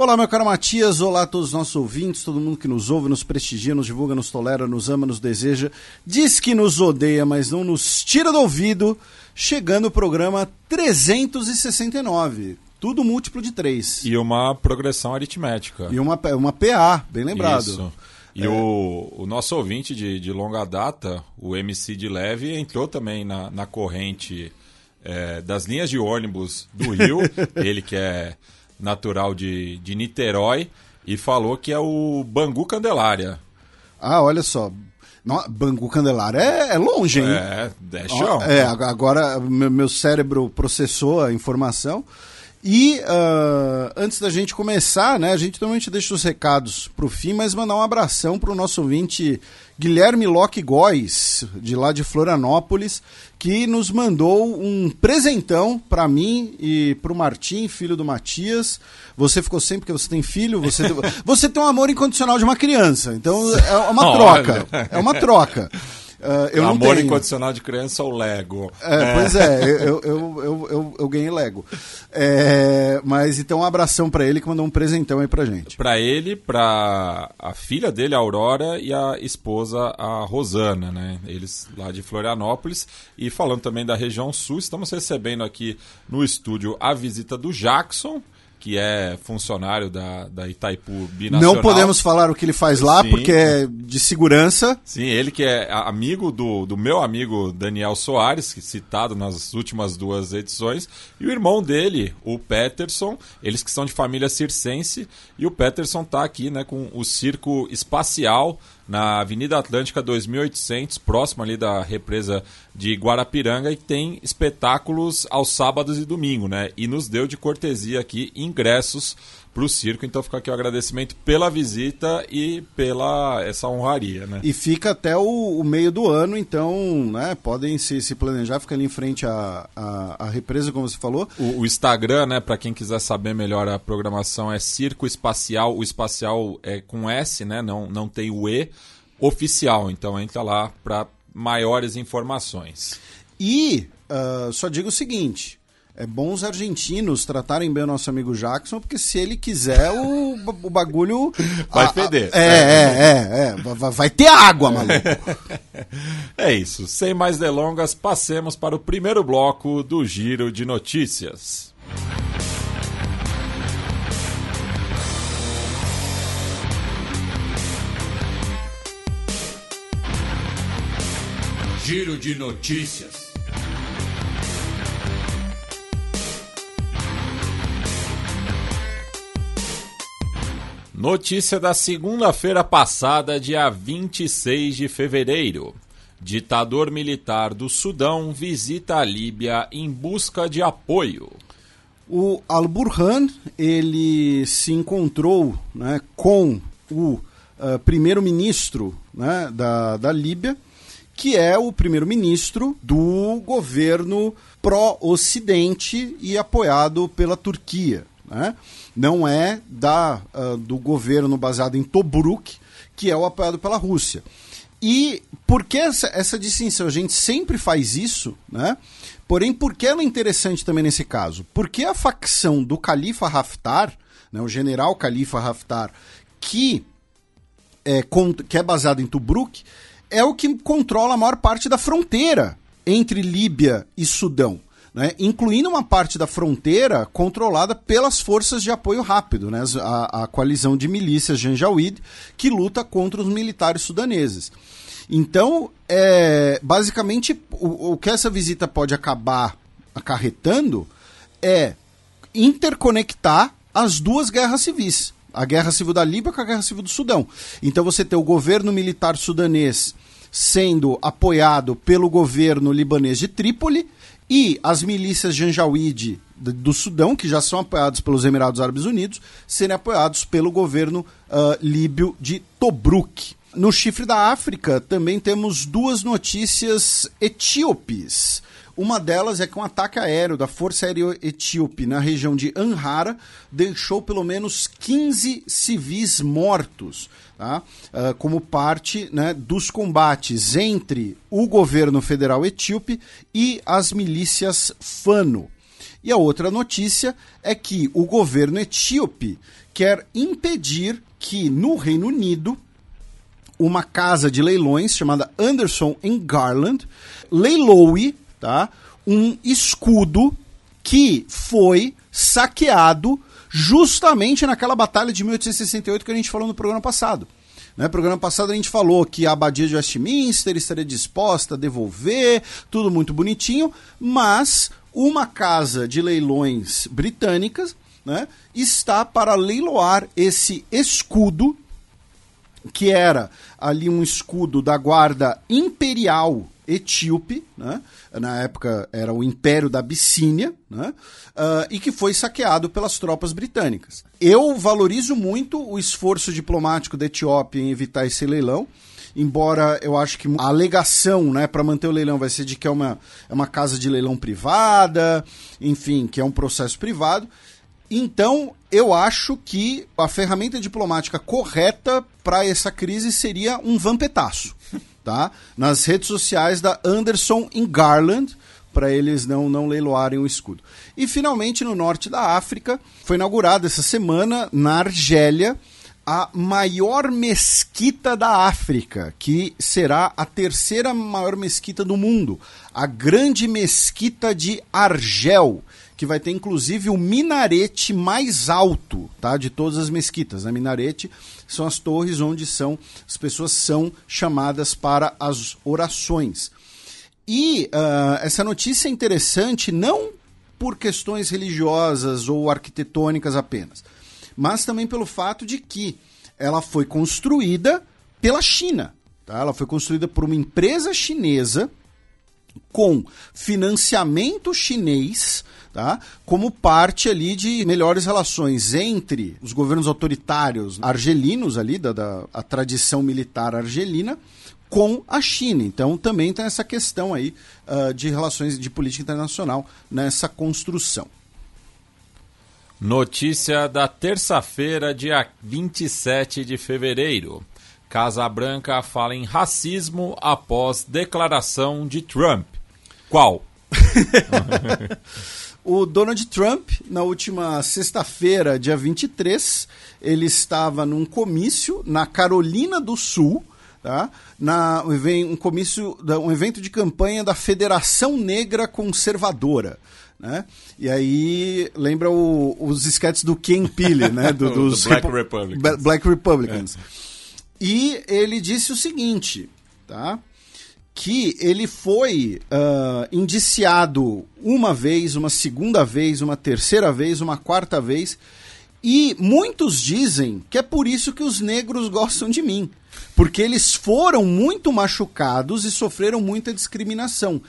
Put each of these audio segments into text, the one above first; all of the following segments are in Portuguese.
Olá, meu caro Matias, olá a todos os nossos ouvintes, todo mundo que nos ouve, nos prestigia, nos divulga, nos tolera, nos ama, nos deseja, diz que nos odeia, mas não nos tira do ouvido, chegando o programa 369. Tudo múltiplo de 3. E uma progressão aritmética. E uma, uma PA, bem lembrado. Isso. E é. o, o, nosso ouvinte de, de, longa data, o MC de Leve, entrou também na, na corrente é, das linhas de ônibus do Rio, ele que é natural de, de Niterói, e falou que é o Bangu Candelária. Ah, olha só. No, Bangu Candelária é, é, longe, hein? É, é chão. É, agora meu, meu cérebro processou a informação. E uh, antes da gente começar, né, a gente normalmente deixa os recados para o fim, mas mandar um abração para o nosso ouvinte Guilherme Locke Góes, de lá de Florianópolis, que nos mandou um presentão para mim e para o Martim, filho do Matias. Você ficou sempre porque você tem filho, você, você tem um amor incondicional de uma criança, então é uma troca, é uma troca. Uh, eu Amor tenho. incondicional de criança ou Lego? É, é. Pois é, eu, eu, eu, eu, eu ganhei Lego. É, mas então um abração para ele que mandou um presentão aí pra gente. Para ele, para a filha dele, a Aurora, e a esposa, a Rosana, né? Eles lá de Florianópolis. E falando também da região sul, estamos recebendo aqui no estúdio a visita do Jackson que é funcionário da, da Itaipu Binacional. Não podemos falar o que ele faz lá, Sim. porque é de segurança. Sim, ele que é amigo do, do meu amigo Daniel Soares, citado nas últimas duas edições, e o irmão dele, o Peterson, eles que são de família circense, e o Peterson está aqui né, com o circo espacial na Avenida Atlântica 2800, próximo ali da represa de Guarapiranga, e tem espetáculos aos sábados e domingo, né? E nos deu de cortesia aqui ingressos para o circo. Então fica aqui o agradecimento pela visita e pela essa honraria, né? E fica até o, o meio do ano, então, né? Podem se, se planejar, fica ali em frente à, à, à represa, como você falou. O, o Instagram, né? Para quem quiser saber melhor a programação é Circo Espacial. O espacial é com S, né? Não, não tem o E oficial. Então entra lá para maiores informações. E uh, só digo o seguinte: é bom os argentinos tratarem bem o nosso amigo Jackson, porque se ele quiser, o, o bagulho. Vai a, feder. A, é, é, é, é, Vai, vai ter água, maluco. É isso. Sem mais delongas, passemos para o primeiro bloco do Giro de Notícias. Giro de Notícias. Notícia da segunda-feira passada, dia 26 de fevereiro. Ditador militar do Sudão visita a Líbia em busca de apoio. O Al-Burhan ele se encontrou né, com o uh, primeiro-ministro né, da, da Líbia, que é o primeiro-ministro do governo pró-Ocidente e apoiado pela Turquia. Né? Não é da, uh, do governo baseado em Tobruk, que é o apoiado pela Rússia. E por que essa, essa distinção? A gente sempre faz isso, né? Porém, por que ela é interessante também nesse caso? Porque a facção do Califa Haftar, né, o general Califa Haftar, que é, que é baseado em Tobruk, é o que controla a maior parte da fronteira entre Líbia e Sudão né, incluindo uma parte da fronteira controlada pelas forças de apoio rápido, né, a, a coalizão de milícias Janjaweed, que luta contra os militares sudaneses. Então, é, basicamente, o, o que essa visita pode acabar acarretando é interconectar as duas guerras civis. a guerra civil da Líbia com a guerra civil do Sudão. Então você tem o governo militar sudanês sendo apoiado pelo governo libanês de Trípoli e as milícias Janjaweed do Sudão, que já são apoiados pelos Emirados Árabes Unidos, serem apoiados pelo governo uh, líbio de Tobruk. No chifre da África também temos duas notícias etíopes. Uma delas é que um ataque aéreo da Força Aérea Etíope na região de Anhara deixou pelo menos 15 civis mortos, tá? Uh, como parte né, dos combates entre o governo federal etíope e as milícias Fano. E a outra notícia é que o governo etíope quer impedir que no Reino Unido uma casa de leilões chamada Anderson Garland leiloe tá, um escudo que foi saqueado justamente naquela batalha de 1868 que a gente falou no programa passado. Né, programa passado a gente falou que a abadia de Westminster estaria disposta a devolver, tudo muito bonitinho, mas uma casa de leilões britânicas né, está para leiloar esse escudo que era ali um escudo da guarda imperial etíope, né? Na época era o Império da Abissínia, né? Uh, e que foi saqueado pelas tropas britânicas. Eu valorizo muito o esforço diplomático da Etiópia em evitar esse leilão, embora eu acho que a alegação né, para manter o leilão vai ser de que é uma, é uma casa de leilão privada, enfim, que é um processo privado. Então, eu acho que a ferramenta diplomática correta para essa crise seria um vampetaço, tá? Nas redes sociais da Anderson em Garland, para eles não, não leiloarem o escudo. E finalmente, no norte da África, foi inaugurada essa semana, na Argélia, a maior mesquita da África, que será a terceira maior mesquita do mundo, a Grande Mesquita de Argel que vai ter inclusive o minarete mais alto tá, de todas as mesquitas. A minarete são as torres onde são as pessoas são chamadas para as orações. E uh, essa notícia é interessante não por questões religiosas ou arquitetônicas apenas, mas também pelo fato de que ela foi construída pela China. Tá? Ela foi construída por uma empresa chinesa com financiamento chinês tá? como parte ali de melhores relações entre os governos autoritários argelinos ali, da, da a tradição militar argelina, com a China. Então também tem essa questão aí uh, de relações de política internacional nessa construção. Notícia da terça-feira, dia 27 de fevereiro. Casa Branca fala em racismo após declaração de Trump. Qual? O Donald Trump, na última sexta-feira, dia 23, ele estava num comício na Carolina do Sul, tá? Na, um comício, um evento de campanha da Federação Negra Conservadora. Né? E aí lembra o, os esquetes do Ken Pili, né? Do, dos Black Republicans. Black Republicans. É. E ele disse o seguinte, tá? que ele foi uh, indiciado uma vez, uma segunda vez, uma terceira vez, uma quarta vez. E muitos dizem que é por isso que os negros gostam de mim. Porque eles foram muito machucados e sofreram muita discriminação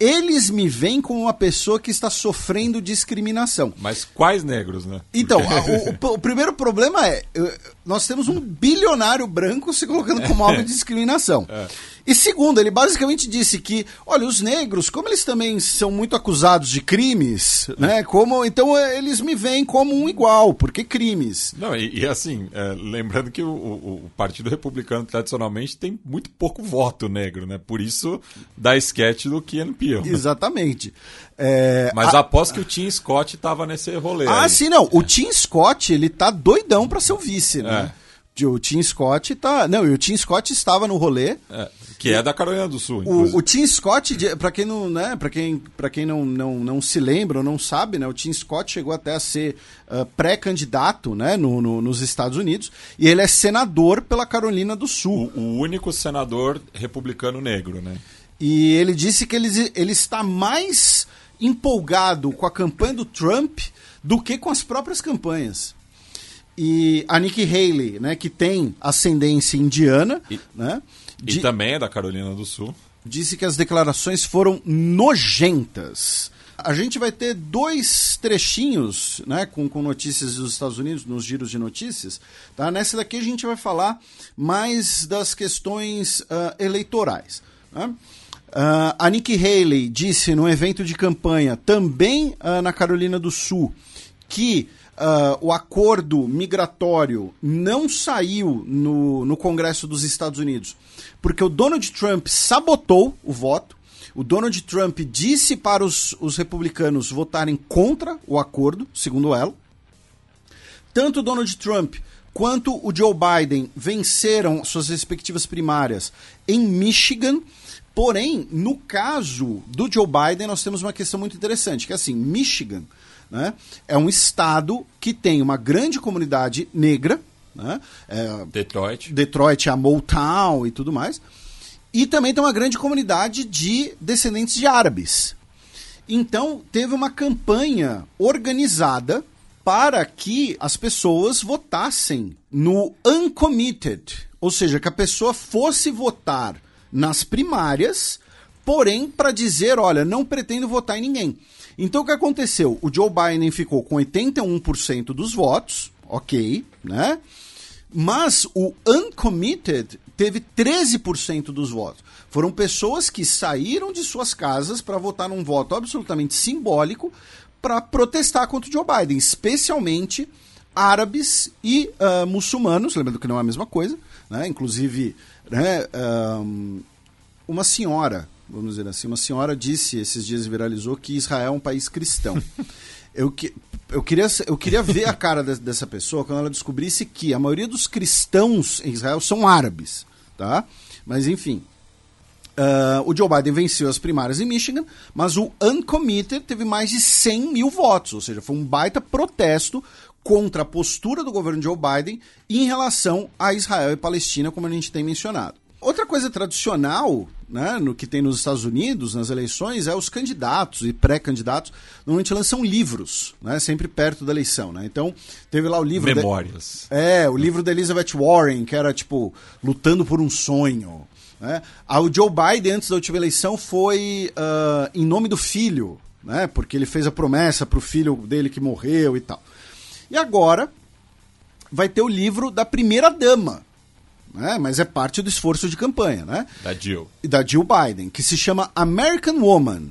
eles me veem como uma pessoa que está sofrendo discriminação. Mas quais negros, né? Então, a, o, o, primeiro problema é: nós temos um bilionário branco se colocando como alvo de discriminação. É. E segundo, ele basicamente disse que, olha, os negros, como eles também são muito acusados de crimes, né? Como, então é, eles me veem como um igual, porque crimes. Não, e, e assim, é, lembrando que o, o, Partido Republicano tradicionalmente tem muito pouco voto negro, né? Por isso da esquete do Peel. Exatamente. É, Mas a... após que o Tim Scott estava nesse rolê. Ah, aí. sim, não. O Tim Scott, ele tá doidão para ser o vice, né? É. O Tim Scott tá. Não, e o Tim Scott estava no rolê. É, que é da Carolina do Sul. O, o, Tim Scott, para quem não, né, para quem, pra quem não, não, não se lembra ou não sabe, né, o Tim Scott chegou até a ser uh, pré-candidato, né, no, no, nos Estados Unidos, e ele é senador pela Carolina do Sul. O, o único senador republicano negro, né? E ele disse que ele, ele está mais empolgado com a campanha do Trump do que com as próprias campanhas. E a Nikki Haley, né, que tem ascendência indiana, E- né, E di- também é da Carolina do Sul. disse que as declarações foram nojentas. A gente vai ter dois trechinhos né, com, com notícias dos Estados Unidos, nos giros de notícias. Tá? Nessa daqui a gente vai falar mais das questões ah, eleitorais. né? Ah, a Nikki Haley disse no evento de campanha, também ah, na Carolina do Sul, que ah, o acordo migratório não saiu no, no Congresso dos Estados Unidos porque o Donald Trump sabotou o voto. O Donald Trump disse para os, os republicanos votarem contra o acordo, segundo ela. Tanto o Donald Trump quanto o Joe Biden venceram suas respectivas primárias em Michigan. Porém, no caso do Joe Biden, nós temos uma questão muito interessante, que é assim, Michigan né, é um estado que tem uma grande comunidade negra, né, é, Detroit. Detroit, a Motown e tudo mais. E também tem uma grande comunidade de descendentes de árabes. Então, teve uma campanha organizada para que as pessoas votassem no uncommitted, ou seja, que a pessoa fosse votar nas primárias, porém para dizer, olha, não pretendo votar em ninguém. Então o que aconteceu? O Joe Biden ficou com 81% dos votos, ok, né? Mas o uncommitted teve 13% dos votos. Foram pessoas que saíram de suas casas para votar num voto absolutamente simbólico para protestar contra o Joe Biden, especialmente árabes e ah, muçulmanos, lembrando que não é a mesma coisa, né? Inclusive, né, ahn, uma senhora, vamos dizer assim, uma senhora disse esses dias viralizou que Israel é um país cristão. Eu, que, eu, queria, eu queria ver a cara de- dessa pessoa quando ela descobrisse que a maioria dos cristãos em Israel são árabes, tá? Mas enfim, ah, o Joe Biden venceu as primárias em Michigan, mas o uncommitted teve mais de 100 mil votos, ou seja, foi um baita protesto contra a postura do governo Joe Biden em relação a Israel e Palestina, como a gente tem mencionado. Outra coisa tradicional, né, no que tem nos Estados Unidos, nas eleições, é os candidatos e pré-candidatos normalmente lançam livros, né, sempre perto da eleição. Né? Então, teve lá o livro. de- Memórias. é, o livro da Elizabeth Warren, que era tipo Lutando por um Sonho. Né? Ah, o Joe Biden, antes da última eleição, foi ah, Em Nome do Filho, né? porque ele fez a promessa pro filho dele que morreu e tal. E agora vai ter o livro da primeira dama, né? mas é parte do esforço de campanha, né? Da Jill. E da Jill Biden, que se chama American Woman.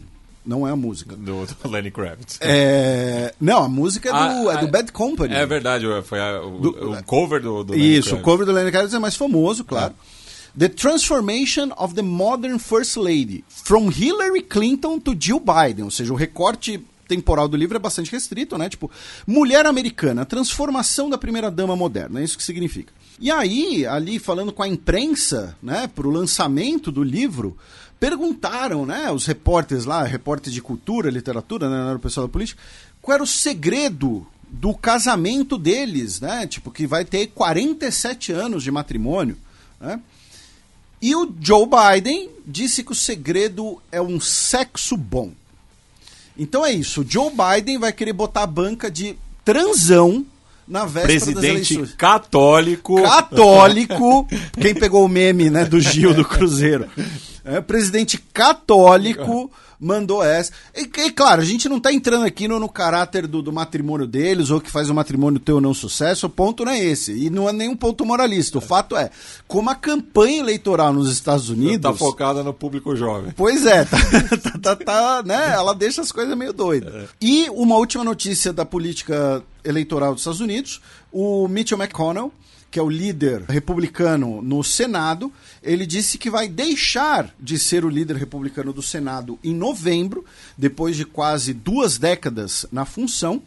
Não é a música. Do, do Lenny Kravitz. É... Não, a música é do, Ah, é do ah, Bad Company. É verdade, foi a- o, Do- o cover do, do Lenny Isso, o Kravitz. cover do Lenny Kravitz é mais famoso, claro. The Transformation of the Modern First Lady, from Hillary Clinton to Jill Biden, ou seja, o recorte temporal do livro é bastante restrito, né? Tipo, mulher americana, transformação da primeira dama moderna, é isso que significa. E aí, ali falando com a imprensa, né, pro lançamento do livro, perguntaram, né, os repórteres lá, repórteres de cultura, literatura, né, não era o pessoal da política, qual era o segredo do casamento deles, né? Tipo, que vai ter 47 anos de matrimônio, né? E o Joe Biden disse que o segredo é um sexo bom. Então é isso, o Joe Biden vai querer botar a banca de transão na véspera das Presidente eleições. católico. Católico, quem pegou o meme, né, do Gil do Cruzeiro. É, presidente católico mandou essa. E, e, claro, a gente não tá entrando aqui no, no caráter do, do matrimônio deles, ou que faz o matrimônio ter ou não sucesso, o ponto não é esse. E não é nenhum ponto moralista. O fato é, como a campanha eleitoral nos Estados Unidos. Tá focada no público jovem. Pois é, tá, tá, tá, tá, né? Ela deixa as coisas meio doidas. E uma última notícia da política eleitoral dos Estados Unidos: o Mitchell McConnell, que é o líder republicano no Senado, ele disse que vai deixar de ser o líder republicano do Senado em novembro, depois de quase duas décadas na função.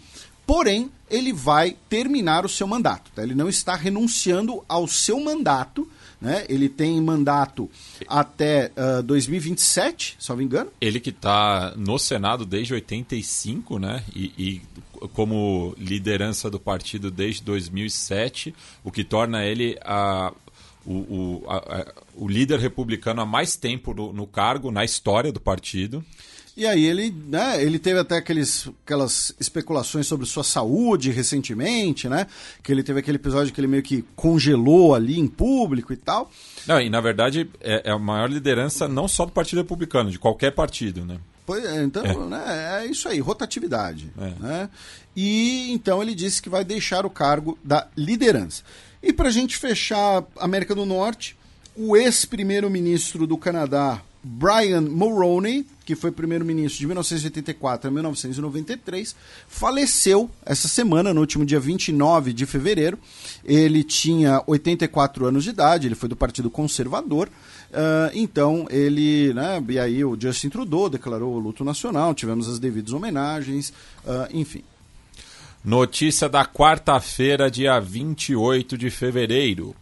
Porém, ele vai terminar o seu mandato. tá? Ele não está renunciando ao seu mandato. Né? Ele tem mandato até ah, 2027, se não me engano. Ele que está no Senado desde 85, né? E, e como liderança do partido desde 2007, o que torna ele a, o, o, a- a- o líder republicano há mais tempo no, no cargo, na história do partido. E aí ele, né, ele teve até aqueles, aquelas especulações sobre sua saúde recentemente, né? Que ele teve aquele episódio que ele meio que congelou ali em público e tal. Não, e na verdade é, é a maior liderança não só do Partido Republicano, de qualquer partido, né? Pois é, então, É. Né, é isso aí, rotatividade. É. Né? E então ele disse que vai deixar o cargo da liderança. E para a gente fechar a América do Norte, o ex-primeiro-ministro do Canadá, Brian Mulroney, que foi primeiro-ministro de 1984 a 1993, faleceu essa semana, no último dia 29 de fevereiro. Ele tinha 84 anos de idade, ele foi do Partido Conservador. Ah, então ele, né, e aí o Justin Trudeau declarou o luto nacional, tivemos as devidas homenagens, ah, enfim. Notícia da quarta-feira, dia 28 de fevereiro.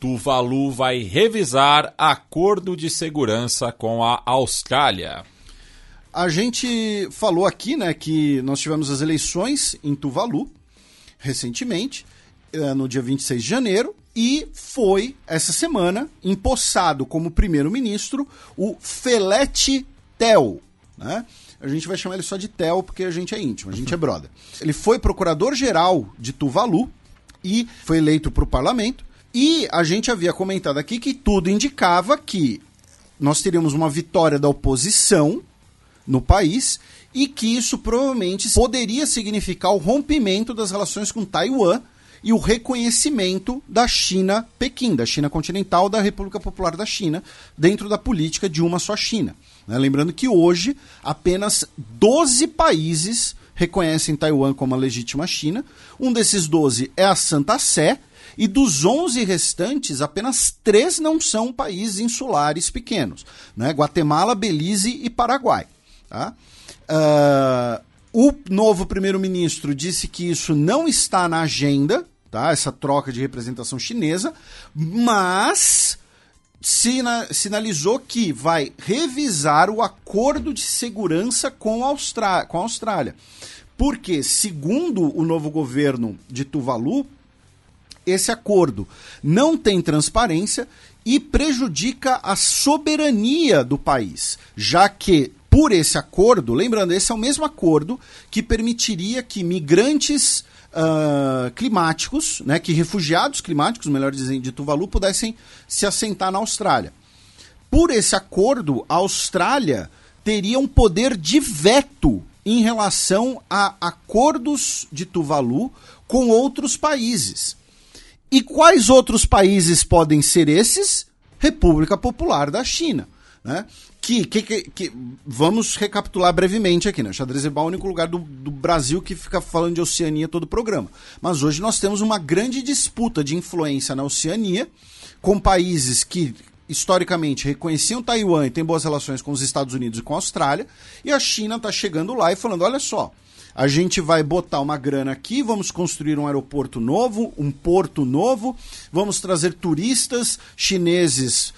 Tuvalu vai revisar acordo de segurança com a Austrália. A gente falou aqui, né, que nós tivemos as eleições em Tuvalu recentemente, eh, no dia 26 de janeiro, e foi essa semana empossado como primeiro-ministro o Felete Tel, né? A gente vai chamar ele só de Tel porque a gente é íntimo, a gente é brother. Ele foi procurador-geral de Tuvalu e foi eleito para o parlamento. E a gente havia comentado aqui que tudo indicava que nós teríamos uma vitória da oposição no país e que isso provavelmente poderia significar o rompimento das relações com Taiwan e o reconhecimento da China Pequim, da China continental, da República Popular da China, dentro da política de uma só China. né? Lembrando que hoje apenas 12 países reconhecem Taiwan como a legítima China. Um desses 12 é a Santa Sé, e dos 11 restantes, apenas três não são países insulares pequenos: né? Guatemala, Belize e Paraguai. Tá? Ah, o novo primeiro-ministro disse que isso não está na agenda, tá? essa troca de representação chinesa, mas sina- sinalizou que vai revisar o acordo de segurança com a, com a Austrália. Porque, segundo o novo governo de Tuvalu, esse acordo não tem transparência e prejudica a soberania do país, já que por esse acordo, lembrando, esse é o mesmo acordo que permitiria que migrantes ah, climáticos, né, que refugiados climáticos, melhor dizendo, de Tuvalu, pudessem se assentar na Austrália. Por esse acordo, a Austrália teria um poder de veto em relação a acordos de Tuvalu com outros países. E quais outros países podem ser esses? República Popular da China. Né? Que, que, que, que- vamos recapitular brevemente aqui, né? Xadrez é o único lugar do, do Brasil que fica falando de Oceania todo o programa. Mas hoje nós temos uma grande disputa de influência na Oceania, com países que historicamente reconheciam Taiwan e têm boas relações com os Estados Unidos e com a Austrália, e a China está chegando lá e falando: olha só, a gente vai botar uma grana aqui, vamos construir um aeroporto novo, um porto novo, vamos trazer turistas chineses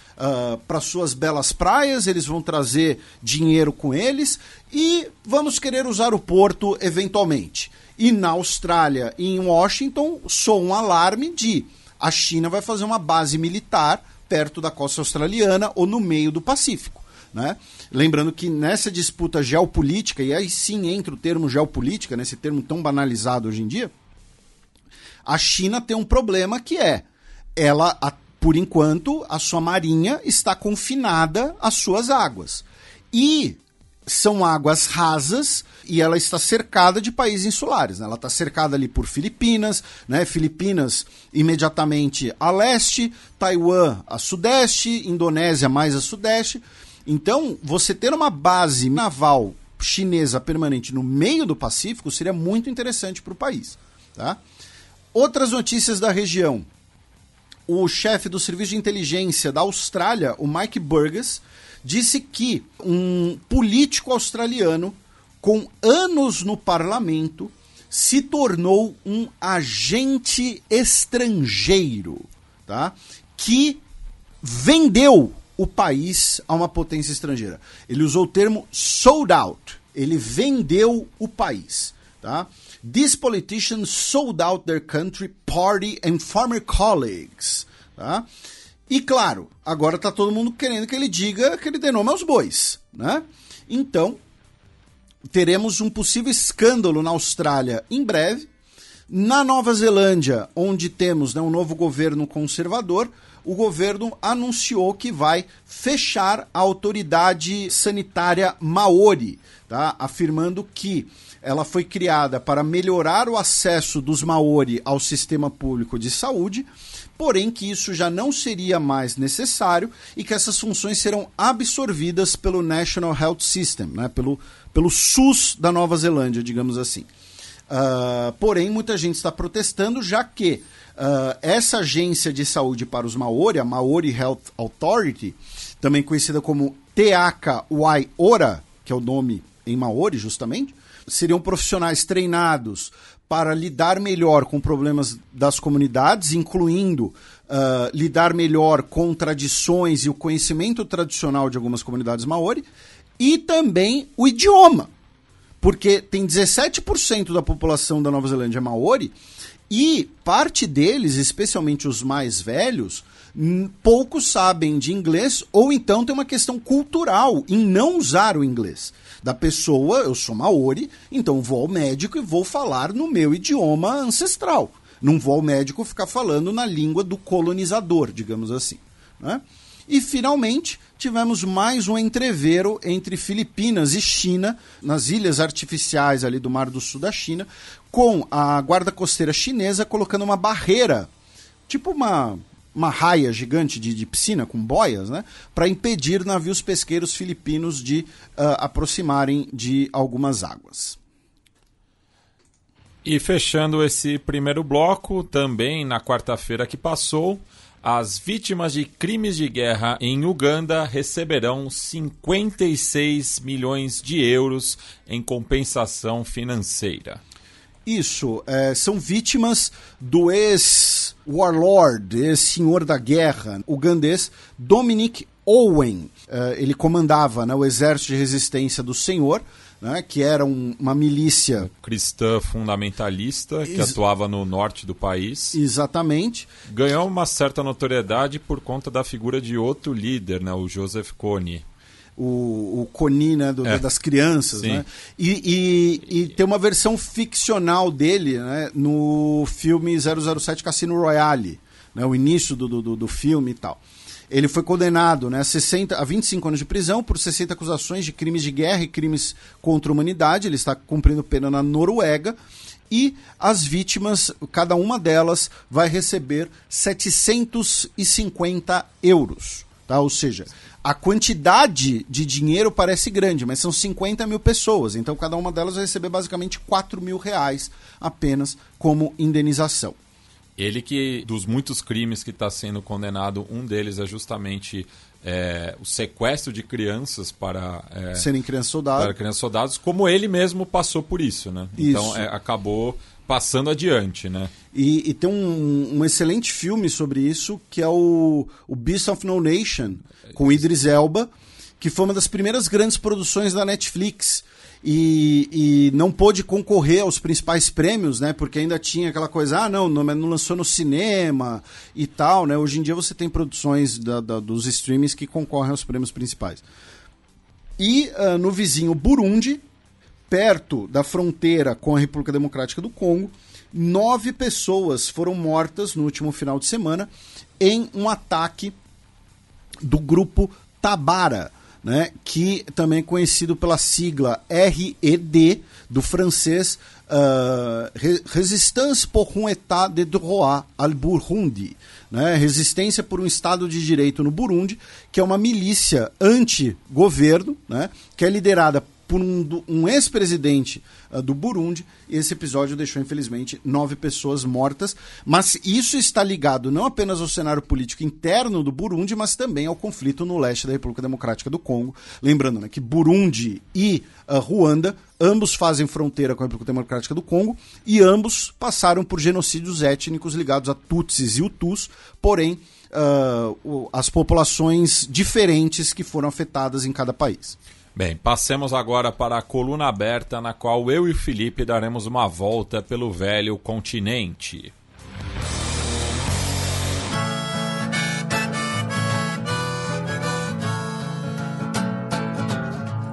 para suas belas praias, eles vão trazer dinheiro com eles e vamos querer usar o porto eventualmente. E na Austrália em Washington soa um alarme de a China vai fazer uma base militar perto da costa australiana ou no meio do Pacífico. Né? Lembrando que nessa disputa geopolítica, e aí sim entra o termo geopolítica, nesse termo tão banalizado hoje em dia, a China tem um problema que é, ela, a- por enquanto, a sua marinha está confinada às suas águas. E são águas rasas e ela está cercada de países insulares. né? Ela está cercada ali por Filipinas, né? Filipinas imediatamente a leste, Taiwan a sudeste, Indonésia mais a sudeste. Então, você ter uma base naval chinesa permanente no meio do Pacífico seria muito interessante para o país. Tá? Outras notícias da região. O chefe do Serviço de Inteligência da Austrália, o Mike Burgess, disse que um político australiano com anos no parlamento se tornou um agente estrangeiro, tá? Que vendeu o país a uma potência estrangeira. Ele usou o termo sold out. Ele vendeu o país, tá? This politician sold out their country, party and former colleagues, tá? E claro, agora tá todo mundo querendo que ele diga que ele dê nome aos bois, né? Então, teremos um possível escândalo na Austrália em breve. Na Nova Zelândia, onde temos né, um novo governo conservador, o governo anunciou que vai fechar a autoridade sanitária Maori, tá? afirmando que ela foi criada para melhorar o acesso dos Maori ao sistema público de saúde, porém que isso já não seria mais necessário e que essas funções serão absorvidas pelo National Health System, né? pelo, pelo SUS da Nova Zelândia, digamos assim. Uh, porém, muita gente está protestando, já que uh, essa agência de saúde para os Maori, a Maori Health Authority, também conhecida como TACA Waiora, que é o nome em Maori, justamente, seriam profissionais treinados para lidar melhor com problemas das comunidades, incluindo uh, lidar melhor com tradições e o conhecimento tradicional de algumas comunidades maori, e também o idioma. Porque tem 17% da população da Nova Zelândia maori e parte deles, especialmente os mais velhos, poucos sabem de inglês ou então tem uma questão cultural em não usar o inglês. Da pessoa, eu sou maori, então vou ao médico e vou falar no meu idioma ancestral. Não vou ao médico ficar falando na língua do colonizador, digamos assim. Né? E finalmente tivemos mais um entreveiro entre Filipinas e China, nas ilhas artificiais ali do Mar do Sul da China, com a guarda costeira chinesa colocando uma barreira, tipo uma, uma raia gigante de, de piscina com boias, né, para impedir navios pesqueiros filipinos de uh, aproximarem de algumas águas. E fechando esse primeiro bloco, também na quarta-feira que passou, as vítimas de crimes de guerra em Uganda receberão 56 milhões de euros em compensação financeira. Isso, é, são vítimas do ex-warlord, ex-senhor da guerra ugandês Dominic Owen. É, ele comandava né, o exército de resistência do senhor, né, que era um, uma milícia cristã fundamentalista que Ex atuava no norte do país. Exatamente. Ganhou uma certa notoriedade por conta da figura de outro líder, né, o Joseph Kony. O, o Kony, né, do, é. das crianças, né? E, e, e, tem uma versão ficcional dele né, no filme 007 Cassino Royale, né, o início do, do, do filme e tal. Ele foi condenado né, a, 60, a 25 anos de prisão por 60 acusações de crimes de guerra e crimes contra a humanidade. Ele está cumprindo pena na Noruega. E as vítimas, cada uma delas, vai receber 750 euros. Tá? Ou seja, a quantidade de dinheiro parece grande, mas são 50 mil pessoas. Então, cada uma delas vai receber basicamente 4 mil reais apenas como indenização. Ele que, dos muitos crimes que está sendo condenado, um deles é justamente é, o sequestro de crianças para é, serem crianças soldados. Para crianças soldados, como ele mesmo passou por isso, né? Então, isso. Então é, acabou passando adiante, né? E, e tem um, um, excelente filme sobre isso que é o, o Beast of No Nation com Idris Elba, que foi uma das primeiras grandes produções da Netflix e, e não pôde concorrer aos principais prêmios, né? Porque ainda tinha aquela coisa, ah, não, não, não lançou no cinema e tal, né? Hoje em dia você tem produções da, da, dos streamings que concorrem aos prêmios principais. E uh, no vizinho Burundi, perto da fronteira com a República Democrática do Congo, nove pessoas foram mortas no último final de semana em um ataque do grupo Tabara né, que também é conhecido pela sigla RED, do francês uh, Resistance pour un état de droit al Burundi, né, resistência por um Estado de Direito no Burundi, que é uma milícia anti-governo, né, que é liderada por um, um ex-presidente do Burundi. Esse episódio deixou, infelizmente, nove pessoas mortas. Mas isso está ligado não apenas ao cenário político interno do Burundi, mas também ao conflito no leste da República Democrática do Congo. Lembrando né, que Burundi e uh, Ruanda ambos fazem fronteira com a República Democrática do Congo e ambos passaram por genocídios étnicos ligados a Tutsis e Hutus, porém. Uh, as populações diferentes que foram afetadas em cada país. Bem, passemos agora para a coluna aberta, na qual eu e o Felipe daremos uma volta pelo velho continente.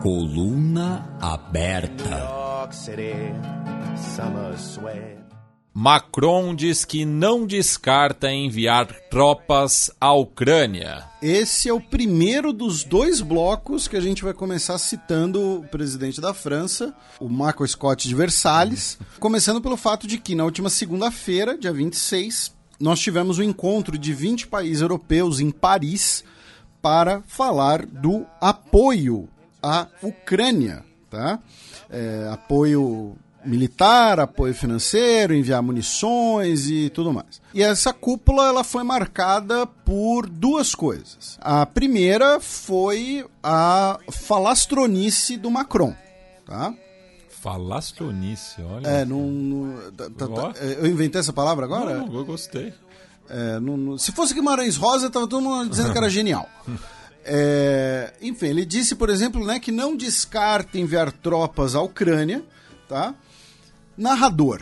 Coluna aberta. Macron diz que não descarta enviar tropas à Ucrânia. Esse é o primeiro dos dois blocos que a gente vai começar citando o presidente da França, o Marco Scott de Versalhes, começando pelo fato de que na última segunda-feira, dia 26, nós tivemos um encontro de 20 países europeus em Paris para falar do apoio à Ucrânia, tá? É, apoio militar, apoio financeiro, enviar munições e tudo mais. E essa cúpula ela foi marcada por duas coisas. A primeira foi a falastronice do Macron, tá? Falastronice, olha. É, não, não tá, tá, tá, eu inventei essa palavra agora? Não, eu gostei. É, não, não, se fosse Guimarães Rosa, tava todo mundo dizendo que era genial. É, enfim, ele disse, por exemplo, né, que não descarta enviar tropas à Ucrânia, tá? Narrador.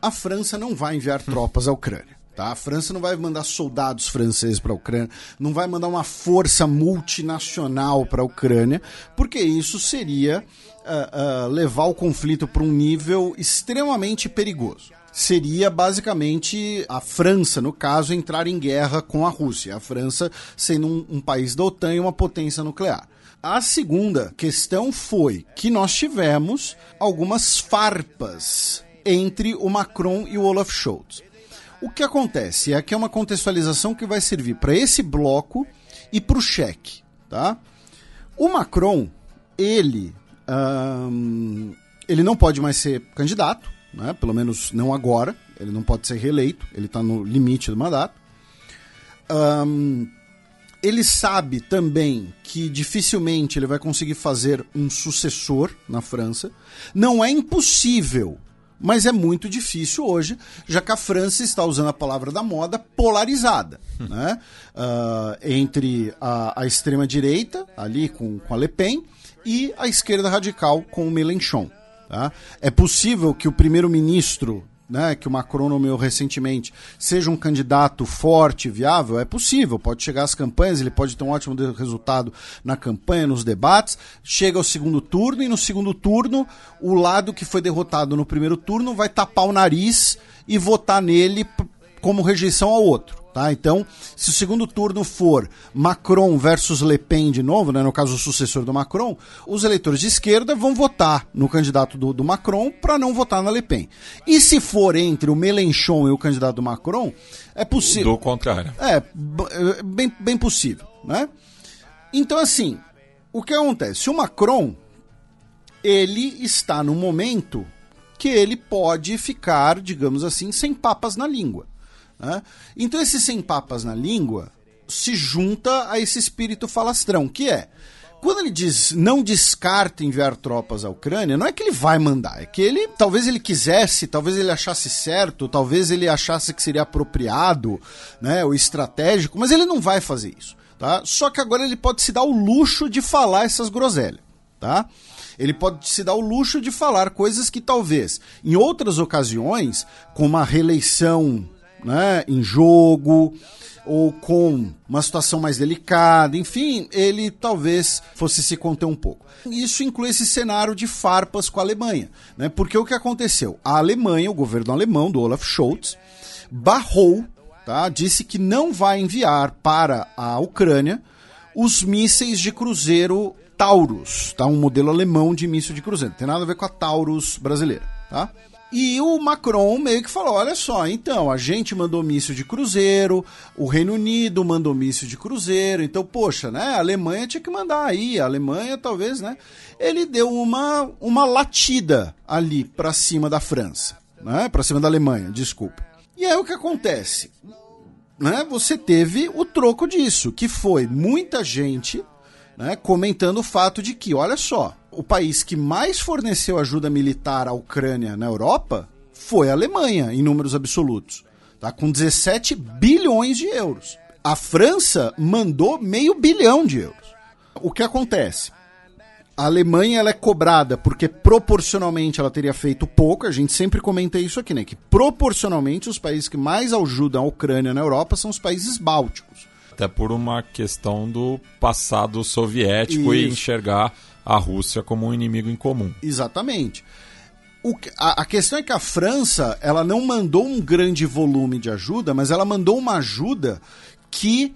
A França não vai enviar tropas à Ucrânia. Tá? A França não vai mandar soldados franceses para a Ucrânia, não vai mandar uma força multinacional para a Ucrânia, porque isso seria uh, uh, levar o conflito para um nível extremamente perigoso. Seria basicamente a França, no caso, entrar em guerra com a Rússia. A França sendo um, um país da OTAN e uma potência nuclear. A segunda questão foi que nós tivemos algumas farpas entre o Macron e o Olaf Scholz. O que acontece é que é uma contextualização que vai servir para esse bloco e para o cheque, tá? O Macron, ele, ele não pode mais ser candidato, né? Pelo menos não agora. Ele não pode ser reeleito. Ele está no limite do mandato. Um, ele sabe também que dificilmente ele vai conseguir fazer um sucessor na França. Não é impossível, mas é muito difícil hoje, já que a França está usando a palavra da moda polarizada, hum. né? Uh, entre a, a extrema-direita, ali com, com a Le Pen, e a esquerda radical com o Mélenchon. Tá? É possível que o primeiro-ministro né, que o Macron nomeou recentemente, seja um candidato forte, viável, é possível. Pode chegar às campanhas, ele pode ter um ótimo resultado na campanha, nos debates. Chega ao segundo turno e no segundo turno, o lado que foi derrotado no primeiro turno vai tapar o nariz e votar nele como rejeição ao outro. Tá? Então, se o segundo turno for Macron versus Le Pen de novo, né, no caso o sucessor do Macron, os eleitores de esquerda vão votar no candidato do, do Macron para não votar na Le Pen. E se for entre o Mélenchon e o candidato do Macron, é possível. Do contrário. É, é, bem, bem possível. Né? Então, assim, o que acontece? O Macron, ele está no momento que ele pode ficar, digamos assim, sem papas na língua. Né? Então esse sem papas na língua se junta a esse espírito falastrão, que é quando ele diz não descarta enviar tropas à Ucrânia, não é que ele vai mandar, é que ele talvez ele quisesse, talvez ele achasse certo, talvez ele achasse que seria apropriado, né, ou estratégico, mas ele não vai fazer isso, tá? Só que agora ele pode se dar o luxo de falar essas groselhas, tá? Ele pode se dar o luxo de falar coisas que talvez em outras ocasiões, com uma reeleição né, em jogo ou com uma situação mais delicada, enfim, ele talvez fosse se conter um pouco. Isso inclui esse cenário de farpas com a Alemanha, né? Porque o que aconteceu? A Alemanha, o governo alemão do Olaf Scholz, barrou, tá? Disse que não vai enviar para a Ucrânia os mísseis de cruzeiro Taurus, tá? Um modelo alemão de míssil de cruzeiro. Não tem nada a ver com a Taurus brasileira, tá? E o Macron meio que falou: olha só, então, a gente mandou míssil de cruzeiro, o Reino Unido mandou míssil de cruzeiro, então, poxa, né? A Alemanha tinha que mandar aí, a Alemanha talvez, né? Ele deu uma, uma latida ali para cima da França, né? Para cima da Alemanha, desculpa. E aí o que acontece? Né? Você teve o troco disso, que foi muita gente né, comentando o fato de que, olha só, o país que mais forneceu ajuda militar à Ucrânia na Europa foi a Alemanha, em números absolutos, tá? com 17 bilhões de euros. A França mandou meio bilhão de euros. O que acontece? A Alemanha ela é cobrada porque proporcionalmente ela teria feito pouco, a gente sempre comenta isso aqui, né? Que proporcionalmente os países que mais ajudam a Ucrânia na Europa são os países bálticos. Até por uma questão do passado soviético Isso. e enxergar a Rússia como um inimigo em comum. Exatamente. O, a, a, questão é que a França ela não mandou um grande volume de ajuda, mas ela mandou uma ajuda que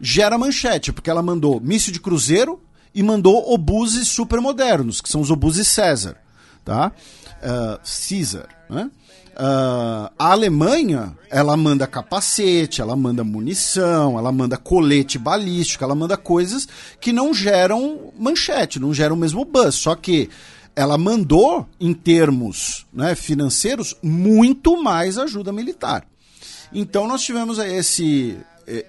gera manchete, porque ela mandou míssil de cruzeiro e mandou obuses supermodernos, que são os obuses César, tá? Uh, né? Uh, a Alemanha, ela manda capacete, ela manda munição, ela manda colete balístico, ela manda coisas que não geram manchete, não geram o mesmo buzz. Só que ela mandou, em termos né, financeiros, muito mais ajuda militar. Então nós tivemos esse,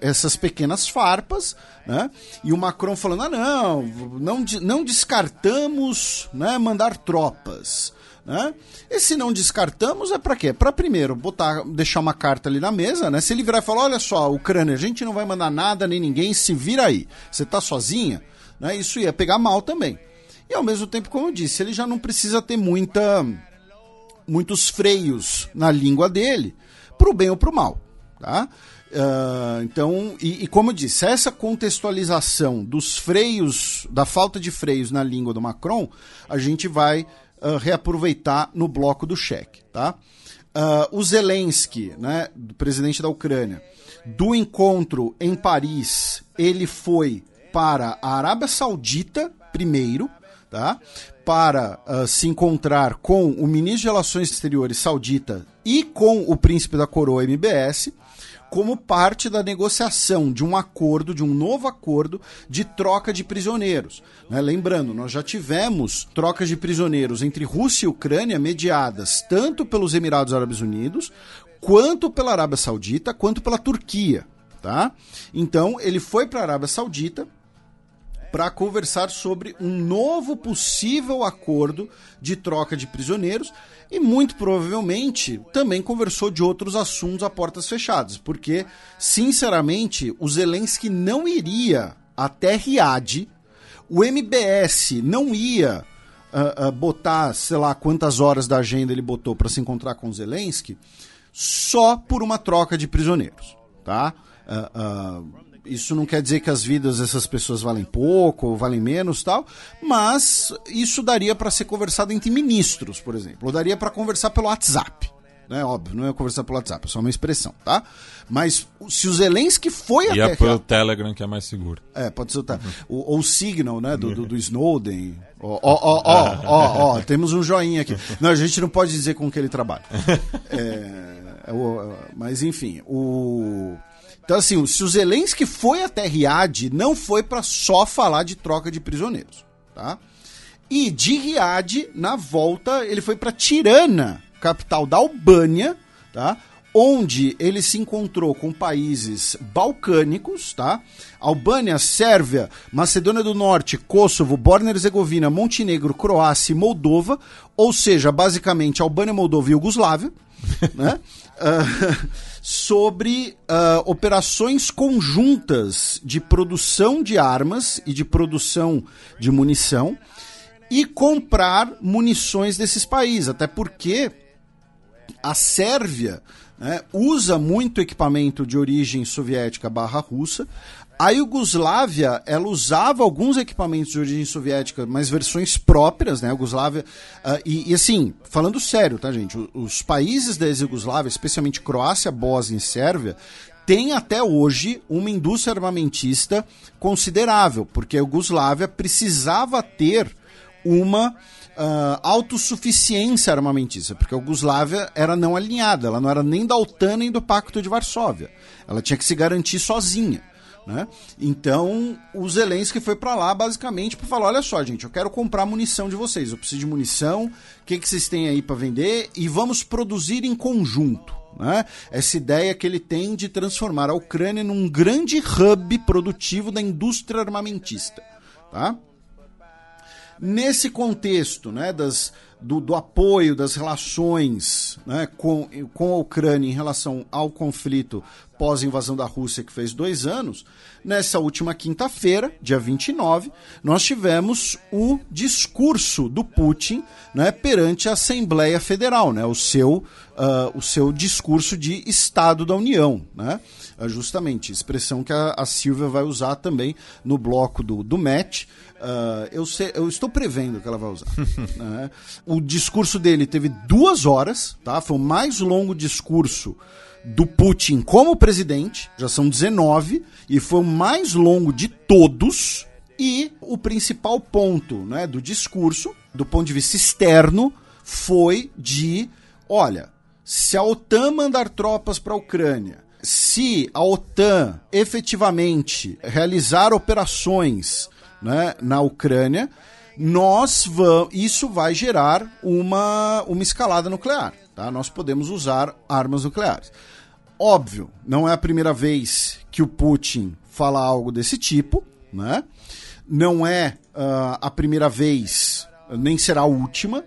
essas pequenas farpas, né? E o Macron falando: ah, não, não, não descartamos né, mandar tropas. Né? E se não descartamos, é para quê? Para primeiro botar, deixar uma carta ali na mesa, né? Se ele virar e falar: olha só, Ucrânia, a gente não vai mandar nada nem ninguém, se vira aí. Você tá sozinha, né? Isso ia pegar mal também. E ao mesmo tempo, como eu disse, ele já não precisa ter muita muitos freios na língua dele, pro bem ou pro mal, tá? Uh, então, e, e, como eu disse, essa contextualização dos freios, da falta de freios na língua do Macron, a gente vai uh, reaproveitar no bloco do cheque, tá? Uh, o Zelensky, né, presidente da Ucrânia, do encontro em Paris, ele foi para a Arábia Saudita primeiro, tá? Para uh, se encontrar com o ministro de Relações Exteriores saudita e com o príncipe da coroa MBS como parte da negociação de um acordo, de um novo acordo de troca de prisioneiros. Né? Lembrando, nós já tivemos trocas de prisioneiros entre Rússia e Ucrânia mediadas tanto pelos Emirados Árabes Unidos, quanto pela Arábia Saudita, quanto pela Turquia. Tá? Então, ele foi para a Arábia Saudita para conversar sobre um novo possível acordo de troca de prisioneiros e muito provavelmente também conversou de outros assuntos a portas fechadas, porque sinceramente o Zelensky não iria até Riad, o MBS não ia uh, uh, botar, sei lá, quantas horas da agenda ele botou para se encontrar com o Zelensky só por uma troca de prisioneiros, tá? Uh, isso não quer dizer que as vidas dessas pessoas valem pouco ou valem menos tal, mas isso daria para ser conversado entre ministros, por exemplo, ou daria para conversar pelo WhatsApp. Né, óbvio, não é conversar pelo WhatsApp, é só uma expressão, tá? Mas se o Zelensky foi e até... E pelo Telegram, que é mais seguro. É, pode ser o, uhum. ou o Signal, né, do, do, do Snowden. Ó, ó, ó, ó, ó, temos um joinha aqui. Não, a gente não pode dizer com que ele trabalha. É, é, mas, enfim, o... Então, assim, se o Zelensky foi até Riad, não foi para só falar de troca de prisioneiros, tá? E de Riad, na volta, ele foi para Tirana, capital da Albânia, tá? Onde ele se encontrou com países balcânicos, tá? Albânia, Sérvia, Macedônia do Norte, Kosovo, Bósnia-Herzegovina, Montenegro, Croácia e Moldova, ou seja, basicamente Albânia, Moldova e Iugoslávia, né? Uh, sobre uh, operações conjuntas de produção de armas e de produção de munição e comprar munições desses países, até porque a Sérvia né, usa muito equipamento de origem soviética barra russa. A Iugoslávia, ela usava alguns equipamentos de origem soviética, mas versões próprias, né? A Iugoslávia. Uh, e, e, assim, falando sério, tá, gente? Os, países da ex-Yugoslávia, especialmente Croácia, Bósnia e Sérvia, têm até hoje uma indústria armamentista considerável, porque a Iugoslávia precisava ter uma uh, autossuficiência armamentista, porque a Iugoslávia era não alinhada, ela não era nem da OTAN nem do Pacto de Varsóvia. Ela tinha que se garantir sozinha. Né? Então, o Zelensky foi para lá basicamente para falar: olha só, gente, eu quero comprar munição de vocês, eu preciso de munição, o que, que vocês têm aí para vender e vamos produzir em conjunto. Né? Essa ideia que ele tem de transformar a Ucrânia num grande hub produtivo da indústria armamentista. Tá? Nesse contexto né, das, do, do apoio das relações né, com, com a Ucrânia em relação ao conflito pós-invasão da Rússia, que fez dois anos, nessa última quinta-feira, dia 29, nós tivemos o discurso do Putin né, perante a Assembleia Federal, né, o, seu, uh, o seu discurso de Estado da União. Né, uh, justamente, expressão que a, a Silvia vai usar também no bloco do, do match. Uh, eu, sei, eu, estou prevendo que ela vai usar. né? O discurso dele teve duas horas, tá? Foi o mais longo discurso do Putin como presidente, já são 19, e foi o mais longo de todos. E o principal ponto né, do discurso, do ponto de vista externo, foi de: olha, se a OTAN mandar tropas para a Ucrânia, se a OTAN efetivamente realizar operações né, na Ucrânia, nós vamos, isso vai gerar uma, uma escalada nuclear. Tá? Nós podemos usar armas nucleares. Óbvio, não é a primeira vez que o Putin fala algo desse tipo, né? Não é uh, a primeira vez, nem será a última.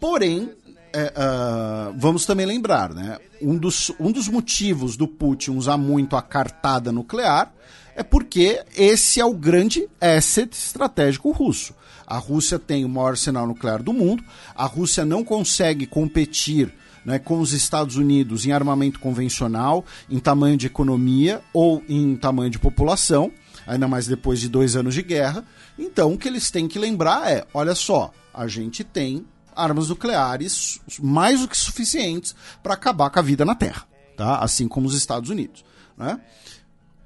Porém, é, uh, vamos também lembrar, né? Um dos, um dos motivos do Putin usar muito a cartada nuclear é porque esse é o grande asset estratégico russo. A Rússia tem o maior arsenal nuclear do mundo, a Rússia não consegue competir né, com os Estados Unidos em armamento convencional, em tamanho de economia ou em tamanho de população, ainda mais depois de dois anos de guerra. Então, o que eles têm que lembrar é: olha só, a gente tem armas nucleares mais do que suficientes para acabar com a vida na Terra, tá? assim como os Estados Unidos. Né?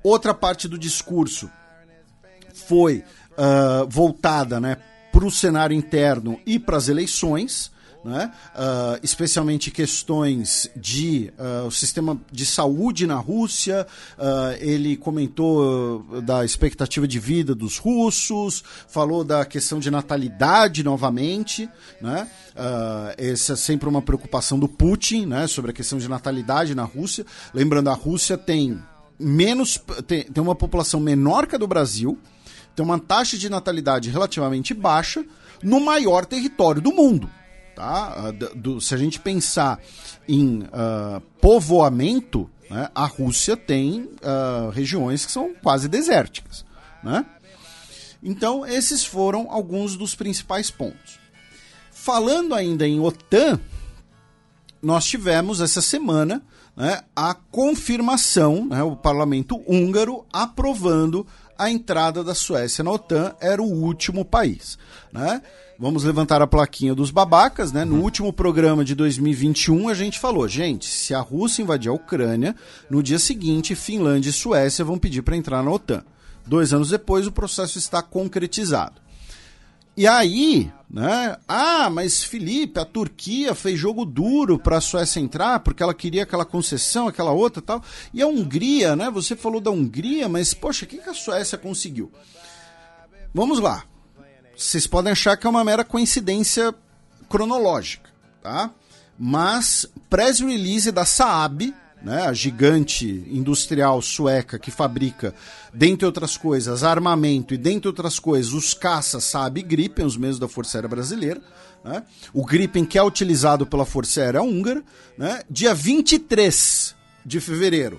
Outra parte do discurso foi uh, voltada né, para o cenário interno e para as eleições. Né? Uh, especialmente questões de uh, o sistema de saúde na Rússia. Uh, ele comentou da expectativa de vida dos russos, falou da questão de natalidade novamente. Né? essa é sempre uma preocupação do Putin né? sobre a questão de natalidade na Rússia. Lembrando, a Rússia tem menos tem, tem uma população menor que a do Brasil, tem uma taxa de natalidade relativamente baixa no maior território do mundo. Tá? Ah, do, se a gente pensar em uh, povoamento, né, a Rússia tem uh, regiões que são quase desérticas. Né? Então, esses foram alguns dos principais pontos. Falando ainda em OTAN, nós tivemos essa semana né, a confirmação, né, o parlamento húngaro aprovando a entrada da Suécia na OTAN, era o último país. Né? Vamos levantar a plaquinha dos babacas, né? No último programa de 2021 a gente falou, gente, se a Rússia invadir a Ucrânia, no dia seguinte Finlândia e Suécia vão pedir para entrar na OTAN. Dois anos depois o processo está concretizado. E aí, né? Ah, mas Felipe, a Turquia fez jogo duro para a Suécia entrar porque ela queria aquela concessão, aquela outra tal. E a Hungria, né? Você falou da Hungria, mas poxa, o que, que a Suécia conseguiu? Vamos lá. Vocês podem achar que é uma mera coincidência cronológica, tá? Mas press release da Saab, né, a gigante industrial sueca que fabrica, dentre outras coisas, armamento e, dentre outras coisas, os caças Saab Gripen, os mesmos da Força Aérea Brasileira. Né? O Gripen que é utilizado pela Força Aérea Húngara. Né? Dia 23 de fevereiro,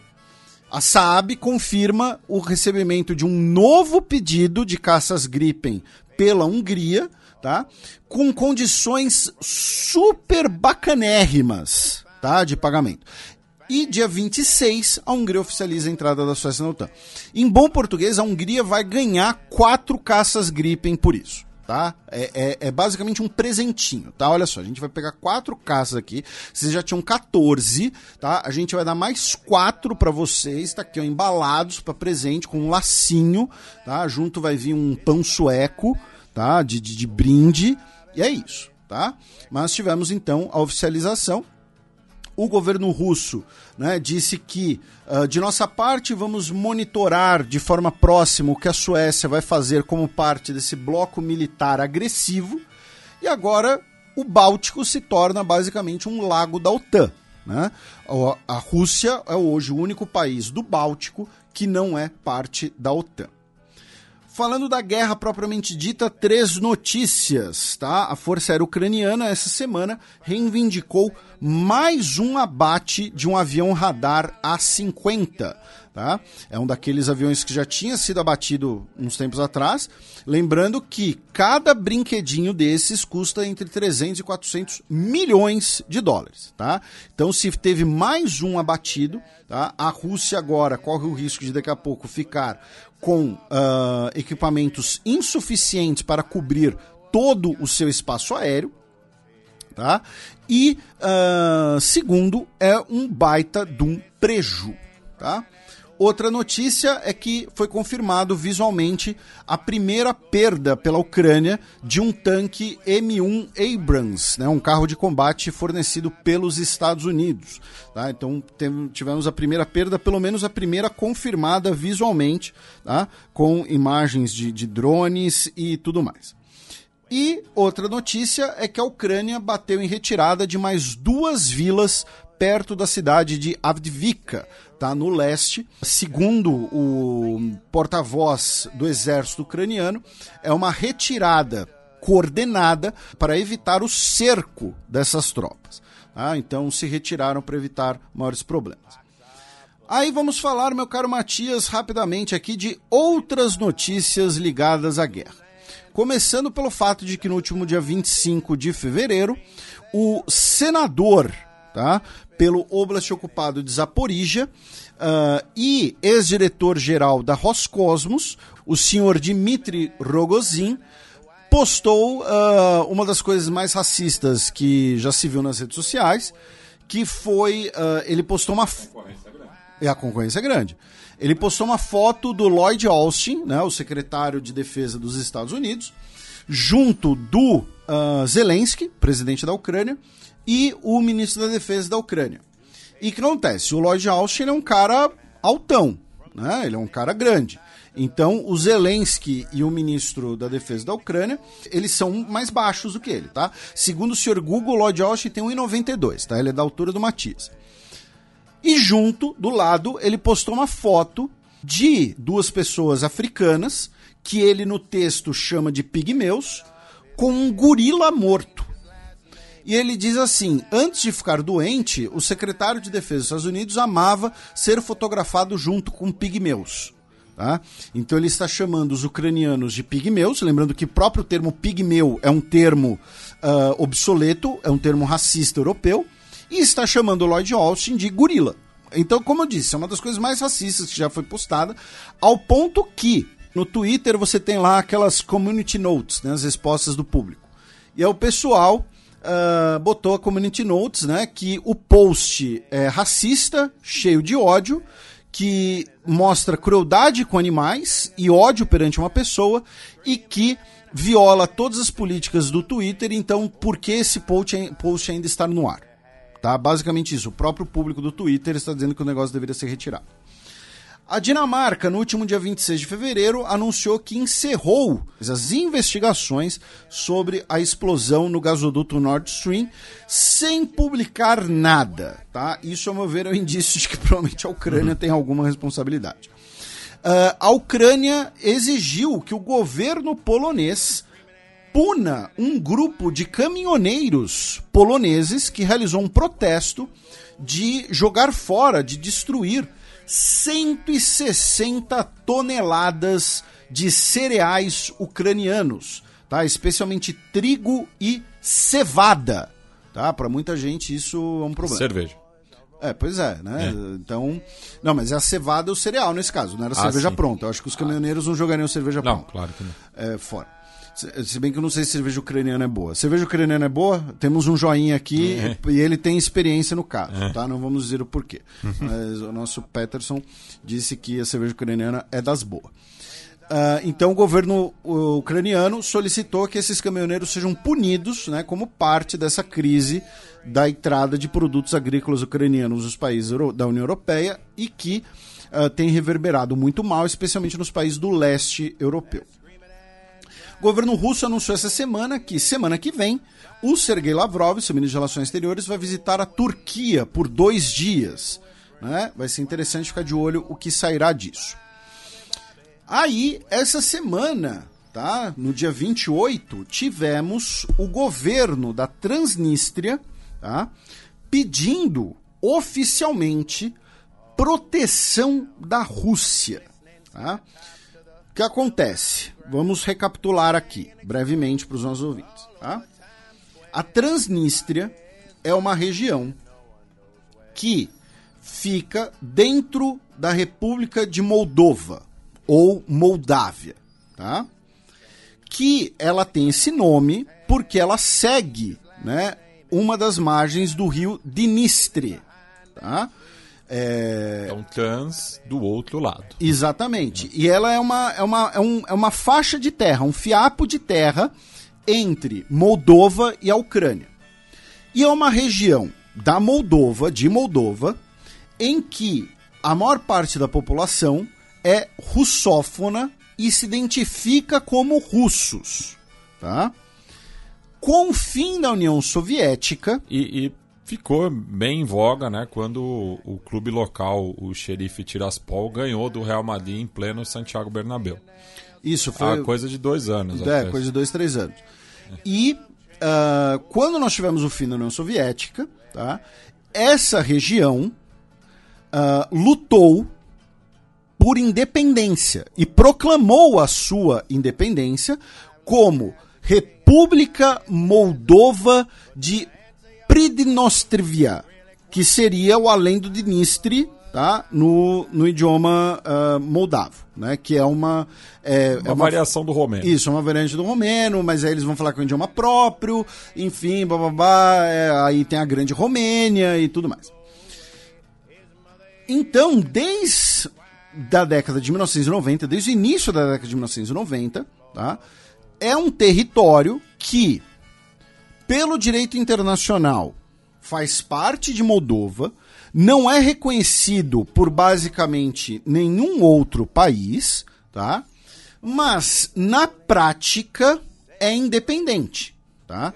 a Saab confirma o recebimento de um novo pedido de caças Gripen pela Hungria, tá? com condições super bacanérrimas tá? de pagamento. E dia 26, a Hungria oficializa a entrada da Suécia na OTAN. Em bom português, a Hungria vai ganhar quatro caças Gripen por isso. Tá? É, é, é, basicamente um presentinho, tá? Olha só, a gente vai pegar quatro caças aqui. Vocês já tinham 14, tá? A gente vai dar mais quatro para vocês, tá aqui, ó, embalados para presente com um lacinho, tá? Junto vai vir um pão sueco, tá? De, de, de brinde. E é isso, tá? Mas tivemos então a oficialização o governo russo né, disse que, uh, de nossa parte, vamos monitorar de forma próxima o que a Suécia vai fazer como parte desse bloco militar agressivo. E agora o Báltico se torna basicamente um lago da OTAN. Né? A Rússia é hoje o único país do Báltico que não é parte da OTAN. Falando da guerra propriamente dita, três notícias, tá? A Força Aérea Ucraniana essa semana reivindicou mais um abate de um avião radar A-50, tá? É um daqueles aviões que já tinha sido abatido uns tempos atrás. Lembrando que cada brinquedinho desses custa entre 300 e 400 milhões de dólares, tá? Então, se teve mais um abatido, tá? A Rússia agora corre o risco de daqui a pouco ficar com uh, equipamentos insuficientes para cobrir todo o seu espaço aéreo, tá? E uh, segundo é um baita de um preju, tá? Outra notícia é que foi confirmado visualmente a primeira perda pela Ucrânia de um tanque M1 Abrams, né, um carro de combate fornecido pelos Estados Unidos. Tá? Então tivemos a primeira perda, pelo menos a primeira confirmada visualmente, tá? com imagens de, de drones e tudo mais. E outra notícia é que a Ucrânia bateu em retirada de mais duas vilas perto da cidade de Avdiivka, tá no leste. Segundo o porta-voz do exército ucraniano, é uma retirada coordenada para evitar o cerco dessas tropas. Tá? Então se retiraram para evitar maiores problemas. Aí vamos falar, meu caro Matias, rapidamente aqui de outras notícias ligadas à guerra. Começando pelo fato de que no último dia 25 de fevereiro, o senador tá, pelo Oblast ocupado de Zaporizhia uh, e ex-diretor-geral da Roscosmos, o senhor Dmitry Rogozin, postou uh, uma das coisas mais racistas que já se viu nas redes sociais, que foi, uh, ele postou uma... É, a concorrência é grande. Ele postou uma foto do Lloyd Austin, né, o secretário de defesa dos Estados Unidos, junto do uh, Zelensky, presidente da Ucrânia, e o ministro da Defesa da Ucrânia. E o que acontece? O Lloyd Austin é um cara altão, né? ele é um cara grande. Então, o Zelensky e o ministro da Defesa da Ucrânia, eles são mais baixos do que ele, tá? Segundo o senhor Google, o Lloyd Austin tem 1,92, tá? Ele é da altura do Matias. E junto, do lado, ele postou uma foto de duas pessoas africanas, que ele no texto chama de pigmeus, com um gorila morto. E ele diz assim: antes de ficar doente, o secretário de Defesa dos Estados Unidos amava ser fotografado junto com pigmeus. Tá? Então ele está chamando os ucranianos de pigmeus, lembrando que o próprio termo pigmeu é um termo uh, obsoleto, é um termo racista europeu, e está chamando o Lloyd Austin de gorila. Então, como eu disse, é uma das coisas mais racistas que já foi postada, ao ponto que no Twitter você tem lá aquelas community notes, né, as respostas do público. E é o pessoal uh, botou a community notes, né, que o post é racista, cheio de ódio, que mostra crueldade com animais e ódio perante uma pessoa e que viola todas as políticas do Twitter, então por que esse post, post ainda está no ar? Tá? Basicamente isso, o próprio público do Twitter está dizendo que o negócio deveria ser retirado. A Dinamarca, no último dia 26 de fevereiro, anunciou que encerrou as investigações sobre a explosão no gasoduto Nord Stream sem publicar nada. Tá? Isso, a meu ver, é um indício de que provavelmente a Ucrânia uhum. tem alguma responsabilidade. Uh, a Ucrânia exigiu que o governo polonês puna um grupo de caminhoneiros poloneses que realizou um protesto de jogar fora, de destruir 160 toneladas de cereais ucranianos, tá? Especialmente trigo e cevada, tá? Para muita gente isso é um problema. Cerveja. É, pois é, né? É. Então. Não, mas é a cevada o cereal nesse caso, não era ah, cerveja sim. pronta. Eu acho que os caminhoneiros não jogariam cerveja não, pronta. Claro que não. É, fora. Se bem que eu não sei se cerveja ucraniana é boa. Cerveja ucraniana é boa? Temos um joinha aqui é. e ele tem experiência no caso, é. tá? Não vamos dizer o porquê. Uhum. Mas o nosso Peterson disse que a cerveja ucraniana é das boas. Uh, então o governo ucraniano solicitou que esses caminhoneiros sejam punidos né, como parte dessa crise da entrada de produtos agrícolas ucranianos nos países da União Europeia e que uh, tem reverberado muito mal, especialmente nos países do leste europeu. O governo russo anunciou essa semana que, semana que vem, o Sergei Lavrov, seu ministro de Relações Exteriores, vai visitar a Turquia por dois dias. Né? Vai ser interessante ficar de olho o que sairá disso. Aí, essa semana, tá? No dia 28, tivemos o governo da Transnistria, tá? Pedindo oficialmente proteção da Rússia, tá? Que acontece? Vamos recapitular aqui, brevemente, para os nossos ouvintes, tá? A Transnistria é uma região que fica dentro da República de Moldova ou Moldávia, tá? Que ela tem esse nome porque ela segue, né, uma das margens do rio Dnistre, tá? É... um trans do outro lado. Exatamente. E ela é uma, é, uma, é, um, é uma faixa de terra, um fiapo de terra entre Moldova e a Ucrânia. E é uma região da Moldova, de Moldova, em que a maior parte da população é russófona e se identifica como russos, tá? Com o fim da União Soviética e, e ficou bem em voga, né? Quando o, clube local, o Xerife Tiraspol, ganhou do Real Madrid em pleno Santiago Bernabéu. Isso foi. A coisa de dois anos. É, até. coisa de dois, três anos. E uh, quando nós tivemos o fim da União Soviética, tá? Essa região uh, lutou por independência e proclamou a sua independência como República Moldova de Pridnostrvia, que seria o além do Dnistri, tá? No, no idioma uh, moldavo, né? Que é uma é, uma, é uma variação do romeno. Isso, é uma variante do romeno, mas aí eles vão falar com o idioma próprio, enfim, bababá, é, aí tem a grande Romênia e tudo mais. Então, desde da década de 1990, desde o início da década de 1990, tá? É um território que pelo direito internacional, faz parte de Moldova, não é reconhecido por basicamente nenhum outro país, tá? Mas na prática é independente, tá?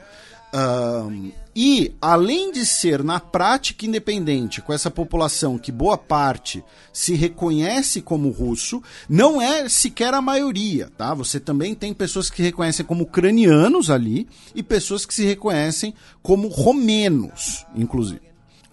Um, e, além de ser na prática independente com essa população que boa parte se reconhece como russo, não é sequer a maioria, tá? Você também tem pessoas que se reconhecem como ucranianos ali e pessoas que se reconhecem como romenos, inclusive.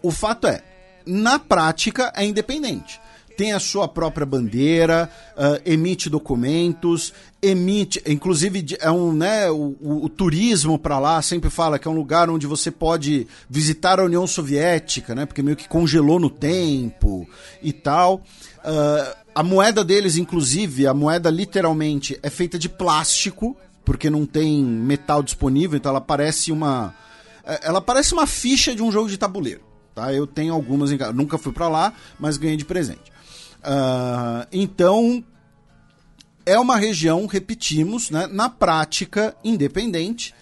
O fato é, na prática é independente tem a sua própria bandeira, uh, emite documentos, emite, inclusive é um, né, o, o, o turismo para lá sempre fala que é um lugar onde você pode visitar a União Soviética, né, porque meio que congelou no tempo e tal. Uh, a moeda deles, inclusive, a moeda literalmente é feita de plástico, porque não tem metal disponível, então ela parece uma, é, ela parece uma ficha de um jogo de tabuleiro. Tá? Eu tenho algumas. Nunca fui para lá, mas ganhei de presente. Uh, então, é uma região, repetimos, né, na prática independente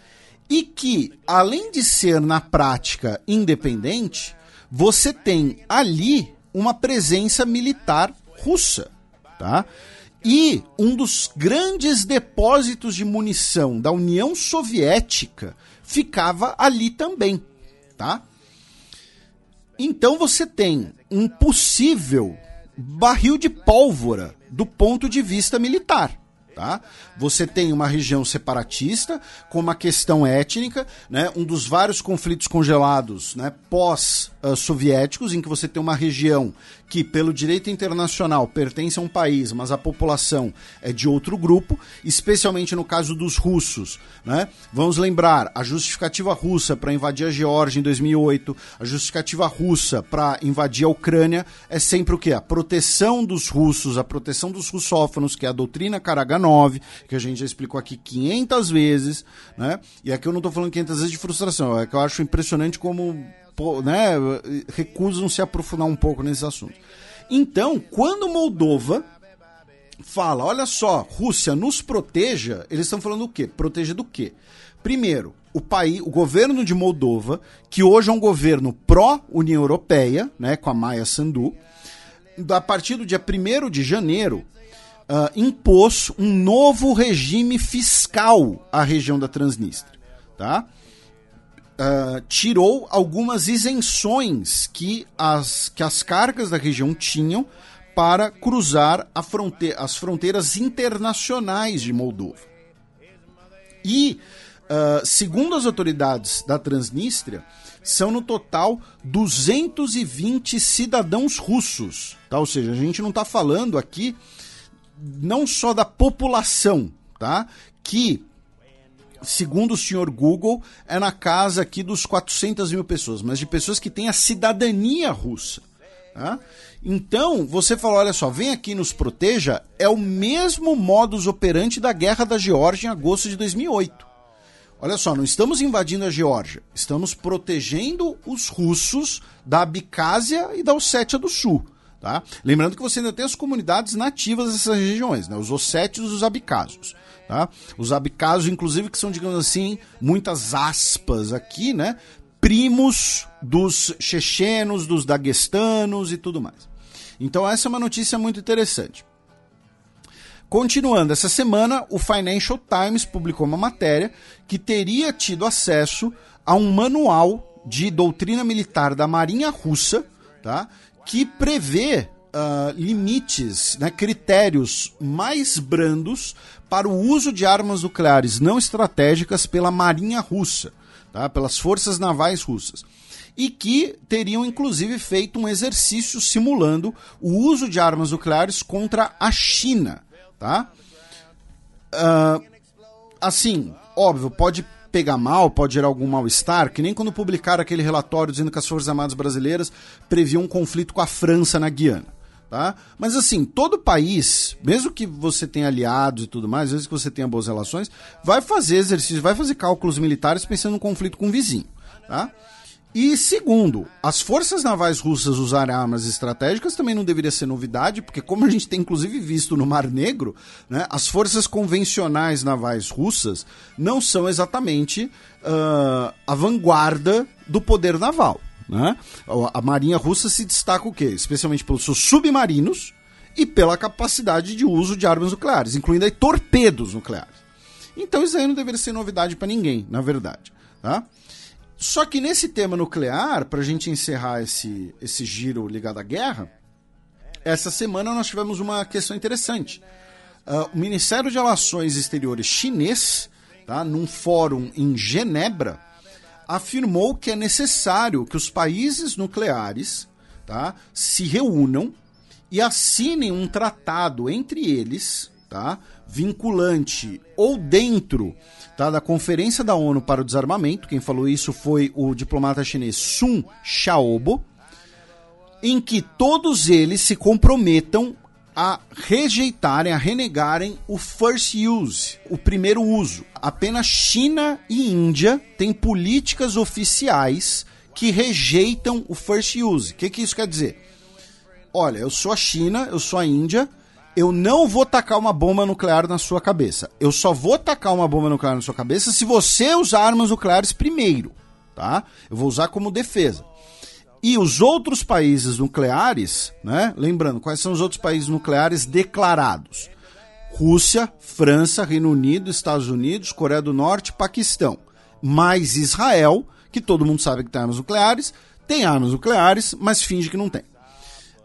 e que, além de ser na prática independente, você tem ali uma presença militar russa, tá? E um dos grandes depósitos de munição da União Soviética ficava ali também, tá? Então você tem um possível barril de pólvora do ponto de vista militar. Tá? Você tem uma região separatista com uma questão étnica, né? um dos vários conflitos congelados né? pós-soviéticos, em que você tem uma região que, pelo direito internacional, pertence a um país, mas a população é de outro grupo, especialmente no caso dos russos. Né? Vamos lembrar, a justificativa russa para invadir a Geórgia em 2008, a justificativa russa para invadir a Ucrânia é sempre o que? A proteção dos russos, a proteção dos russófonos, que é a doutrina Karaganov, que a gente já explicou aqui 500 vezes, né? E aqui eu não estou falando 500 vezes de frustração, é que eu acho impressionante como né, recusam se aprofundar um pouco nesses assuntos. Então, quando Moldova fala, olha só, Rússia nos proteja, eles estão falando o quê? Proteja do quê? Primeiro, o país, o governo de Moldova, que hoje é um governo pró-União Europeia, né, com a Maia Sandu, a partir do dia 1 de janeiro, uh, impôs um novo regime fiscal à região da Transnistria. Tá? Uh, tirou algumas isenções que as, que as cargas da região tinham para cruzar fronte as fronteiras internacionais de Moldova. E, uh, segundo as autoridades da Transnistria, são no total 220 cidadãos russos. Tá? Ou seja, a gente não está falando aqui não só da população, tá? que segundo o senhor Google, é na casa aqui dos 400 mil pessoas, mas de pessoas que têm a cidadania russa. Tá? Então, você falou: olha só, vem aqui nos proteja, é o mesmo modus operandi da guerra da Geórgia em agosto de 2008. Olha só, não estamos invadindo a Geórgia, estamos protegendo os russos da Abcásia e da Ossétia do Sul. Tá? Lembrando que você ainda tem as comunidades nativas dessas regiões, né? os ossétios e os abcásios. Tá? Os abcásios, inclusive, que são, digamos assim, muitas aspas aqui, né? primos dos chechenos, dos daguestanos e tudo mais. Então essa é uma notícia muito interessante. Continuando, essa semana o Financial Times publicou uma matéria que teria tido acesso a um manual de doutrina militar da Marinha Russa, tá? Que prevê uh, limites, né, critérios mais brandos para o uso de armas nucleares não estratégicas pela Marinha Russa tá? pelas forças navais russas. E que teriam inclusive feito um exercício simulando o uso de armas nucleares contra a China. Tá? Uh, assim, óbvio, pode pegar mal, pode gerar algum mal-estar, que nem quando publicaram aquele relatório dizendo que as Forças Armadas Brasileiras previam um conflito com a França na Guiana. Tá? Mas assim, todo país, mesmo que você tenha aliados e tudo mais, vezes que você tenha boas relações, vai fazer exercícios, vai fazer cálculos militares pensando no conflito com o vizinho. Tá? E segundo, as forças navais russas usarem armas estratégicas também não deveria ser novidade, porque como a gente tem inclusive visto no Mar Negro, né, as forças convencionais navais russas não são exatamente uh, a vanguarda do poder naval. Né? A Marinha Russa se destaca o quê? Especialmente pelos seus submarinos e pela capacidade de uso de armas nucleares, incluindo aí torpedos nucleares. Então isso aí não deveria ser novidade para ninguém, na verdade. Tá? Só que nesse tema nuclear, para a gente encerrar esse, esse giro ligado à guerra, essa semana nós tivemos uma questão interessante. Uh, o Ministério de Relações Exteriores chinês, tá, num fórum em Genebra, afirmou que é necessário que os países nucleares tá, se reúnam e assinem um tratado entre eles, tá, vinculante ou dentro tá, da Conferência da ONU para o Desarmamento, quem falou isso foi o diplomata chinês Sun Xiaobo, em que todos eles se comprometam a rejeitarem, a renegarem o first use, o primeiro uso. Apenas China e Índia têm políticas oficiais que rejeitam o first use. O que, que isso quer dizer? Olha, eu sou a China, eu sou a Índia, eu não vou tacar uma bomba nuclear na sua cabeça. Eu só vou tacar uma bomba nuclear na sua cabeça se você usar armas nucleares primeiro, tá? Eu vou usar como defesa. E os outros países nucleares, né? Lembrando, quais são os outros países nucleares declarados? Rússia, França, Reino Unido, Estados Unidos, Coreia do Norte, Paquistão. Mais Israel, que todo mundo sabe que tem armas nucleares, tem armas nucleares, mas finge que não tem.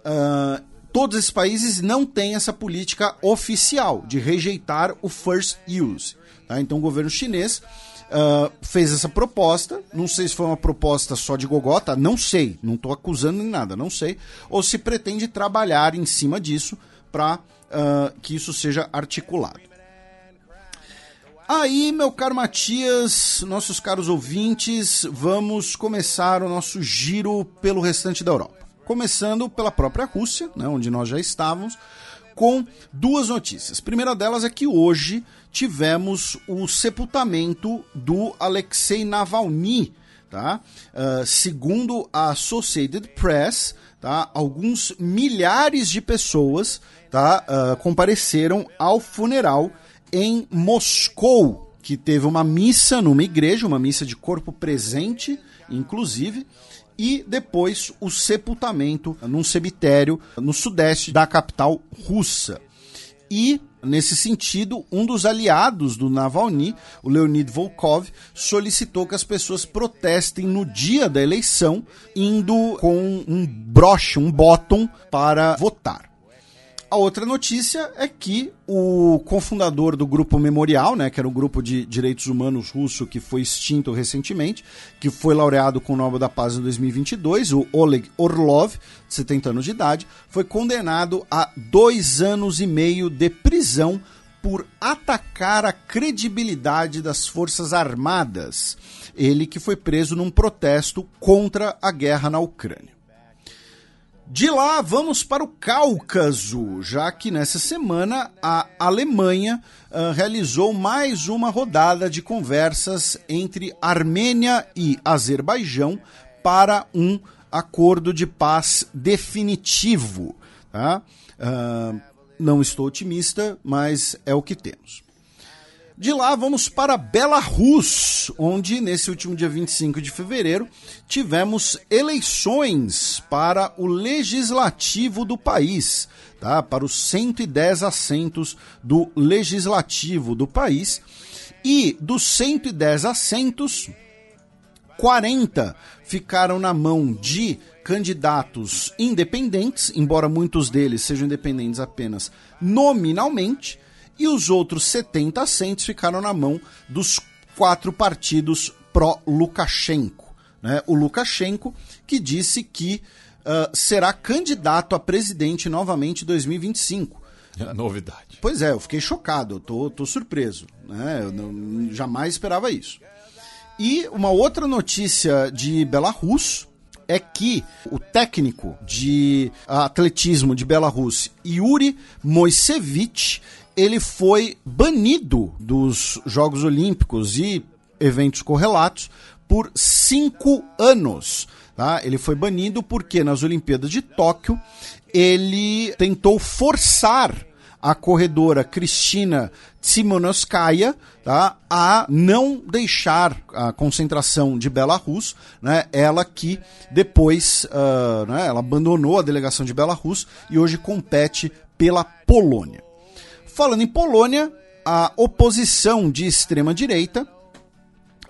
Uh, todos esses países não têm essa política oficial de rejeitar o first use. Tá? Então o governo chinês uh, fez essa proposta. Não sei se foi uma proposta só de gogota, não sei, não estou acusando nem nada, não sei. Ou se pretende trabalhar em cima disso para uh, ah, que isso seja articulado. Aí, meu caro Matias, nossos caros ouvintes, vamos começar o nosso giro pelo restante da Europa. Começando pela própria Rússia, né, onde nós já estávamos, com duas notícias. A primeira delas é que hoje tivemos o sepultamento do Alexei Navalny, tá? Uh, segundo a Associated Press, tá? Alguns milhares de pessoas, tá? Uh, compareceram ao funeral em Moscou, que teve uma missa numa igreja, uma missa de corpo presente, inclusive, e depois o sepultamento num cemitério no sudeste da capital russa. E Nesse sentido, um dos aliados do Navalny, o Leonid Volkov, solicitou que as pessoas protestem no dia da eleição, indo com um broche, um bottom, para votar. A outra notícia é que o cofundador do grupo Memorial, né, que era um grupo de direitos humanos russo que foi extinto recentemente, que foi laureado com o Nobel da Paz em 2022, o Oleg Orlov, de 70 anos de idade, foi condenado a dois anos e meio de prisão por atacar a credibilidade das Forças Armadas. Ele que foi preso num protesto contra a guerra na Ucrânia. De lá, vamos para o Cáucaso, já que nessa semana a Alemanha uh, realizou mais uma rodada de conversas entre Armênia e Azerbaijão para um acordo de paz definitivo. Tá? Uh, não estou otimista, mas é o que temos. De lá vamos para Belarus, onde nesse último dia 25 de fevereiro tivemos eleições para o legislativo do país, tá? Para os 110 assentos do legislativo do país. E dos 110 assentos, 40 ficaram na mão de candidatos independentes, embora muitos deles sejam independentes apenas nominalmente e os outros 70 assentos ficaram na mão dos quatro partidos pró-Lukashenko. Né? O Lukashenko que disse que uh, será candidato a presidente novamente em 2025. É novidade. Pois é, eu fiquei chocado, eu tô, tô surpreso. Né? Eu não, jamais esperava isso. E uma outra notícia de Belarus é que o técnico de atletismo de Belarus, Yuri Moisevich, ele foi banido dos Jogos Olímpicos e eventos correlatos por cinco anos. Tá? Ele foi banido porque nas Olimpíadas de Tóquio ele tentou forçar a corredora Cristina Tsimonowskaya tá, a não deixar a concentração de Belarus, né, ela que depois uh, né, ela abandonou a delegação de Belarus e hoje compete pela Polônia. Falando em Polônia, a oposição de extrema-direita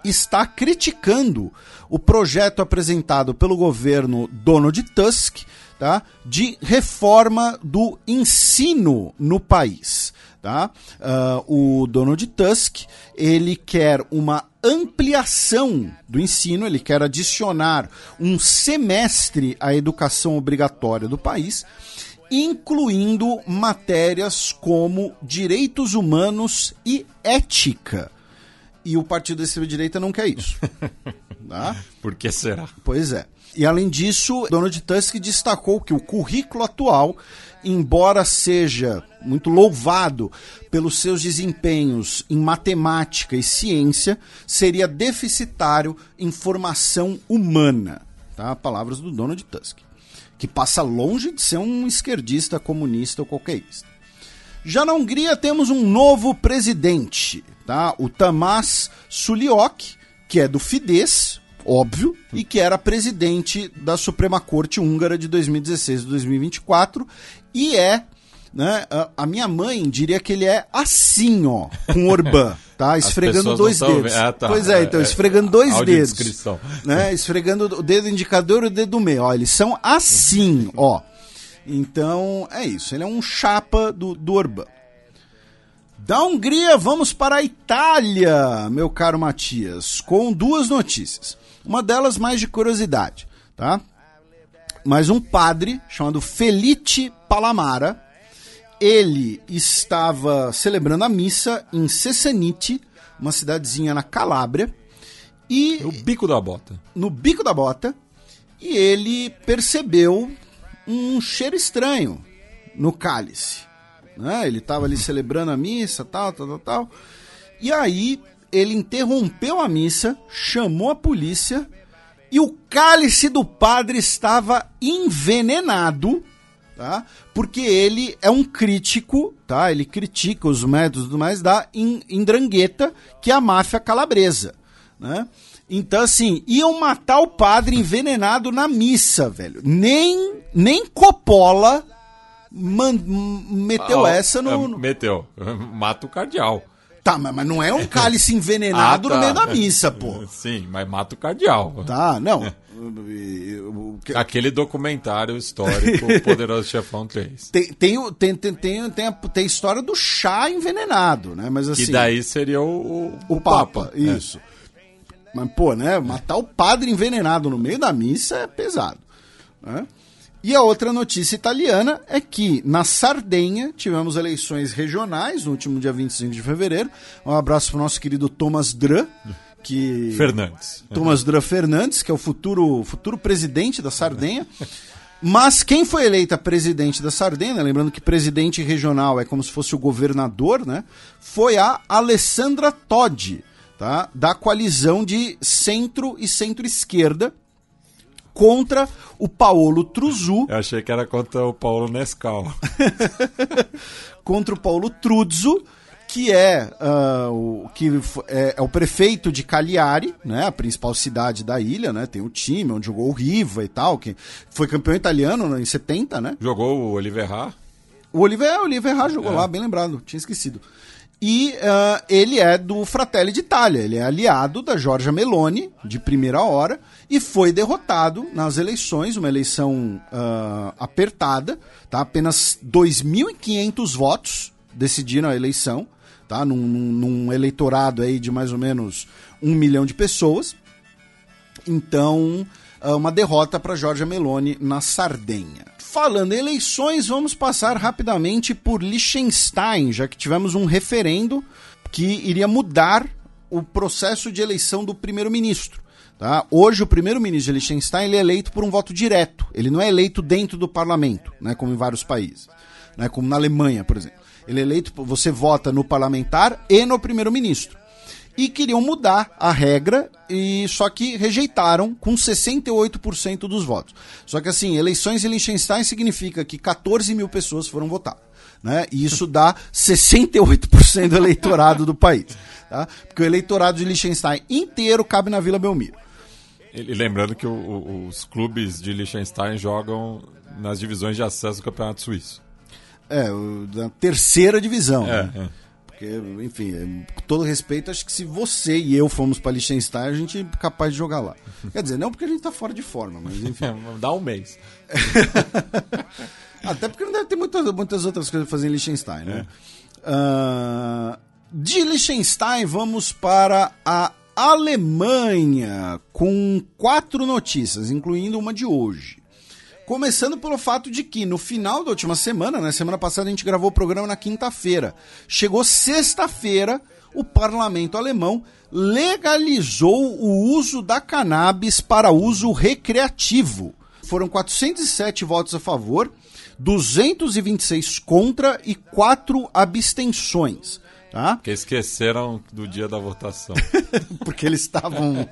está criticando o projeto apresentado pelo governo Donald Tusk tá, de reforma do ensino no país. Tá? Uh, o Donald Tusk ele quer uma ampliação do ensino, ele quer adicionar um semestre à educação obrigatória do país incluindo matérias como direitos humanos e ética. E o partido da extrema-direita não quer isso. tá? Por que será? Pois é. E além disso, Donald Tusk destacou que o currículo atual, embora seja muito louvado pelos seus desempenhos em matemática e ciência, seria deficitário em formação humana. Tá? Palavras do Donald Tusk que passa longe de ser um esquerdista, comunista ou qualquerista. Já na Hungria temos um novo presidente, tá? O Tamás Suliok, que é do Fidesz, óbvio, e que era presidente da Suprema Corte Húngara de 2016 e 2024 e é né? A, minha mãe diria que ele é assim, ó, com Orbán, tá? Esfregando dois dedos. Ah, tá. Pois é, então, é, esfregando dois dedos. Né? Esfregando o dedo indicador e o dedo meio. Ó, eles são assim, ó. Então, é isso. Ele é um chapa do, do Orbán. Da Hungria, vamos para a Itália, meu caro Matias, com duas notícias. Uma delas mais de curiosidade, tá? Mas um padre chamado Felice Palamara, ele estava celebrando a missa em Cessanite, uma cidadezinha na Calábria. E no bico da bota. No bico da bota. E ele percebeu um cheiro estranho no cálice. Né? Ele estava ali celebrando a missa, tal, tal, tal, tal. E aí ele interrompeu a missa, chamou a polícia e o cálice do padre estava envenenado tá? Porque ele é um crítico, tá? Ele critica os métodos do mais da Indrangheta, que é a máfia calabresa, né? Então, assim, iam matar o padre envenenado na missa, velho. Nem, nem Coppola man, meteu ah, essa no, Meteu. Mata o cardeal. Tá, mas mas não é um cálice envenenado Ah, tá. no meio da missa, pô. Sim, mas mata o cardeal. Tá, não. Aquele documentário histórico, o Poderoso Chefão 3. Tem, tem, tem, tem, tem, tem, a, tem a história do chá envenenado, né? Mas assim. Que daí seria o, o, o Papa, isso. Mas, pô, né? Matar o padre envenenado no meio da missa é pesado. né? E a outra notícia italiana é que na Sardenha tivemos eleições regionais no último dia 25 de fevereiro. Um abraço pro nosso querido Thomas Drã, que. Fernandes. Thomas Drã Fernandes, que é o futuro, futuro presidente da Sardenha. Mas quem foi eleita presidente da Sardenha, né, lembrando que presidente regional é como se fosse o governador, né? Foi a Alessandra Toddi, tá? Da coalizão de centro e centro-esquerda contra o Paolo Truzzu, Eu achei que era contra o Paulo Nescau. contra o Paulo Truzzo, que é, ah, o, que é, é o prefeito de Cagliari, né, a principal cidade da ilha, né, tem o time onde jogou o Riva e tal, que foi campeão italiano em 70, né? Jogou o Oliver Haas. O Oliver, o jogou lá, bem lembrado, tinha esquecido. E ah, ele é do Fratelli d'Italia, ele é aliado da Giorgia Meloni, de primeira hora, e foi derrotado nas eleições, uma eleição ah, apertada, tá? apenas 2.500 votos decidiram a eleição, tá? num, num- eleitorado aí de mais ou menos um milhão de pessoas. Então, uma derrota para Giorgia Meloni na Sardenha. Falando em eleições, vamos passar rapidamente por Liechtenstein, já que tivemos um referendo que iria mudar o processo de eleição do primeiro-ministro. Tá? Hoje, o primeiro-ministro de Liechtenstein ele é eleito por um voto direto. Ele não é eleito dentro do parlamento, né, como em vários países. Né, como na Alemanha, por exemplo. Ele é eleito, você vota no parlamentar e no primeiro-ministro e queriam mudar a regra e só que rejeitaram com 68% dos votos. Só que assim, eleições em Liechtenstein significa que 14 mil pessoas foram votar. Né? E isso dá 68% do eleitorado do país. Tá? Porque o eleitorado de Liechtenstein inteiro cabe na Vila Belmiro. E lembrando que o- o- os clubes de Liechtenstein jogam nas divisões de acesso do Campeonato Suíço. É, o- da terceira divisão. É, né? é. Porque, enfim, é, com todo respeito, acho que se você e eu fomos para Liechtenstein, a gente é capaz de jogar lá. Quer dizer, não porque a gente tá fora de forma, mas enfim. Dá um mês. Até porque não deve ter muitas, muitas outras coisas pra fazer em Liechtenstein, né? Ah, de Liechtenstein, vamos para a Alemanha, com quatro notícias, incluindo uma de hoje. Começando pelo fato de que no final da última semana, né, semana passada a gente gravou o programa na quinta-feira. Chegou sexta-feira, o parlamento alemão legalizou o uso da cannabis para uso recreativo. Foram 407 votos a favor, 226 contra e 4 abstenções. Tá? Porque esqueceram do dia da votação. porque eles estavam.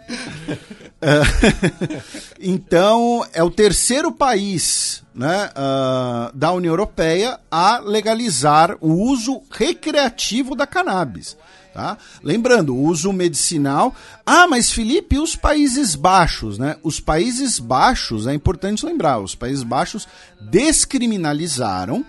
Então, é o terceiro país né, ah, da União Europeia a legalizar o uso recreativo da cannabis. Tá? Lembrando, o uso medicinal. Ah, mas Felipe, os Países Baixos? Né? Os Países Baixos, é importante lembrar, os Países Baixos descriminalizaram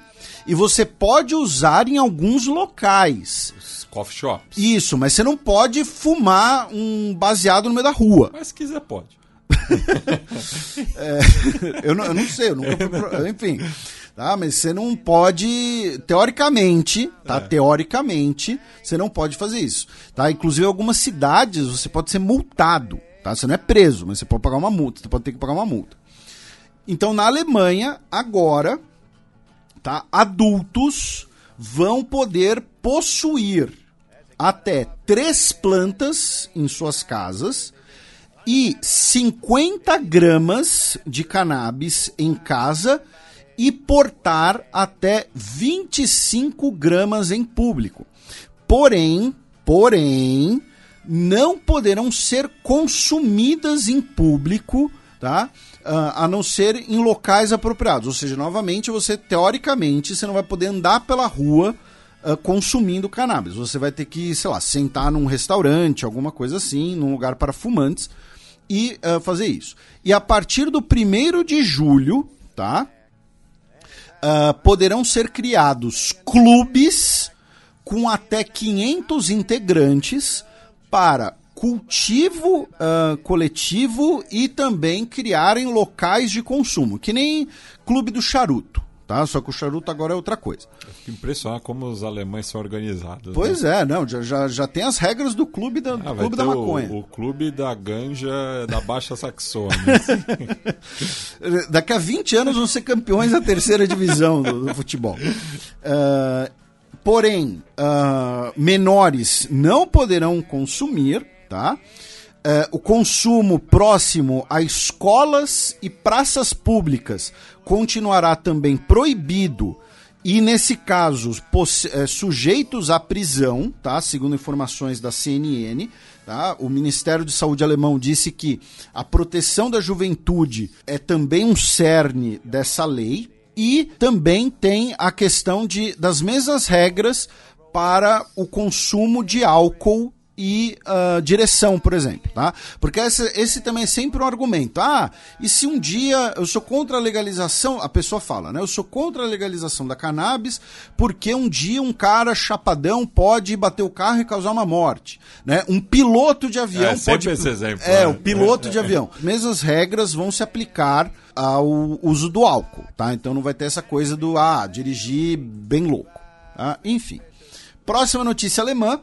e você pode usar em alguns locais. Coffee shops. Isso, mas você não pode fumar um baseado no meio da rua. Mas se quiser, pode. Eu não, eu não sei, eu nunca fui pro- Enfim. Tá, mas você não pode, teoricamente, tá? Teoricamente, você não pode fazer isso. Tá? Inclusive, em algumas cidades você pode ser multado. Tá? Você não é preso, mas você pode pagar uma multa. Você pode ter que pagar uma multa. Então, na Alemanha, agora, tá? Adultos vão poder possuir até três plantas em suas casas e 50 gramas de cannabis em casa e portar até 25 gramas em público. Porém, porém, não poderão ser consumidas em público, tá? Ah, a não ser em locais apropriados. Ou seja, novamente, você, teoricamente, você não vai poder andar pela rua ah, consumindo cannabis. Você vai ter que, sei lá, sentar num restaurante, alguma coisa assim, num lugar para fumantes e ah, fazer isso. E a partir do 1 de julho, tá? ah, poderão ser criados clubes com até 500 integrantes para cultivo uh, coletivo e também criarem locais de consumo, que nem Clube do Charuto. Tá? Só que o charuto agora é outra coisa. Impressionado como os alemães são organizados. Pois né? é, não, já, já, já tem as regras do clube da, ah, clube da maconha. O, o, clube da ganja da Baixa Saxônia. Daqui a 20 anos vão ser campeões da terceira divisão do, do futebol. Uh, porém, uh, menores não poderão consumir, tá? Uh, o consumo próximo a escolas e praças públicas continuará também proibido e, nesse caso, uh, sujeitos à prisão, tá? segundo informações da CNN. Tá? O Ministério de Saúde alemão disse que a proteção da juventude é também um cerne dessa lei. E também tem a questão de, das mesmas regras para o consumo de álcool e uh, direção, por exemplo, tá? Porque esse, esse também é sempre um argumento. Ah, e se um dia eu sou contra a legalização, a pessoa fala, né? Eu sou contra a legalização da cannabis porque um dia um cara chapadão pode bater o carro e causar uma morte, né? Um piloto de avião é, pode... esse exemplo. É, né? o piloto de avião. Mesmas regras vão se aplicar ao uso do álcool, tá? Então não vai ter essa coisa do, ah, dirigir bem louco, tá? Enfim. Próxima notícia alemã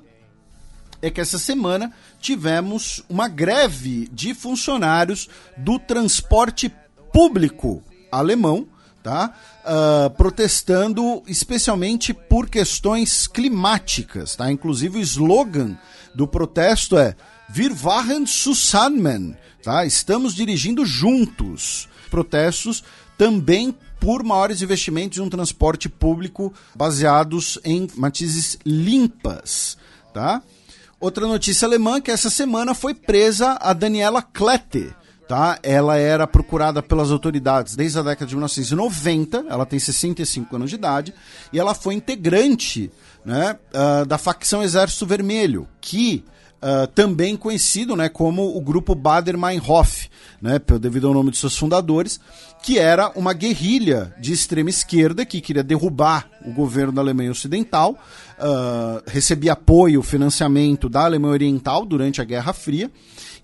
é que essa semana tivemos uma greve de funcionários do transporte público alemão, tá? Uh, protestando especialmente por questões climáticas, tá? Inclusive o slogan do protesto é Wir waren zusammen, tá? Estamos dirigindo juntos. Protestos também por maiores investimentos em um transporte público baseados em matizes limpas, tá? Outra notícia alemã que essa semana foi presa a Daniela Klette. Tá? Ela era procurada pelas autoridades desde a década de 1990, ela tem 65 anos de idade, e ela foi integrante né, uh, da facção Exército Vermelho, que uh, também conhecido né, como o grupo Bader-Meinhof, né, devido ao nome de seus fundadores, que era uma guerrilha de extrema esquerda que queria derrubar o governo da Alemanha Ocidental, uh, recebia apoio, financiamento da Alemanha Oriental durante a Guerra Fria.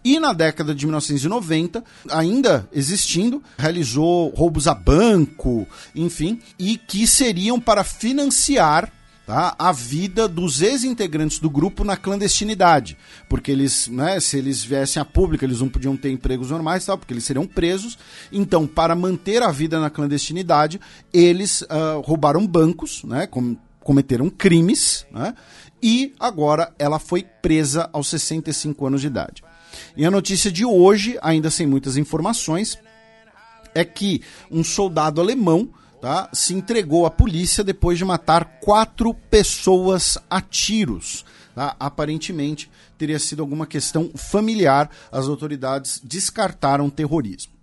E na década de 1990, ainda existindo, realizou roubos a banco, enfim, e que seriam para financiar tá? a vida dos ex-integrantes do grupo na clandestinidade. Porque eles, né, se eles viessem a público, eles não podiam ter empregos normais, tal, porque eles seriam presos. Então, para manter a vida na clandestinidade, eles uh, roubaram bancos, né, cometeram crimes, né, e agora ela foi presa aos 65 anos de idade. E a notícia de hoje, ainda sem muitas informações, é que um soldado alemão tá, se entregou à polícia depois de matar quatro pessoas a tiros. Tá? Aparentemente teria sido alguma questão familiar. As autoridades descartaram terrorismo.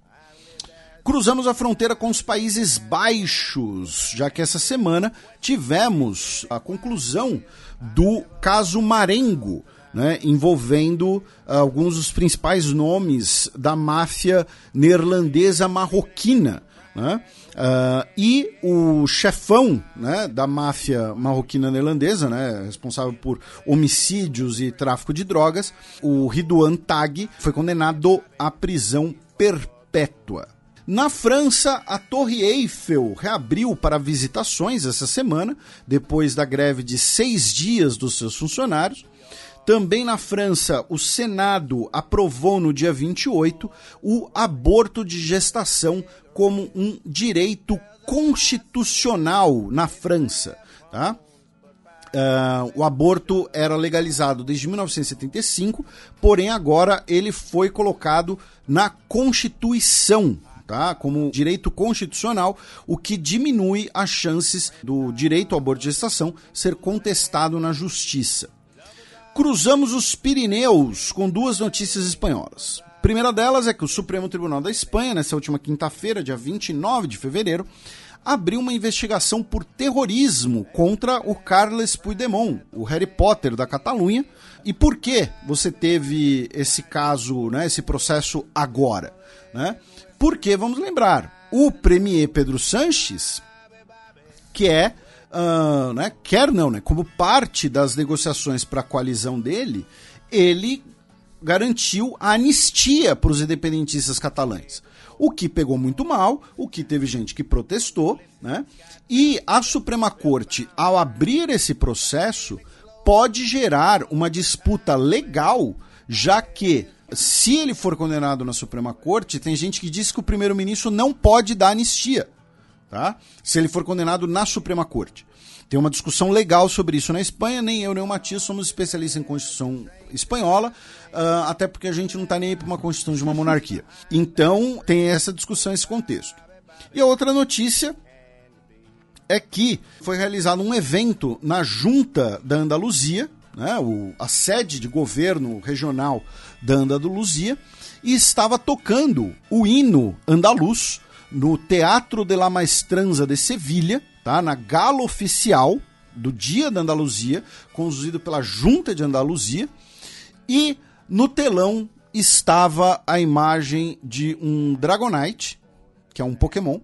Cruzamos a fronteira com os Países Baixos, já que essa semana tivemos a conclusão do caso Marengo, né, envolvendo alguns dos principais nomes da máfia neerlandesa marroquina. Né? Uh, e o chefão né, da máfia marroquina neerlandesa, né, responsável por homicídios e tráfico de drogas, o Ridouan Tag, foi condenado à prisão perpétua. Na França, a Torre Eiffel reabriu para visitações essa semana, depois da greve de seis dias dos seus funcionários. Também na França, o Senado aprovou no dia 28 o aborto de gestação como um direito constitucional na França. Tá? Uh, o aborto era legalizado desde 1975, porém agora ele foi colocado na Constituição, tá? Como direito constitucional, o que diminui as chances do direito ao aborto de gestação ser contestado na justiça cruzamos os Pirineus com duas notícias espanholas. A primeira delas é que o Supremo Tribunal da Espanha, nessa última quinta-feira, dia 29 de fevereiro, abriu uma investigação por terrorismo contra o Carles Puigdemont, o Harry Potter da Catalunha. E por que você teve esse caso, né, esse processo agora? Né? Porque, vamos lembrar, o premier Pedro Sanches, que é uh, né, quer não, né, como parte das negociações para a coalizão dele, ele garantiu anistia para os independentistas catalães. O que pegou muito mal, o que teve gente que protestou, né? E a Suprema Corte, ao abrir esse processo, pode gerar uma disputa legal, já que se ele for condenado na Suprema Corte, tem gente que diz que o primeiro-ministro não pode dar anistia, tá? Se ele for condenado na Suprema Corte. Tem uma discussão legal sobre isso na Espanha, nem eu nem o Matias somos especialistas em Constituição espanhola, uh, até porque a gente não está nem para uma Constituição de uma monarquia. Então, tem essa discussão, esse contexto. E a outra notícia é que foi realizado um evento na Junta da Andaluzia, né, o, a sede de governo regional da Andaluzia, e estava tocando o hino andaluz no Teatro de la Maestranza de Sevilha, tá, na gala oficial do Dia da Andaluzia, conduzido pela Junta de Andaluzia, e no telão estava a imagem de um Dragonite, que é um Pokémon,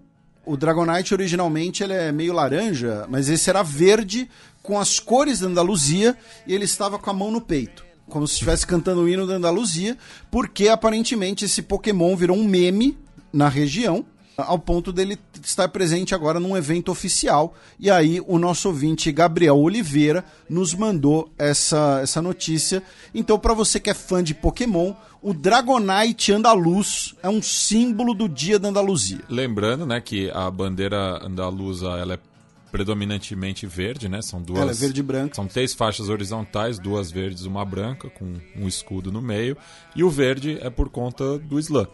o Dragonite originalmente ele é meio laranja, mas esse era verde com as cores da Andaluzia e ele estava com a mão no peito. Como se estivesse cantando o hino da Andaluzia, porque aparentemente esse Pokémon virou um meme na região ao ponto dele estar presente agora num evento oficial. E aí o nosso ouvinte Gabriel Oliveira nos mandou essa, essa notícia. Então, para você que é fã de Pokémon, o Dragonite andaluz é um símbolo do dia da Andaluzia. Lembrando, né, que a bandeira andaluza ela é predominantemente verde, né? São duas. Ela é verde e branca. São três faixas horizontais, duas verdes, uma branca, com um escudo no meio. E o verde é por conta do Islã.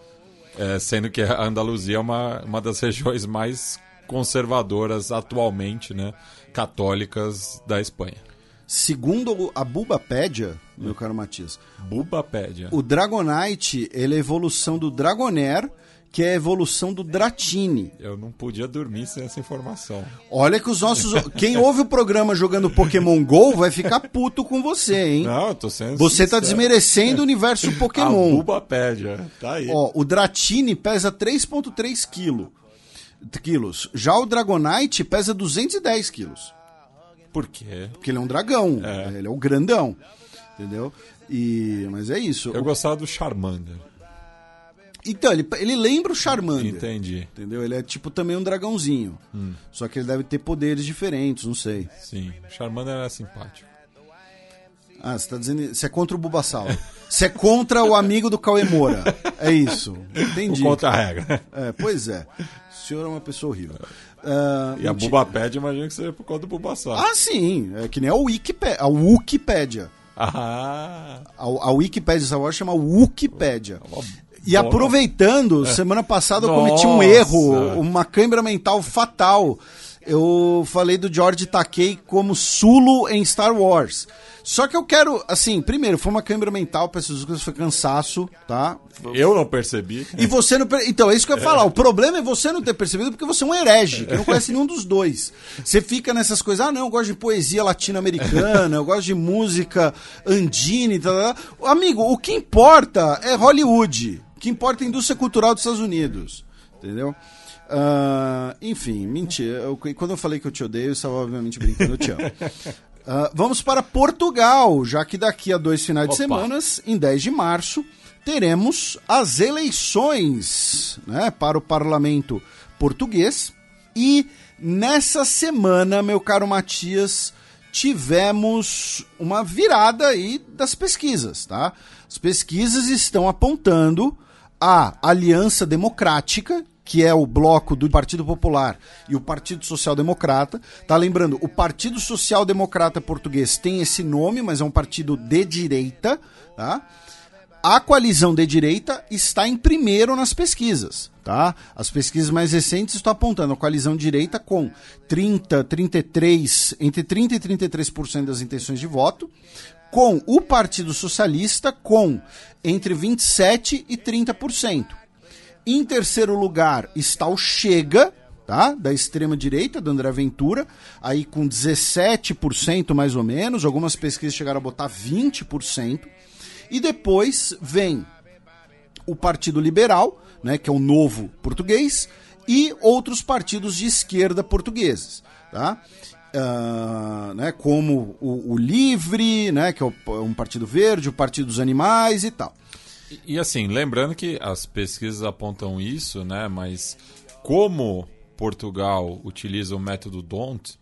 É, sendo que a Andaluzia é uma, uma das regiões mais conservadoras atualmente, né, católicas da Espanha. Segundo a Bubapédia, meu caro Matias, Bubapédia. o Dragonite ele é a evolução do Dragonair, que é a evolução do Dratini. Eu não podia dormir sem essa informação. Olha que os nossos. Quem ouve o programa jogando Pokémon GO vai ficar puto com você, hein? Não, eu tô sendo Você tá sincero. desmerecendo o universo A Pokémon. Bubapédia. Tá aí. Ó, o Dratini pesa 3,3 quilo- quilos. Já o Dragonite pesa 210 quilos. Por quê? Porque ele é um dragão. É. Ele é o grandão. Entendeu? E, mas é isso. Eu gostava do Charmander. Então, ele, ele lembra o Charmander. Entendi. Entendeu? Ele é tipo também um dragãozinho. Hum. Só que ele deve ter poderes diferentes, não sei. Sim. Charmander era simpático. Ah, você tá dizendo. Você é contra o Bulbasaur. Você é contra o amigo do Cauê Moura. É isso. Entendi. O contra-regra. É, pois é. O senhor é uma pessoa horrível. Ah, E a mentira. Bubapédia, imagino que seja por conta do Bulbasaur. Ah, sim. É que nem a Wikipédia. A Wikipédia. Ah, A, a Wikipédia Star Wars chama Wikipédia. E aproveitando, semana passada eu cometi um erro, uma câimbra mental fatal. Eu falei do George Takei como Sulu em Star Wars. Só que eu quero, assim, primeiro, foi uma câimbra mental, peço desculpas, foi cansaço, tá? eu não percebi. E você não. per- Então, é isso que eu ia falar. O problema é você não ter percebido porque você é um herege, que não conhece nenhum dos dois. Você fica nessas coisas, ah, não, eu gosto de poesia latino-americana, eu gosto de música andine, tal, tal, tal. Amigo, o que importa é Hollywood. Que importa é a indústria cultural dos Estados Unidos. Entendeu? Ah, enfim, mentira. Eu- quando eu falei que eu te odeio, eu estava obviamente brincando, eu te amo. Ah, vamos para Portugal, já que daqui a dois finais de Opa. semanas, em 10 de março, teremos as eleições né, para o parlamento português. E nessa semana, meu caro Matias, tivemos uma virada aí das pesquisas, tá? As pesquisas estão apontando a Aliança Democrática, que é o bloco do Partido Popular e o Partido Social Democrata. Tá lembrando, o Partido Social Democrata português tem esse nome, mas é um partido de direita, tá? A coalizão de direita está em primeiro nas pesquisas, tá? As pesquisas mais recentes estão apontando a coalizão direita com 30, 33, entre 30 e 33% das intenções de voto, com o Partido Socialista com entre 27 e 30%. Em terceiro lugar está o Chega, tá? Da extrema direita, do André Ventura, aí com 17% mais ou menos, algumas pesquisas chegaram a botar 20%. E depois vem o Partido Liberal, né, que é o novo português, e outros partidos de esquerda portugueses, tá? Uh, né, como o, o, Livre, né, que é um partido verde, o Partido dos Animais e tal. E, e assim, lembrando que as pesquisas apontam isso, né, mas como Portugal utiliza o método DONT,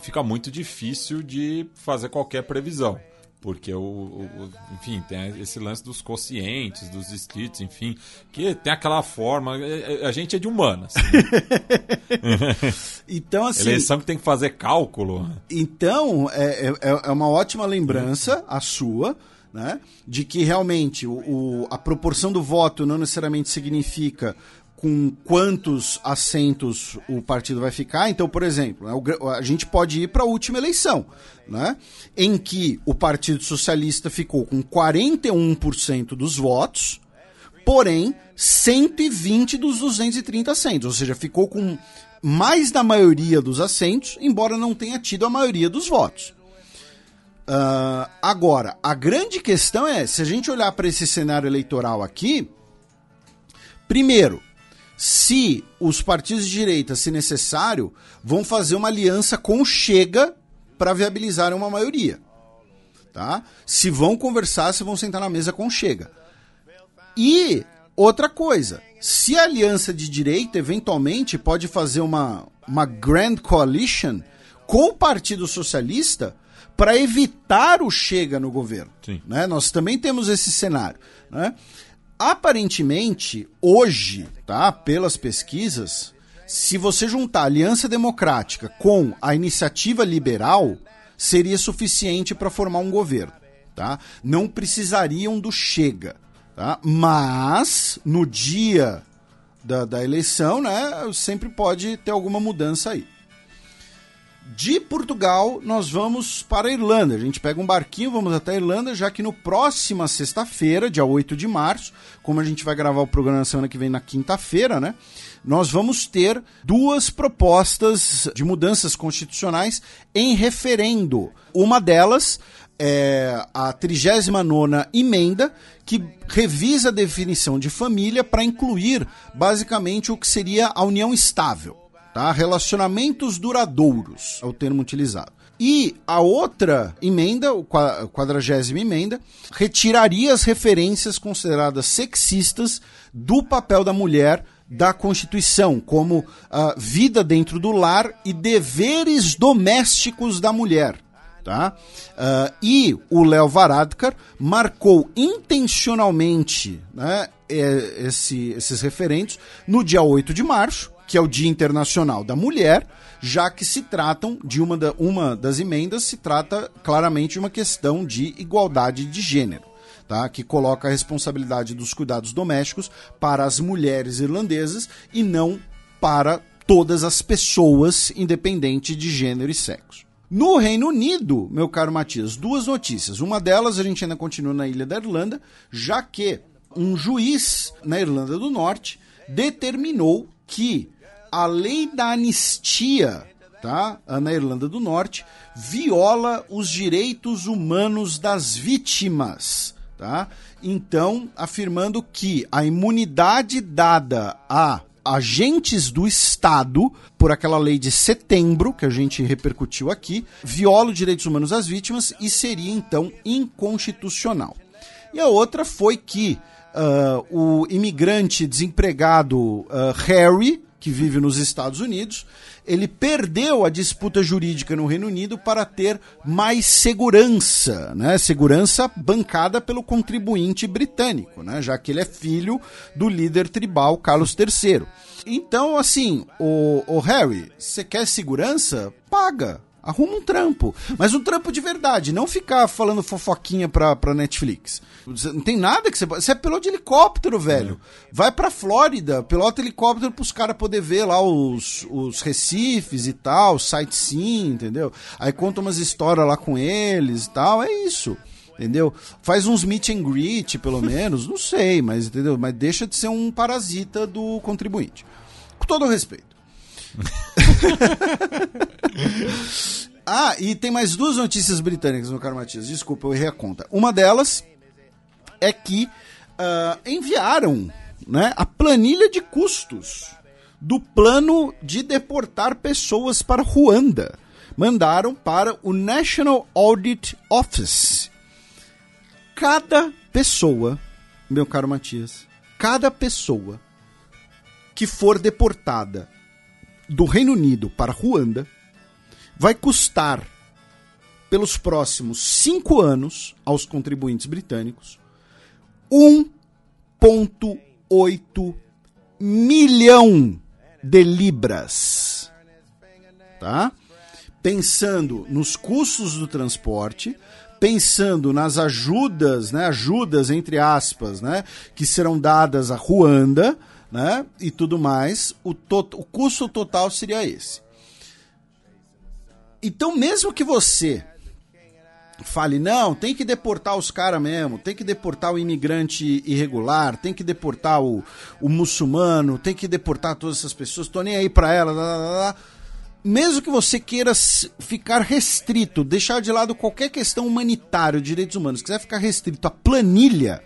fica muito difícil de fazer qualquer previsão. Porque o, o, enfim, tem esse lance dos quocientes, dos distritos, enfim, que tem aquela forma. É, é, a gente é de humanas. Né? então, assim. Eleição que tem que fazer cálculo. Então, é, é, é uma ótima lembrança a sua. Né, de que realmente o, o, a proporção do voto não necessariamente significa com quantos assentos o partido vai ficar. Então, por exemplo, né, a gente pode ir para a última eleição, né, em que o Partido Socialista ficou com 41% dos votos, porém 120 dos 230 assentos, ou seja, ficou com mais da maioria dos assentos, embora não tenha tido a maioria dos votos. Uh, agora, a grande questão é, se a gente olhar para esse cenário eleitoral aqui, primeiro, se os partidos de direita, se necessário, vão fazer uma aliança com o Chega para viabilizar uma maioria. Tá? Se vão conversar, se vão sentar na mesa com o Chega. E outra coisa, se a aliança de direita eventualmente pode fazer uma, uma grand coalition com o Partido Socialista para evitar o Chega no governo. Né? Nós também temos esse cenário. Né? Aparentemente, hoje, tá, pelas pesquisas, se você juntar a Aliança Democrática com a Iniciativa Liberal, seria suficiente para formar um governo, tá? Não precisariam do Chega, tá? Mas no dia da, da eleição, né, sempre pode ter alguma mudança aí. De Portugal, nós vamos para a Irlanda. A gente pega um barquinho, vamos até a Irlanda, já que no próxima sexta-feira, dia 8 de março, como a gente vai gravar o programa na semana que vem na quinta-feira, né? Nós vamos ter duas propostas de mudanças constitucionais em referendo. Uma delas é a 39 emenda, que revisa a definição de família para incluir basicamente o que seria a união estável. Tá? Relacionamentos duradouros é o termo utilizado. E a outra emenda, a quadragésima emenda, retiraria as referências consideradas sexistas do papel da mulher da Constituição, como a vida dentro do lar e deveres domésticos da mulher. Tá? Uh, e o Léo Varadkar marcou intencionalmente né, esse, esses referentes no dia 8 de março, que é o Dia Internacional da Mulher, já que se tratam de uma, da, uma das emendas, se trata claramente de uma questão de igualdade de gênero. Tá, que coloca a responsabilidade dos cuidados domésticos para as mulheres irlandesas e não para todas as pessoas, independente de gênero e sexo. No Reino Unido, meu caro Matias, duas notícias. Uma delas, a gente ainda continua na ilha da Irlanda, já que um juiz na Irlanda do Norte determinou que a lei da anistia, tá? Na Irlanda do Norte, viola os direitos humanos das vítimas, tá? Então, afirmando que a imunidade dada a agentes do Estado, por aquela lei de setembro, que a gente repercutiu aqui, viola os direitos humanos das vítimas e seria então inconstitucional. E a outra foi que uh, o imigrante desempregado uh, Harry, que vive nos Estados Unidos, ele perdeu a disputa jurídica no Reino Unido para ter mais segurança, né? Segurança bancada pelo contribuinte britânico, né? Já que ele é filho do líder tribal Carlos III. Então, assim, o, o Harry, você quer segurança? Paga. Arruma um trampo. Mas um trampo de verdade, não ficar falando fofoquinha pra, pra Netflix. Não tem nada que você. Você é piloto de helicóptero, velho. É. Vai pra Flórida, pilota helicóptero pros caras poder ver lá os, os recifes e tal, sightseeing, entendeu? Aí conta umas histórias lá com eles e tal. É isso. Entendeu? Faz uns meet and greet, pelo menos. Não sei, mas entendeu? Mas deixa de ser um parasita do contribuinte. Com todo o respeito. ah, e tem mais duas notícias britânicas, meu caro Matias. Desculpa, eu errei a conta. Uma delas é que uh, enviaram né, a planilha de custos do plano de deportar pessoas para Ruanda. mandaram para o National Audit Office. Cada pessoa, meu caro Matias, cada pessoa que for deportada do Reino Unido para Ruanda vai custar pelos próximos cinco anos aos contribuintes britânicos 1,8 milhão de libras. Tá? Pensando nos custos do transporte, pensando nas ajudas, né, ajudas entre aspas, né, que serão dadas a Ruanda, né, e tudo mais, o, o custo total seria esse. Então, mesmo que você fale, não, tem que deportar os caras mesmo, tem que deportar o imigrante irregular, tem que deportar o, o muçulmano, tem que deportar todas essas pessoas, tô nem aí pra ela, lá, lá, lá. mesmo que você queira ficar restrito, deixar de lado qualquer questão humanitária, direitos humanos, quiser ficar restrito à planilha,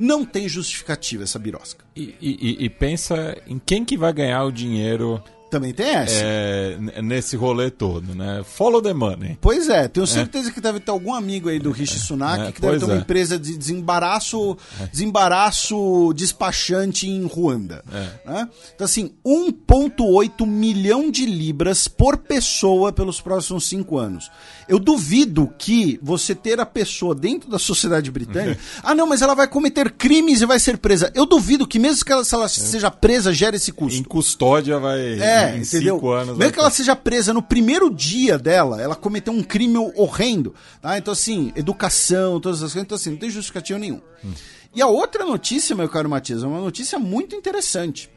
não tem justificativa essa birosca. E, e, e pensa em quem que vai ganhar o dinheiro também tem essa. É, nesse rolê todo, né? Follow the money. Pois é, tenho certeza é. que deve ter algum amigo aí do Rishi Sunak é, que deve ter uma é. empresa de desembaraço, é. desembaraço despachante em Ruanda. É. Né? Então, assim, 1,8 milhão de libras por pessoa pelos próximos cinco anos. Eu duvido que você ter a pessoa dentro da sociedade britânica. ah, não, mas ela vai cometer crimes e vai ser presa. Eu duvido que, mesmo que ela, se ela seja presa, gere esse custo. Em custódia vai. É, é, em entendeu? cinco anos. Mesmo que ela seja presa no primeiro dia dela, ela cometeu um crime horrendo. Tá? Então, assim, educação, todas as coisas. Então, assim, não tem justificativa nenhum. Hum. E a outra notícia, meu caro Matias, é uma notícia muito interessante.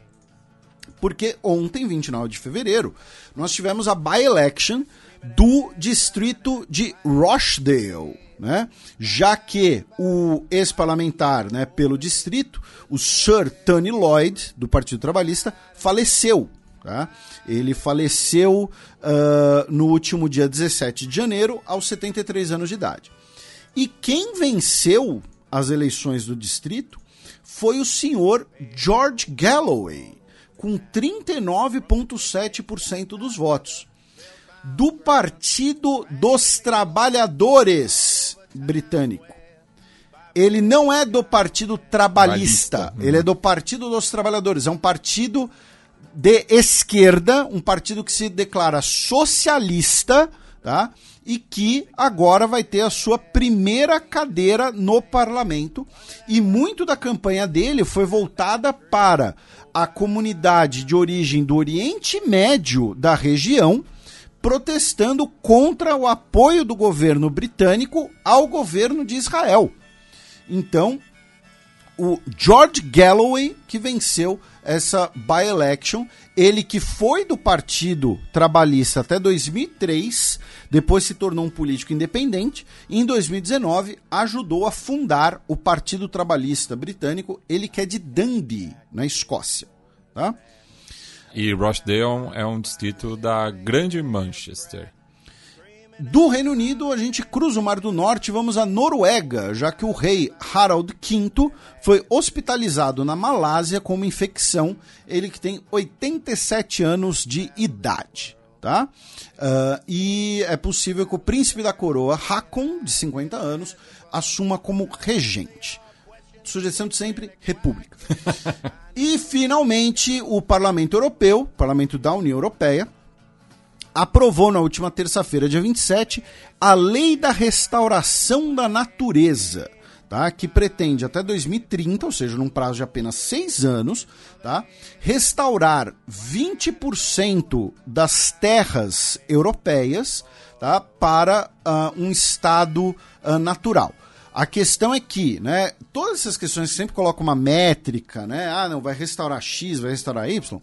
Porque ontem, 29 de fevereiro, nós tivemos a by-election do distrito de Rochdale. Né? Já que o ex-parlamentar né, pelo distrito, o Sir Tony Lloyd, do Partido Trabalhista, faleceu Tá? Ele faleceu uh, no último dia 17 de janeiro, aos 73 anos de idade. E quem venceu as eleições do distrito foi o senhor George Galloway, com 39,7% dos votos. Do Partido dos Trabalhadores britânico. Ele não é do Partido Trabalhista, Trabalhista. ele é do Partido dos Trabalhadores. É um partido de esquerda, um partido que se declara socialista, tá? E que agora vai ter a sua primeira cadeira no parlamento. E muito da campanha dele foi voltada para a comunidade de origem do Oriente Médio da região, protestando contra o apoio do governo britânico ao governo de Israel. Então, o George Galloway que venceu essa by-election. Ele que foi do Partido Trabalhista até 2003, depois se tornou um político independente. E em 2019 ajudou a fundar o Partido Trabalhista Britânico. Ele que é de Dundee, na Escócia. Tá? E Rochdale é um distrito da Grande Manchester. Do Reino Unido, a gente cruza o Mar do Norte e vamos à Noruega, já que o rei Harald V foi hospitalizado na Malásia com uma infecção, ele que tem 87 anos de idade. Tá? Uh, e é possível que o príncipe da coroa, Hakon, de 50 anos, assuma como regente. Sugestão de sempre, república. e, finalmente, o Parlamento Europeu, Parlamento da União Europeia, aprovou na última terça-feira, dia 27, a Lei da Restauração da Natureza. Tá, que pretende até 2030, ou seja, num prazo de apenas seis anos, tá, restaurar 20% das terras europeias tá, para uh, um estado uh, natural. A questão é que, né, todas essas questões sempre colocam uma métrica, né? Ah, não, vai restaurar X, vai restaurar Y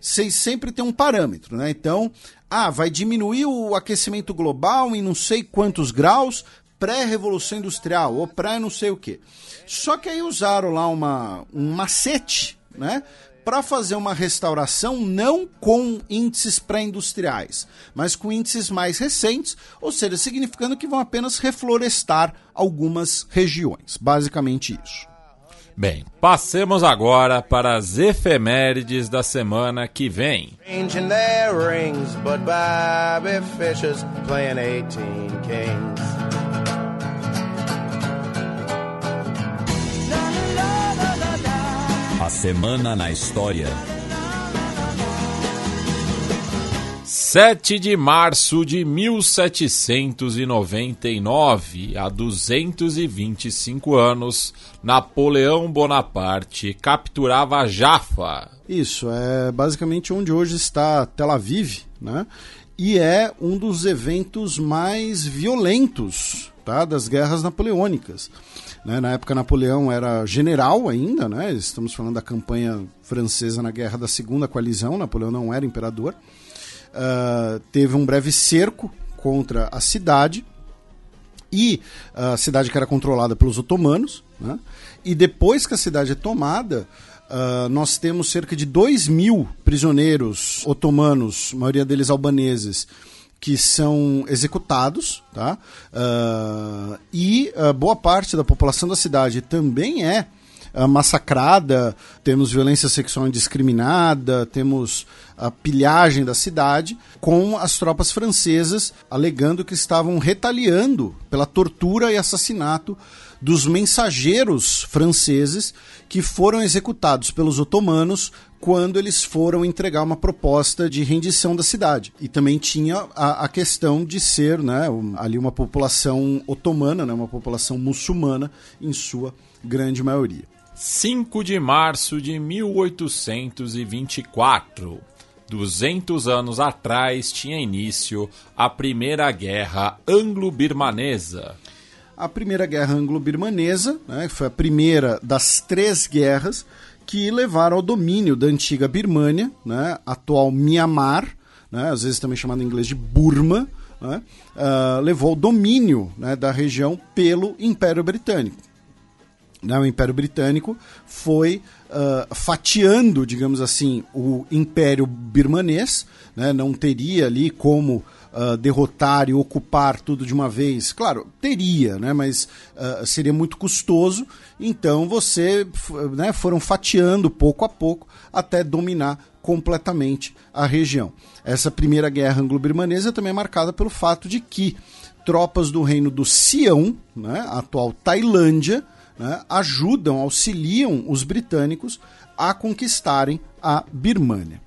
vocês sempre tem um parâmetro, né? Então, ah, vai diminuir o aquecimento global em não sei quantos graus pré-revolução industrial ou pré não sei o que. Só que aí usaram lá uma, um macete, né? Para fazer uma restauração não com índices pré-industriais, mas com índices mais recentes, ou seja, significando que vão apenas reflorestar algumas regiões. Basicamente isso. Bem, passemos agora para as efemérides da semana que vem. Changing their rings, but Bobby Fischer's playing 18 kings. A semana na história. 7 de março de 1799, há 225 anos, Napoleão Bonaparte capturava Jaffa. Isso, é basicamente onde hoje está Tel Aviv, né? E é um dos eventos mais violentos tá? das guerras napoleônicas. Né? Na época, Napoleão era general ainda, né? estamos falando da campanha francesa na Guerra da Segunda Coalizão, Napoleão não era imperador. Uh, teve um breve cerco contra a cidade e a cidade que era controlada pelos otomanos. Né? E depois que a cidade é tomada, uh, nós temos cerca de 2 mil prisioneiros otomanos, maioria deles albaneses, que são executados, tá? Uh, e boa parte da população da cidade também é uh, massacrada, temos violência sexual indiscriminada, temos a pilhagem da cidade, com as tropas francesas alegando que estavam retaliando pela tortura e assassinato dos mensageiros franceses que foram executados pelos otomanos quando eles foram entregar uma proposta de rendição da cidade. E também tinha a, a questão de ser né, ali uma população otomana, né, uma população muçulmana, em sua grande maioria. 5 de março de 1824. 200 anos atrás tinha início a Primeira Guerra Anglo-Birmanesa. A Primeira Guerra Anglo-Birmanesa né, foi a primeira das três guerras que levaram ao domínio da antiga Birmânia, né, atual Myanmar, né, às vezes também chamada em inglês de Burma, né, uh, levou ao domínio né, da região pelo Império Britânico né, o Império Britânico foi uh, fatiando, digamos assim, o Império Birmanês, né, não teria ali como uh, derrotar e ocupar tudo de uma vez. Claro, teria, né, mas uh, seria muito custoso. Então você, né, foram fatiando pouco a pouco até dominar completamente a região. Essa primeira guerra anglo-birmanesa também é marcada pelo fato de que tropas do reino do Sião, né, atual Tailândia, né, ajudam, auxiliam os britânicos a conquistarem a Birmânia.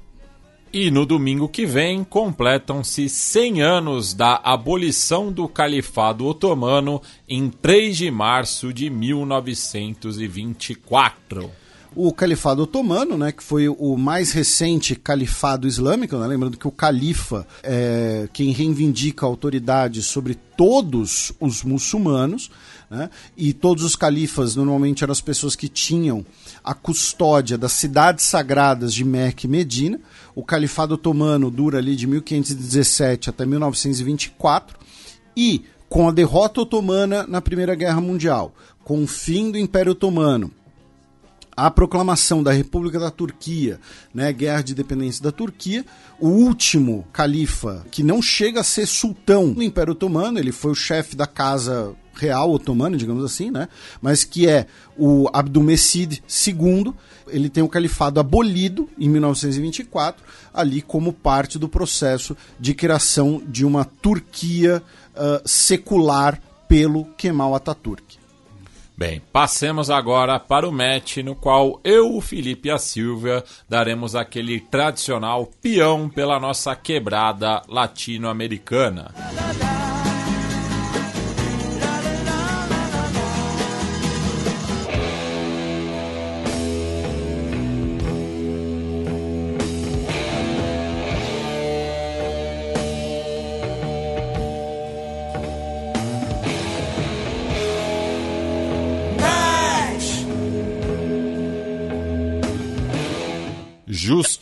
E no domingo que vem completam-se 100 anos da abolição do Califado Otomano em 3 de março de 1924 o Califado Otomano, né, que foi o mais recente califado islâmico, né, lembrando que o califa é quem reivindica a autoridade sobre todos os muçulmanos, né, e todos os califas normalmente eram as pessoas que tinham a custódia das cidades sagradas de Meca e Medina. O Califado Otomano dura ali de 1517 até 1924 e com a derrota otomana na Primeira Guerra Mundial, com o fim do Império Otomano a proclamação da República da Turquia, né, guerra de independência da Turquia, o último califa que não chega a ser sultão no Império Otomano, ele foi o chefe da casa real otomana, digamos assim, né, mas que é o Abdülmecid II, ele tem o califado abolido em 1924, ali como parte do processo de criação de uma Turquia uh, secular pelo Kemal Atatürk. Bem, passemos agora para o match no qual eu, o Felipe e a Silvia daremos aquele tradicional peão pela nossa quebrada latino-americana.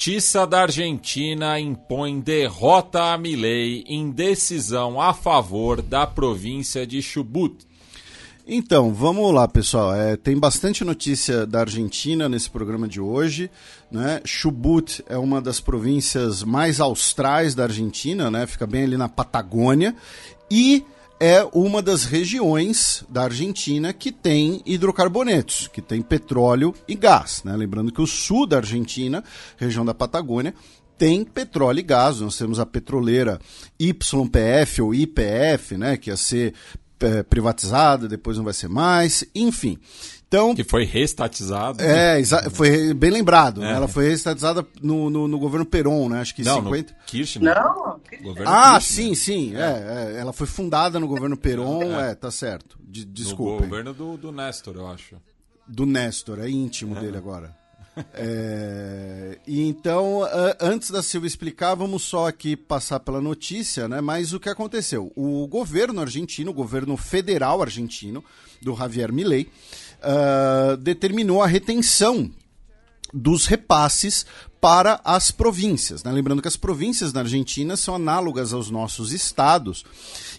Justiça da Argentina impõe derrota a Milei em decisão a favor da província de Chubut. Então, vamos lá, pessoal. É, tem bastante notícia da Argentina nesse programa de hoje. Né? Chubut é uma das províncias mais austrais da Argentina, né? fica bem ali na Patagônia. E é uma das regiões da Argentina que tem hidrocarbonetos, que tem petróleo e gás. Né? Lembrando que o sul da Argentina, região da Patagônia, tem petróleo e gás. Nós temos a petroleira YPF ou IPF, né, que ia ser é, privatizada, depois não vai ser mais, enfim. Então, que foi restatizado. É, foi bem lembrado. É. Ela foi restatizada no, no, no, governo Peron, né? Acho que não, 50. Kirchner. Não, Kirchner. Ah, Kirchner. sim, sim. É. é. ela foi fundada no governo Peron, é, é tá certo. De, desculpa. No governo do, do Nestor, eu acho. Do Nestor, é íntimo dele agora. É, e então, antes da Silvia explicar, vamos só aqui passar pela notícia, né? Mas o que aconteceu? O governo argentino, o governo federal argentino, do Javier Milei, uh, determinou a retenção dos repasses para as províncias. Né? Lembrando que as províncias na Argentina são análogas aos nossos estados.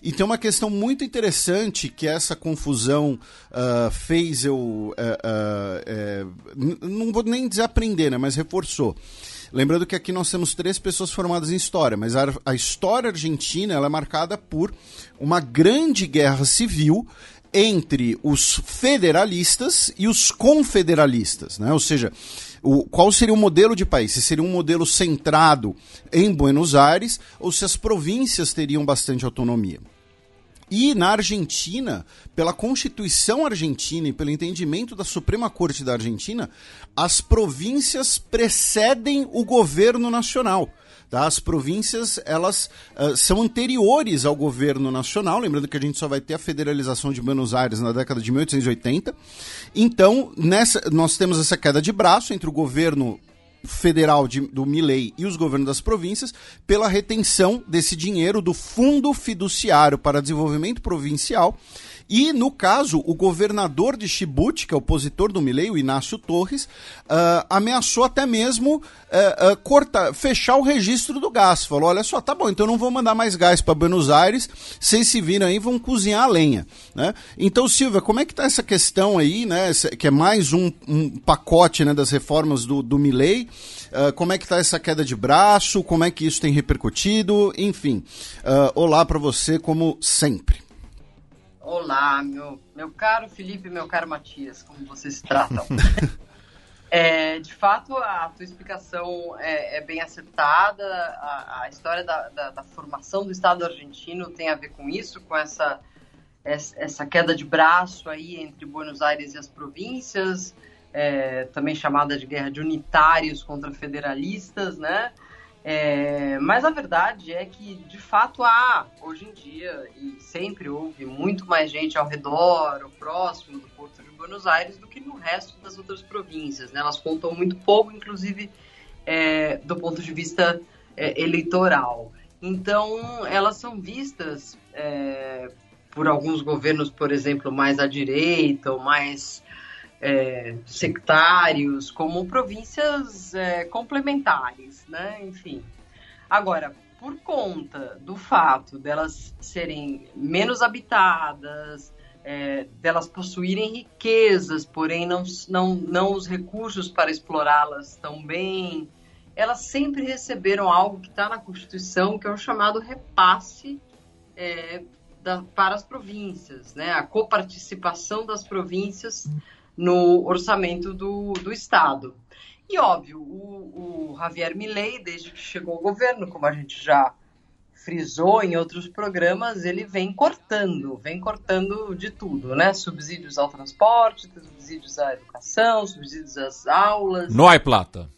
E tem uma questão muito interessante que essa confusão uh, fez eu. Uh, uh, não vou nem desaprender, né? mas reforçou. Lembrando que aqui nós temos três pessoas formadas em história, mas a, a história argentina é marcada por uma grande guerra civil entre os federalistas e os confederalistas, né? Ou seja, o, qual seria o modelo de país? Se seria um modelo centrado em Buenos Aires ou se as províncias teriam bastante autonomia? E na Argentina, pela Constituição argentina e pelo entendimento da Suprema Corte da Argentina, as províncias precedem o governo nacional. Tá? As províncias elas uh, são anteriores ao governo nacional, lembrando que a gente só vai ter a federalização de Buenos Aires na década de 1880. Então, nessa, nós temos essa queda de braço entre o governo federal de, do Milley e os governos das províncias pela retenção desse dinheiro do Fundo Fiduciário para Desenvolvimento Provincial e, no caso, o governador de Chibouti, que é opositor do Milei, o Inácio Torres, uh, ameaçou até mesmo uh, uh, cortar, fechar o registro do gás. Falou: olha só, tá bom, então não vou mandar mais gás para Buenos Aires, vocês se viram aí vão cozinhar a lenha. Né? Então, Silvia, como é que tá essa questão aí, né? Que é mais um, um pacote né, das reformas do, do Milley. Uh, como é que está essa queda de braço? Como é que isso tem repercutido? Enfim, uh, olá para você como sempre. Olá, meu, meu caro Felipe e meu caro Matias, como vocês se tratam? é, de fato, a tua explicação é, é bem acertada. A, a história da, da, da, formação do Estado argentino tem a ver com isso, com essa, essa queda de braço aí entre Buenos Aires e as províncias, é, também chamada de guerra de unitários contra federalistas, né? É, mas a verdade é que, de fato, há, hoje em dia, e sempre houve muito mais gente ao redor, ou próximo do Porto de Buenos Aires, do que no resto das outras províncias. Né? Elas contam muito pouco, inclusive, é, do ponto de vista é, eleitoral. Então, elas são vistas é, por alguns governos, por exemplo, mais à direita ou mais é, sectários, como províncias é, complementares, né? Enfim. Agora, por conta do fato delas serem menos habitadas, é, delas possuírem riquezas, porém não, não, não os recursos para explorá-las tão bem, elas sempre receberam algo que está na Constituição, que é o chamado repasse é, da, para as províncias, né? a coparticipação das províncias no orçamento do, do Estado. E, óbvio, o, o Javier Milei, desde que chegou ao governo, como a gente já frisou em outros programas, ele vem cortando, vem cortando de tudo, né? Subsídios ao transporte, subsídios à educação, subsídios às aulas. No Plata.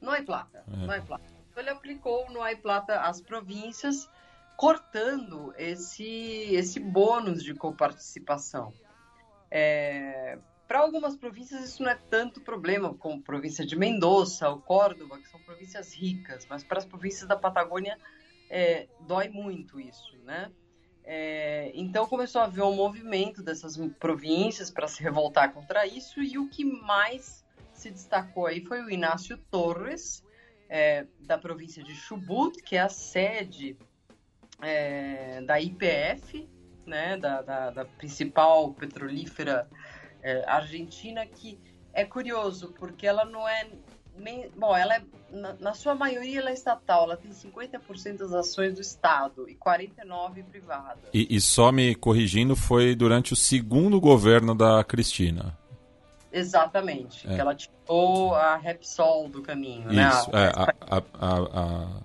No Plata, é. no Plata. Então, ele aplicou no Plata às províncias, cortando esse, esse bônus de coparticipação. É, para algumas províncias isso não é tanto problema, como a província de Mendoza ou Córdoba, que são províncias ricas, mas para as províncias da Patagônia é, dói muito isso, né? É, então começou a haver um movimento dessas províncias para se revoltar contra isso e o que mais se destacou aí foi o Inácio Torres, é, da província de Chubut, que é a sede é, da IPF, né, da, da, da principal petrolífera é, argentina que é curioso porque ela não é bom, ela é, na, na, sua maioria ela é estatal, ela tem 50% das ações do Estado e 49% privada. E, e só me corrigindo, foi durante o segundo governo da Cristina. Exatamente, é. que ela tirou a Repsol do caminho, né? Isso, né? A, é, a, a,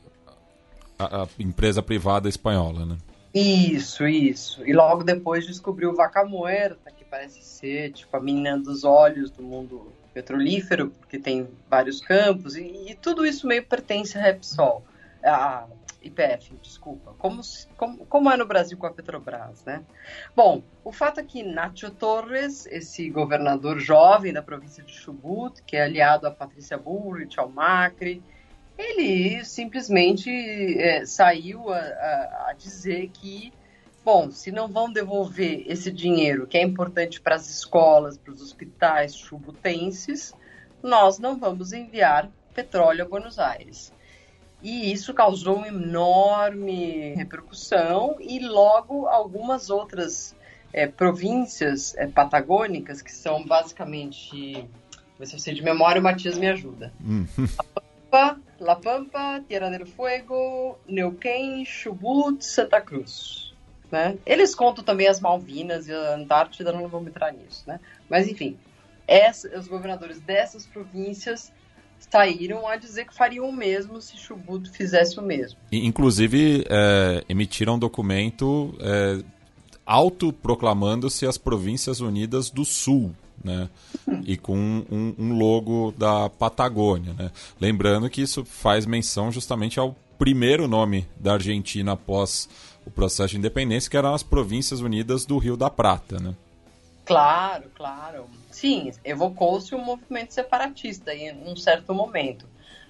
a, a empresa privada espanhola, né? Isso, isso. E logo depois descobriu Vaca Muerta, que parece ser tipo a menina dos olhos do mundo petrolífero, porque tem vários campos, e, e tudo isso meio pertence a Repsol, a IPF, desculpa, como, como, como é no Brasil com a Petrobras, né? Bom, o fato é que Nacho Torres, esse governador jovem da província de Chubut, que é aliado a Patrícia Bullrich, ao Macri, ele simplesmente é, saiu a, a, a dizer que bom, se não vão devolver esse dinheiro que é importante para as escolas, para os hospitais chubutenses, nós não vamos enviar petróleo a Buenos Aires. E isso causou uma enorme repercussão e logo algumas outras é, províncias é, patagônicas, que são basicamente, se eu sei de memória, o Matias me ajuda. Hum. Pampa, La Pampa, Tierra del Fuego, Neuquén, Chubut, Santa Cruz né? Eles contam também as Malvinas e a Antártida, não vou entrar nisso, né? Mas enfim, essa, os governadores dessas províncias saíram a dizer que fariam o mesmo se Chubut fizesse o mesmo. Inclusive, é, emitiram um documento é, autoproclamando-se as Províncias Unidas do Sul, né? e com um, um, logo da Patagônia. Né? Lembrando que isso faz menção justamente ao primeiro nome da Argentina após o processo de independência, que eram as Províncias Unidas do Rio da Prata, né? Claro, claro. Sim, evocou-se um movimento separatista em um certo momento.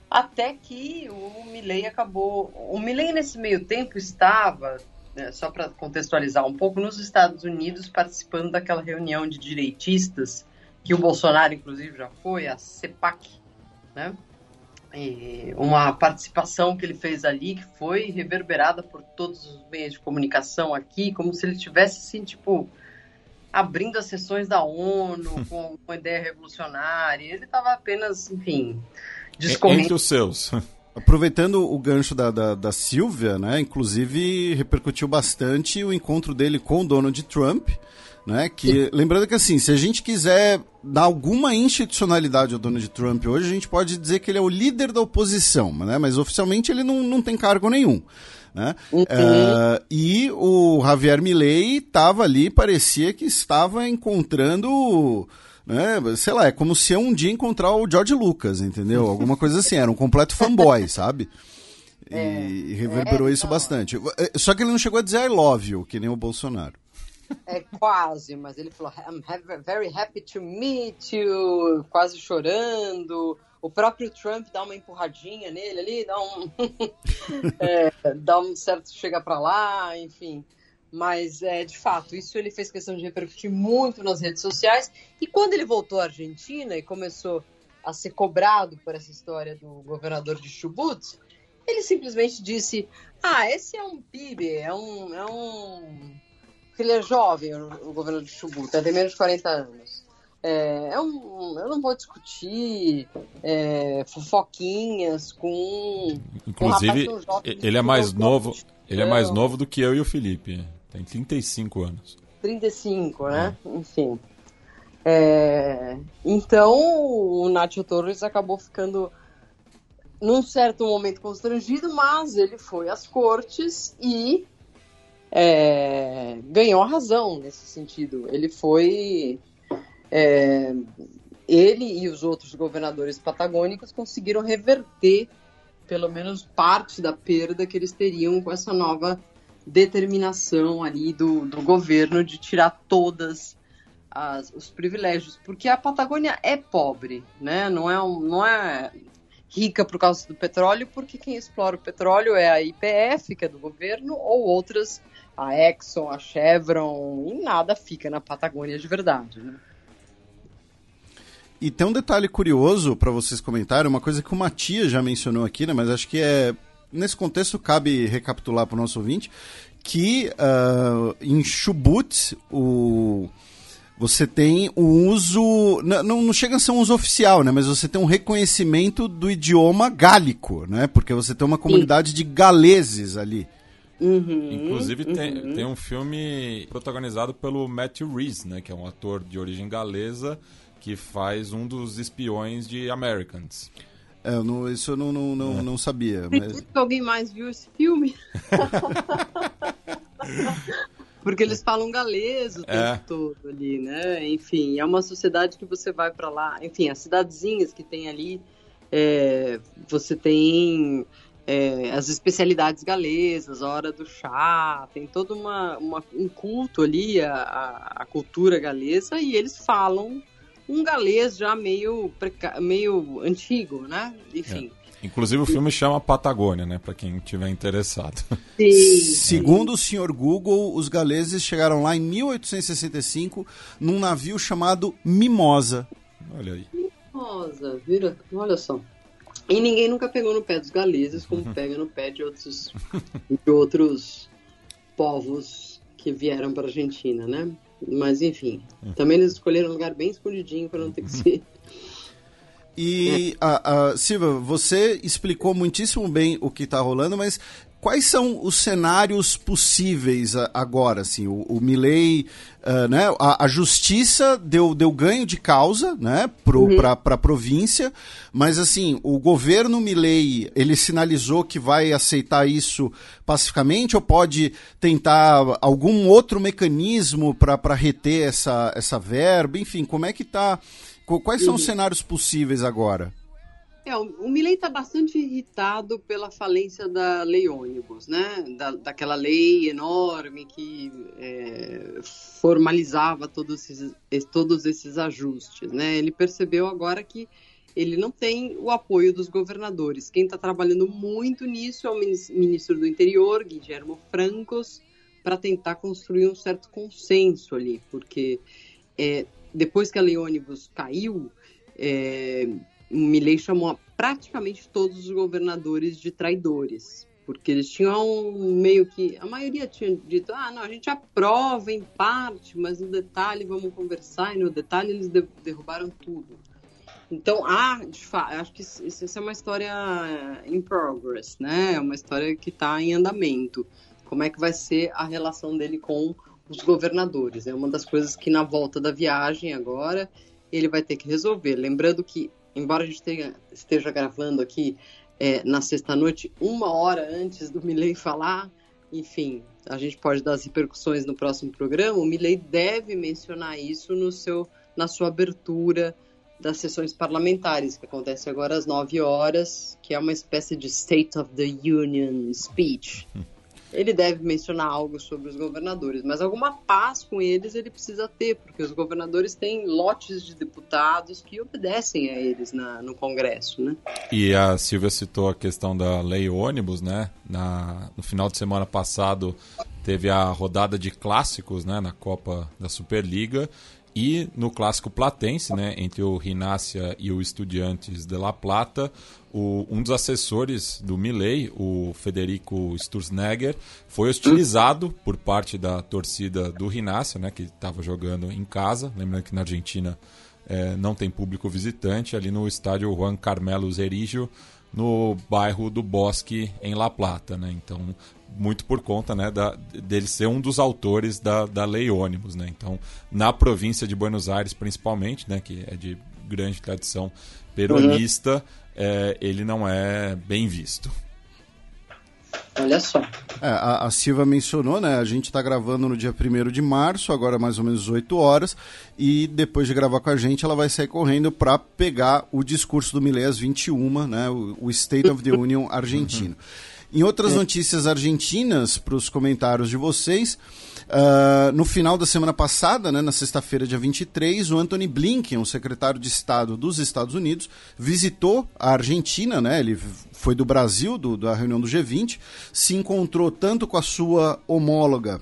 Até que o Milley acabou. O Milley, nesse meio tempo, estava, né, só para contextualizar um pouco, nos Estados Unidos, participando daquela reunião de direitistas, que o Bolsonaro, inclusive, já foi, a CEPAC, né? Uma participação que ele fez ali que foi reverberada por todos os meios de comunicação aqui, como se ele tivesse assim, tipo, abrindo as sessões da ONU com uma ideia revolucionária. Ele estava apenas, enfim, discorrendo. Entre os seus. Aproveitando o gancho da, da, da Silvia, né? Inclusive repercutiu bastante o encontro dele com o Donald Trump né? Que, lembrando que assim, se a gente quiser dar alguma institucionalidade ao Donald Trump hoje, a gente pode dizer que ele é o líder da oposição, né? mas oficialmente ele não, não tem cargo nenhum. Né? Uhum. Uh, e o Javier Milei estava ali, parecia que estava encontrando. Né, sei lá, é como se eu um dia encontrar o George Lucas, entendeu? Alguma coisa assim, era um completo fanboy, sabe? E, é, reverberou é, isso então... bastante. Só que ele não chegou a dizer I love you, que nem o Bolsonaro. É quase, mas ele falou I'm very happy to meet you, quase chorando. O próprio Trump dá uma empurradinha nele ali, dá um, é, dá um certo chega para lá, enfim. Mas, é, de fato, isso ele fez questão de repercutir muito nas redes sociais. E quando ele voltou à Argentina e começou a ser cobrado por essa história do governador de Chubut, ele simplesmente disse: Ah, esse é um PIB, é um, é um ele é jovem, o governo de Chubut, tem menos de 40 anos. É, é um, eu não vou discutir é, fofoquinhas com. Inclusive, com ele é mais novo. Ele é mais novo do que eu e o Felipe. Tem 35 anos. 35, né? É. Enfim. É, então, o Nacho Torres acabou ficando num certo momento constrangido, mas ele foi às cortes e é, ganhou razão nesse sentido. Ele foi. É, ele e os outros governadores patagônicos conseguiram reverter pelo menos parte da perda que eles teriam com essa nova determinação ali do, do governo de tirar todas as, os privilégios, porque a Patagônia é pobre, né? Não é, um, não é rica por causa do petróleo, porque quem explora o petróleo é a IPF, que é do governo, ou outras a Exxon, a Chevron, e nada fica na Patagônia de verdade. Né? E tem um detalhe curioso para vocês comentarem, uma coisa que o Matias já mencionou aqui, né, mas acho que é nesse contexto cabe recapitular para o nosso ouvinte, que uh, em Chubut o você tem o uso. Não, não chega a ser um uso oficial, né? Mas você tem um reconhecimento do idioma gálico, né? Porque você tem uma comunidade Sim. de galeses ali. Uhum, Inclusive uhum. Tem, tem um filme protagonizado pelo Matthew Reese, né? Que é um ator de origem galesa que faz um dos espiões de Americans. É, não, isso eu não, não, não, é. não sabia. Mas... Alguém mais viu esse filme? Porque eles falam galês o tempo é. todo ali, né? Enfim, é uma sociedade que você vai para lá. Enfim, as cidadezinhas que tem ali, é, você tem é, as especialidades galesas, a hora do chá, tem todo uma, uma um culto ali, a, a, a, cultura galesa, e eles falam um galês já meio, meio antigo, né? Enfim. É. Inclusive o filme chama Patagônia, né? Para quem tiver interessado. Sim. Segundo o senhor Google, os galeses chegaram lá em 1865 num navio chamado Mimosa. Olha aí. Mimosa, vira, olha só. E ninguém nunca pegou no pé dos galeses como uhum. pega no pé de outros, de outros povos que vieram para a Argentina, né? Mas enfim, uhum. também eles escolheram um lugar bem escondidinho para não ter que ser e, a, a, Silva, você explicou muitíssimo bem o que está rolando, mas quais são os cenários possíveis agora? Assim, o, o Milley, uh, né, a, a, justiça deu, deu ganho de causa né, para uhum. a província, mas assim, o governo Milley, ele sinalizou que vai aceitar isso pacificamente ou pode tentar algum outro mecanismo para reter essa, essa verba? Enfim, como é que está Quais são os uhum. cenários possíveis agora? É, o Milley está bastante irritado pela falência da lei ônibus, né? Da, daquela lei enorme que é, formalizava todos esses, todos esses ajustes, né? Ele percebeu agora que ele não tem o apoio dos governadores. Quem está trabalhando muito nisso é o ministro do Interior, Guilherme Francos, para tentar construir um certo consenso ali, porque é, depois que a lei ônibus caiu, é, Milley chamou praticamente todos os governadores de traidores, porque eles tinham meio que a maioria tinha dito, ah, não, a gente aprova em parte, mas no detalhe vamos conversar e no detalhe eles de derrubaram tudo. Então, ah, de fato, acho que isso é uma história in progress, né? É uma história que está em andamento. Como é que vai ser a relação dele com os governadores. É uma das coisas que na volta da viagem agora ele vai ter que resolver. Lembrando que, embora a gente tenha, esteja gravando aqui é, na sexta-noite, uma hora antes do Milley falar, enfim, a gente pode dar as repercussões no próximo programa. O Milley deve mencionar isso no seu, na sua abertura das sessões parlamentares, que acontece agora às 9 horas, que é uma espécie de State of the Union speech. Ele deve mencionar algo sobre os governadores, mas alguma paz com eles ele precisa ter, porque os governadores têm lotes de deputados que obedecem a eles na, no Congresso, né? E a Silvia citou a questão da lei ônibus, né? Na, no final de semana passado teve a rodada de clássicos, né? Na Copa da Superliga e no clássico platense, né, entre o Rinácia e o Estudiantes de La Plata, o, um dos assessores do Milley, o Federico Sturzenegger, foi hostilizado por parte da torcida do Rinácia, né, que estava jogando em casa. Lembrando que na Argentina é, não tem público visitante, ali no estádio Juan Carmelo Zerijo, no bairro do Bosque, em La Plata. Né? Então, muito por conta né, da, dele ser um dos autores da, da lei ônibus. Né? Então, na província de Buenos Aires, principalmente, né, que é de grande tradição peronista, uhum. é, ele não é bem visto. Olha só. É, a, a, Silva mencionou, né? A gente está gravando no dia 1 de março, agora mais ou menos 8 horas, e depois de gravar com a gente, ela vai sair correndo para pegar o discurso do Milley às 21, né? O, o State of the Union argentino. Em outras é. notícias argentinas, para os comentários de vocês, uh, no final da semana passada, né, na sexta-feira, dia 23, o Anthony Blinken, o secretário de Estado dos Estados Unidos, visitou a Argentina, né, ele foi do Brasil, do, da reunião do G20, se encontrou tanto com a sua homóloga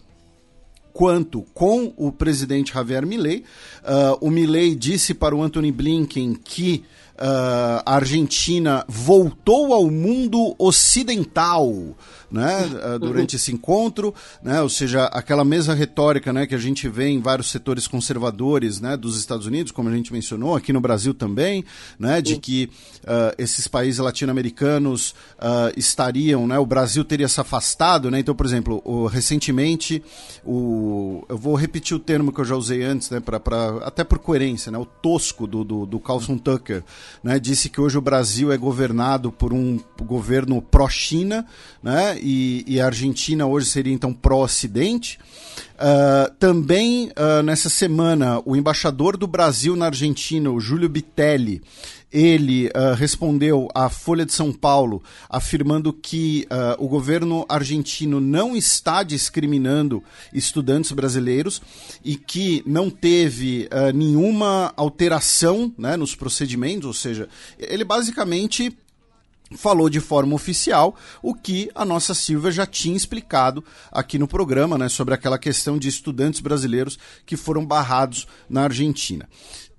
quanto com o presidente Javier Milei. Uh, o Milei disse para o Anthony Blinken que a Argentina voltou ao mundo ocidental né, uh, durante esse encontro, né, ou seja, aquela mesma retórica né, que a gente vê em vários setores conservadores né, dos Estados Unidos, como a gente mencionou, aqui no Brasil também, né, de que uh, esses países latino-americanos estariam, né, o Brasil teria se afastado, né, então, por exemplo, o, recentemente, o, eu vou repetir o termo que eu já usei antes, né, pra, pra, até por coerência, né, o tosco do, do, do Carlson Tucker, né, disse que hoje o Brasil é governado por um governo pró-China, né, e, e, a Argentina hoje seria então pró-Ocidente. Uh, também uh, nessa semana, o embaixador do Brasil na Argentina, o Júlio Bitelli, ele uh, respondeu à Folha de São Paulo afirmando que o governo argentino não está discriminando estudantes brasileiros e que não teve nenhuma alteração né, nos procedimentos, ou seja, ele basicamente falou de forma oficial o que a nossa Silvia já tinha explicado aqui no programa, né, sobre aquela questão de estudantes brasileiros que foram barrados na Argentina.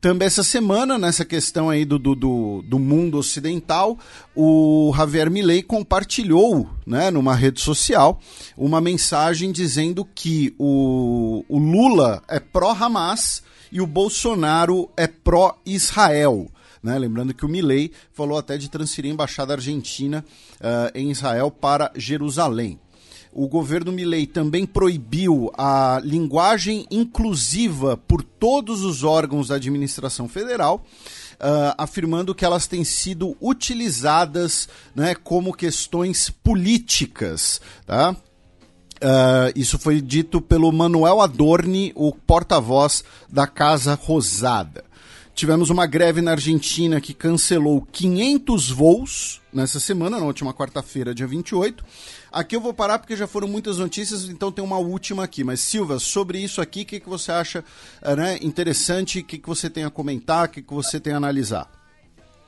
Também essa semana, nessa questão aí do, do, do, mundo ocidental, o Javier Milei compartilhou né, numa rede social uma mensagem dizendo que o, o Lula é pró-Hamas e o Bolsonaro é pró-Israel. Né? Lembrando que o Milley falou até de transferir a embaixada argentina uh, em Israel para Jerusalém. O governo Milley também proibiu a linguagem inclusiva por todos os órgãos da administração federal. Uh, afirmando que elas têm sido utilizadas né, como questões políticas. Tá? Uh, isso foi dito pelo Manuel Adorni, o porta-voz da Casa Rosada. Tivemos uma greve na Argentina que cancelou 500 voos nessa semana, na última quarta-feira, dia 28. Aqui eu vou parar porque já foram muitas notícias, então tem uma última aqui. Mas, Silva, sobre isso aqui, o que, que você acha eh, né, interessante? O que, que você tem a comentar? O que, que você tem a analisar?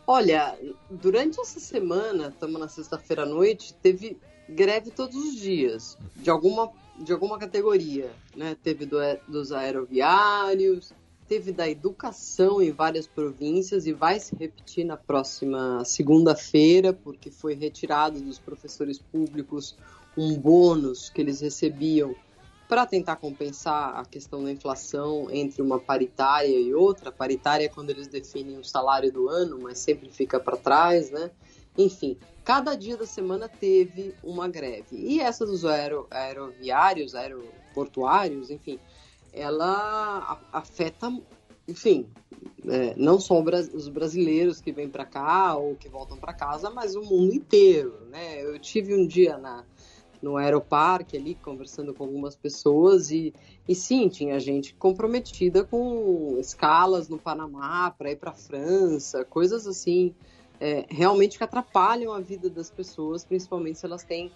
Olha, durante essa semana, estamos na sexta-feira à noite, teve greve todos os dias, de alguma, de alguma categoria. Né? Teve do, dos aeroviários, teve da educação em várias províncias e vai se repetir na próxima segunda-feira, porque foi retirado dos professores públicos um bônus que eles recebiam para tentar compensar a questão da inflação entre uma paritária e outra. A paritária é quando eles definem o salário do ano, mas sempre fica para trás, né? Enfim, cada dia da semana teve uma greve. E essa dos aero, aeroviários, aeroportuários, enfim, ela afeta, enfim, é, não só os brasileiros que vêm para cá ou que voltam para casa, mas o mundo inteiro, né? Eu tive um dia na no aeroparque ali conversando com algumas pessoas e, e sim tinha gente comprometida com escalas no Panamá para ir para França, coisas assim é, realmente que atrapalham a vida das pessoas, principalmente se elas têm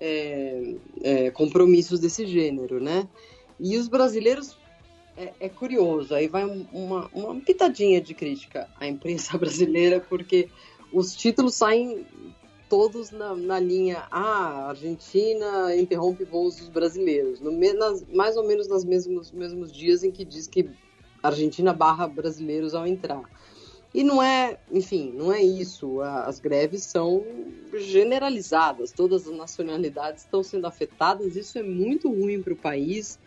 é, é, compromissos desse gênero, né? E os brasileiros é, é curioso, aí vai uma, uma pitadinha de crítica à imprensa brasileira, porque os títulos saem todos na, na linha ah, a Argentina interrompe voos dos brasileiros, no, nas, mais ou menos nos mesmos, mesmos dias em que diz que Argentina barra brasileiros ao entrar. E não é, enfim, não é isso. As greves são generalizadas, todas as nacionalidades estão sendo afetadas. Isso é muito ruim para o país.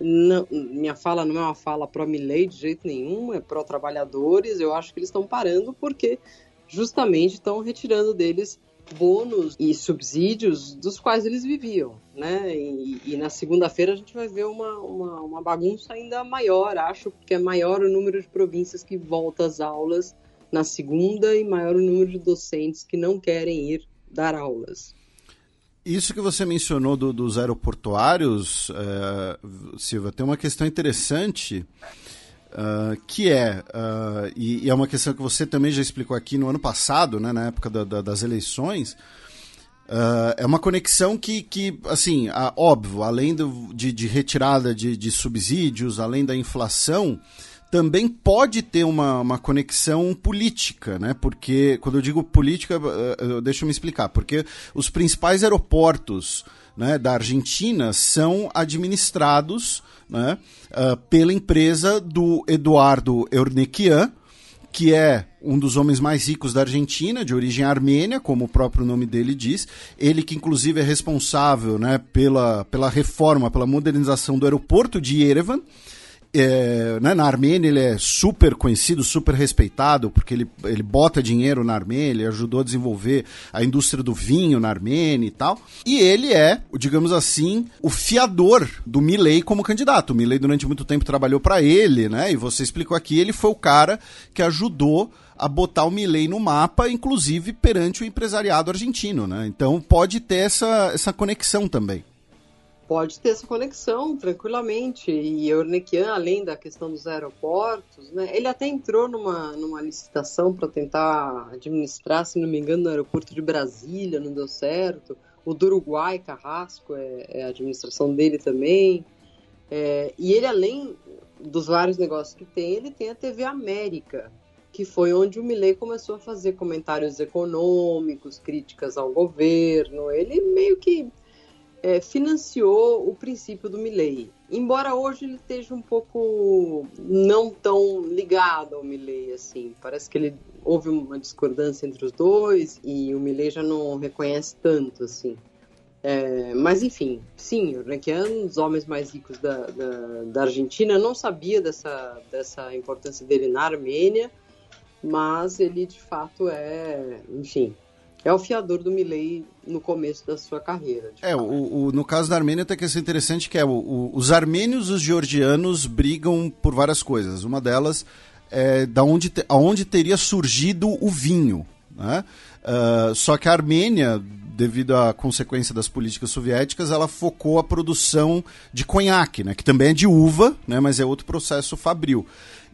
Não, minha fala não é uma fala pró-Milley de jeito nenhum, é pró-trabalhadores. Eu acho que eles estão parando porque justamente estão retirando deles bônus e subsídios dos quais eles viviam, né? E, e na segunda-feira a gente vai ver uma, uma, uma, bagunça ainda maior, acho, porque é maior o número de províncias que volta às aulas na segunda e maior o número de docentes que não querem ir dar aulas. Isso que você mencionou do, dos aeroportuários, é, Silva, tem uma questão interessante uh, que é, uh, e, e, é uma questão que você também já explicou aqui no ano passado, né, na época da, da, das eleições, uh, é uma conexão que, que assim, óbvio, além do, de, de retirada de, de subsídios, além da inflação, também pode ter uma, uma conexão política, né? Porque, quando eu digo política, uh, uh, deixa eu me explicar, porque os principais aeroportos né, da Argentina são administrados né, uh, pela empresa do Eduardo Eurnequian, que é um dos homens mais ricos da Argentina, de origem armênia, como o próprio nome dele diz. Ele que inclusive é responsável né, pela, pela reforma, pela modernização do aeroporto de Yerevan. É, né, na Armênia ele é super conhecido, super respeitado, porque ele, ele bota dinheiro na Armênia, ele ajudou a desenvolver a indústria do vinho na Armênia e tal. E ele é, digamos assim, o fiador do Milley como candidato. O Milley durante muito tempo trabalhou para ele, né? E você explicou aqui, ele foi o cara que ajudou a botar o Milley no mapa, inclusive perante o empresariado argentino, né? Então pode ter essa, essa conexão também pode ter essa conexão tranquilamente. E Eurnequian, além da questão dos aeroportos, né, ele até entrou numa, numa licitação para tentar administrar, se não me engano, no aeroporto de Brasília, não deu certo. O do Uruguai, Carrasco, é, é a administração dele também. É, e ele, além dos vários negócios que tem, ele tem a TV América, que foi onde o Milley começou a fazer comentários econômicos, críticas ao governo. Ele meio que é, financiou o princípio do Milley. Embora hoje ele esteja um pouco não tão ligado ao Milley, assim. Parece que ele houve uma discordância entre os dois e o Milley já não reconhece tanto, assim. É, mas enfim, sim, o Requian, um dos homens mais ricos da, da, da Argentina, não sabia dessa, dessa importância dele na Armênia, mas ele de fato é, enfim, é o fiador do Milley no começo da sua carreira. É, o, o, no caso da Armênia tem que ser interessante que é o, os armênios e os georgianos brigam por várias coisas. Uma delas é da onde, te, aonde teria surgido o vinho. Né? Uh, só que a Armênia, devido à consequência das políticas soviéticas, ela focou a produção de conhaque, né? que também é de uva, né? mas é outro processo fabril.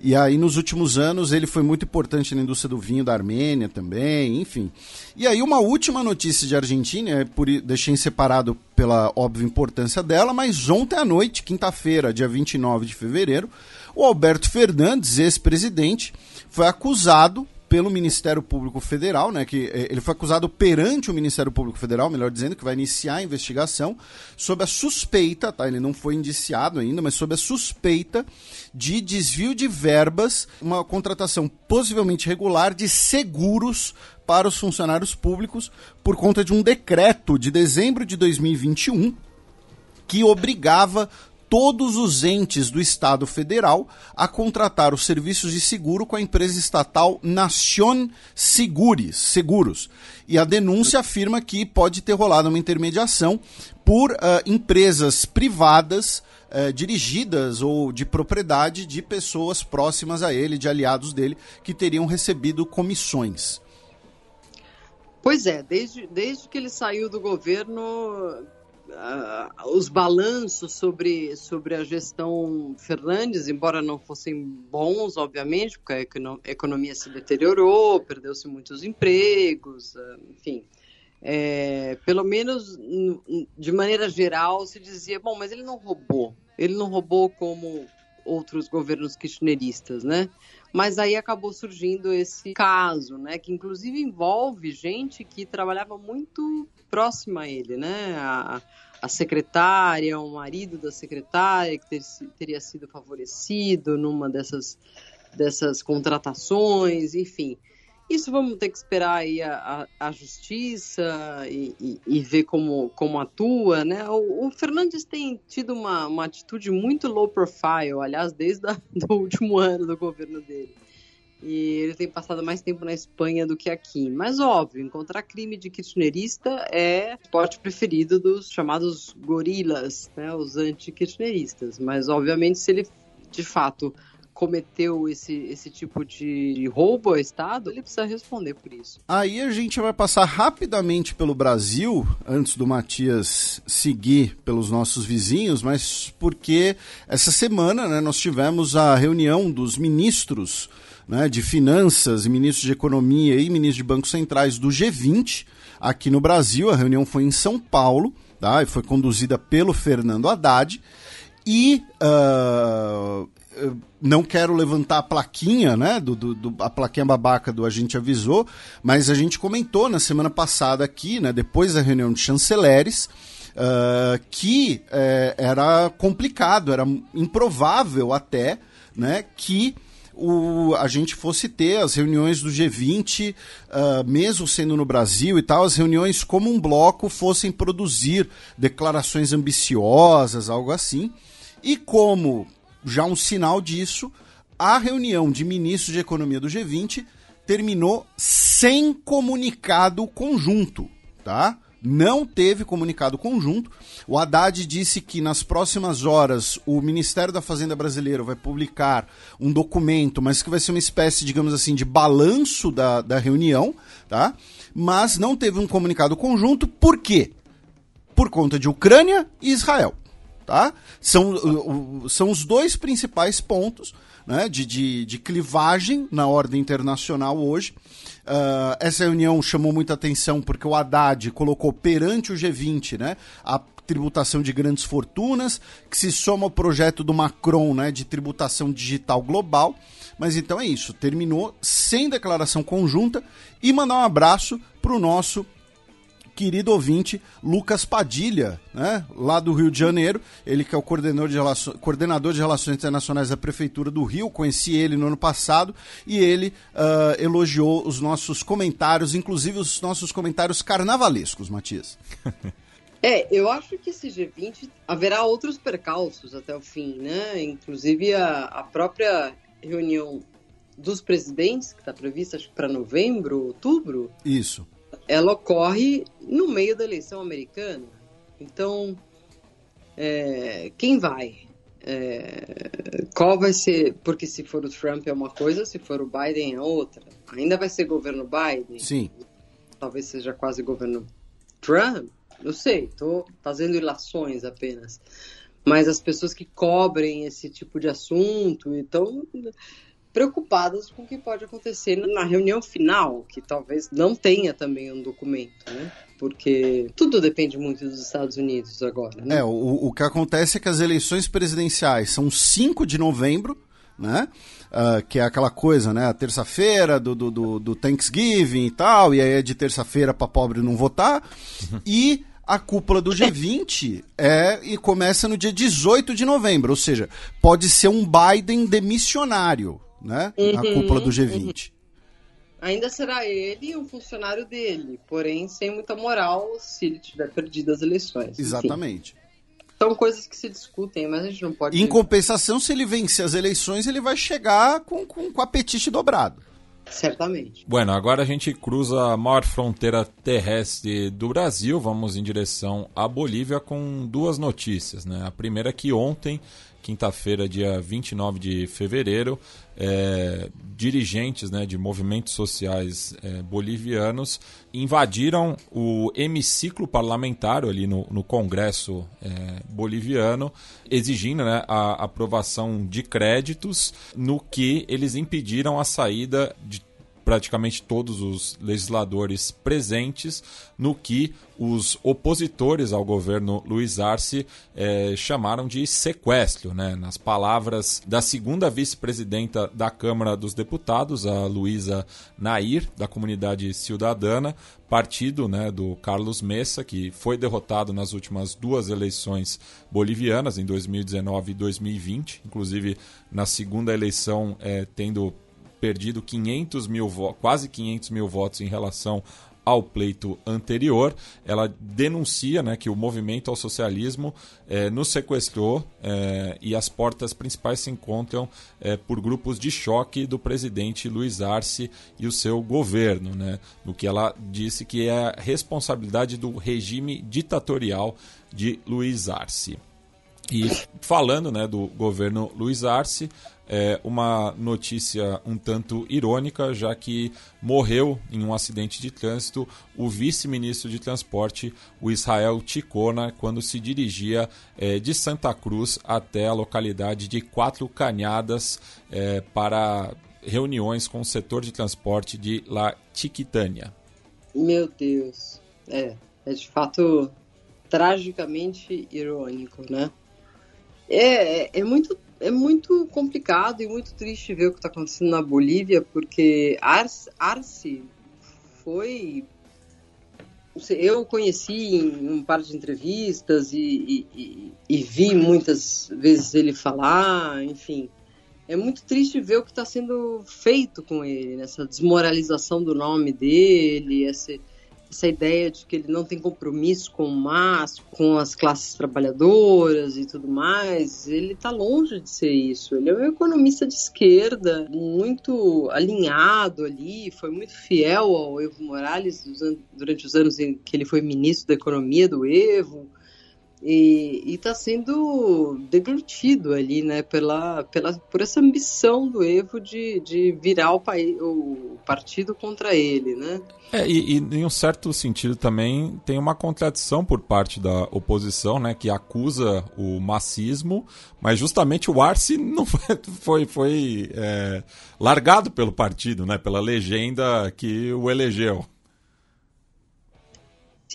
E aí, nos últimos anos, ele foi muito importante na indústria do vinho da Armênia também, enfim. E aí, uma última notícia de Argentina, é por, deixei separado pela óbvia importância dela, mas ontem à noite, quinta-feira, dia 29 de fevereiro, o Alberto Fernandes, ex-presidente, foi acusado pelo Ministério Público Federal, né, que eh, ele foi acusado perante o Ministério Público Federal, melhor dizendo, que vai iniciar a investigação sob a suspeita, tá, ele não foi indiciado ainda, mas sob a suspeita de desvio de verbas, uma contratação possivelmente regular de seguros para os funcionários públicos por conta de um decreto de dezembro de 2021 que obrigava todos os entes do Estado Federal a contratar os serviços de seguro com a empresa estatal Nacion Seguros. Seguros. E a denúncia afirma que pode ter rolado uma intermediação por uh, empresas privadas uh, dirigidas ou de propriedade de pessoas próximas a ele, de aliados dele, que teriam recebido comissões. Pois é, desde, desde que ele saiu do governo, uh, os balanços sobre, sobre a gestão Fernandes, embora não fossem bons, obviamente, porque a economia se deteriorou, perdeu-se muitos empregos, uh, enfim. É, pelo menos de maneira geral se dizia, bom, mas ele não roubou. Ele não roubou como outros governos kirchneristas, né? Mas aí acabou surgindo esse caso, né? Que inclusive envolve gente que trabalhava muito próxima a ele, né? A, a secretária, o marido da secretária, que ter, teria sido favorecido numa dessas, dessas contratações, enfim. Isso vamos ter que esperar aí a, a, a justiça e, e, e, ver como, como atua, né? O, o Fernandes tem tido uma, uma atitude muito low profile, aliás, desde o último ano do governo dele. E ele tem passado mais tempo na Espanha do que aqui. Mas, óbvio, encontrar crime de kirchnerista é o esporte preferido dos chamados gorilas, né, os anti-kirchneristas. Mas, obviamente, se ele de fato cometeu esse, esse tipo de roubo ao Estado, ele precisa responder por isso. Aí a gente vai passar rapidamente pelo Brasil, antes do Matias seguir pelos nossos vizinhos, mas porque essa semana né, nós tivemos a reunião dos ministros né, de Finanças, ministros de Economia e ministros de Bancos Centrais do G20 aqui no Brasil. A reunião foi em São Paulo tá, e foi conduzida pelo Fernando Haddad. E uh, não quero levantar a plaquinha, né? Do, do, do, a plaquinha babaca do A gente avisou, mas a gente comentou na semana passada aqui, né? Depois da reunião de chanceleres, uh, que uh, era complicado, era improvável até, né? Que o, a gente fosse ter as reuniões do G20, uh, mesmo sendo no Brasil e tal, as reuniões como um bloco fossem produzir declarações ambiciosas, algo assim. E como já um sinal disso, a reunião de ministros de economia do G20 terminou sem comunicado conjunto, tá? Não teve comunicado conjunto. O Haddad disse que nas próximas horas o Ministério da Fazenda brasileiro vai publicar um documento, mas que vai ser uma espécie, digamos assim, de balanço da, da reunião, tá? Mas não teve um comunicado conjunto, por quê? Por conta de Ucrânia e Israel, tá? São, são os dois principais pontos né, de, de, de clivagem na ordem internacional hoje. Uh, essa reunião chamou muita atenção porque o Haddad colocou perante o G20 né, a tributação de grandes fortunas, que se soma ao projeto do Macron né, de tributação digital global. Mas então é isso, terminou sem declaração conjunta e mandar um abraço para o nosso querido ouvinte Lucas Padilha, né, lá do Rio de Janeiro, ele que é o coordenador de, relações, coordenador de Relações Internacionais da Prefeitura do Rio, conheci ele no ano passado e ele uh, elogiou os nossos comentários, inclusive os nossos comentários carnavalescos, Matias. É, eu acho que esse G20 haverá outros percalços até o fim, né? Inclusive a, a própria reunião dos presidentes, que está prevista acho que para novembro, outubro. Isso ela ocorre no meio da eleição americana. Então, é, quem vai? É, qual vai ser? Porque se for o Trump é uma coisa, se for o Biden é outra. Ainda vai ser governo Biden? Sim. Talvez seja quase governo Trump. Não sei, estou fazendo ilações apenas. Mas as pessoas que cobrem esse tipo de assunto, então preocupadas com o que pode acontecer na reunião final, que talvez não tenha também um documento, né? Porque tudo depende muito dos Estados Unidos agora, né? É, o, o que acontece é que as eleições presidenciais são 5 de novembro, né? Uh, que é aquela coisa, né? A terça-feira do, do, do, do, Thanksgiving e tal, e aí é de terça-feira para pobre não votar. E a cúpula do G20 é e começa no dia 18 de novembro, ou seja, pode ser um Biden demissionário né? Uhum, na cúpula do G20. Uhum. Ainda será ele um funcionário dele, porém sem muita moral se ele tiver perdido as eleições. Exatamente. Enfim, são coisas que se discutem, mas a gente não pode. Em compensação, se ele vencer as eleições, ele vai chegar com, com, com apetite dobrado. Certamente. Bueno, agora a gente cruza a maior fronteira terrestre do Brasil, vamos em direção à Bolívia com duas notícias. Né? A primeira é que ontem quinta-feira, dia 29 de fevereiro, é, dirigentes né, de movimentos sociais é, bolivianos invadiram o hemiciclo parlamentar ali no, no Congresso é, boliviano, exigindo né, a aprovação de créditos, no que eles impediram a saída de praticamente todos os legisladores presentes, no que os opositores ao governo Luiz Arce eh, chamaram de sequestro, né? nas palavras da segunda vice-presidenta da Câmara dos Deputados, a Luísa Nair, da comunidade cidadana, partido né, do Carlos Messa, que foi derrotado nas últimas duas eleições bolivianas, em 2019 e 2020, inclusive na segunda eleição eh, tendo perdido 500 mil quase 500 mil votos em relação ao pleito anterior. Ela denuncia né, que o movimento ao socialismo eh, nos sequestrou eh, e as portas principais se encontram eh, por grupos de choque do presidente Luiz Arce e o seu governo, né, no que ela disse que é responsabilidade do regime ditatorial de Luiz Arce. E falando né, do governo Luiz Arce, é uma notícia um tanto irônica, já que morreu em um acidente de trânsito o vice-ministro de transporte, o Israel Ticona, quando se dirigia é, de Santa Cruz até a localidade de Quatro Canhadas é, para reuniões com o setor de transporte de La Chiquitânia. Meu Deus, é, é de fato tragicamente irônico, né? É, é, é muito é muito complicado e muito triste ver o que está acontecendo na Bolívia, porque Arce, Arce foi. Eu conheci em um par de entrevistas e, e, e, vi muitas vezes ele falar, enfim. é muito triste ver o que está sendo feito com ele, nessa desmoralização do nome dele, essa, essa ideia de que ele não tem compromisso com o MAS, com as classes trabalhadoras e tudo mais. Ele está longe de ser isso. Ele é um economista de esquerda, muito alinhado ali, foi muito fiel ao Evo Morales durante os anos em que ele foi ministro da Economia do Evo e está sendo deglutido ali, né, pela, pela, por essa ambição do Evo de, de virar o, o partido contra ele, né? É, e, e, em um certo sentido também tem uma contradição por parte da oposição, né, que acusa o macismo, mas justamente o Arce não foi, foi, foi é, largado pelo partido, né, pela legenda que o elegeu.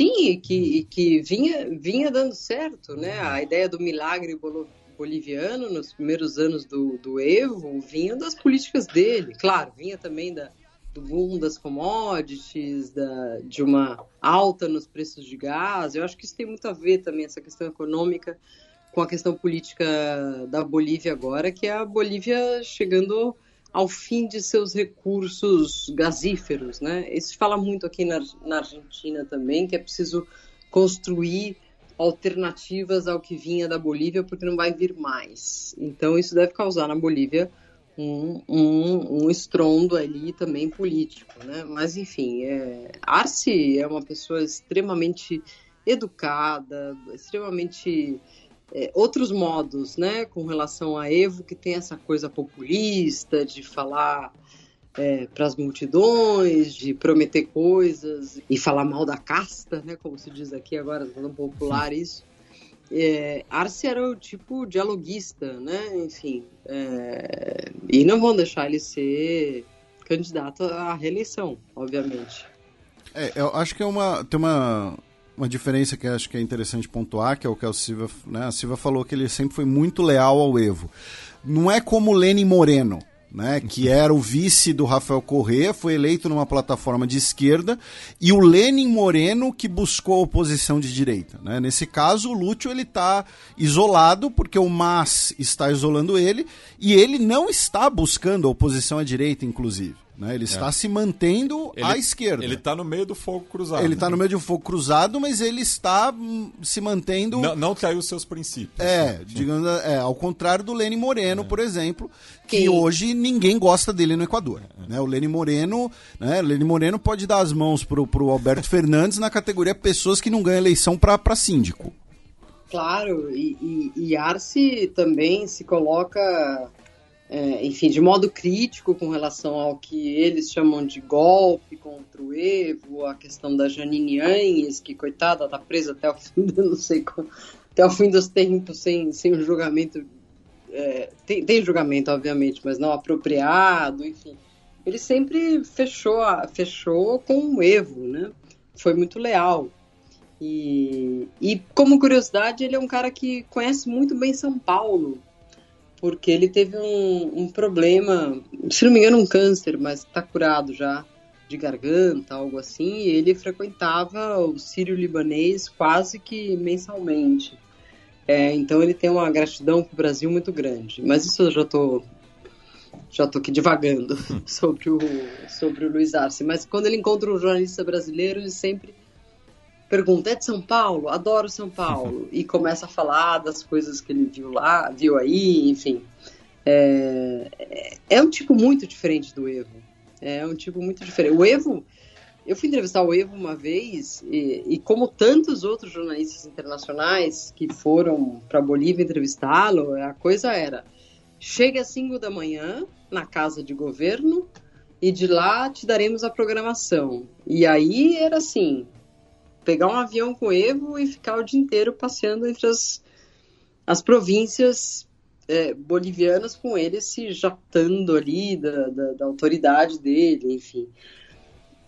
Sim, e que, que vinha, vinha dando certo, né? A ideia do milagre boliviano nos primeiros anos do, do Evo vinha das políticas dele. Claro, vinha também da, do boom das commodities, da, de uma alta nos preços de gás. Eu acho que isso tem muito a ver também, essa questão econômica, com a questão política da Bolívia agora, que é a Bolívia chegando ao fim de seus recursos gasíferos, né? Isso fala muito aqui na, na Argentina também, que é preciso construir alternativas ao que vinha da Bolívia, porque não vai vir mais. Então, isso deve causar na Bolívia um, um, um estrondo ali também político, né? Mas, enfim, é... Arce é uma pessoa extremamente educada, extremamente é, outros modos, né, com relação a Evo, que tem essa coisa populista de falar é, para as multidões, de prometer coisas e falar mal da casta, né, como se diz aqui agora, tá tão popular isso. É, Arce era o tipo dialoguista, né, enfim, é, e não vão deixar ele ser candidato à reeleição, obviamente. É, eu acho que é uma, tem uma, uma diferença que acho que é interessante pontuar, que é o que a Silva, né? A Silva falou que ele sempre foi muito leal ao Evo. Não é como Lenin Moreno, né, que era o vice do Rafael Correa, foi eleito numa plataforma de esquerda, e o Lenin Moreno que buscou a oposição de direita. Né? Nesse caso, o Lúcio ele está isolado porque o MAS está isolando ele e ele não está buscando a oposição à direita, inclusive. Né? Ele está é. se mantendo ele, à esquerda. Ele está no meio do fogo cruzado. Ele está no meio de um fogo cruzado, mas ele está hum, se mantendo. Não, não traiu os seus princípios. É, digamos, é, ao contrário do Lênin Moreno, é. por exemplo, que hoje ninguém gosta dele no Equador. É. Né? O Lênin Moreno, né? Lênin Moreno pode dar as mãos pro, pro Alberto Fernandes na categoria pessoas que não ganham eleição para síndico. Claro, e, e, e Arce também se coloca é, enfim, de modo crítico com relação ao que eles chamam de golpe contra o Evo, a questão da Janine Anhes, que, coitada, está presa até o fim, não sei, até o fim dos tempos sem, sem um julgamento. É, tem, tem, julgamento, obviamente, mas não apropriado, enfim. Ele sempre fechou, fechou com o Evo, né? Foi muito leal. E, e como curiosidade, ele é um cara que conhece muito bem São Paulo porque ele teve um, um, problema, se não me engano, um câncer, mas está curado já, de garganta, algo assim, e ele frequentava o sírio-libanês quase que mensalmente. É, então ele tem uma gratidão para o Brasil muito grande. Mas isso eu já estou já tô aqui divagando sobre o, sobre o Luiz Arce. Mas quando ele encontra um jornalista brasileiro, ele sempre pergunta: é de São Paulo? Adoro São Paulo. e começa a falar das coisas que ele viu lá, viu aí, enfim. É, é um tipo muito diferente do Evo. É um tipo muito diferente. O Evo, eu fui entrevistar o Evo uma vez e, e como tantos outros jornalistas internacionais que foram para Bolívia entrevistá-lo, a coisa era: chega às 5 da manhã na casa de governo e de lá te daremos a programação. E aí era assim: pegar um avião com Evo e ficar o dia inteiro passeando entre as, as províncias é, bolivianas com ele se jatando ali da, da, da, autoridade dele, enfim.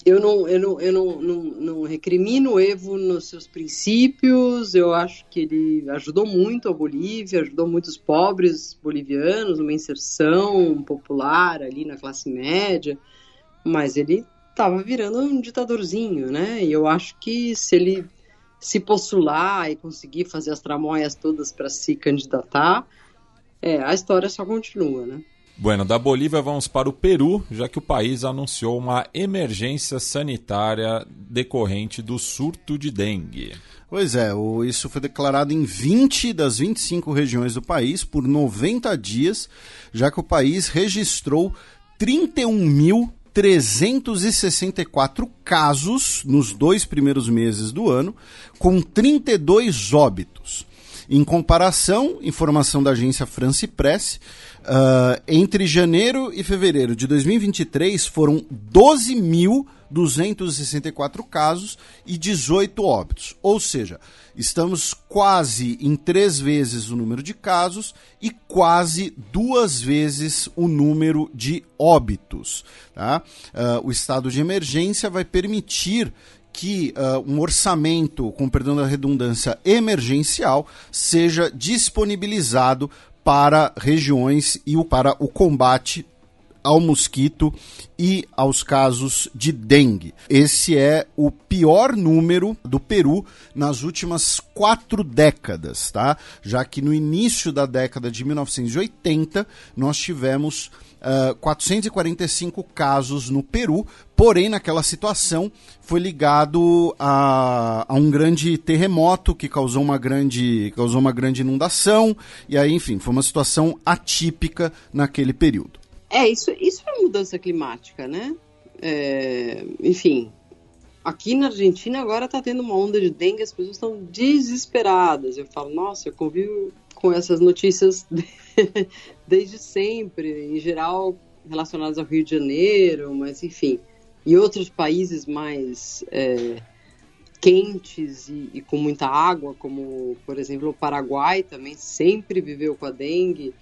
Eu não, eu, não, eu não, não, não recrimino o Evo nos seus princípios, eu acho que ele ajudou muito a Bolívia, ajudou muitos pobres bolivianos, uma inserção popular ali na classe média, mas ele estava virando um ditadorzinho, né? E eu acho que se ele se postular e conseguir fazer as tramóias todas para se candidatar, é, a história só continua, né? Bueno, da Bolívia vamos para o Peru, já que o país anunciou uma emergência sanitária decorrente do surto de dengue. Pois é, isso foi declarado em 20 das 25 regiões do país por 90 dias, já que o país registrou 31.364 casos nos dois primeiros meses do ano, com 32 óbitos. Em comparação, informação da agência France Press, uh, entre janeiro e fevereiro de 2023 foram 12.264 casos e 18 óbitos. Ou seja, estamos quase em três vezes o número de casos e quase duas vezes o número de óbitos. Tá? Uh, o estado de emergência vai permitir que uh, um orçamento, com perdão da redundância, emergencial seja disponibilizado para regiões e para o combate ao mosquito e aos casos de dengue. Esse é o pior número do Peru nas últimas quatro décadas, tá? Já que no início da década de 1980 nós tivemos uh, 445 casos no Peru, porém naquela situação foi ligado a, a, um grande terremoto que causou uma grande, causou uma grande inundação, e aí, enfim, foi uma situação atípica naquele período. É, isso, isso é mudança climática, né? É, enfim, aqui na Argentina agora está tendo uma onda de dengue, as pessoas estão desesperadas. Eu falo, nossa, eu convivo com essas notícias desde sempre, em geral relacionadas ao Rio de Janeiro, mas enfim, e outros países mais é, quentes e, e, com muita água, como por exemplo o Paraguai também sempre viveu com a dengue.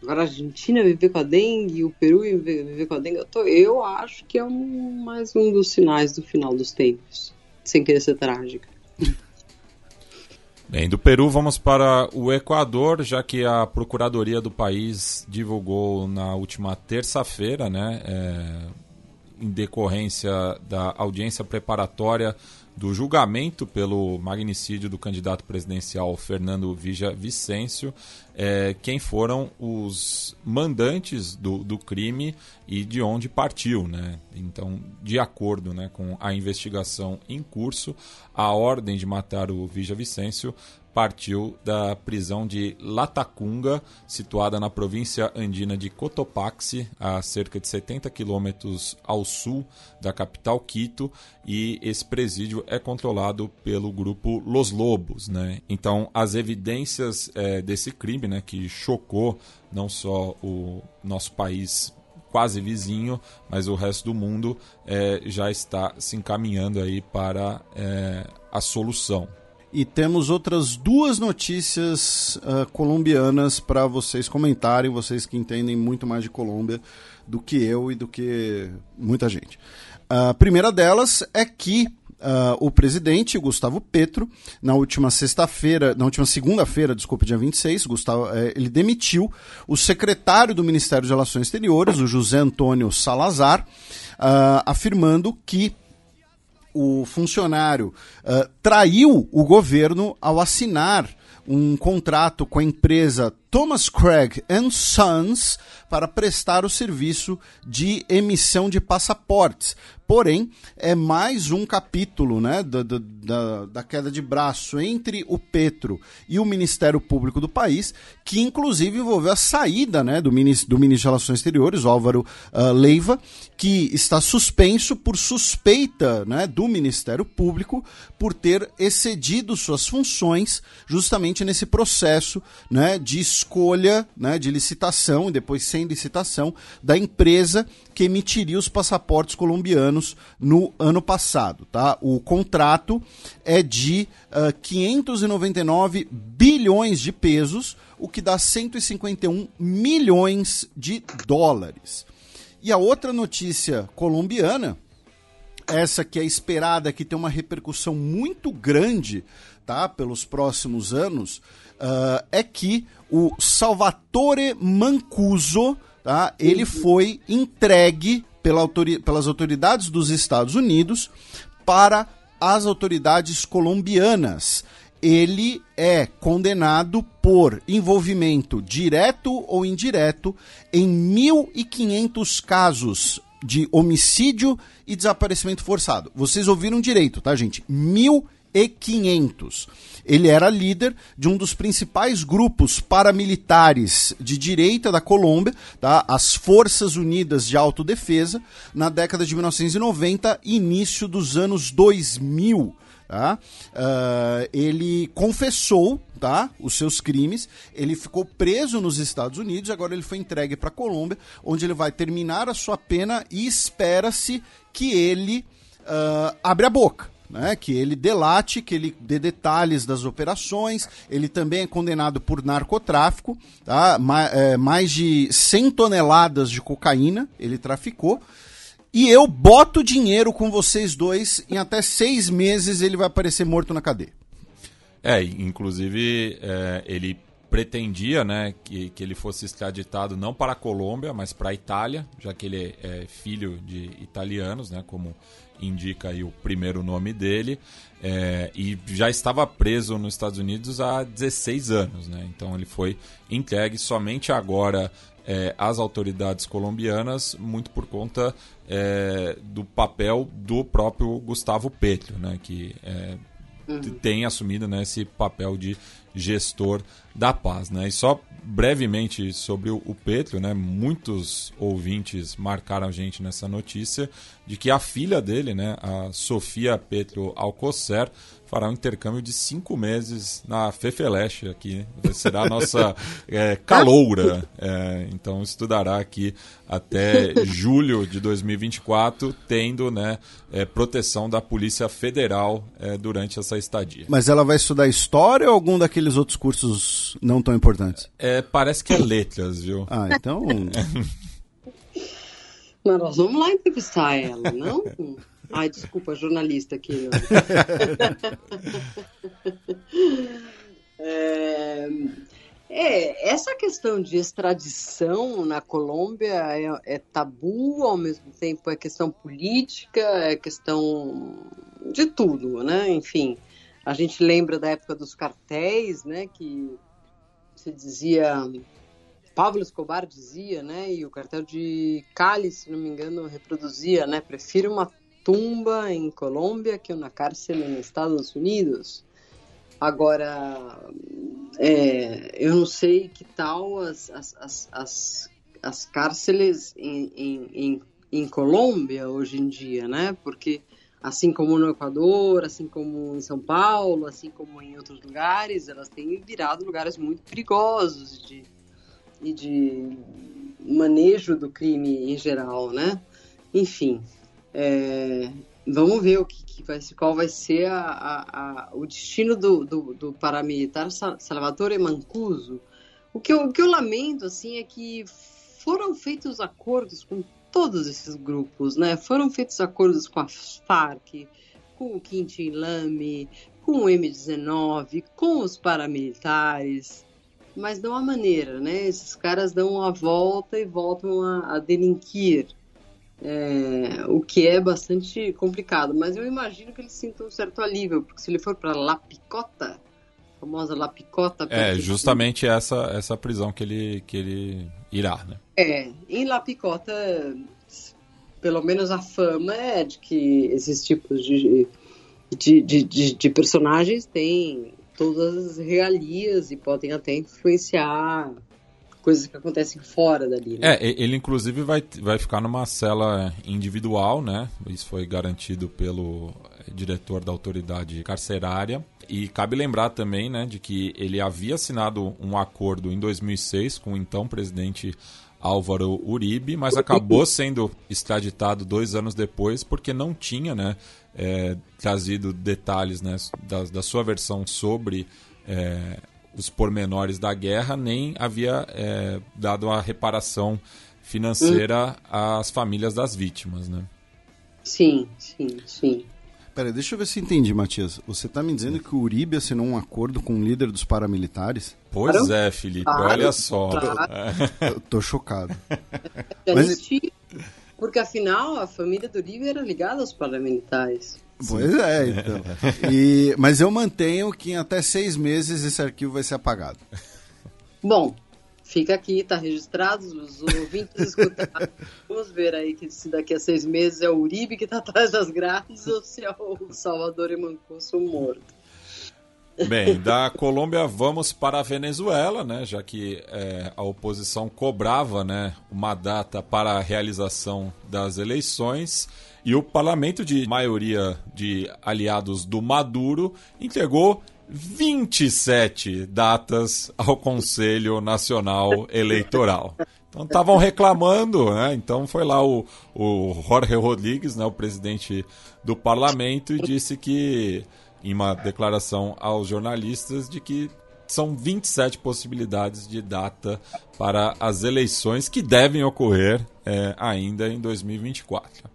Agora a Argentina viver com a dengue, o Peru viver com a dengue. Eu, tô, eu acho que é um, mais um dos sinais do final dos tempos, sem querer ser trágica. Bem, do Peru vamos para o Equador, já que a Procuradoria do país divulgou na última terça-feira, né, é, em decorrência da audiência preparatória do julgamento pelo magnicídio do candidato presidencial Fernando Vija Vicêncio, é, quem foram os mandantes do, do crime e de onde partiu. Né? Então, de acordo né, com a investigação em curso, a ordem de matar o Vija Vicêncio partiu da prisão de Latacunga, situada na província andina de Cotopaxi, a cerca de 70 quilômetros ao sul da capital Quito, e esse presídio é controlado pelo grupo Los Lobos. Né? Então, as evidências é, desse crime, né, que chocou não só o nosso país quase vizinho, mas o resto do mundo é, já está se encaminhando aí para é, a solução. E temos outras duas notícias uh, colombianas para vocês comentarem, vocês que entendem muito mais de Colômbia do que eu e do que muita gente. A primeira delas é que Uh, o presidente Gustavo Petro, na última sexta-feira, na última segunda-feira, desculpa, dia 26, Gustavo, eh, ele demitiu o secretário do Ministério de Relações Exteriores, o José Antônio Salazar, uh, afirmando que o funcionário uh, traiu o governo ao assinar um contrato com a empresa Thomas Craig Sons para prestar o serviço de emissão de passaportes. Porém, é mais um capítulo né, da, da, da, queda de braço entre o Petro e o Ministério Público do país, que inclusive envolveu a saída né, do, ministro, do ministro de Relações Exteriores, Álvaro uh, Leiva, que está suspenso por suspeita né, do Ministério Público por ter excedido suas funções justamente nesse processo né, de escolha, né, de licitação e depois sem licitação da empresa que emitiria os passaportes colombianos no ano passado. Tá? O contrato é de uh, ah, 599 bilhões de pesos, o que dá 151 milhões de dólares. E a outra notícia colombiana, essa que é esperada, que tem uma repercussão muito grande tá, pelos próximos anos, uh, é que o Salvatore Mancuso tá? ele foi entregue pela autori pelas autoridades dos Estados Unidos para as autoridades colombianas. ele é condenado por envolvimento direto ou indireto em 1.500 casos de homicídio e desaparecimento forçado. Vocês ouviram direito, tá, gente? 1.500. Ele era líder de um dos principais grupos paramilitares de direita da Colômbia, tá? as Forças Unidas de Autodefesa, na década de 1990 e início dos anos 2000. Tá? Uh, ele confessou tá, os seus crimes, ele ficou preso nos Estados Unidos, agora ele foi entregue para a Colômbia, onde ele vai terminar a sua pena e espera-se que ele uh, abra a boca. Né, que ele delate, que ele dê detalhes das operações. Ele também é condenado por narcotráfico, tá? Ma é, mais de 100 toneladas de cocaína ele traficou. E eu boto dinheiro com vocês dois, em até seis meses ele vai aparecer morto na cadeia. É, inclusive é, ele pretendia né, que, que ele fosse extraditado não para a Colômbia, mas para a Itália, já que ele é filho de italianos, né, como indica aí o primeiro nome dele, é, e já estava preso nos Estados Unidos há 16 anos. Né, então ele foi entregue somente agora é, às autoridades colombianas, muito por conta é, do papel do próprio Gustavo Petro, né, que é, uhum. tem assumido né, esse papel de gestor da paz. Né? E só brevemente sobre o, Petro, né, muitos ouvintes marcaram a gente nessa notícia de que a filha dele, né, a Sofia Petro Alcocer, fará um intercâmbio de cinco meses na Fefeleche aqui. Será a nossa é, caloura. É, então estudará aqui até julho de 2024, tendo né, é, proteção da Polícia Federal é, durante essa estadia. Mas ela vai estudar história ou algum daqueles outros cursos não tão importantes? É, parece que é letras, viu? Ah, então. Mas nós vamos lá entrevistar ela, não? Ai, desculpa, jornalista aqui. é, é, essa questão de extradição na Colômbia é, é, tabu, ao mesmo tempo é questão política, é questão de tudo, né? Enfim, a gente lembra da época dos cartéis, né? Que se dizia Pablo Escobar dizia, né, e o cartel de Cali, se não me engano, reproduzia, né, prefiro uma tumba em Colômbia que uma cárcel nos Estados Unidos. Agora, é, eu não sei que tal as, as, as, as, cárceles em, em, em, em Colômbia hoje em dia, né? Porque assim como no Equador, assim como em São Paulo, assim como em outros lugares, elas têm virado lugares muito perigosos de, e de manejo do crime em geral, né? Enfim, é, vamos ver o que, que, vai qual vai ser a, a, a, o destino do, do, do, paramilitar Salvatore Mancuso. O que, eu, o que eu lamento assim é que foram feitos acordos com todos esses grupos, né? Foram feitos acordos com a FARC, com o Quintin Lame, com o M19, com os paramilitares, mas não há maneira, né? Esses caras dão a volta e voltam a, a delinquir é, o que é bastante complicado. Mas eu imagino que ele sinta um certo alívio, porque se ele for para La Picota, a famosa La Picota... É, justamente essa, essa prisão que ele, que ele irá, né? É, em La Picota, pelo menos a fama é de que esses tipos de, de, de, de, de personagens têm todas as regalias e podem até influenciar coisas que acontecem fora dali. Né? É, ele inclusive vai, vai ficar numa cela individual, né? Isso foi garantido pelo diretor da autoridade carcerária. E cabe lembrar também, né, de que ele havia assinado um acordo em 2006 com o então presidente Álvaro Uribe, mas acabou sendo extraditado dois anos depois porque não tinha, né, é, trazido detalhes, né, da, da sua versão sobre é, os pormenores da guerra, nem havia é, dado a reparação financeira hum. às famílias das vítimas, né? Sim, sim, sim. Peraí, deixa eu ver se entendi, Matias. Você está me dizendo que o Uribe assinou um acordo com o líder dos paramilitares? Pois claro. é, Felipe, claro. olha só. Claro. Eu tô chocado. Mas... Porque afinal a família do Uribe era ligada aos paramilitares. Pois é, então. E, mas eu mantenho que em até seis meses esse arquivo vai ser apagado. Bom, fica aqui, está registrado, os ouvintes escutaram. Vamos ver aí que se daqui a seis meses é o Uribe que está atrás das grades ou se é o Salvador e Mancuso morto. Bem, da Colômbia vamos para a Venezuela, né? Já que é, a oposição cobrava, né, uma data para a realização das eleições e o parlamento de maioria de aliados do Maduro entregou 27 datas ao Conselho Nacional Eleitoral. Então estavam reclamando, né? Então foi lá o, o Jorge Rodrigues, né, o presidente do parlamento, e disse que em uma declaração aos jornalistas de que são 27 possibilidades de data para as eleições que devem ocorrer é, ainda em 2024.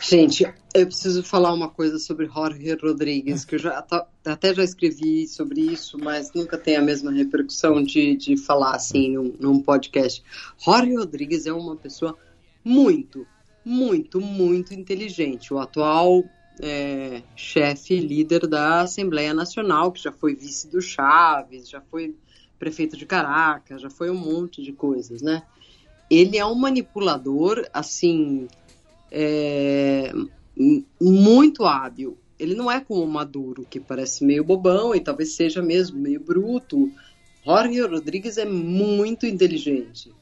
Gente, eu preciso falar uma coisa sobre Jorge Rodrigues, que eu já até já escrevi sobre isso, mas nunca tem a mesma repercussão de, de falar assim num, num podcast. Jorge Rodrigues é uma pessoa muito, muito, muito inteligente. O atual é, chefe líder da Assembleia Nacional, que já foi vice do Chaves, já foi prefeito de Caracas, já foi um monte de coisas, né? Ele é um manipulador, assim, é, muito hábil. Ele não é como o Maduro, que parece meio bobão e talvez seja mesmo meio bruto. Jorge Rodrigues é muito inteligente.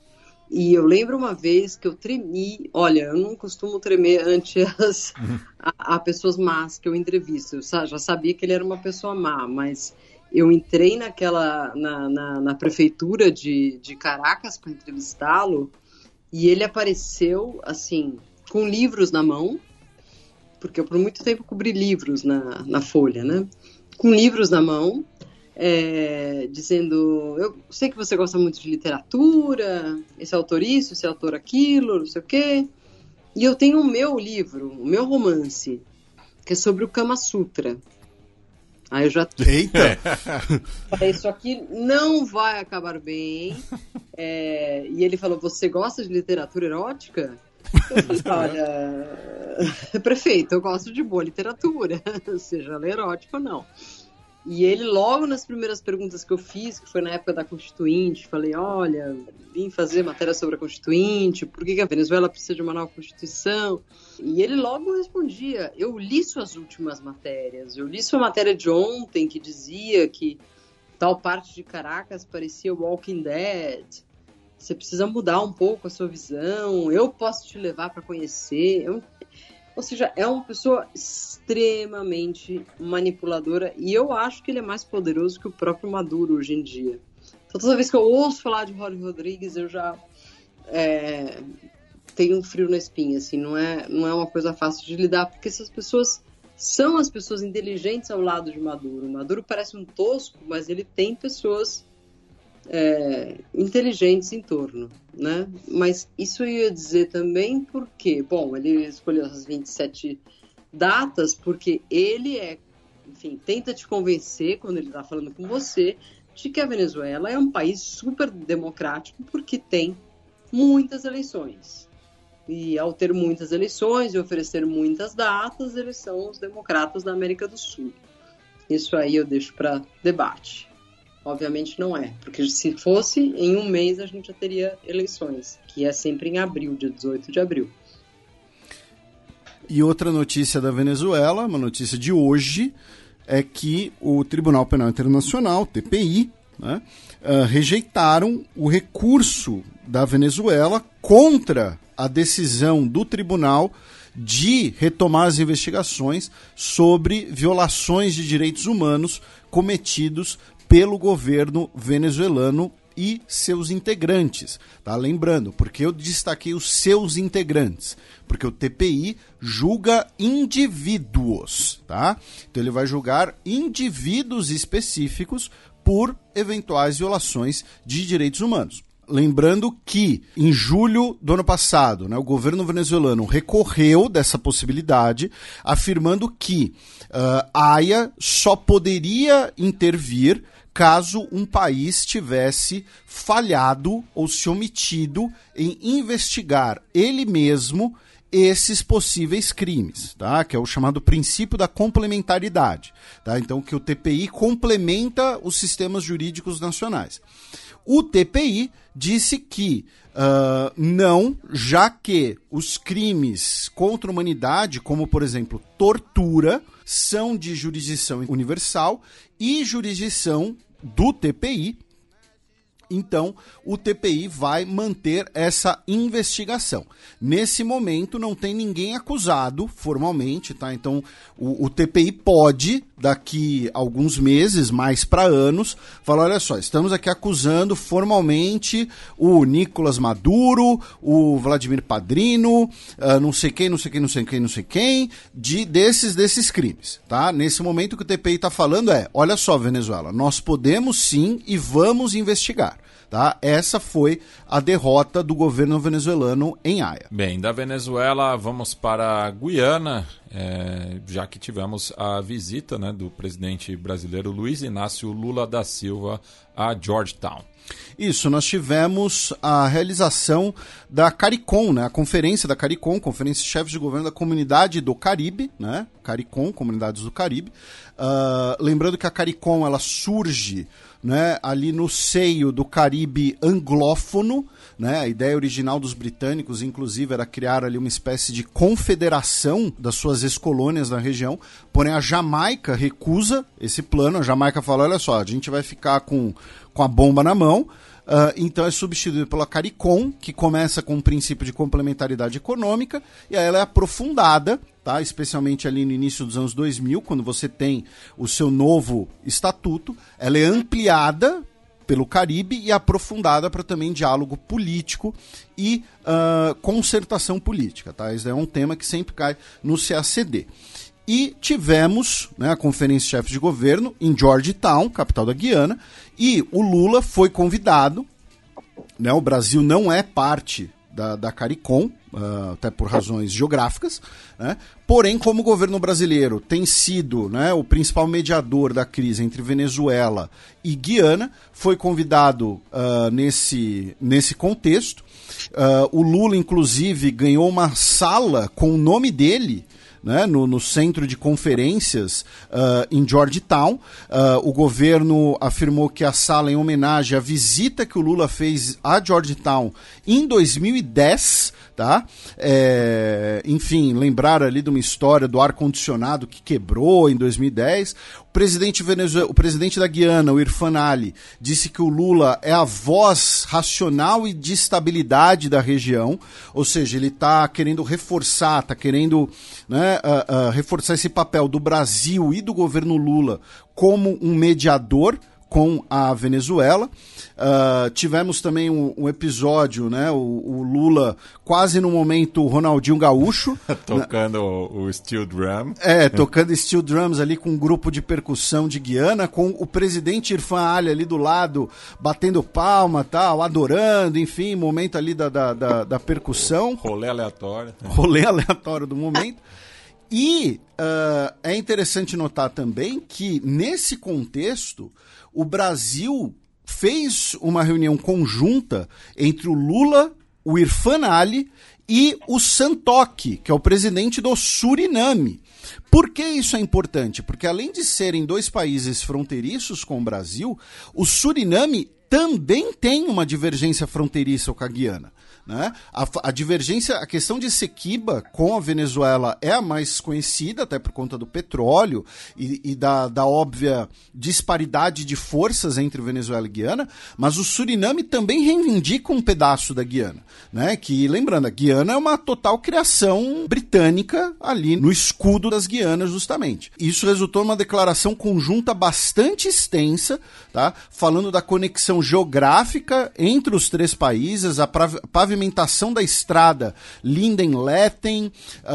E eu lembro uma vez que eu tremi. Olha, eu não costumo tremer ante as, a, a, pessoas más que eu entrevisto. Eu já sabia que ele era uma pessoa má, mas eu entrei naquela na, na, na prefeitura de, de Caracas para entrevistá-lo e ele apareceu assim com livros na mão, porque eu por muito tempo cobri livros na, na Folha, né? Com livros na mão é, dizendo: Eu sei que você gosta muito de literatura, esse autor isso, esse autor aquilo, não sei o quê. E eu tenho o meu livro, o meu romance, que é sobre o Kama Sutra. Aí eu já. Eita! Isso aqui não vai acabar bem. É, e ele falou: Você gosta de literatura erótica? Olha, prefeito, eu gosto de boa literatura, seja ela erótica ou não. E ele, logo nas primeiras perguntas que eu fiz, que foi na época da Constituinte, falei: olha, vim fazer matéria sobre a Constituinte, por que, a Venezuela precisa de uma nova Constituição? E ele logo respondia: eu li suas últimas matérias, eu li sua matéria de ontem que dizia que tal parte de Caracas parecia Walking Dead. Você precisa mudar um pouco a sua visão. Eu posso te levar para conhecer. Eu, ou seja, é uma pessoa extremamente manipuladora e eu acho que ele é mais poderoso que o próprio Maduro hoje em dia. Então, toda vez que eu ouço falar de Jorge Rodrigues, eu já é, tenho um frio na espinha, assim, não é, não é uma coisa fácil de lidar, porque essas pessoas são as pessoas inteligentes ao lado de Maduro. Maduro parece um tosco, mas ele tem pessoas é, inteligentes em torno, né? Mas isso eu ia dizer também porque, bom, ele escolheu as 27 datas porque ele é, enfim, tenta te convencer quando ele está falando com você de que a Venezuela é um país super democrático porque tem muitas eleições. E ao ter muitas eleições e oferecer muitas datas, eles são os democratas da América do Sul. Isso aí eu deixo para debate. Obviamente não é, porque se fosse, em um mês a gente já teria eleições, que é sempre em abril, dia 18 de abril. E outra notícia da Venezuela, uma notícia de hoje, é que o Tribunal Penal Internacional, TPI, né, uh, rejeitaram o recurso da Venezuela contra a decisão do tribunal de retomar as investigações sobre violações de direitos humanos cometidos pelo governo venezuelano e seus integrantes. Tá lembrando, porque eu destaquei os seus integrantes, porque o TPI julga indivíduos, tá? Então ele vai julgar indivíduos específicos por eventuais violações de direitos humanos. Lembrando que em julho do ano passado, né, o governo venezuelano recorreu dessa possibilidade, afirmando que uh, a AIA só poderia intervir caso um país tivesse falhado ou se omitido em investigar ele mesmo esses possíveis crimes, tá? Que é o chamado princípio da complementaridade, tá? Então que o TPI complementa os sistemas jurídicos nacionais. O TPI disse que uh, não, já que os crimes contra a humanidade, como por exemplo tortura, são de jurisdição universal e jurisdição do TPI, então, o TPI vai manter essa investigação. Nesse momento, não tem ninguém acusado formalmente, tá? Então, o, o TPI pode, daqui alguns meses, mais para anos, falar: olha só, estamos aqui acusando formalmente o Nicolas Maduro, o Vladimir Padrino, uh, não sei quem, não sei quem, não sei quem, não sei quem, de desses desses crimes, tá? Nesse momento, o que o TPI está falando é: olha só, Venezuela, nós podemos sim e vamos investigar. Tá? Essa foi a derrota do governo venezuelano em Haia. Bem, da Venezuela vamos para a Guiana, é, já que tivemos a visita né, do presidente brasileiro Luiz Inácio Lula da Silva a Georgetown. Isso, nós tivemos a realização da CARICOM, né? A conferência da CARICOM, Conferência de Chefes de Governo da Comunidade do Caribe, né? CARICOM, Comunidades do Caribe. Uh, lembrando que a CARICOM, ela surge né, ali no seio do Caribe anglófono. Né? A ideia original dos britânicos, inclusive, era criar ali uma espécie de confederação das suas ex-colônias na região. Porém, a Jamaica recusa esse plano. A Jamaica fala: olha só, a gente vai ficar com, com a bomba na mão. Uh, então é substituído pela CARICOM, que começa com um princípio de complementaridade econômica, e aí ela é aprofundada, tá? especialmente ali no início dos anos 2000, quando você tem o seu novo estatuto, ela é ampliada pelo Caribe e aprofundada para também diálogo político e uh, concertação política. Tá? Esse é um tema que sempre cai no CACD. E tivemos né, a Conferência de Chefes de Governo em Georgetown, capital da Guiana, e o Lula foi convidado. Né, o Brasil não é parte da, da CARICOM, uh, até por razões geográficas, né? porém, como o governo brasileiro tem sido né, o principal mediador da crise entre Venezuela e Guiana, foi convidado uh, nesse, nesse contexto. Uh, o Lula, inclusive, ganhou uma sala com o nome dele né, no, no, centro de conferências uh, em Georgetown. Uh, o governo afirmou que a sala, em homenagem à visita que o Lula fez a Georgetown em 2010, tá? É, enfim, lembrar ali de uma história do ar-condicionado que quebrou em 2010 presidente, Venezuela, o presidente da Guiana, o Irfan Ali, disse que o Lula é a voz racional e de estabilidade da região, ou seja, ele está querendo reforçar, está querendo né, uh, uh, reforçar esse papel do Brasil e do governo Lula como um mediador com a Venezuela. Uh, tivemos também um, um, episódio, né? O, o, Lula quase no momento Ronaldinho Gaúcho. tocando o, o, steel drum. É, tocando steel drums ali com um grupo de percussão de Guiana, com o presidente Irfan Ali ali do lado, batendo palma tal, adorando, enfim, momento ali da, da, da, da percussão. Rolê aleatório. Rolê aleatório do momento. E uh, é interessante notar também que, nesse contexto, o Brasil fez uma reunião conjunta entre o Lula, o Irfan Ali e o Santoki, que é o presidente do Suriname. Por que isso é importante? Porque além de serem dois países fronteiriços com o Brasil, o Suriname também tem uma divergência fronteiriça com a Guiana. Né? A, a, divergência, a questão de Sequiba com a Venezuela é a mais conhecida, até por conta do petróleo e, e da, da, óbvia disparidade de forças entre Venezuela e Guiana, mas o Suriname também reivindica um pedaço da Guiana. Né? Que, lembrando, a Guiana é uma total criação britânica ali no escudo das Guianas, justamente. Isso resultou numa declaração conjunta bastante extensa, tá? falando da conexão geográfica entre os três países, a pavimentação da estrada Linden-Letten,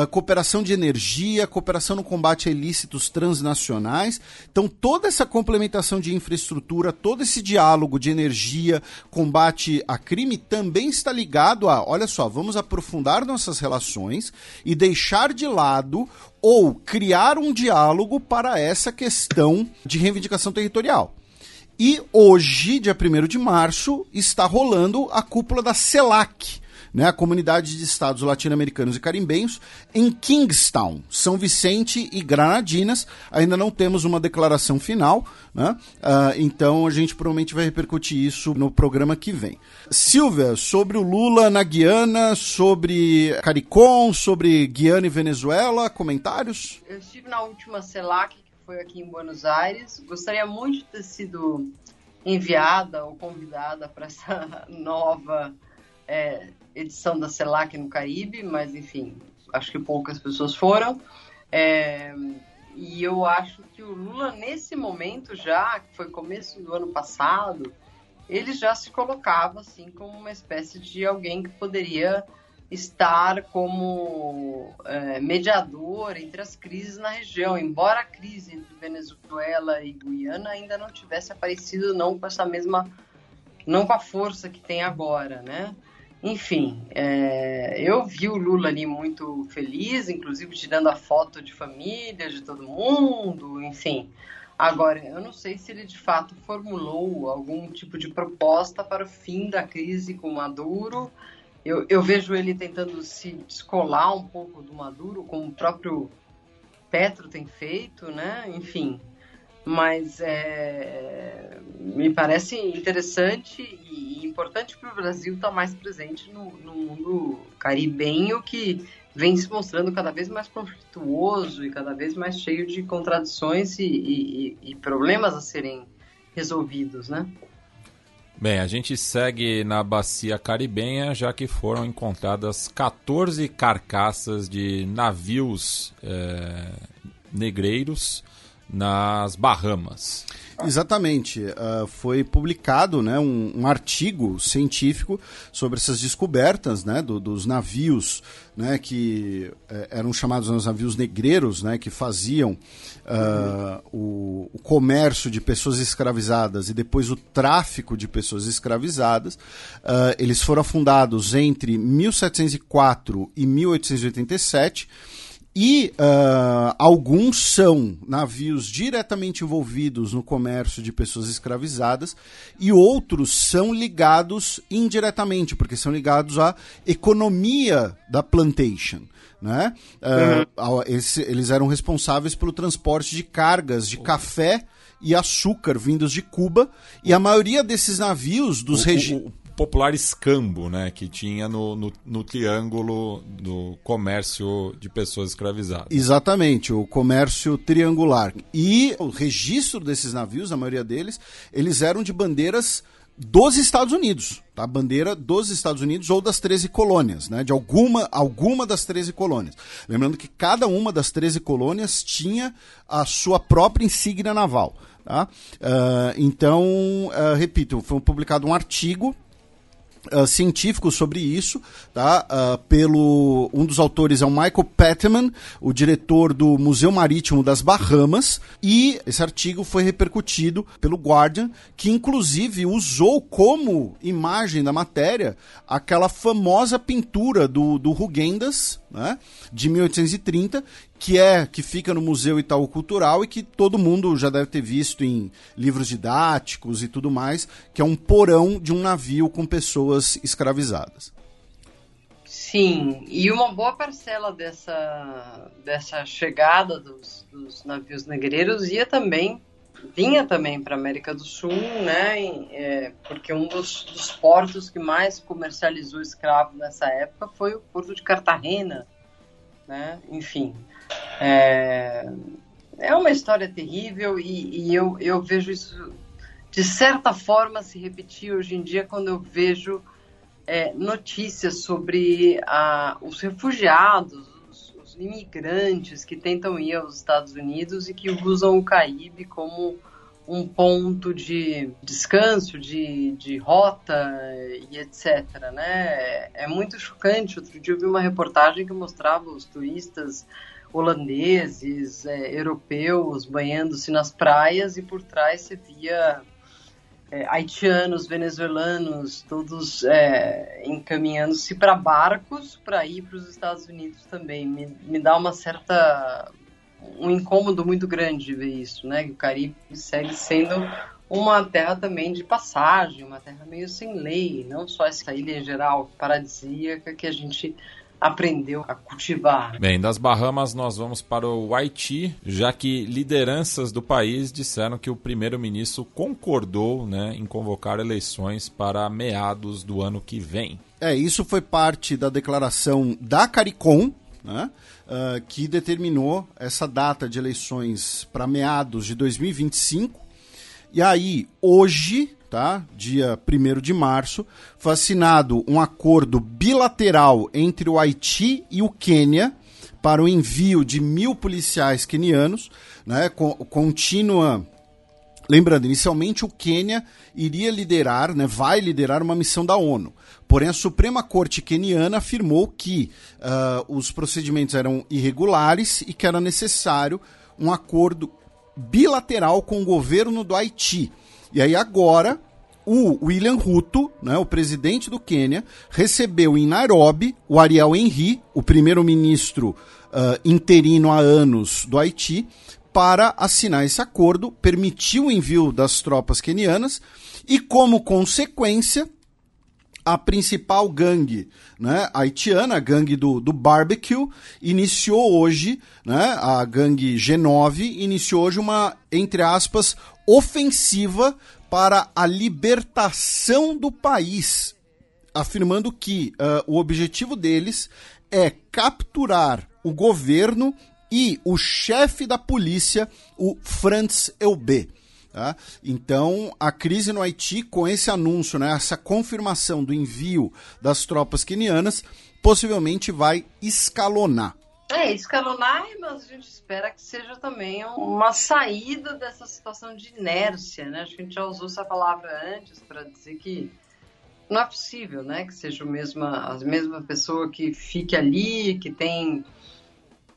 cooperação de energia, cooperação no combate a ilícitos transnacionais. Então, toda essa complementação de infraestrutura, todo esse diálogo de energia, combate a crime, também está ligado a, olha só, vamos aprofundar nossas relações e deixar de lado ou criar um diálogo para essa questão de reivindicação territorial. E hoje, dia 1 de março, está rolando a cúpula da CELAC, né, a comunidade de estados latino-americanos e caribenhos em Kingstown, São Vicente e Granadinas. Ainda não temos uma declaração final, né? Uh, então a gente provavelmente vai repercutir isso no programa que vem. Silvia, sobre o Lula na Guiana, sobre CARICOM, sobre Guiana e Venezuela, comentários? Eu estive na última CELAC, foi aqui em Buenos Aires. Gostaria muito de ter sido enviada ou convidada para essa nova é, edição da CELAC no Caribe, mas enfim, acho que poucas pessoas foram. É, e eu acho que o Lula, nesse momento já, que foi começo do ano passado, ele já se colocava assim como uma espécie de alguém que poderia estar como é, mediador entre as crises na região, embora a crise entre Venezuela e Guiana ainda não tivesse aparecido não com essa mesma, não com a força que tem agora, né? Enfim, é, eu vi o Lula ali muito feliz, inclusive tirando a foto de família, de todo mundo, enfim. Agora, eu não sei se ele de fato formulou algum tipo de proposta para o fim da crise com Maduro eu, eu vejo ele tentando se descolar um pouco do Maduro, como o próprio Petro tem feito, né? Enfim, mas é, me parece interessante e importante para o Brasil estar tá mais presente no, no, mundo caribenho que vem se mostrando cada vez mais conflituoso e cada vez mais cheio de contradições e, e, e problemas a serem resolvidos, né? Bem, a gente segue na bacia caribenha, já que foram encontradas 14 carcaças de navios é, negreiros nas Bahamas. Exatamente. Uh, foi publicado né, um, um, artigo científico sobre essas descobertas né, do, dos navios né, que eh, eram chamados os navios negreiros, né, que faziam uh, o, o, comércio de pessoas escravizadas e depois o tráfico de pessoas escravizadas. Uh, eles foram fundados entre 1704 e 1887 e uh, alguns são navios diretamente envolvidos no comércio de pessoas escravizadas e outros são ligados indiretamente, porque são ligados à economia da plantation. Né? Uh, uhum. esse, eles eram responsáveis pelo transporte de cargas de café e açúcar vindos de Cuba, e a maioria desses navios dos regimes popular escambo, né, que tinha no, no, no, triângulo do comércio de pessoas escravizadas. Exatamente, o comércio triangular. E o registro desses navios, a maioria deles, eles eram de bandeiras dos Estados Unidos, tá? Bandeira dos Estados Unidos ou das 13 colônias, né? De alguma, alguma das 13 colônias. Lembrando que cada uma das 13 colônias tinha a sua própria insígnia naval. Tá? Uh, então, uh, repito, foi publicado um artigo Uh, científico sobre isso, tá? Uh, pelo um dos autores é o Michael Petteman, o diretor do Museu Marítimo das Bahamas, e esse artigo foi repercutido pelo Guardian, que inclusive usou como imagem da matéria aquela famosa pintura do, do Rugendas, né, de 1830, que é que fica no Museu Itaú Cultural e que todo mundo já deve ter visto em livros didáticos e tudo mais, que é um porão de um navio com pessoas escravizadas. Sim, e uma boa parcela dessa, dessa chegada dos, dos navios negreiros ia também vinha também para a América do Sul, né? É, porque um dos, dos, portos que mais comercializou escravo nessa época foi o porto de Cartagena, né? Enfim, é, é uma história terrível e, e eu, eu vejo isso de certa forma se repetir hoje em dia quando eu vejo é, notícias sobre a, os refugiados, os, os, imigrantes que tentam ir aos Estados Unidos e que usam o Caribe como um ponto de descanso, de, de rota e etc. Né? É muito chocante. Outro dia eu vi uma reportagem que mostrava os turistas holandeses, é, europeus banhando-se nas praias e por trás você via é, haitianos, venezuelanos, todos é, encaminhando-se para barcos para ir para os Estados Unidos também. Me, me dá uma certa um incômodo muito grande ver isso, né? Que o Caribe segue sendo uma terra também de passagem, uma terra meio sem lei, não só essa ilha em geral paradisíaca que a gente aprendeu a cultivar. Bem, das Bahamas nós vamos para o Haiti, já que lideranças do país disseram que o primeiro-ministro concordou né, em convocar eleições para meados do ano que vem. É, isso foi parte da declaração da CARICOM, né, uh, que determinou essa data de eleições para meados de 2025. E aí, hoje, tá? dia 1 de março, foi assinado um acordo bilateral entre o Haiti e o Quênia para o envio de mil policiais quenianos, né? contínua. Lembrando, inicialmente o Quênia iria liderar, né, vai liderar uma missão da ONU. Porém, a Suprema Corte Queniana afirmou que uh, os procedimentos eram irregulares e que era necessário um acordo bilateral com o governo do Haiti. E aí agora o William Ruto, né, o presidente do Quênia, recebeu em Nairobi o Ariel Henry, o primeiro-ministro uh, interino há anos do Haiti, para assinar esse acordo, permitiu o envio das tropas quenianas e, como consequência, a principal gangue né, haitiana, a gangue do, do barbecue, iniciou hoje, né, a gangue G9, iniciou hoje uma, entre aspas, ofensiva para a libertação do país, afirmando que uh, o objetivo deles é capturar o governo e o chefe da polícia, o Franz Elbe. Tá? Então, a crise no Haiti, com esse anúncio, né, essa confirmação do envio das tropas quenianas, possivelmente vai escalonar. É, escalonar, mas a gente espera que seja também uma saída dessa situação de inércia, né? Acho que a gente já usou essa palavra antes para dizer que não é possível, né? Que seja a mesma, a mesma pessoa que fique ali, que tem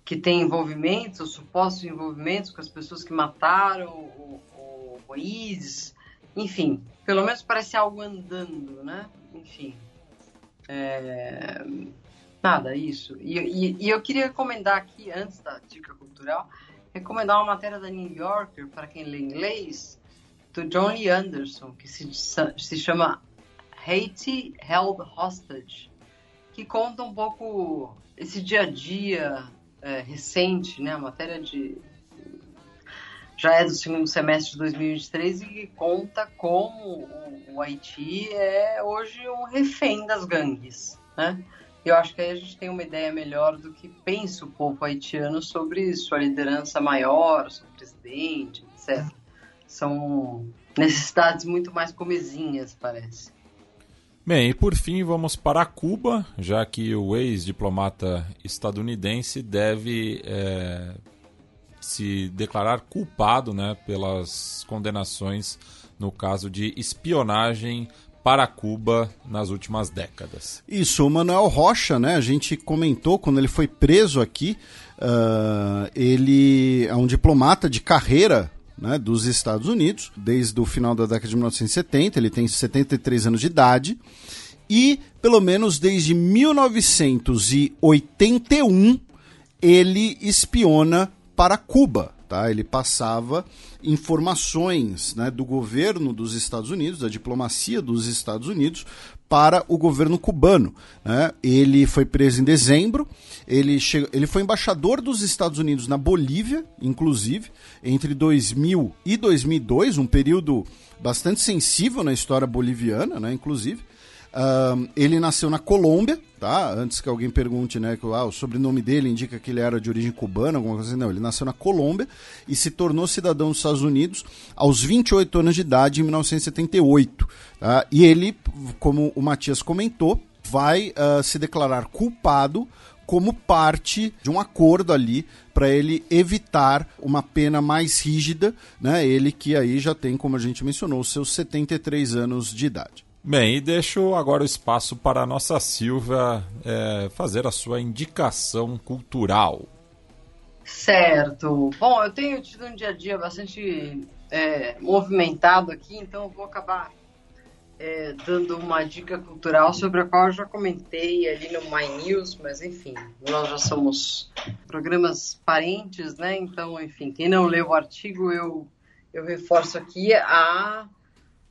que tem envolvimentos, supostos envolvimentos com as pessoas que mataram o, ISIS, enfim, pelo menos parece algo andando, né? Enfim. É... Nada, isso. E, e, e, eu queria recomendar aqui, antes da dica cultural, recomendar uma matéria da New Yorker, para quem lê inglês, do John Lee Anderson, que se, se chama Haiti Held Hostage, que conta um pouco esse dia a dia é, recente, né? A matéria de já é do segundo semestre de 2023 e conta como o, o Haiti é hoje um refém das gangues, né? Eu acho que aí a gente tem uma ideia melhor do que pensa o povo haitiano sobre sua liderança maior, seu presidente, etc. São necessidades muito mais comezinhas, parece. Bem, e por fim vamos para Cuba, já que o ex-diplomata estadunidense deve é, se declarar culpado né, pelas condenações no caso de espionagem para Cuba nas últimas décadas. Isso, o Manuel Rocha, né? A gente comentou quando ele foi preso aqui. Uh, ele é um diplomata de carreira né, dos Estados Unidos, desde o final da década de 1970. Ele tem 73 anos de idade. E, pelo menos desde 1981, ele espiona para Cuba. Tá? Ele passava informações né, do governo dos Estados Unidos, da diplomacia dos Estados Unidos, para o governo cubano. Né? Ele foi preso em dezembro, ele, chegou, ele foi embaixador dos Estados Unidos na Bolívia, inclusive, entre 2000 e 2002, um período bastante sensível na história boliviana, né, inclusive. Ele nasceu na Colômbia, tá? Antes que alguém pergunte, né, que ah, o sobrenome dele indica que ele era de origem cubana, alguma coisa assim. Não, ele nasceu na Colômbia e se tornou cidadão dos Estados Unidos aos 28 anos de idade, em 1978. Tá? E ele, como o Matias comentou, vai uh, se declarar culpado como parte de um acordo ali para ele evitar uma pena mais rígida, né? Ele que aí já tem, como a gente mencionou, seus 73 anos de idade. Bem, e deixo agora o espaço para a nossa Silvia é, fazer a sua indicação cultural. Certo. Bom, eu tenho tido um dia a dia bastante é, movimentado aqui, então eu vou acabar é, dando uma dica cultural sobre a qual eu já comentei ali no My News, mas enfim, nós já somos programas parentes, né? Então, enfim, quem não leu o artigo, eu eu reforço aqui a,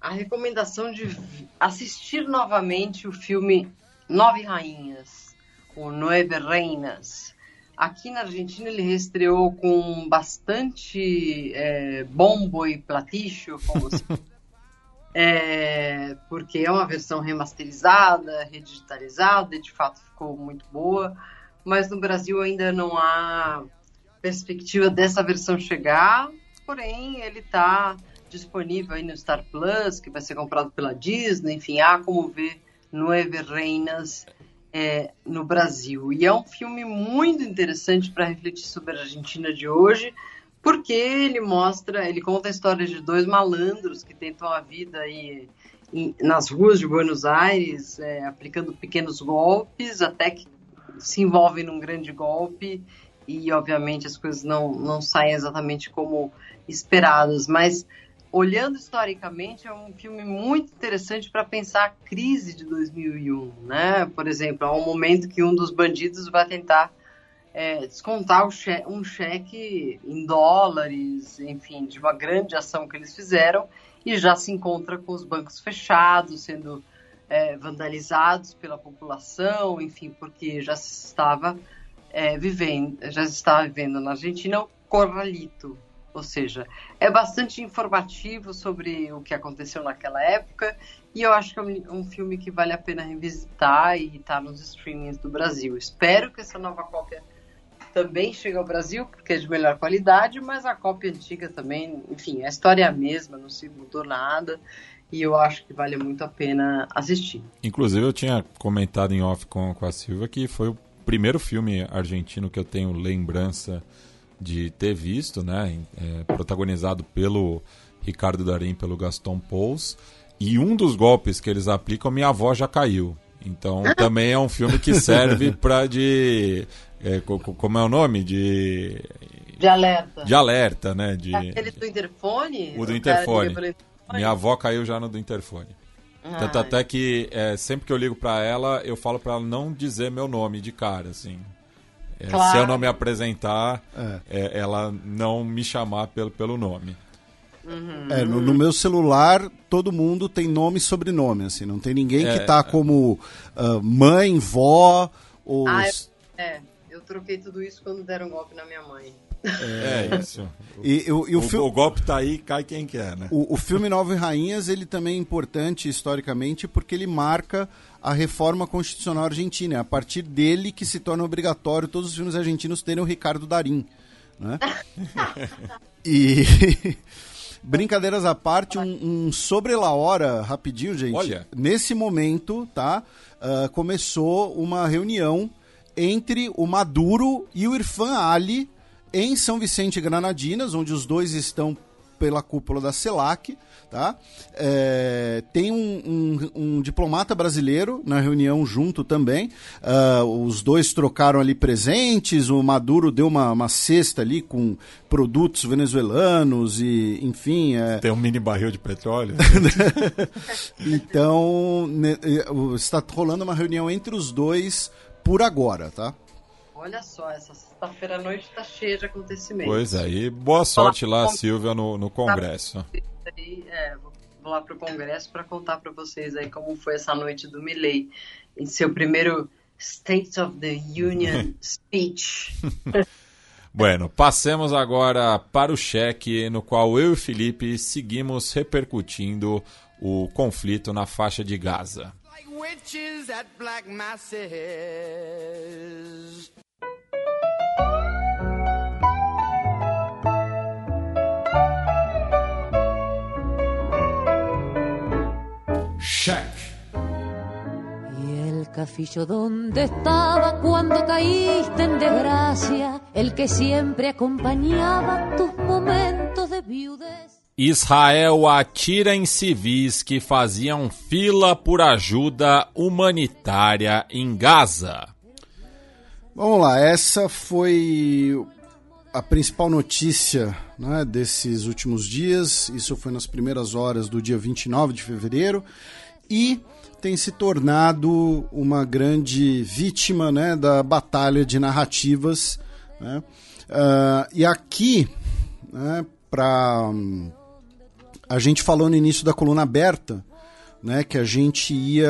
a recomendação de assistir novamente o filme Nove Rainhas, o Nueve Reinas. Aqui na Argentina ele reestreou com bastante é, bombo e platicho, como se... é, porque é uma versão remasterizada, redigitalizada, e de fato ficou muito boa, mas no Brasil ainda não há perspectiva dessa versão chegar, porém ele está disponível aí no Star Plus, que vai ser comprado pela Disney, enfim, há como ver Nueve Reinas é, no Brasil. E é um filme muito interessante para refletir sobre a Argentina de hoje, porque ele mostra, ele conta a história de dois malandros que tentam a vida aí em, nas ruas de Buenos Aires, é, aplicando pequenos golpes, até que se envolvem num grande golpe e, obviamente, as coisas não, não saem exatamente como esperadas, mas olhando historicamente, é um filme muito interessante para pensar a crise de 2001, né? Por exemplo, há um momento que um dos bandidos vai tentar é, descontar um cheque em dólares, enfim, de uma grande ação que eles fizeram e já se encontra com os bancos fechados, sendo é, vandalizados pela população, enfim, porque já se estava é, vivendo, já se estava vivendo na Argentina o corralito, ou seja, é bastante informativo sobre o que aconteceu naquela época e eu acho que é um, um filme que vale a pena revisitar e está nos streamings do Brasil. Espero que essa nova cópia também chegue ao Brasil, porque é de melhor qualidade, mas a cópia antiga também, enfim, a história é a mesma, não se mudou nada e eu acho que vale muito a pena assistir. Inclusive, eu tinha comentado em off com, com a Silva que foi o primeiro filme argentino que eu tenho lembrança de ter visto, né? É, protagonizado pelo Ricardo Darim, pelo Gaston Pauls. E um dos golpes que eles aplicam, minha avó já caiu. Então também é um filme que serve para de. É, como é o nome? De. De alerta. De alerta, né? De... Aquele do interfone? O do interfone. Minha avó caiu já no do interfone. Ah, Tanto até que é, sempre que eu ligo para ela, eu falo para ela não dizer meu nome de cara, assim. É, claro. Se eu não me apresentar, é. é. ela não me chamar pelo, pelo nome. Uhum. É, no, no, meu celular, todo mundo tem nome e sobrenome, assim. Não tem ninguém que tá como uh, mãe, vó ou... Ah, é, eu troquei tudo isso quando deram um golpe na minha mãe. É, é isso. E, e, e o, o, o, golpe tá aí, cai quem quer, né? O, o filme Nove Rainhas, ele também é importante historicamente porque ele marca a reforma constitucional argentina. É a partir dele que se torna obrigatório todos os filmes argentinos terem o Ricardo Darim. Né? e... Brincadeiras à parte, um, um sobre la hora, rapidinho, gente. Olha. Nesse momento, tá? Uh, começou uma reunião entre o Maduro e o Irfan Ali, em São Vicente Granadinas, onde os dois estão pela cúpula da CELAC. Tá? É, tem um, um, um, diplomata brasileiro na reunião junto também. Uh, os dois trocaram ali presentes. O Maduro deu uma, uma cesta ali com produtos venezuelanos e, enfim. É... Tem um mini barril de petróleo. então, né, está rolando uma reunião entre os dois por agora, tá? Olha só, essa sexta-feira à noite está cheia de acontecimentos. Pois é, e boa sorte lá, Silvia, no, no Congresso. É, vou lá para o Congresso para contar para vocês aí como foi essa noite do Milley, em seu primeiro State of the Union speech. Bueno, passemos agora para o cheque, no qual eu e Felipe seguimos repercutindo o conflito na faixa de Gaza. Like Check. Y el cafillo donde estaba cuando caíste en desgracia, el que siempre acompañaba tus momentos de viudez. Israel atira em civis que faziam fila por ajuda humanitária em Gaza. Vamos lá, essa foi a principal notícia né, desses últimos dias. Isso foi nas primeiras horas do dia 29 de fevereiro. E tem se tornado uma grande vítima né, da batalha de narrativas. Né? Uh, e aqui, né, para a gente falou no início da coluna aberta né, que a gente ia,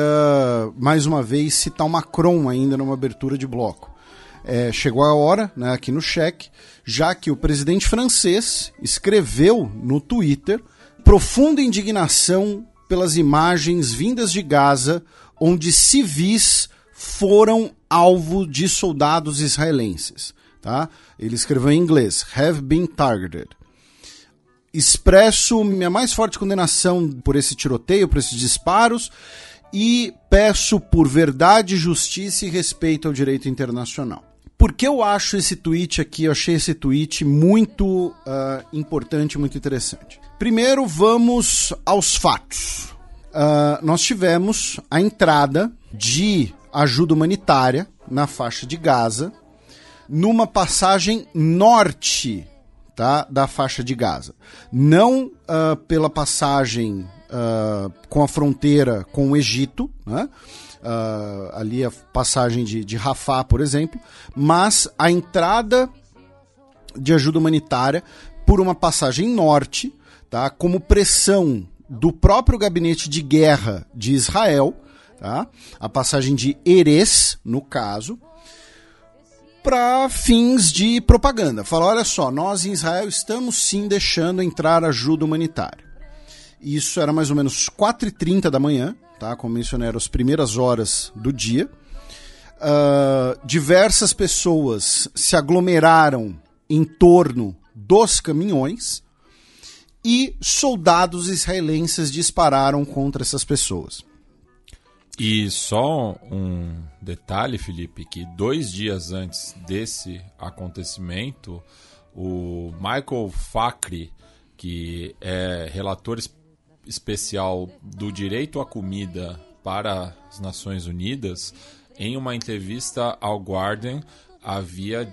mais uma vez, citar o Macron ainda numa abertura de bloco. É, chegou a hora, né, aqui no cheque, já que o presidente francês escreveu no Twitter profunda indignação pelas imagens vindas de Gaza, onde civis foram alvo de soldados israelenses. Tá? Ele escreveu em inglês: have been targeted. Expresso minha mais forte condenação por esse tiroteio, por esses disparos e peço por verdade, justiça e respeito ao direito internacional. Por que eu acho esse tweet aqui, eu achei esse tweet muito uh, importante, muito interessante. Primeiro, vamos aos fatos. Uh, nós tivemos a entrada de ajuda humanitária na faixa de Gaza, numa passagem norte tá, da faixa de Gaza. Não uh, pela passagem uh, com a fronteira com o Egito, né? Ali a passagem de, de Rafah, por exemplo, mas a entrada de ajuda humanitária por uma passagem norte, tá, como pressão do próprio gabinete de guerra de Israel, tá, a passagem de Erez, no caso, para fins de propaganda. Fala, olha só, nós em Israel estamos sim deixando entrar ajuda humanitária. Isso era mais ou menos 4h30 da manhã, tá? Como mencionei, eram as primeiras horas do dia. Uh, diversas pessoas se aglomeraram em torno dos caminhões e soldados israelenses dispararam contra essas pessoas. E só um detalhe, Felipe, que dois dias antes desse acontecimento, o Michael Facri, que é relator especial do direito à comida para as Nações Unidas, em uma entrevista ao Guardian, havia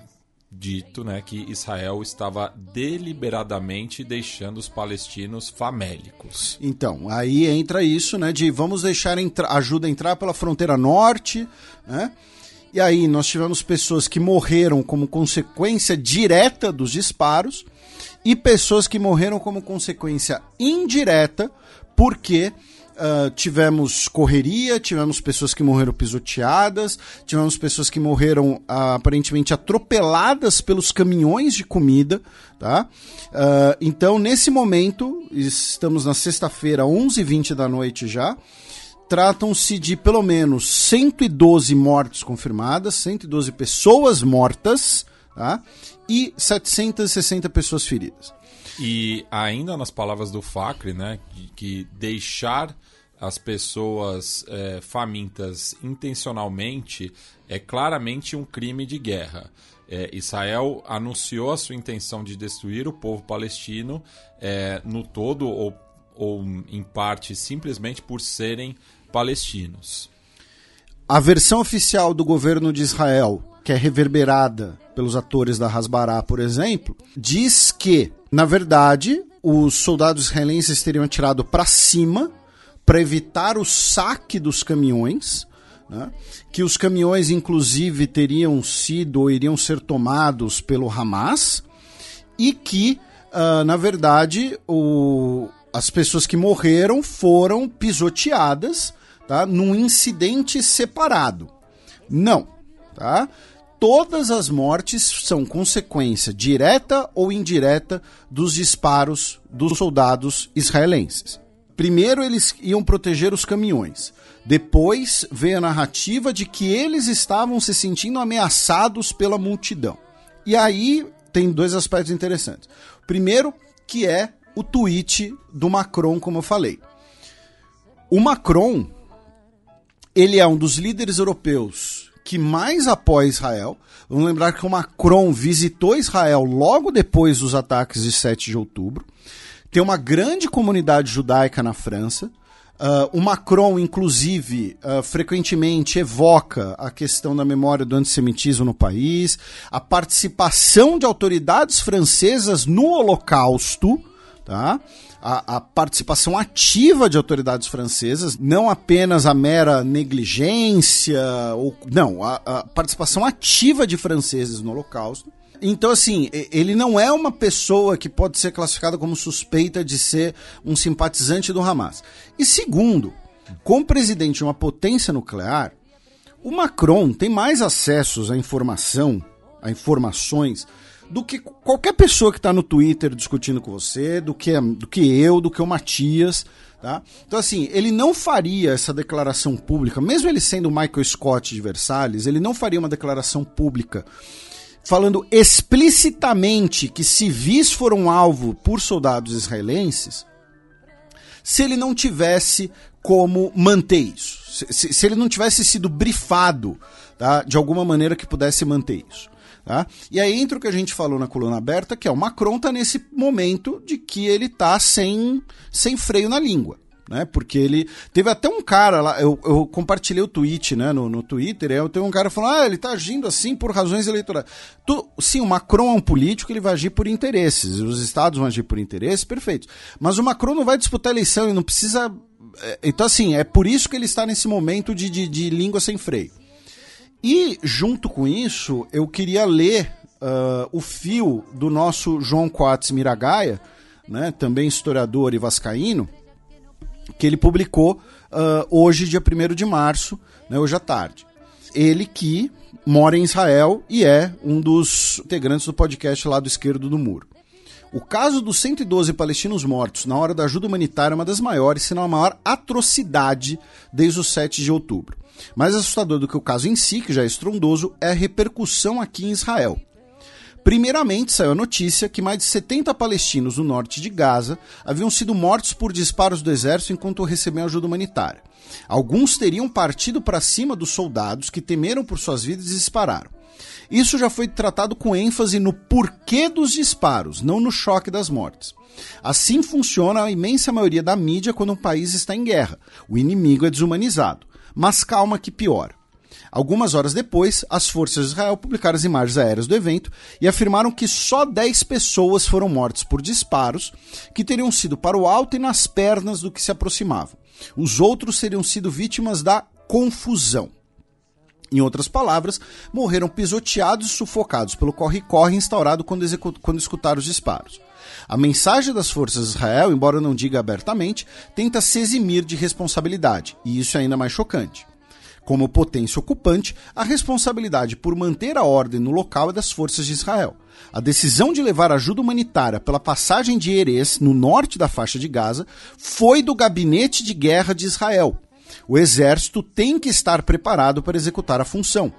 dito né, que Israel estava deliberadamente deixando os palestinos famélicos. Então, aí entra isso, né, de vamos deixar entra ajuda entrar pela fronteira norte, né? E aí nós tivemos pessoas que morreram como consequência direta dos disparos e pessoas que morreram como consequência indireta porque Uh, tivemos correria, tivemos pessoas que morreram pisoteadas, tivemos pessoas que morreram uh, aparentemente atropeladas pelos caminhões de comida, tá? Uh, então, nesse momento, estamos na sexta-feira, 11h20 da noite já, tratam-se de pelo menos 112 mortes confirmadas, 112 pessoas mortas, tá? E 760 pessoas feridas. E ainda nas palavras do Facre, né, que deixar as pessoas é, famintas intencionalmente é claramente um crime de guerra. É, Israel anunciou a sua intenção de destruir o povo palestino é, no todo ou, ou em parte simplesmente por serem palestinos. A versão oficial do governo de Israel, que é reverberada pelos atores da Hasbará, por exemplo, diz que, na verdade, os soldados israelenses teriam atirado para cima para evitar o saque dos caminhões, né? que os caminhões, inclusive, teriam sido ou iriam ser tomados pelo Hamas, e que, uh, na verdade, o, as pessoas que morreram foram pisoteadas tá? num incidente separado. Não. Tá? Todas as mortes são consequência direta ou indireta dos disparos dos soldados israelenses. Primeiro eles iam proteger os caminhões. Depois veio a narrativa de que eles estavam se sentindo ameaçados pela multidão. E aí tem dois aspectos interessantes. Primeiro, que é o tweet do Macron, como eu falei. O Macron, ele é um dos líderes europeus que mais apoia Israel. Vamos lembrar que o Macron visitou Israel logo depois dos ataques de 7 de outubro. Tem uma grande comunidade judaica na França. Uh, o Macron, inclusive, uh, frequentemente evoca a questão da memória do antissemitismo no país, a participação de autoridades francesas no Holocausto, tá? A, a, participação ativa de autoridades francesas, não apenas a mera negligência, ou não, a, a participação ativa de franceses no Holocausto. Então, assim, ele não é uma pessoa que pode ser classificada como suspeita de ser um simpatizante do Hamas. E segundo, como presidente de uma potência nuclear, o Macron tem mais acessos à informação, a informações, do que qualquer pessoa que está no Twitter discutindo com você, do que, do que eu, do que o Matias. Tá? Então, assim, ele não faria essa declaração pública, mesmo ele sendo o Michael Scott de Versalhes, ele não faria uma declaração pública falando explicitamente que civis foram alvo por soldados israelenses, se ele não tivesse como manter isso. Se, se- ele não tivesse sido brifado tá, de alguma maneira que pudesse manter isso. Tá? E aí entra o que a gente falou na coluna aberta, que é o Macron tá nesse momento de que ele tá sem, sem freio na língua. Né? Porque ele. Teve até um cara lá, eu, eu compartilhei o tweet né, no, no Twitter, e aí teve um cara falando, ah, ele tá agindo assim por razões eleitorais. Tu, sim, o Macron é um político, ele vai agir por interesses. Os estados vão agir por interesses, perfeito. Mas o Macron não vai disputar a eleição, ele não precisa. é, Então, assim, é por isso que ele está nesse momento de, de, de língua sem freio. E, junto com isso, eu queria ler ah, o fio do nosso João Coates Miragaia, né, também historiador e vascaíno, que ele publicou ah, hoje, dia 1 de março, né, hoje à tarde. Ele que mora em Israel e é um dos integrantes do podcast lá do Esquerdo do Muro. O caso dos 112 palestinos mortos na hora da ajuda humanitária é uma das maiores, se não a maior atrocidade desde o 7 de outubro. Mais assustador do que o caso em si, que já é estrondoso, é a repercussão aqui em Israel. Primeiramente, saiu a notícia que mais de 70 palestinos no norte de Gaza haviam sido mortos por disparos do exército enquanto recebiam ajuda humanitária. Alguns teriam partido para cima dos soldados que temeram por suas vidas e dispararam. Isso já foi tratado com ênfase no porquê dos disparos, não no choque das mortes. Assim funciona a imensa maioria da mídia quando um país está em guerra. O inimigo é desumanizado. Mas calma que piora. Algumas horas depois, as forças de Israel publicaram as imagens aéreas do evento e afirmaram que só 10 pessoas foram mortas por disparos que teriam sido para o alto e nas pernas do que se aproximavam. Os outros teriam sido vítimas da confusão. Em outras palavras, morreram pisoteados e sufocados pelo corre-corre instaurado quando, quando escutaram os disparos. A mensagem das forças de Israel, embora não diga abertamente, tenta se eximir de responsabilidade, e isso é ainda mais chocante. Como potência ocupante, a responsabilidade por manter a ordem no local é das forças de Israel. A decisão de levar ajuda humanitária pela passagem de Erez, no norte da faixa de Gaza, foi do gabinete de guerra de Israel. O exército tem que estar preparado para executar a função.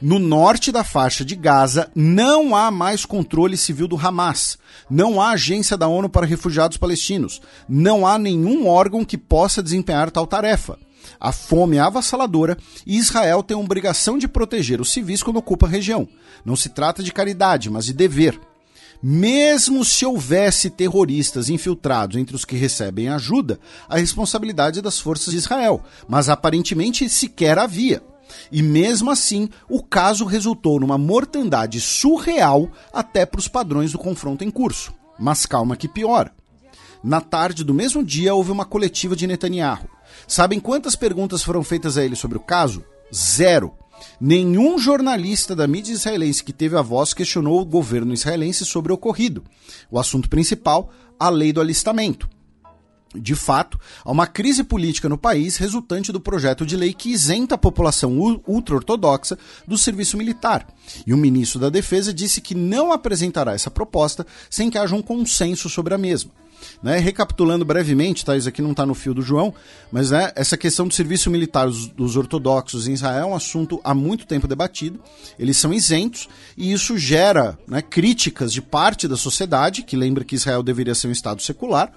No norte da faixa de Gaza, não há mais controle civil do Hamas. Não há agência da ONU para refugiados palestinos. Não há nenhum órgão que possa desempenhar tal tarefa. A fome é avassaladora e Israel tem a obrigação de proteger os civis quando ocupa a região. Não se trata de caridade, mas de dever. Mesmo se houvesse terroristas infiltrados entre os que recebem ajuda, a responsabilidade é das forças de Israel, mas aparentemente sequer havia. E mesmo assim, o caso resultou numa mortandade surreal até para os padrões do confronto em curso. Mas calma que piora. Na tarde do mesmo dia, houve uma coletiva de Netanyahu. Sabem quantas perguntas foram feitas a ele sobre o caso? Zero. Nenhum jornalista da mídia israelense que teve a voz questionou o governo israelense sobre o ocorrido. O assunto principal, a lei do alistamento. De fato, há uma crise política no país resultante do projeto de lei que isenta a população ultra-ortodoxa do serviço militar. E o ministro da Defesa disse que não apresentará essa proposta sem que haja um consenso sobre a mesma. Né, recapitulando brevemente, tá, isso aqui não está no fio do João, mas né, essa questão do serviço militar dos, dos ortodoxos em Israel é um assunto há muito tempo debatido. Eles são isentos e isso gera né, críticas de parte da sociedade, que lembra que Israel deveria ser um Estado secular.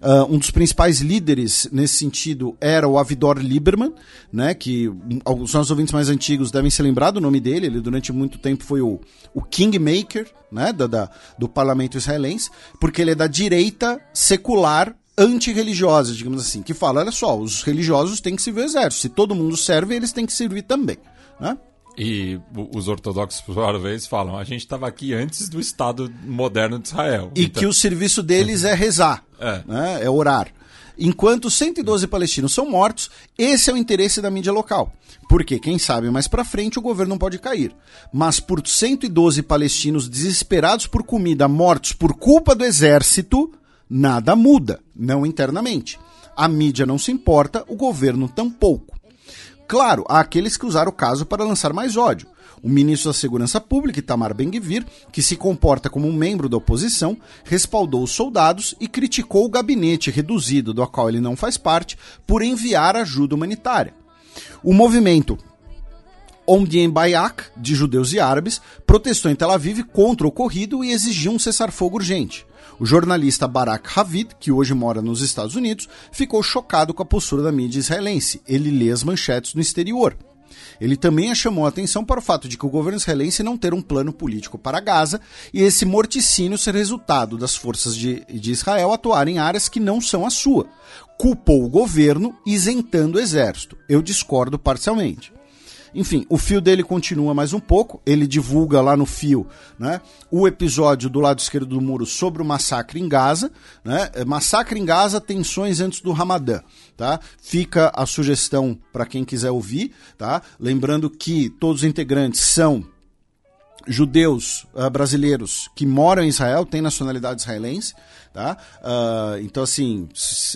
Ah, um dos principais líderes nesse sentido era o Avidor Lieberman, né, que os nossos ouvintes mais antigos devem se lembrar do nome dele. Ele durante muito tempo foi o, o Kingmaker né, da, da- do parlamento israelense, porque ele é da direita secular antirreligiosa, digamos assim, que fala, olha só, os religiosos têm que servir o exército, se todo mundo serve, eles têm que servir também, né? E os ortodoxos, por vez, falam: a gente estava aqui antes do Estado moderno de Israel. E Então- que o serviço deles é rezar, É. né? é orar. Enquanto 112 palestinos são mortos, esse é o interesse da mídia local. Porque, quem sabe, mais para frente o governo pode cair. Mas por 112 palestinos desesperados por comida, mortos por culpa do exército, nada muda, não internamente. A mídia não se importa, o governo tampouco. Claro, há aqueles que usaram o caso para lançar mais ódio. O ministro da Segurança Pública, Itamar Ben-Gvir, que se comporta como um membro da oposição, respaldou os soldados e criticou o gabinete reduzido, do qual ele não faz parte, por enviar ajuda humanitária. O movimento Omdien Bayak, de judeus e árabes, protestou em Tel Aviv contra o ocorrido e exigiu um cessar-fogo urgente. O jornalista Barak Havid, que hoje mora nos Estados Unidos, ficou chocado com a postura da mídia israelense. Ele lê as manchetes no exterior. Ele também chamou a atenção para o fato de que o governo israelense não ter um plano político para Gaza e esse morticínio ser resultado das forças de, de Israel atuarem em áreas que não são a sua. Culpou o governo isentando o exército. Eu discordo parcialmente. Enfim, o fio dele continua mais um pouco. Ele divulga lá no fio né, o episódio do lado esquerdo do muro sobre o massacre em Gaza. Né? Massacre em Gaza, tensões antes do Ramadã. Tá? Fica a sugestão para quem quiser ouvir. Tá? Lembrando que todos os integrantes são judeus uh, brasileiros que moram em Israel, têm nacionalidade israelense, tá? Uh, então, assim,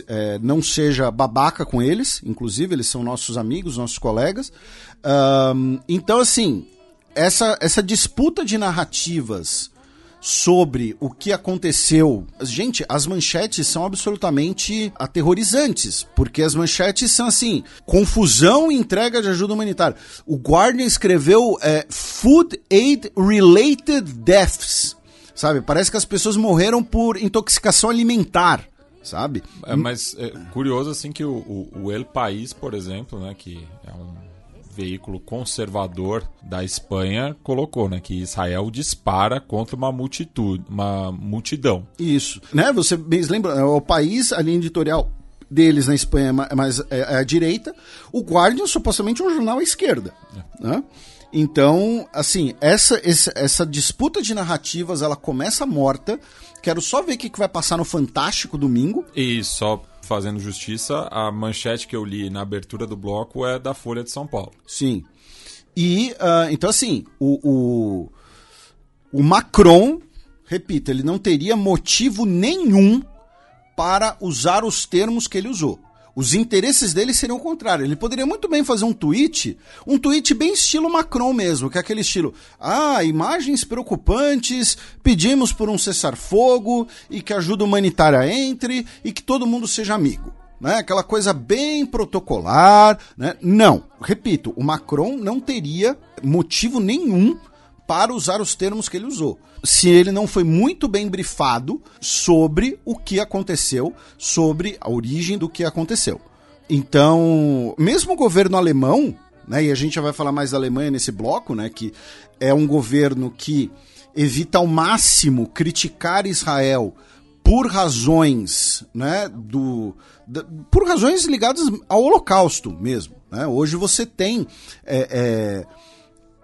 é, não seja babaca com eles, inclusive, eles são nossos amigos, nossos colegas. Uh, então, assim, essa, essa disputa de narrativas sobre o que aconteceu. Gente, as manchetes são absolutamente aterrorizantes, porque as manchetes são assim: confusão e entrega de ajuda humanitária. O Guardian escreveu é, Food Aid Related Deaths. Sabe? Parece que as pessoas morreram por intoxicação alimentar sabe? É, mas é curioso assim que o, o, o, El País, por exemplo, né, que é um veículo conservador da Espanha colocou, né, que Israel dispara contra uma multitude, uma multidão. Isso, né? Você lembra é o país, a linha editorial deles na Espanha é mais é, é a direita, o Guardian supostamente é um jornal à esquerda, é. né? Então, assim, essa, essa, essa disputa de narrativas, ela começa morta. Quero só ver o que, que vai passar no Fantástico domingo. E só fazendo justiça, a manchete que eu li na abertura do bloco é da Folha de São Paulo. Sim. E, uh, então, assim, o, o, o Macron, repito, ele não teria motivo nenhum para usar os termos que ele usou. Os interesses dele seriam o contrário. Ele poderia muito bem fazer um tweet, um tweet bem estilo Macron mesmo, que é aquele estilo: ah, imagens preocupantes, pedimos por um cessar-fogo e que ajuda humanitária entre e que todo mundo seja amigo. Né? Aquela coisa bem protocolar. Né? Não, repito, o Macron não teria motivo nenhum para usar os termos que ele usou. Se ele não foi muito bem brifado sobre o que aconteceu, sobre a origem do que aconteceu. Então, mesmo o governo alemão, né, e a gente já vai falar mais da Alemanha nesse bloco, né, que é um governo que evita ao máximo criticar Israel por razões, né, do, da, por razões ligadas ao Holocausto mesmo. Né? Hoje você tem é, é,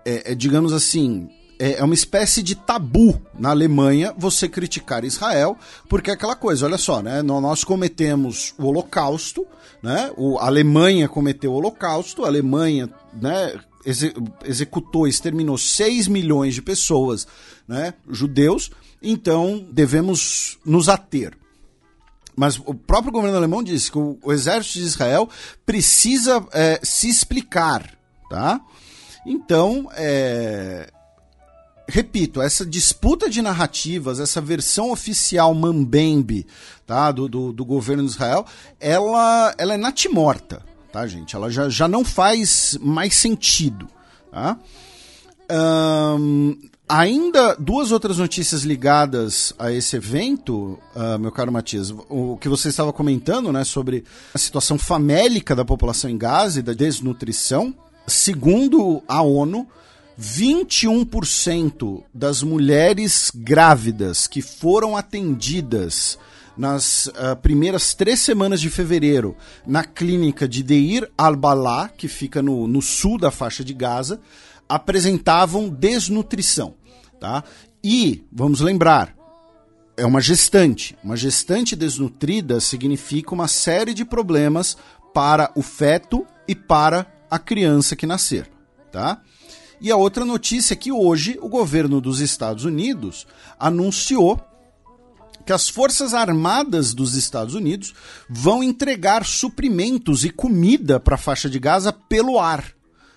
é, é, digamos assim, é, é uma espécie de tabu na Alemanha você criticar Israel, porque é aquela coisa, olha só, né? Nós cometemos o Holocausto, né? O, a Alemanha cometeu o Holocausto, a Alemanha, né? Exe, executou, exterminou 6 milhões de pessoas, né? Judeus, então devemos nos ater. Mas o próprio governo alemão disse que o, o exército de Israel precisa é, se explicar, tá? Então, é... repito, essa disputa de narrativas, essa versão oficial mambembe tá, do, do, do governo de Israel, ela, ela é natimorta, tá, gente? Ela já, já não faz mais sentido, tá? Ainda duas outras notícias ligadas a esse evento, uh, meu caro Matias. O que você estava comentando, né, sobre a situação famélica da população em Gaza e da desnutrição. Segundo a ONU, 21% das mulheres grávidas que foram atendidas nas uh, primeiras três semanas de fevereiro na clínica de Deir al-Balá, que fica no, no sul da faixa de Gaza, apresentavam desnutrição. Tá? E, vamos lembrar, é uma gestante. Uma gestante desnutrida significa uma série de problemas para o feto e para a criança que nascer, tá? E a outra notícia é que hoje o governo dos Estados Unidos anunciou que as Forças Armadas dos Estados Unidos vão entregar suprimentos e comida para a faixa de Gaza pelo ar,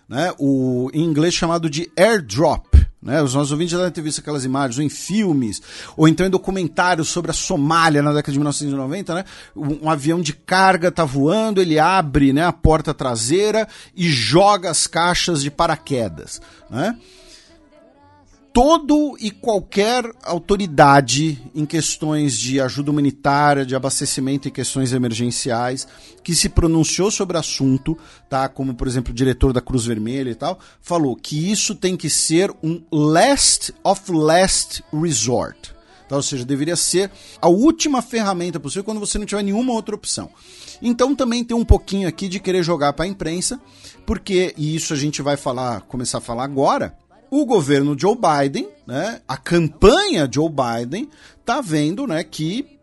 né? O em inglês chamado de airdrop. Né? Os nossos ouvintes já devem ter visto aquelas imagens ou em filmes, ou então em documentários sobre a Somália na década de 1990, né? Um, um avião de carga tá voando, ele abre né, a porta traseira e joga as caixas de paraquedas, né? Todo e qualquer autoridade em questões de ajuda humanitária, de abastecimento e questões emergenciais, que se pronunciou sobre o assunto, tá? Como por exemplo o diretor da Cruz Vermelha e tal, falou que isso tem que ser um last of last resort. Tá? Ou seja, deveria ser a última ferramenta possível quando você não tiver nenhuma outra opção. Então também tem um pouquinho aqui de querer jogar para a imprensa, porque e isso a gente vai falar, começar a falar agora o governo Joe Biden, né, a campanha Joe Biden, tá vendo né, que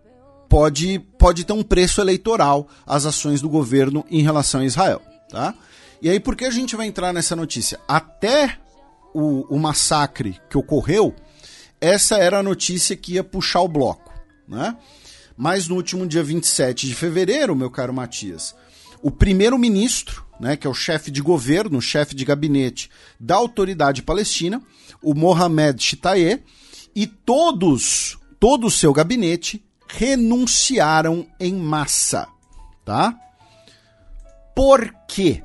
pode, pode ter um preço eleitoral as ações do governo em relação a Israel. Tá? E aí, por que a gente vai entrar nessa notícia? Até o, o massacre que ocorreu, essa era a notícia que ia puxar o bloco. Né? Mas no último dia 27 de fevereiro, meu caro Matias, o primeiro-ministro né, que é o chefe de governo, chefe de gabinete da autoridade palestina, o Mohamed Shitaye, e todos, todo o seu gabinete renunciaram em massa, tá? Por quê?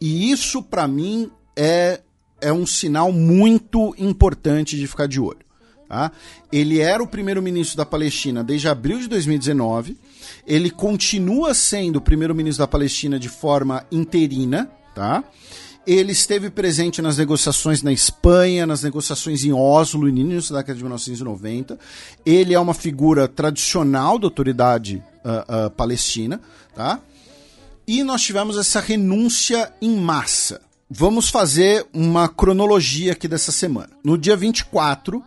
E isso para mim é é um sinal muito importante de ficar de olho. Tá? Ele era o primeiro-ministro da Palestina desde abril de 2019 ele continua sendo primeiro-ministro da Palestina de forma interina, tá? Ele esteve presente nas negociações na Espanha, nas negociações em Oslo, no início da década de 1990. Ele é uma figura tradicional da autoridade uh, uh, palestina, tá? E nós tivemos essa renúncia em massa. Vamos fazer uma cronologia aqui dessa semana. No dia 24,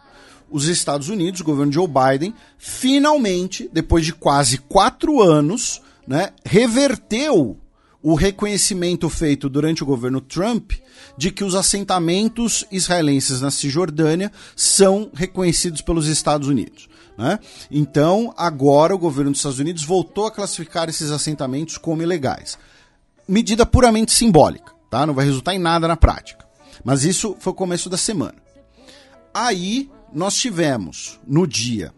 os Estados Unidos, o governo Joe Biden, finalmente, depois de quase quatro anos, né, reverteu o reconhecimento feito durante o governo Trump de que os assentamentos israelenses na Cisjordânia são reconhecidos pelos Estados Unidos. Né? Então, agora o governo dos Estados Unidos voltou a classificar esses assentamentos como ilegais. Medida puramente simbólica, tá? não vai resultar em nada na prática. Mas isso foi o começo da semana. Aí nós tivemos no dia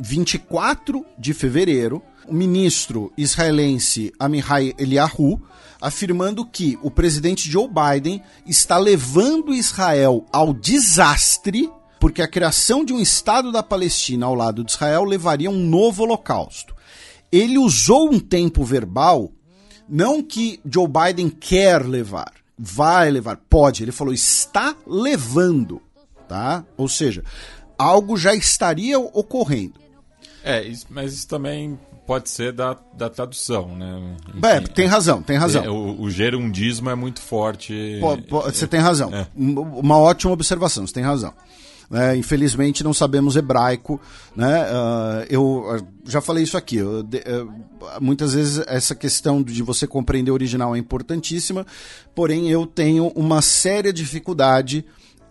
24 de fevereiro o ministro israelense Amihai Eliyahu afirmando que o presidente Joe Biden está levando Israel ao desastre porque a criação de um Estado da Palestina ao lado de Israel levaria um novo holocausto. Ele usou um tempo verbal, não que Joe Biden quer levar, vai levar, pode, ele falou está levando tá? Ou seja, algo já estaria ocorrendo. É, isso, mas isso também pode ser da, da tradução, né? Enfim, é, tem razão, tem razão. É, o, o, gerundismo é muito forte. Pô, pô, você tem razão. É. Uma ótima observação, você tem razão. É, infelizmente não sabemos hebraico, né? Uh, eu já falei isso aqui. Eu, de, uh, muitas vezes essa questão de você compreender o original é importantíssima, porém eu tenho uma séria dificuldade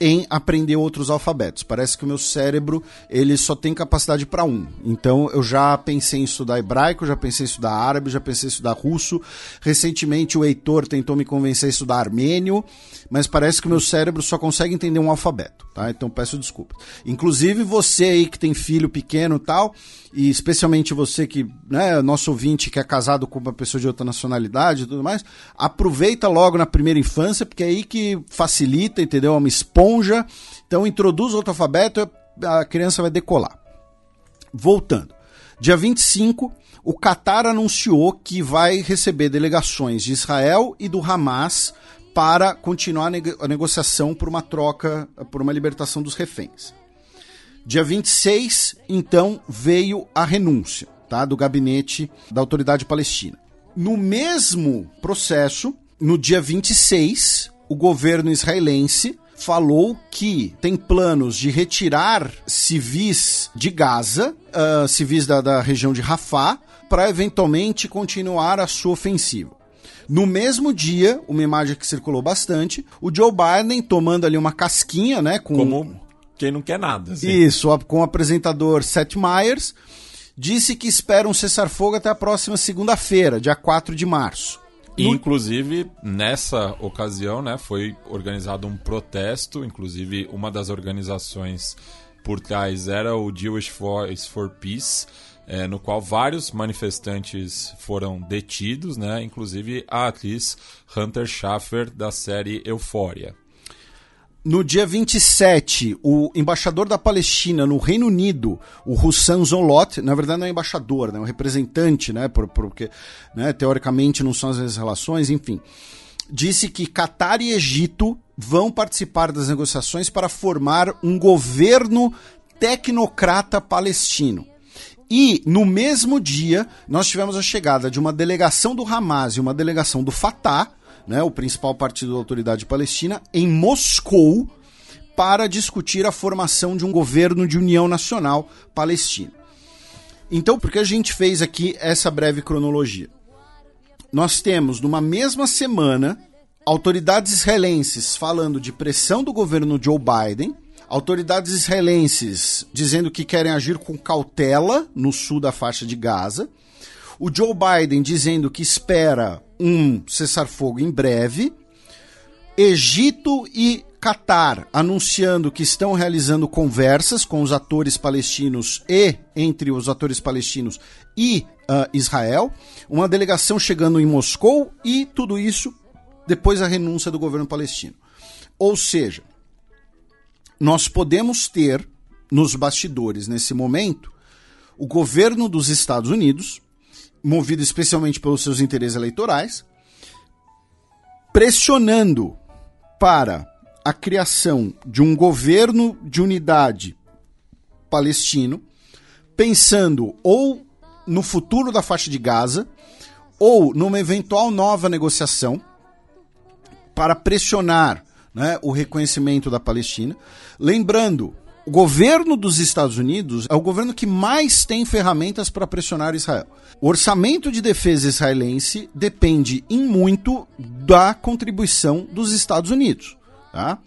em aprender outros alfabetos. Parece que o meu cérebro ele só tem capacidade para um. Então eu já pensei em estudar hebraico, já pensei em estudar árabe, já pensei em estudar russo. Recentemente o Heitor tentou me convencer a estudar armênio, mas parece que o meu cérebro só consegue entender um alfabeto, tá? Então peço desculpas. Inclusive você aí que tem filho pequeno, tal, e especialmente você que, né, nosso ouvinte que é casado com uma pessoa de outra nacionalidade e tudo mais, aproveita logo na primeira infância, porque é aí que facilita, entendeu? É uma esponja. Então introduz outro alfabeto, a criança vai decolar. Voltando. Dia 25, o Qatar anunciou que vai receber delegações de Israel e do Hamas para continuar a, negociação por uma troca, por uma libertação dos reféns. Dia 26, então, veio a renúncia tá, do gabinete da autoridade palestina. No mesmo processo, no dia 26, o governo israelense falou que tem planos de retirar civis de Gaza, uh, civis da, da região de Rafah, para eventualmente continuar a sua ofensiva. No mesmo dia, uma imagem que circulou bastante, o Joe Biden tomando ali uma casquinha, né? Com... Como quem não quer nada. Assim. Isso, com o apresentador Seth Meyers, disse que espera um cessar-fogo até a próxima segunda-feira, dia 4 de março. E, inclusive, nessa ocasião, né, foi organizado um protesto, inclusive uma das organizações por trás era o Jewish Voice for Peace, é, no qual vários manifestantes foram detidos, né, inclusive a atriz Hunter Schaffer da série Euphoria. No dia 27, o embaixador da Palestina no Reino Unido, o Hussan Zolot, na verdade não é embaixador, né, é um representante, né, porque né, teoricamente não são as relações, enfim, disse que Catar e Egito vão participar das negociações para formar um governo tecnocrata palestino. E no mesmo dia, nós tivemos a chegada de uma delegação do Hamas e uma delegação do Fatah, né, o principal partido da autoridade palestina, em Moscou para discutir a formação de um governo de união nacional palestina. Então, por que a gente fez aqui essa breve cronologia? Nós temos, numa mesma semana, autoridades israelenses falando de pressão do governo Joe Biden, autoridades israelenses dizendo que querem agir com cautela no sul da faixa de Gaza, o Joe Biden dizendo que espera um cessar-fogo em breve. Egito e Catar anunciando que estão realizando conversas com os atores palestinos e entre os atores palestinos e uh, Israel. Uma delegação chegando em Moscou e tudo isso depois da renúncia do governo palestino. Ou seja, nós podemos ter nos bastidores nesse momento o governo dos Estados Unidos movido especialmente pelos seus interesses eleitorais, pressionando para a criação de um governo de unidade palestino, pensando ou no futuro da faixa de Gaza ou numa eventual nova negociação para pressionar né, o reconhecimento da Palestina. Lembrando o governo dos Estados Unidos é o governo que mais tem ferramentas para pressionar Israel. O orçamento de defesa israelense depende em muito da contribuição dos Estados Unidos. Tá?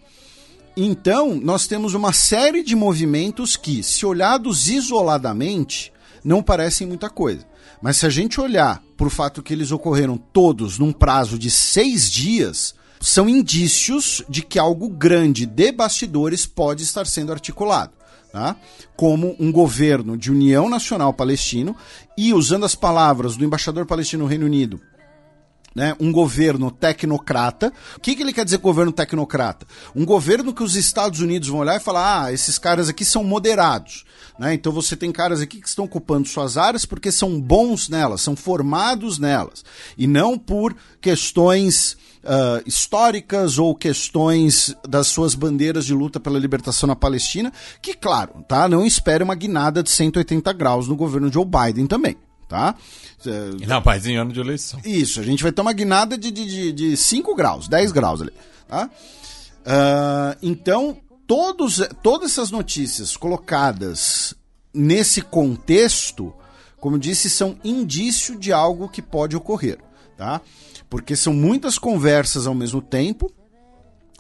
Então, nós temos uma série de movimentos que, se olhados isoladamente, não parecem muita coisa. Mas se a gente olhar para o fato que eles ocorreram todos num prazo de seis dias, são indícios de que algo grande de bastidores pode estar sendo articulado. Tá? Como um governo de união nacional palestino e, usando as palavras do embaixador palestino no Reino Unido, né, um governo tecnocrata. O que, que ele quer dizer governo tecnocrata? Um governo que os Estados Unidos vão olhar e falar: ah, esses caras aqui são moderados. Né? Então você tem caras aqui que estão ocupando suas áreas porque são bons nelas, são formados nelas. E não por questões uh, históricas ou questões das suas bandeiras de luta pela libertação na Palestina, que, claro, tá, não espere uma guinada de 180 graus no governo Joe Biden também. Tá? E na paz em ano de eleição. Isso, a gente vai ter uma guinada de, de, de 5 graus, 10 graus ali. Tá? Uh, então, todos, todas essas notícias colocadas nesse contexto, como disse, são indício de algo que pode ocorrer. Tá? Porque são muitas conversas ao mesmo tempo.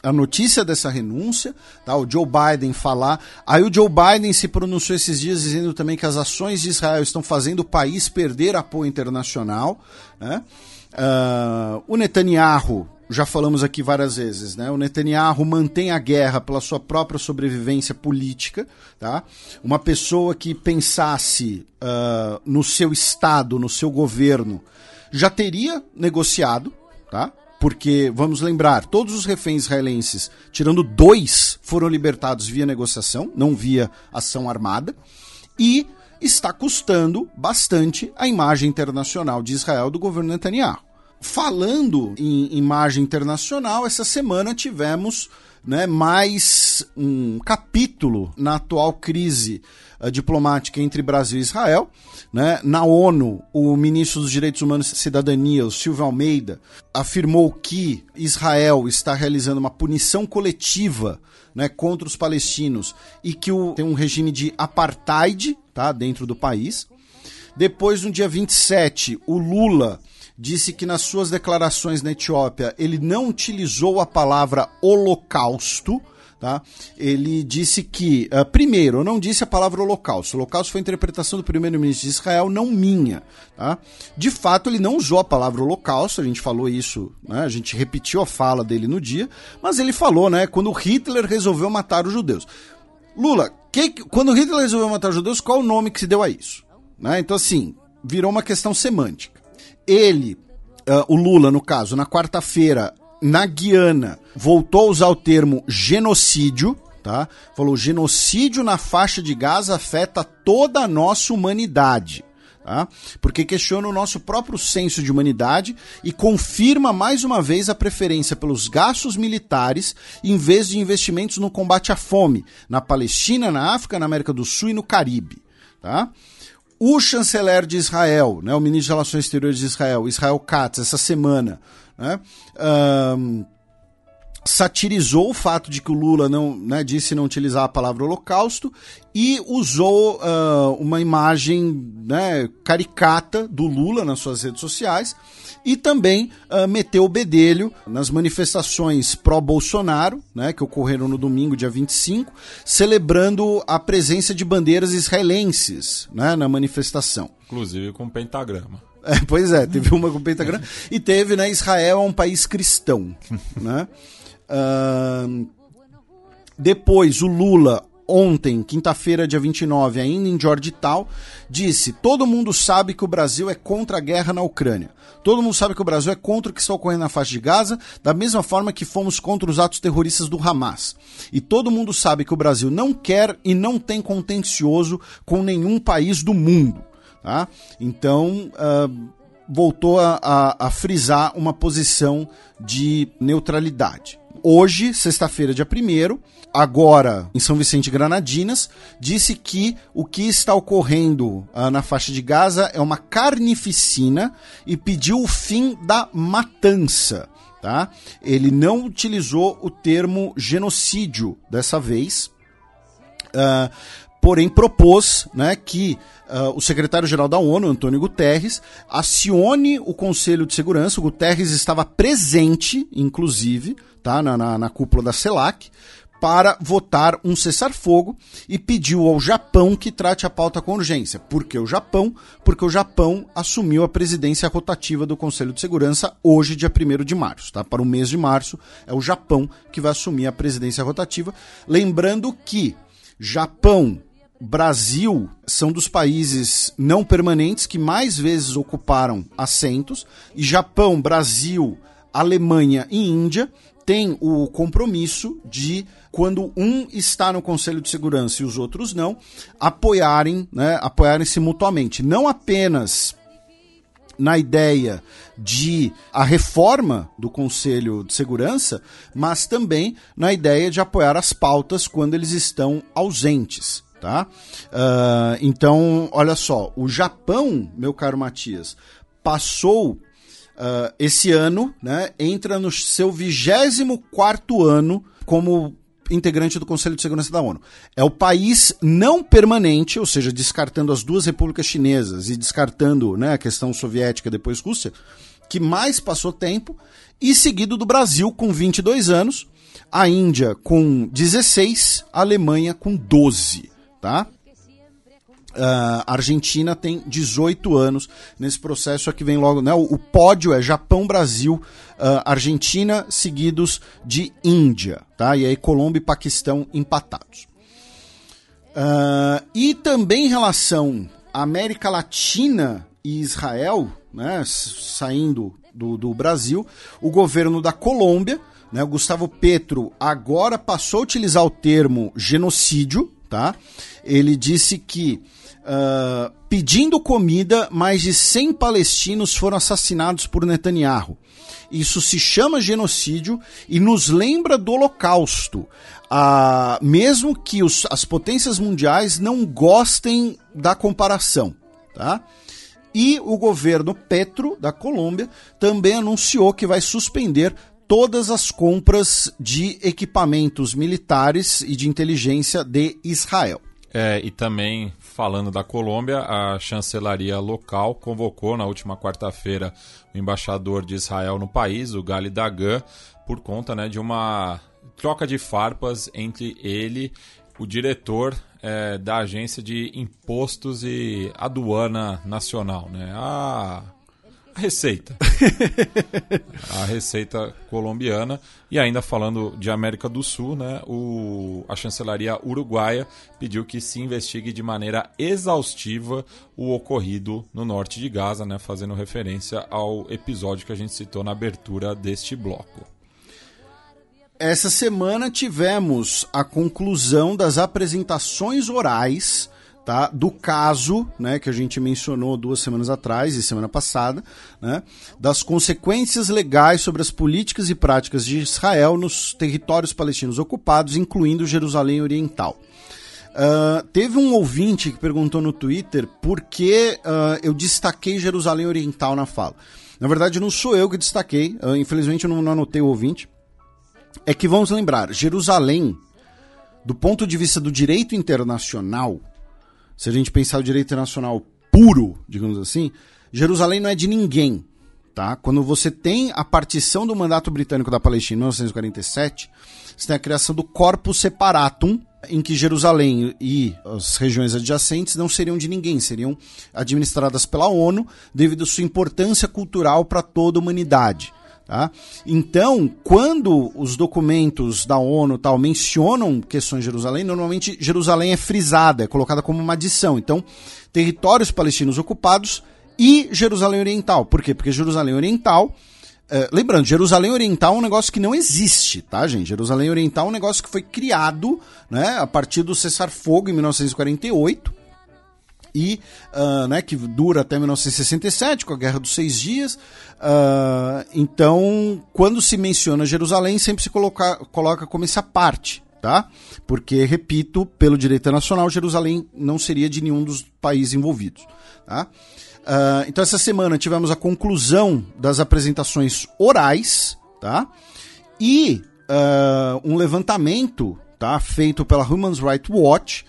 A notícia dessa renúncia, tá? O Joe Biden falar. Aí o Joe Biden se pronunciou esses dias dizendo também que as ações de Israel estão fazendo o país perder apoio internacional. Né? Uh, o Netanyahu, já falamos aqui várias vezes, né? O Netanyahu mantém a guerra pela sua própria sobrevivência política, tá? Uma pessoa que pensasse uh, no seu estado, no seu governo, já teria negociado, tá? Porque, vamos lembrar, todos os reféns israelenses, tirando dois, foram libertados via negociação, não via ação armada. E está custando bastante a imagem internacional de Israel do governo Netanyahu. Falando em imagem internacional, essa semana tivemos né, mais um capítulo na atual crise uh, diplomática entre Brasil e Israel. Né? Na ONU, o ministro dos Direitos Humanos e Cidadania, o Silvio Almeida, afirmou que Israel está realizando uma punição coletiva né, contra os palestinos e que o, tem um regime de apartheid tá, dentro do país. Depois, no dia 27, o Lula disse que nas suas declarações na Etiópia ele não utilizou a palavra holocausto. Tá? Ele disse que, uh, primeiro, eu não disse a palavra holocausto. Holocausto foi a interpretação do primeiro-ministro de Israel, não minha. Tá? De fato, ele não usou a palavra holocausto, a gente falou isso, né? a gente repetiu a fala dele no dia, mas ele falou, né, quando Hitler resolveu matar os judeus. Lula, que, quando Hitler resolveu matar os judeus, qual o nome que se deu a isso? Né? Então, assim, virou uma questão semântica. Ele, uh, o Lula, no caso, na quarta-feira, na Guiana, voltou a usar o termo genocídio, tá? Falou: genocídio na faixa de Gaza afeta toda a nossa humanidade. Tá? Porque questiona o nosso próprio senso de humanidade e confirma mais uma vez a preferência pelos gastos militares em vez de investimentos no combate à fome, na Palestina, na África, na América do Sul e no Caribe. Tá? O chanceler de Israel, né, o ministro de Relações Exteriores de Israel, Israel Katz, essa semana, né, um, satirizou o fato de que o Lula não né, disse não utilizar a palavra holocausto e usou uh, uma imagem né, caricata do Lula nas suas redes sociais e também uh, meteu o bedelho nas manifestações pró-Bolsonaro, né, que ocorreram no domingo, dia 25, celebrando a presença de bandeiras israelenses né, na manifestação. Inclusive com pentagrama. É, pois é, teve uma com pentagrama. e teve, né, Israel é um país cristão. né? Uh, depois, o Lula, ontem, quinta-feira, dia 29, ainda em Georgetown, disse: Todo mundo sabe que o Brasil é contra a guerra na Ucrânia. Todo mundo sabe que o Brasil é contra o que está ocorrendo na faixa de Gaza, da mesma forma que fomos contra os atos terroristas do Hamas. E todo mundo sabe que o Brasil não quer e não tem contencioso com nenhum país do mundo. Tá? Então, uh, voltou a, a, a frisar uma posição de neutralidade hoje, sexta-feira, dia 1 agora em São Vicente Granadinas, disse que o que está ocorrendo uh, na faixa de Gaza é uma carnificina e pediu o fim da matança. Tá? Ele não utilizou o termo genocídio dessa vez. Uh, porém propôs né, que uh, o secretário-geral da ONU, Antônio Guterres, acione o Conselho de Segurança. O Guterres estava presente, inclusive, tá, na, na, na cúpula da CELAC, para votar um cessar-fogo e pediu ao Japão que trate a pauta com urgência. Por que o Japão? Porque o Japão assumiu a presidência rotativa do Conselho de Segurança hoje, dia 1 de março. Tá? Para o mês de março, é o Japão que vai assumir a presidência rotativa. Lembrando que Japão, Brasil são dos países não permanentes que mais vezes ocuparam assentos, e Japão, Brasil, Alemanha e Índia têm o compromisso de, quando um está no Conselho de Segurança e os outros não, apoiarem, né, apoiarem-se mutuamente. Não apenas na ideia de a reforma do Conselho de Segurança, mas também na ideia de apoiar as pautas quando eles estão ausentes tá? Uh, então, olha só, o Japão, meu caro Matias, passou uh, esse ano, né? Entra no seu 24 ano como integrante do Conselho de Segurança da ONU. É o país não permanente, ou seja, descartando as duas repúblicas chinesas e descartando né, a questão soviética depois Rússia, que mais passou tempo, e seguido do Brasil com 22 anos, a Índia com 16, a Alemanha com 12 tá? Uh, Argentina tem 18 anos nesse processo aqui vem logo, né? O, o pódio é Japão, Brasil, uh, Argentina, seguidos de Índia, tá? E aí Colômbia e Paquistão empatados. Uh, e também em relação à América Latina e Israel, né? Saindo do, do Brasil, o governo da Colômbia, né? O Gustavo Petro agora passou a utilizar o termo genocídio, tá? Ele disse que uh, pedindo comida, mais de 100 palestinos foram assassinados por Netanyahu. Isso se chama genocídio e nos lembra do Holocausto. Ah, mesmo que os, as potências mundiais não gostem da comparação. Tá? E o governo Petro, da Colômbia, também anunciou que vai suspender todas as compras de equipamentos militares e de inteligência de Israel. É, e também, falando da Colômbia, a chancelaria local convocou na última quarta-feira o embaixador de Israel no país, o Gali Dagan, por conta né, de uma troca de farpas entre ele, o diretor é, da Agência de Impostos e Aduana Nacional, né? A a receita. a receita colombiana. E ainda falando de América do Sul, né, o, a chancelaria uruguaia pediu que se investigue de maneira exaustiva o ocorrido no norte de Gaza, né, fazendo referência ao episódio que a gente citou na abertura deste bloco. Essa semana tivemos a conclusão das apresentações orais tá? do caso né, que a gente mencionou duas semanas atrás e semana passada, né, das consequências legais sobre as políticas e práticas de Israel nos territórios palestinos ocupados, incluindo Jerusalém Oriental. Uh, teve um ouvinte que perguntou no Twitter por que uh, eu destaquei Jerusalém Oriental na fala. Na verdade, não sou eu que destaquei, uh, infelizmente eu não, não anotei o ouvinte. É que vamos lembrar, Jerusalém, do ponto de vista do direito internacional, se a gente pensar o direito internacional puro, digamos assim, Jerusalém não é de ninguém. Tá? Quando você tem a partição do mandato britânico da Palestina em 1947, você tem a criação do Corpus Separatum, em que Jerusalém e as regiões adjacentes não seriam de ninguém, seriam administradas pela ONU devido à sua importância cultural para toda a humanidade. Tá? Então, quando os documentos da ONU tal mencionam questões de Jerusalém, normalmente Jerusalém é frisada, é colocada como uma adição. Então, territórios palestinos ocupados e Jerusalém Oriental. Por quê? Porque Jerusalém Oriental. É, lembrando, Jerusalém Oriental é um negócio que não existe, tá, gente? Jerusalém Oriental é um negócio que foi criado né, a partir do cessar-fogo em 1948 e uh, né, que dura até 1967, com a Guerra dos Seis Dias. Uh, então, quando se menciona Jerusalém, sempre se coloca, coloca como essa parte. Tá? Porque, repito, pelo direito nacional, Jerusalém não seria de nenhum dos países envolvidos. Tá? Uh, então, essa semana tivemos a conclusão das apresentações orais tá? e um levantamento tá? feito pela Human Rights Watch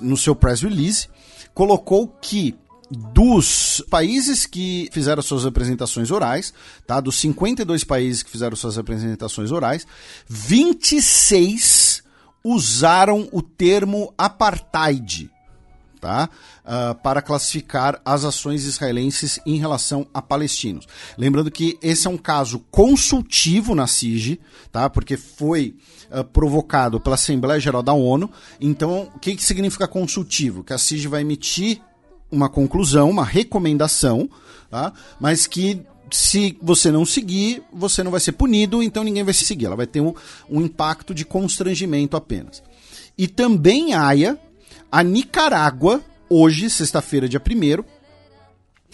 no seu press release, colocou que dos países que fizeram suas apresentações orais, tá? Dos 52 países que fizeram suas apresentações orais, 26 usaram o termo apartheid, tá? Uh, para classificar as ações israelenses em relação a palestinos. Lembrando que esse é um caso consultivo na CIG, tá? Porque foi uh, provocado pela Assembleia Geral da ONU. Então, o que, que significa consultivo? Que a CIG vai emitir uma conclusão, uma recomendação, tá? mas que se você não seguir, você não vai ser punido, então ninguém vai se seguir. Ela vai ter um, um impacto de constrangimento apenas. E também haia a Nicarágua, hoje, sexta-feira, dia 1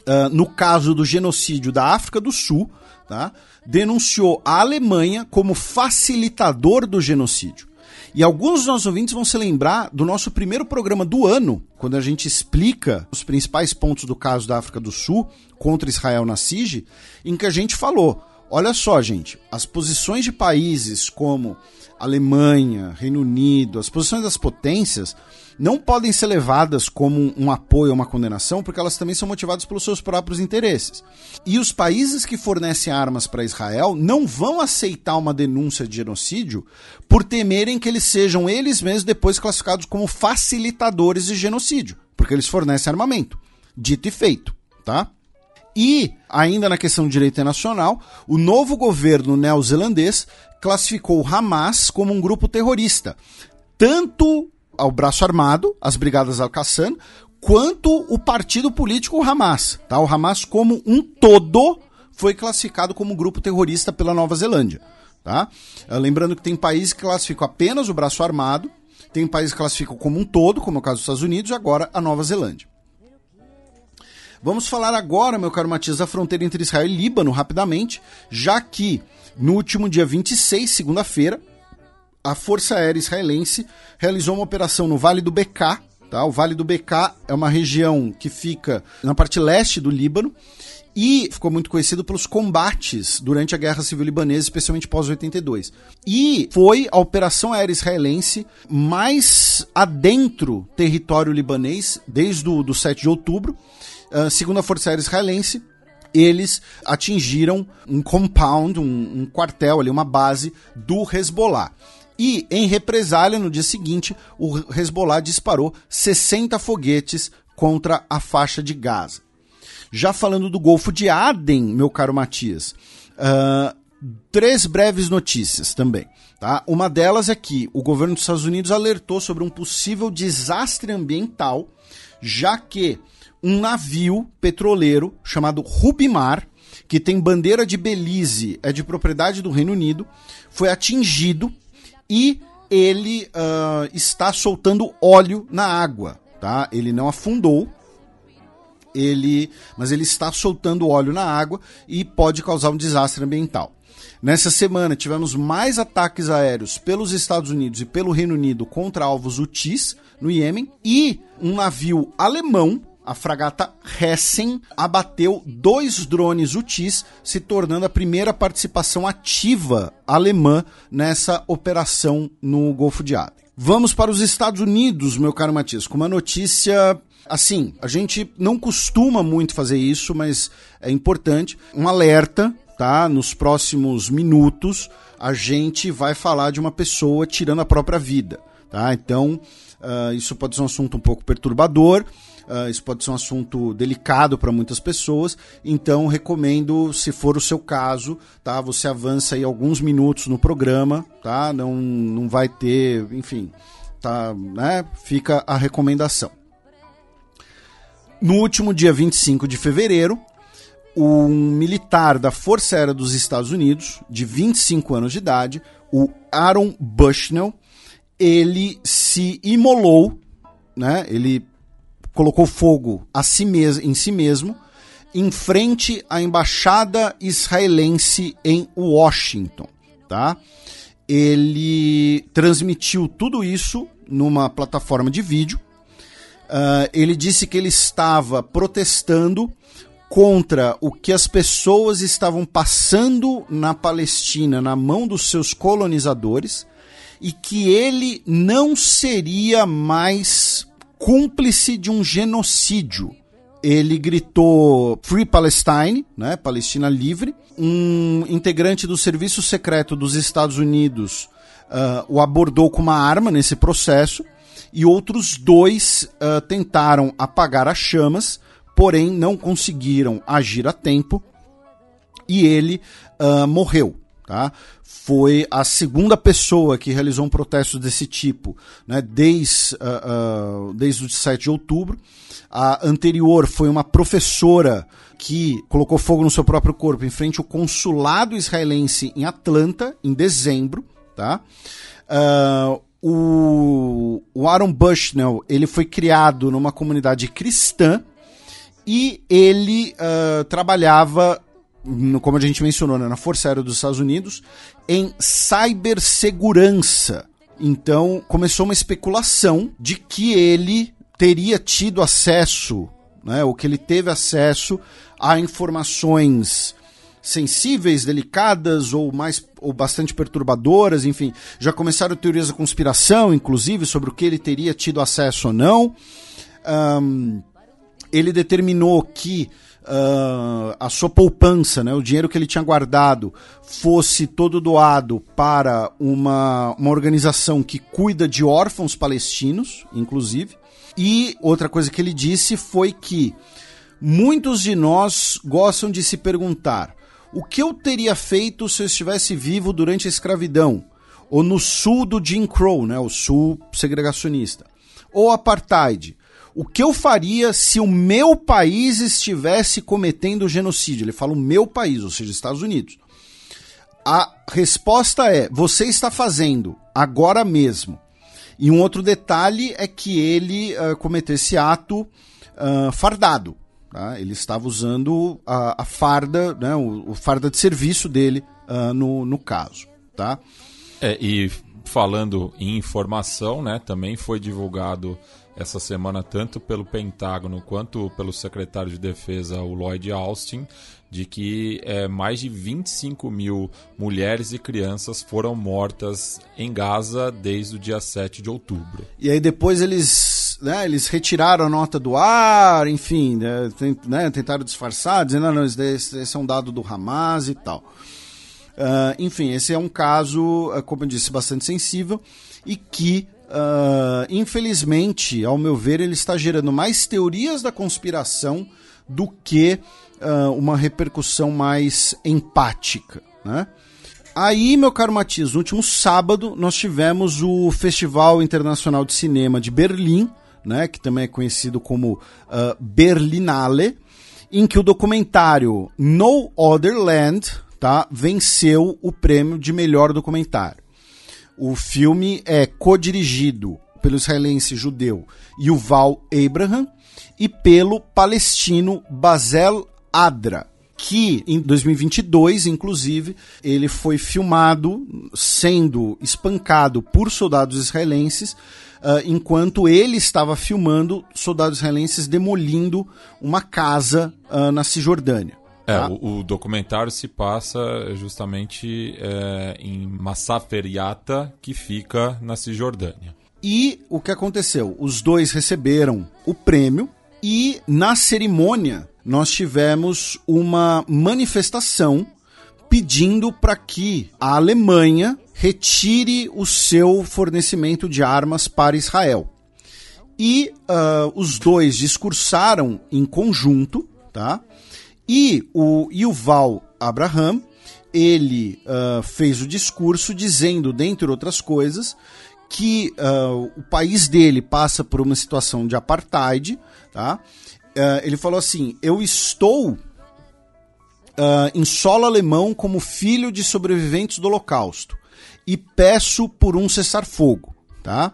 uh, no caso do genocídio da África do Sul, tá? denunciou a Alemanha como facilitador do genocídio. E alguns dos nossos ouvintes vão se lembrar do nosso primeiro programa do ano, quando a gente explica os principais pontos do caso da África do Sul contra Israel na SIG, em que a gente falou: olha só, gente, as posições de países como Alemanha, Reino Unido, as posições das potências não podem ser levadas como um apoio ou uma condenação, porque elas também são motivadas pelos seus próprios interesses. E os países que fornecem armas para Israel não vão aceitar uma denúncia de genocídio por temerem que eles sejam eles mesmos depois classificados como facilitadores de genocídio, porque eles fornecem armamento. Dito e feito, tá? E, ainda na questão do direito internacional, o novo governo neozelandês classificou o Hamas como um grupo terrorista. Tanto ao braço armado, as brigadas Al-Qassam, quanto o partido político Hamas. Tá? O Hamas, como um todo, foi classificado como grupo terrorista pela Nova Zelândia. Tá? Ah, lembrando que tem países que classificam apenas o braço armado, tem países que classificam como um todo, como é o caso dos Estados Unidos, e agora a Nova Zelândia. Vamos falar agora, meu caro Matias, da fronteira entre Israel e Líbano, rapidamente, já que no último dia 26, segunda-feira, a Força Aérea Israelense realizou uma operação no Vale do Beká. Tá? O Vale do Beká é uma região que fica na parte leste do Líbano e ficou muito conhecido pelos combates durante a Guerra Civil Libanesa, especialmente pós-82. E foi a operação aérea israelense mais adentro território libanês desde o do 7 de outubro. Uh, segundo a Força Aérea Israelense, eles atingiram um compound, um, um quartel ali, uma base do Hezbollah. E, em represália, no dia seguinte, o Hezbollah disparou 60 foguetes contra a faixa de Gaza. Já falando do Golfo de Aden, meu caro Matias, uh, três breves notícias também. Tá? Uma delas é que o governo dos Estados Unidos alertou sobre um possível desastre ambiental, já que um navio petroleiro chamado Rubimar, que tem bandeira de Belize, é de propriedade do Reino Unido, foi atingido e ele uh, está soltando óleo na água. Tá? Ele não afundou, ele, mas ele está soltando óleo na água e pode causar um desastre ambiental. Nessa semana tivemos mais ataques aéreos pelos Estados Unidos e pelo Reino Unido contra alvos UTIs no Iêmen e um navio alemão a fragata Hessen abateu dois drones UTIs, se tornando a primeira participação ativa alemã nessa operação no Golfo de Aden. Vamos para os Estados Unidos, meu caro Matias, com uma notícia Assim, a gente não costuma muito fazer isso, mas é importante. Um alerta, tá? Nos próximos minutos, a gente vai falar de uma pessoa tirando a própria vida, tá? Então, uh, isso pode ser um assunto um pouco perturbador. Uh, isso pode ser um assunto delicado para muitas pessoas, então recomendo, se for o seu caso, tá? Você avança aí alguns minutos no programa, tá? Não, não vai ter, enfim, tá, né? Fica a recomendação. No último dia 25 de fevereiro, um militar da Força Aérea dos Estados Unidos, de 25 anos de idade, o Aaron Bushnell, ele se imolou, né? Ele colocou fogo a si mesmo, em si mesmo, em frente à embaixada israelense em Washington, tá? Ele transmitiu tudo isso numa plataforma de vídeo Uh, ele disse que ele estava protestando contra o que as pessoas estavam passando na Palestina na mão dos seus colonizadores e que ele não seria mais cúmplice de um genocídio. Ele gritou Free Palestine, né, Palestina livre. Um integrante do serviço secreto dos Estados Unidos uh, o abordou com uma arma nesse processo e outros dois uh, tentaram apagar as chamas, porém não conseguiram agir a tempo e ele uh, morreu. Tá? Foi a segunda pessoa que realizou um protesto desse tipo né, desde, uh, desde o 7 de outubro. A anterior foi uma professora que colocou fogo no seu próprio corpo em frente ao consulado israelense em Atlanta, em dezembro. Tá? Uh, o, o Aaron Bushnell ele foi criado numa comunidade cristã e ele uh, trabalhava, como a gente mencionou, né, na Força Aérea dos Estados Unidos, em cibersegurança. Então começou uma especulação de que ele teria tido acesso, né, ou que ele teve acesso a informações sensíveis, delicadas ou mais ou bastante perturbadoras, enfim, já começaram teorias da conspiração, inclusive sobre o que ele teria tido acesso ou não. Um, ele determinou que uh, a sua poupança, né, o dinheiro que ele tinha guardado, fosse todo doado para uma, uma organização que cuida de órfãos palestinos, inclusive. E outra coisa que ele disse foi que muitos de nós gostam de se perguntar o que eu teria feito se eu estivesse vivo durante a escravidão? Ou no sul do Jim Crow, né, o sul segregacionista? Ou apartheid? O que eu faria se o meu país estivesse cometendo genocídio? Ele fala o meu país, ou seja, Estados Unidos. A resposta é: você está fazendo agora mesmo. E um outro detalhe é que ele uh, cometeu esse ato uh, fardado. Tá? Ele estava usando a, a farda, né, o, o, farda de serviço dele uh, no, no caso. Tá? É, e falando em informação, né, também foi divulgado essa semana tanto pelo Pentágono quanto pelo secretário de Defesa, o Lloyd Austin, de que é, mais de 25 mil mulheres e crianças foram mortas em Gaza desde o dia 7 de outubro. E aí depois eles, né, eles retiraram a nota do ar, enfim, né, né, tentaram disfarçar, dizendo, não, esse, esse é um dado do Hamas e tal. Uh, enfim, esse é um caso, ah, como eu disse, bastante sensível e que, uh, infelizmente, ao meu ver, ele está gerando mais teorias da conspiração do que uh, uma repercussão mais empática, né? Aí, meu caro Matias, no último sábado nós tivemos o Festival Internacional de Cinema de Berlim, né, que também é conhecido como uh, Berlinale, em que o documentário No Other Land tá, venceu o prêmio de melhor documentário. O filme é co-dirigido pelo israelense judeu Yuval Abraham e pelo palestino Basel Adra, que em 2022, inclusive, ele foi filmado sendo espancado por soldados israelenses, uh, enquanto ele estava filmando soldados israelenses demolindo uma casa uh, na Cisjordânia. É, tá? o, o, documentário se passa justamente é, em Massafer Yatta, que fica na Cisjordânia. E o que aconteceu? Os dois receberam o prêmio e na cerimônia nós tivemos uma manifestação pedindo para que a Alemanha retire o seu fornecimento de armas para Israel. E uh, os dois discursaram em conjunto, tá? E o Yuval Abraham, ele uh, fez o discurso dizendo, dentre outras coisas, que uh, o país dele passa por uma situação de apartheid, tá? uh, ele falou assim: Eu estou em solo alemão como filho de sobreviventes do Holocausto e peço por um cessar-fogo. Tá?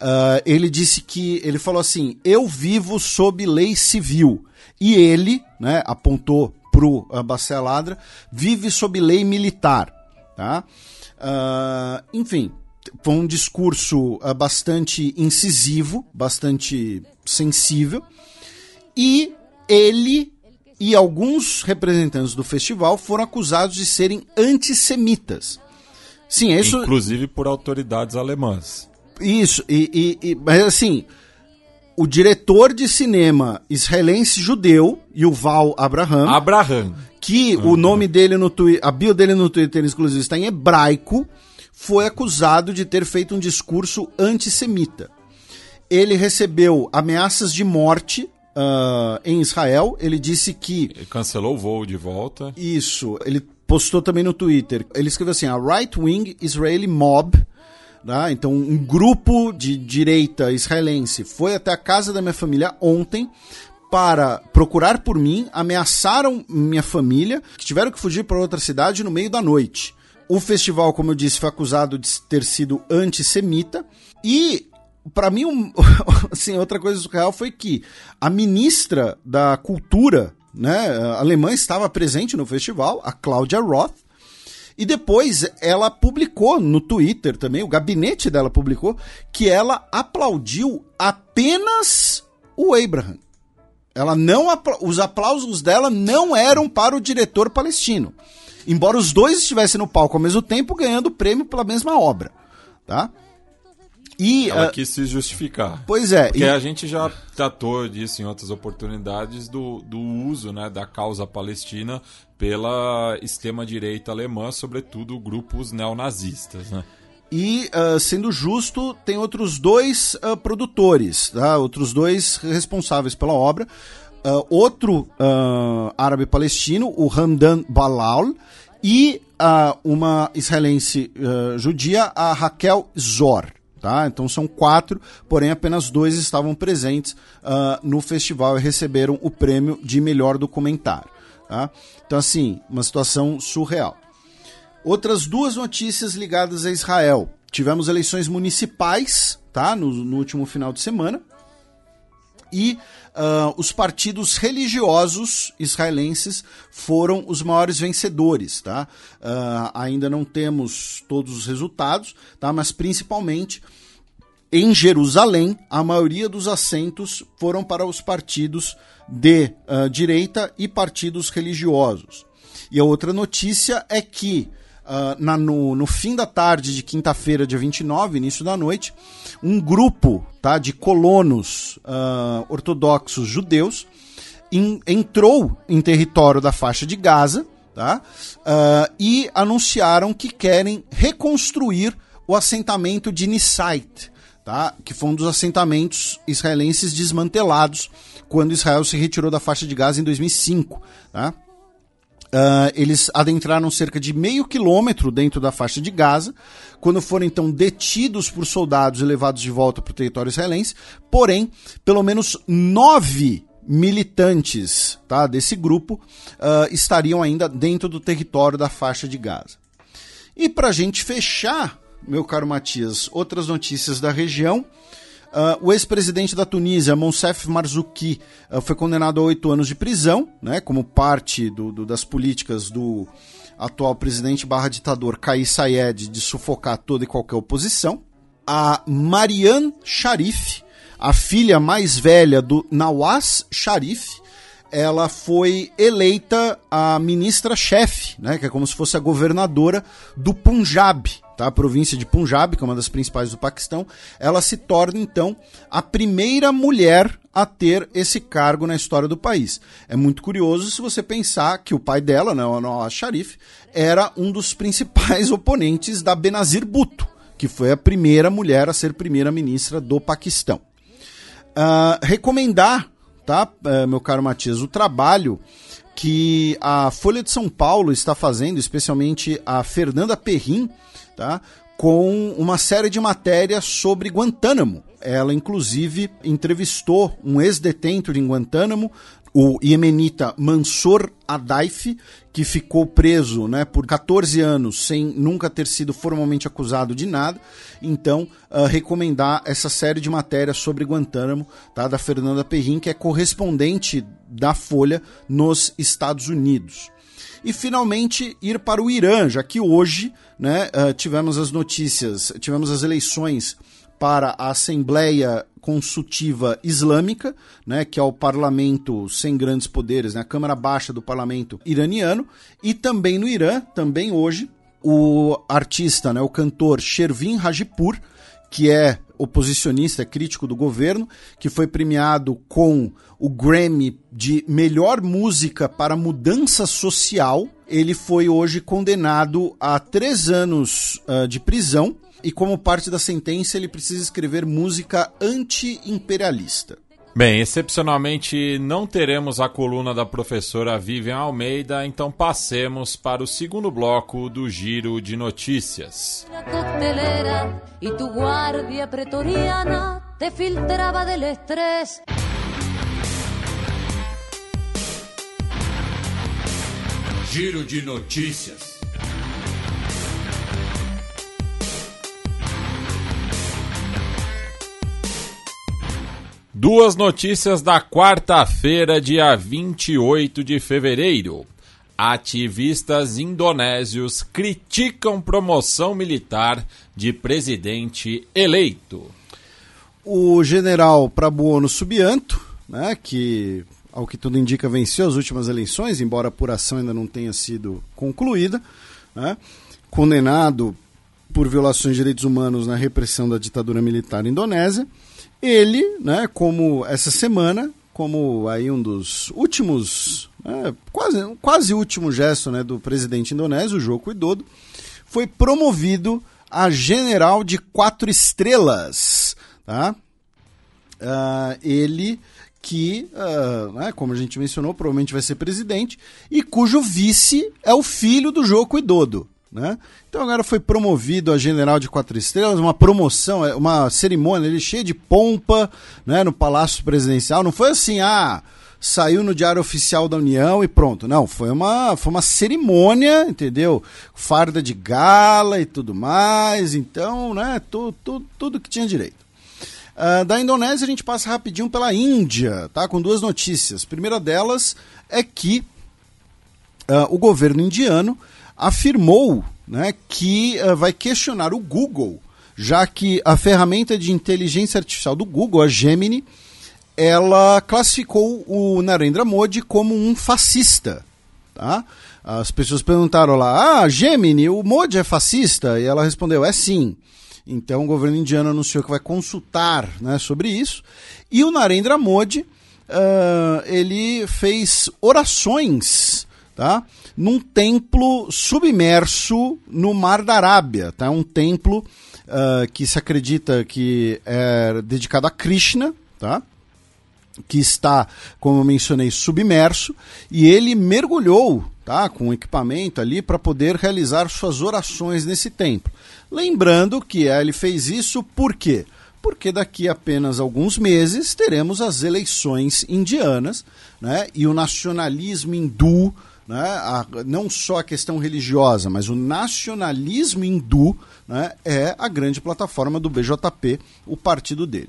Uh, ele disse que ele falou assim: Eu vivo sob lei civil. E ele, né, apontou pro uh, Baceladra, vive sob lei militar. Tá? Uh, enfim, foi um discurso uh, bastante incisivo, bastante sensível. E ele e alguns representantes do festival foram acusados de serem antissemitas. Sim, isso. Inclusive por autoridades alemãs. Isso, e, e, e, mas assim, o diretor de cinema israelense judeu, Yuval Abraham. Abraham. Que uhum. o nome dele no Twitter, a bio dele no Twitter, inclusive, está em hebraico, foi acusado de ter feito um discurso antissemita. Ele recebeu ameaças de morte uh, em Israel. Ele disse que. Ele cancelou o voo de volta. Isso. Ele postou também no Twitter. Ele escreveu assim: a right-wing Israeli mob. Tá? Então, um grupo de direita israelense foi até a casa da minha família ontem para procurar por mim, ameaçaram minha família, que tiveram que fugir para outra cidade no meio da noite. O festival, como eu disse, foi acusado de ter sido antissemita e para mim, um, assim, outra coisa surreal foi que a ministra da Cultura né, alemã estava presente no festival, a Claudia Roth, e depois ela publicou no Twitter também, o gabinete dela publicou, que ela aplaudiu apenas o Abraham. Ela não os aplausos dela não eram para o diretor palestino. Embora os dois estivessem no palco ao mesmo tempo ganhando prêmio pela mesma obra, tá? E, Ela uh, quis se justificar. Pois é. Porque e... a gente já tratou disso em outras oportunidades do, do uso né, da causa palestina pela extrema-direita alemã, sobretudo grupos neonazistas. Né? E, uh, sendo justo, tem outros dois uh, produtores, tá? outros dois responsáveis pela obra. Uh, outro árabe palestino, o Hamdan Balal, e uma israelense judia, a Raquel Zor. Tá? Então são quatro, porém apenas dois estavam presentes uh, no festival e receberam o prêmio de melhor documentário. Tá? Então, assim, uma situação surreal. Outras duas notícias ligadas a Israel. Tivemos eleições municipais tá? no, no último final de semana. E uh, os partidos religiosos israelenses foram os maiores vencedores, tá? Uh, ainda não temos todos os resultados, tá? Mas principalmente em Jerusalém, a maioria dos assentos foram para os partidos de uh, direita e partidos religiosos. E a outra notícia é que uh, na, no, no, fim da tarde de quinta-feira, dia 29, início da noite, um grupo tá, de colonos uh, ortodoxos judeus in, entrou em território da faixa de Gaza tá, uh, e anunciaram que querem reconstruir o assentamento de Nisait, tá, que foi um dos assentamentos israelenses desmantelados quando Israel se retirou da faixa de Gaza em 2005. Tá? Uh, eles adentraram cerca de meio quilômetro dentro da faixa de Gaza, quando foram então detidos por soldados e levados de volta para o território israelense. Porém, pelo menos nove militantes tá, desse grupo uh, estariam ainda dentro do território da faixa de Gaza. E para a gente fechar, meu caro Matias, outras notícias da região. Uh, o ex-presidente da Tunísia, Monsef Marzouki, uh, foi condenado a oito anos de prisão, né, como parte do, do, das políticas do atual presidente barra ditador Kais Sayed de sufocar toda e qualquer oposição. A Marianne Sharif, a filha mais velha do Nawaz Sharif, ela foi eleita a ministra-chefe, né, que é como se fosse a governadora do Punjab, tá? a província de Punjab, que é uma das principais do Paquistão, ela se torna então a primeira mulher a ter esse cargo na história do país. É muito curioso se você pensar que o pai dela, né, o Nawaz Sharif, era um dos principais oponentes da Benazir Bhutto, que foi a primeira mulher a ser primeira-ministra do Paquistão. Uh, recomendar, tá, uh, meu caro Matias, o trabalho que a Folha de São Paulo está fazendo, especialmente a Fernanda Perrin, tá? com uma série de matérias sobre Guantánamo. Ela, inclusive, entrevistou um ex-detento de Guantánamo, o iemenita Mansur Adaif, que ficou preso né, por 14 anos sem nunca ter sido formalmente acusado de nada. Então, uh, recomendar essa série de matérias sobre Guantánamo, tá, da Fernanda Perrin, que é correspondente da Folha nos Estados Unidos e finalmente ir para o Irã, já que hoje né, uh, tivemos as notícias, tivemos as eleições para a Assembleia Consultiva Islâmica, né, que é o parlamento sem grandes poderes, né, a Câmara Baixa do parlamento iraniano, e também no Irã, também hoje, o artista, né, o cantor Shervin Hajipur, que é oposicionista, crítico do governo, que foi premiado com o Grammy de melhor música para mudança social. Ele foi hoje condenado a três anos uh, de prisão e, como parte da sentença, ele precisa escrever música anti-imperialista. Bem, excepcionalmente não teremos a coluna da professora Vivian Almeida, então passemos para o segundo bloco do Giro de Notícias. Giro de Notícias. Duas notícias da quarta-feira, dia 28 de fevereiro. Ativistas indonésios criticam promoção militar de presidente eleito. O general Prabuono Subianto, né, que ao que tudo indica venceu as últimas eleições, embora a apuração ainda não tenha sido concluída, né, condenado por violações de direitos humanos na repressão da ditadura militar indonésia, ele, né, como essa semana, como aí um dos últimos, né, quase, quase último gesto né, do presidente indonésio, Joko Widodo, foi promovido a general de quatro estrelas. Tá? Uh, ele que, uh, né, como a gente mencionou, provavelmente vai ser presidente, e cujo vice é o filho do Joko Widodo. Né? Então agora foi promovido a general de quatro estrelas, uma promoção, é, uma cerimônia ele cheia de pompa né, no Palácio Presidencial. Não foi assim, ah, saiu no Diário Oficial da União e pronto. Não, foi uma, foi uma cerimônia, entendeu? Farda de gala e tudo mais. Então, né, tu, tu, tudo que tinha direito. Uh, da Indonésia a gente passa rapidinho pela Índia, tá? Com duas notícias. A primeira delas é que uh, o governo indiano afirmou né, que uh, vai questionar o Google, já que a ferramenta de inteligência artificial do Google, a Gemini, ela classificou o Narendra Modi como um fascista. Tá? As pessoas perguntaram lá, ah, Gemini, o Modi é fascista? E ela respondeu, é sim. Então o governo indiano anunciou que vai consultar né, sobre isso. E o Narendra Modi, uh, ele fez orações tá? Num templo submerso no Mar da Arábia. Tá? Um templo uh, que se acredita que é dedicado a Krishna, tá? que está, como eu mencionei, submerso, e ele mergulhou tá, com equipamento ali para poder realizar suas orações nesse templo. Lembrando que ele fez isso por quê? Porque daqui a apenas alguns meses teremos as eleições indianas né, e o nacionalismo hindu, né, a, não só a questão religiosa, mas o nacionalismo hindu né, é a grande plataforma do BJP, o partido dele.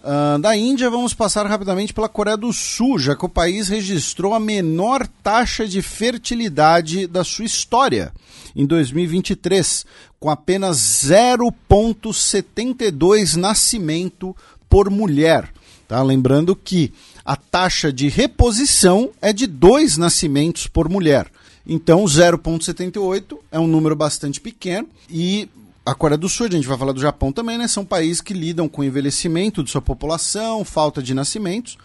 Uh, da Índia, vamos passar rapidamente pela Coreia do Sul, já que o país registrou a menor taxa de fertilidade da sua história em 2023, com apenas 0,72 nascimento por mulher. Tá? Lembrando que a taxa de reposição é de dois nascimentos por mulher. Então, 0,78 é um número bastante pequeno e a Coreia do Sul, a gente vai falar do Japão também, né? São países que lidam com o envelhecimento de sua população, falta de nascimentos.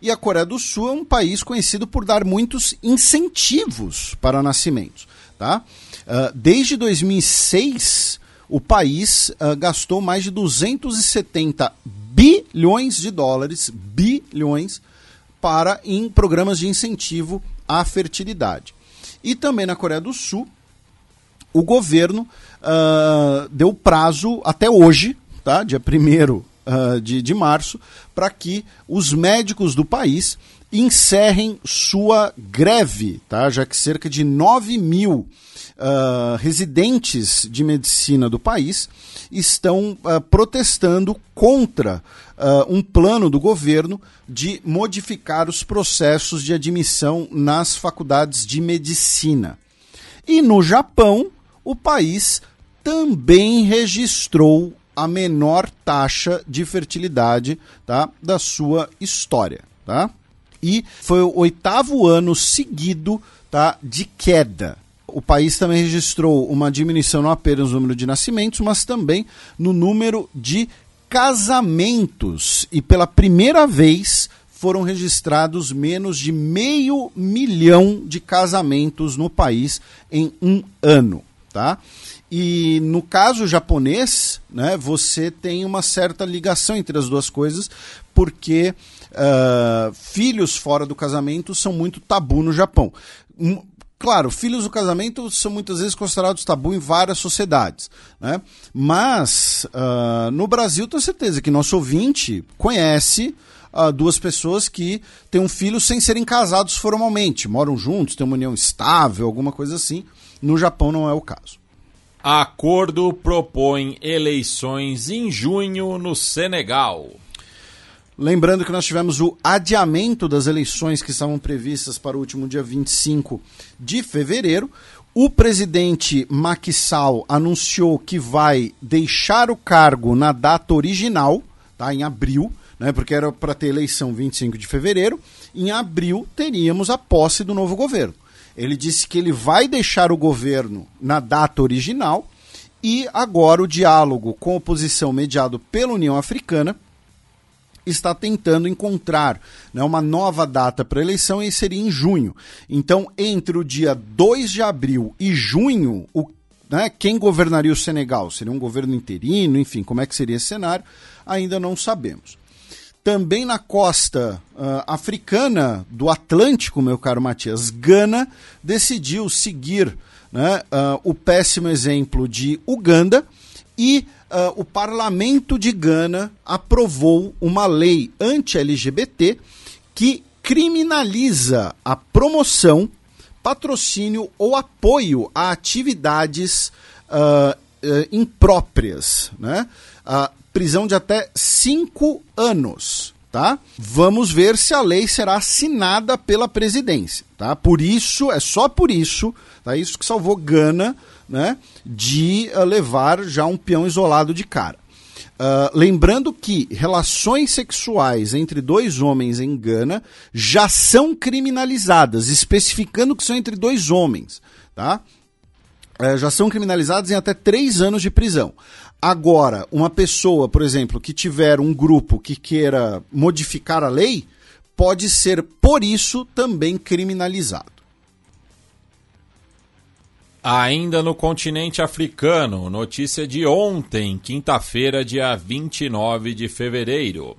E a Coreia do Sul é um país conhecido por dar muitos incentivos para nascimentos. Tá? Uh, desde 2006, o país uh, gastou mais de 270 bilhões de dólares, bilhões, para em programas de incentivo à fertilidade. E também na Coreia do Sul, o governo uh, deu prazo até hoje, tá? dia 1 uh, de, de março, para que os médicos do país encerrem sua greve, tá? já que cerca de 9 mil uh, residentes de medicina do país estão uh, protestando contra uh, um plano do governo de modificar os processos de admissão nas faculdades de medicina. E no Japão, o país também registrou a menor taxa de fertilidade tá, da sua história. Tá? E foi o oitavo ano seguido tá, de queda. O país também registrou uma diminuição não apenas no número de nascimentos, mas também no número de casamentos. E pela primeira vez foram registrados menos de meio milhão de casamentos no país em um ano. Tá? E no caso japonês, né, você tem uma certa ligação entre as duas coisas, porque uh, filhos fora do casamento são muito tabu no Japão. Claro, filhos do casamento são muitas vezes considerados tabu em várias sociedades, né? mas uh, no Brasil tenho certeza que nosso ouvinte conhece uh, duas pessoas que têm um filho sem serem casados formalmente, moram juntos, têm uma união estável, alguma coisa assim. No Japão não é o caso. Acordo propõe eleições em junho no Senegal. Lembrando que nós tivemos o adiamento das eleições que estavam previstas para o último dia 25 de fevereiro. O presidente Macky Sall anunciou que vai deixar o cargo na data original, tá, em abril, né, porque era para ter eleição 25 de fevereiro. Em abril teríamos a posse do novo governo. Ele disse que ele vai deixar o governo na data original e agora o diálogo com a oposição mediado pela União Africana está tentando encontrar né, uma nova data para eleição e seria em junho. Então, entre o dia 2 de abril e junho, o, né, quem governaria o Senegal? Seria um governo interino? Enfim, como é que seria esse cenário? Ainda não sabemos. Também na costa uh, africana do Atlântico, meu caro Matias, Gana decidiu seguir né, uh, o péssimo exemplo de Uganda e uh, o parlamento de Gana aprovou uma lei anti-LGBT que criminaliza a promoção, patrocínio ou apoio a atividades impróprias. Né? prisão de até cinco anos. Tá? Vamos ver se a lei será assinada pela presidência. Tá? Por isso, é só por isso, tá? isso que salvou Gana né, de uh, levar já um peão isolado de cara. Uh, lembrando que relações sexuais entre dois homens em Gana já são criminalizadas, especificando que são entre dois homens. Tá? Uh, já são criminalizadas em até três anos de prisão. Agora, uma pessoa, por exemplo, que tiver um grupo que queira modificar a lei, pode ser, por isso, também criminalizado. Ainda no continente africano, notícia de ontem, quinta-feira, dia 29 de fevereiro.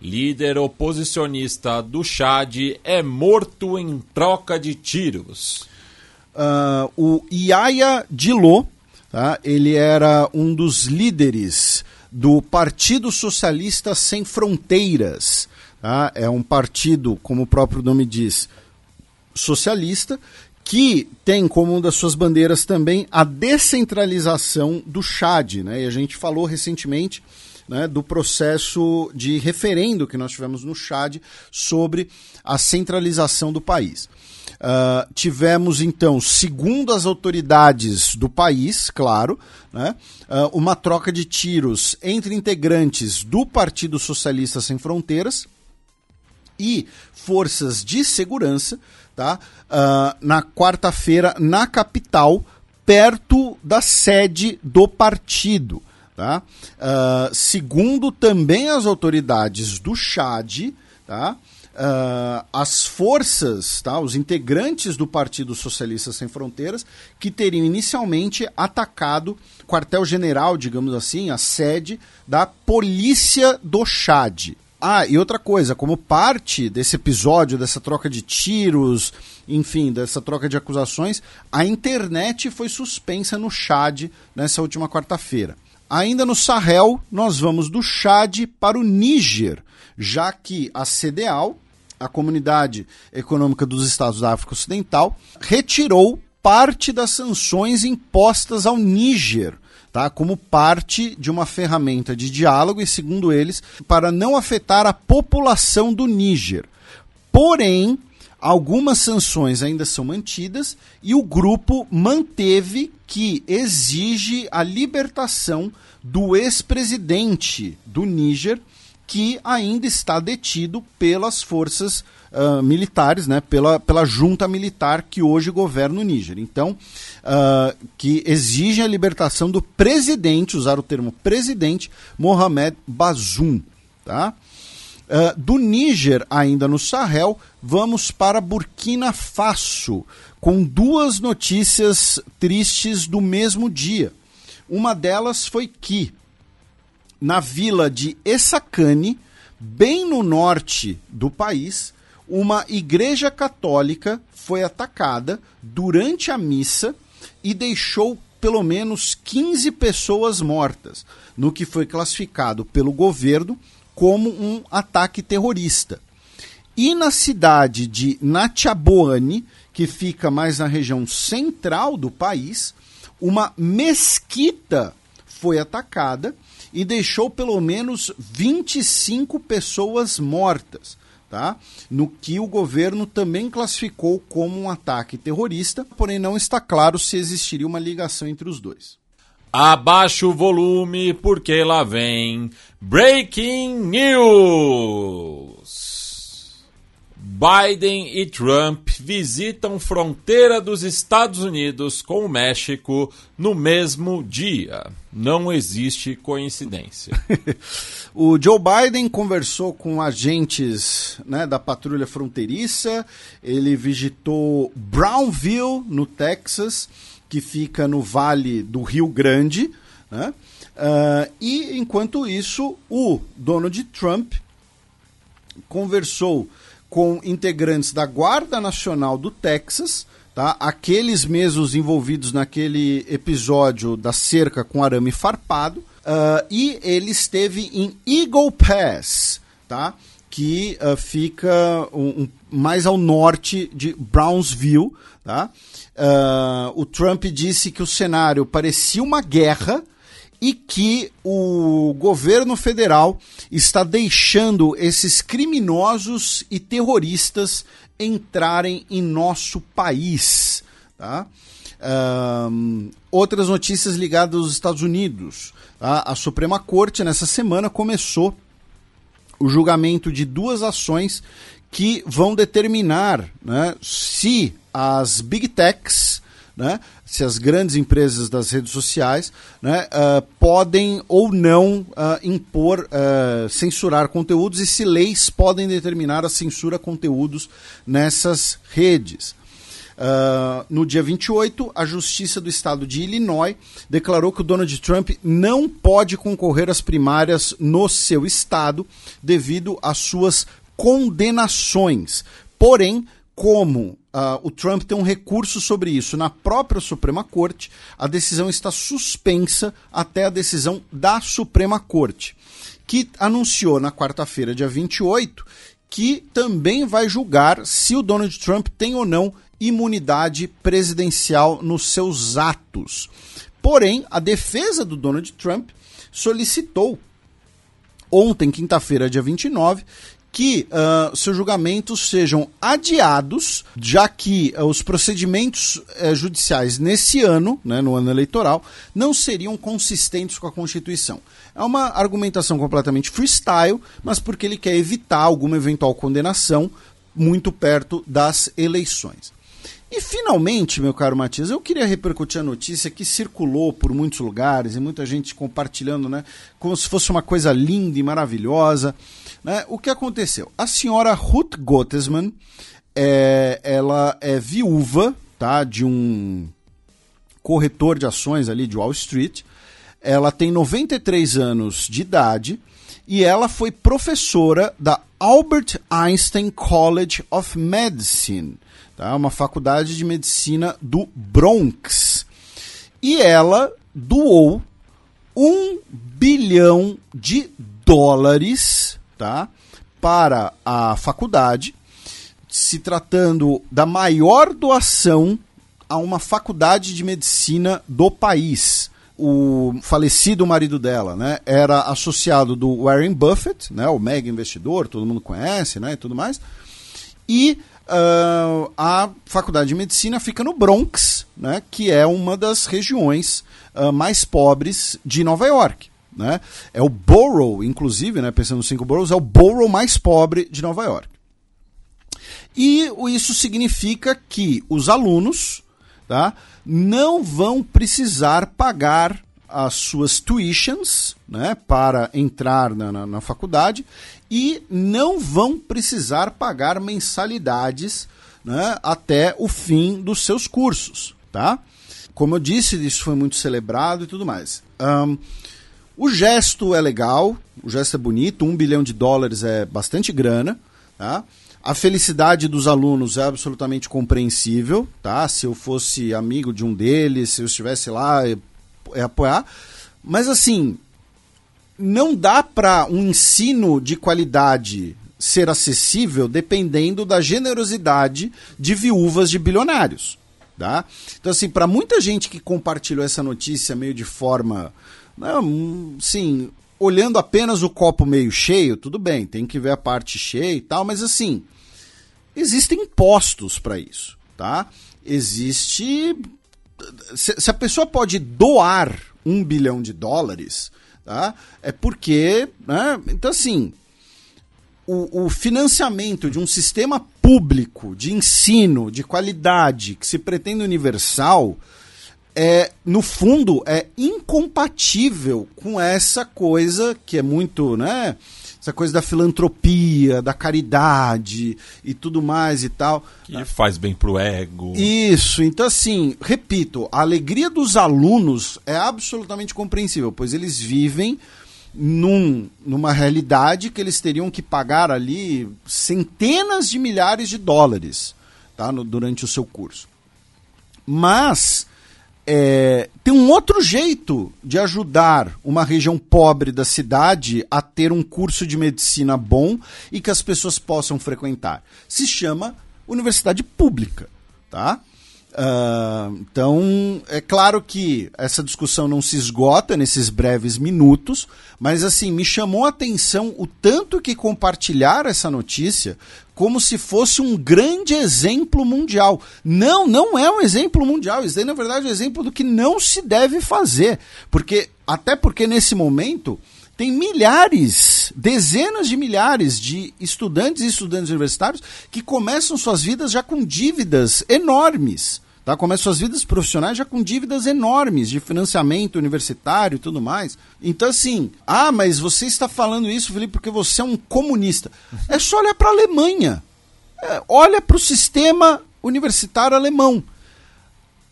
Líder oposicionista do Chad é morto em troca de tiros. Uh, o Yaya Dilo, tá? ele era um dos líderes do Partido Socialista Sem Fronteiras. Tá? É um partido, como o próprio nome diz, socialista, que tem como uma das suas bandeiras também a descentralização do Chad. Né? E a gente falou recentemente né, do processo de referendo que nós tivemos no Chad sobre a centralização do país. Uh, tivemos então, segundo as autoridades do país, claro, né, uh, uma troca de tiros entre integrantes do Partido Socialista Sem Fronteiras e forças de segurança tá? Uh, na quarta-feira na capital, perto da sede do partido. Tá? Uh, segundo também as autoridades do Chad, tá? Uh, as forças, tá? os integrantes do Partido Socialista Sem Fronteiras, que teriam inicialmente atacado quartel-general, digamos assim, a sede da Polícia do Chad. Ah, e outra coisa, como parte desse episódio, dessa troca de tiros, enfim, dessa troca de acusações, a internet foi suspensa no Chad nessa última quarta-feira. Ainda no Sahel, nós vamos do Chad para o Níger, já que a CDAO, a Comunidade Econômica dos Estados da África Ocidental, retirou parte das sanções impostas ao Níger tá? como parte de uma ferramenta de diálogo e, segundo eles, para não afetar a população do Níger. Porém, algumas sanções ainda são mantidas e o grupo manteve que exige a libertação do ex-presidente do Níger, que ainda está detido pelas forças uh, militares, né, pela, pela junta militar que hoje governa o Níger. Então, uh, que exigem a libertação do presidente, usar o termo presidente, Mohamed Bazoum. Tá? Uh, do Níger, ainda no Sahel, vamos para Burkina Faso, com duas notícias tristes do mesmo dia. Uma delas foi que, na vila de Essakane, bem no norte do país, uma igreja católica foi atacada durante a missa e deixou pelo menos 15 pessoas mortas, no que foi classificado pelo governo como um ataque terrorista. E na cidade de Natchaboane, que fica mais na região central do país, uma mesquita foi atacada e deixou pelo menos 25 pessoas mortas tá? no que o governo também classificou como um ataque terrorista, porém não está claro se existiria uma ligação entre os dois. Abaixa o volume porque lá vem Breaking News. Biden e Trump visitam fronteira dos Estados Unidos com o México no mesmo dia. Não existe coincidência. o Joe Biden conversou com agentes né, da patrulha fronteiriça, ele visitou Brownville, no Texas, que fica no vale do Rio Grande. Né? Uh, e enquanto isso, o Donald Trump conversou com integrantes da Guarda Nacional do Texas, tá? aqueles mesmos envolvidos naquele episódio da cerca com arame farpado, uh, e ele esteve em Eagle Pass, tá? que uh, fica um, um, mais ao norte de Brownsville. Tá? Uh, o Trump disse que o cenário parecia uma guerra e que o governo federal está deixando esses criminosos e terroristas entrarem em nosso país. Tá? Um, outras notícias ligadas aos Estados Unidos. Tá? A Suprema Corte, nessa semana, começou o julgamento de duas ações que vão determinar né, se as big techs né, se as grandes empresas das redes sociais né, uh, podem ou não uh, impor, uh, censurar conteúdos e se leis podem determinar a censura conteúdos nessas redes. no dia 28, a Justiça do Estado de Illinois declarou que o Donald Trump não pode concorrer às primárias no seu estado devido às suas condenações. Porém, como uh, o Trump tem um recurso sobre isso na própria Suprema Corte, a decisão está suspensa até a decisão da Suprema Corte, que anunciou na quarta-feira, dia 28, que também vai julgar se o Donald Trump tem ou não imunidade presidencial nos seus atos. Porém, a defesa do Donald Trump solicitou ontem, quinta-feira, dia 29, que uh, seus julgamentos sejam adiados, já que uh, os procedimentos uh, judiciais nesse ano, né, no ano eleitoral, não seriam consistentes com a Constituição. É uma argumentação completamente freestyle, mas porque ele quer evitar alguma eventual condenação muito perto das eleições. E finalmente, meu caro Matias, eu queria repercutir a notícia que circulou por muitos lugares e muita gente compartilhando, né, como se fosse uma coisa linda e maravilhosa. Né? O que aconteceu? A senhora Ruth Gottesman, é, ela é viúva tá, de um corretor de ações ali de Wall Street. Ela tem 93 anos de idade e ela foi professora da Albert Einstein College of Medicine, tá? uma faculdade de medicina do Bronx. E ela doou um bilhão de dólares tá? para a faculdade, se tratando da maior doação a uma faculdade de medicina do país. O falecido marido dela, né, era associado do Warren Buffett, né, o mega investidor, todo mundo conhece, né, e tudo mais. E uh, a faculdade de medicina fica no Bronx, né, que é uma das regiões uh, mais pobres de Nova York. Né? É o borough, inclusive, né, pensando nos cinco boroughs, é o borough mais pobre de Nova York. E isso significa que os alunos tá, não vão precisar pagar as suas tuitions né, para entrar na, na, na faculdade e não vão precisar pagar mensalidades né, até o fim dos seus cursos. Tá? Como eu disse, isso foi muito celebrado e tudo mais. Um, o gesto é legal, o gesto é bonito, um bilhão de dólares é bastante grana, tá? A felicidade dos alunos é absolutamente compreensível, tá? Se eu fosse amigo de um deles, se eu estivesse lá, é, é apoiar. Mas assim, não dá para um ensino de qualidade ser acessível dependendo da generosidade de viúvas de bilionários, tá? Então assim, para muita gente que compartilhou essa notícia meio de forma sim, olhando apenas o copo meio cheio, tudo bem, tem que ver a parte cheia e tal, mas assim, existem impostos para isso, tá? Existe. Se, se, a pessoa pode doar um bilhão de dólares, tá? É porque. Né? Então, assim. O, o financiamento de um sistema público de ensino de qualidade que se pretende universal é, no fundo, é incompatível com essa coisa que é muito, né? Essa coisa da filantropia, da caridade e tudo mais e tal. Que faz bem pro ego. Isso, então assim, repito, a alegria dos alunos é absolutamente compreensível, pois eles vivem num, numa realidade que eles teriam que pagar ali centenas de milhares de dólares tá, no, durante o seu curso. Mas é, tem um outro jeito de ajudar uma região pobre da cidade a ter um curso de medicina bom e que as pessoas possam frequentar. Se chama universidade pública, tá? Ah, então, é claro que essa discussão não se esgota nesses breves minutos, mas assim, me chamou a atenção o tanto que compartilhar essa notícia como se fosse um grande exemplo mundial. Não, não é um exemplo mundial. Isso daí, na verdade, é um exemplo do que não se deve fazer. Porque, até porque nesse momento tem milhares, dezenas de milhares de estudantes e estudantes universitários que começam suas vidas já com dívidas enormes. Tá? Começam suas vidas profissionais já com dívidas enormes de financiamento universitário e tudo mais. Então, assim, ah, mas você está falando isso, Felipe, porque você é um comunista. É só olhar para a Alemanha. É, olha para o sistema universitário alemão.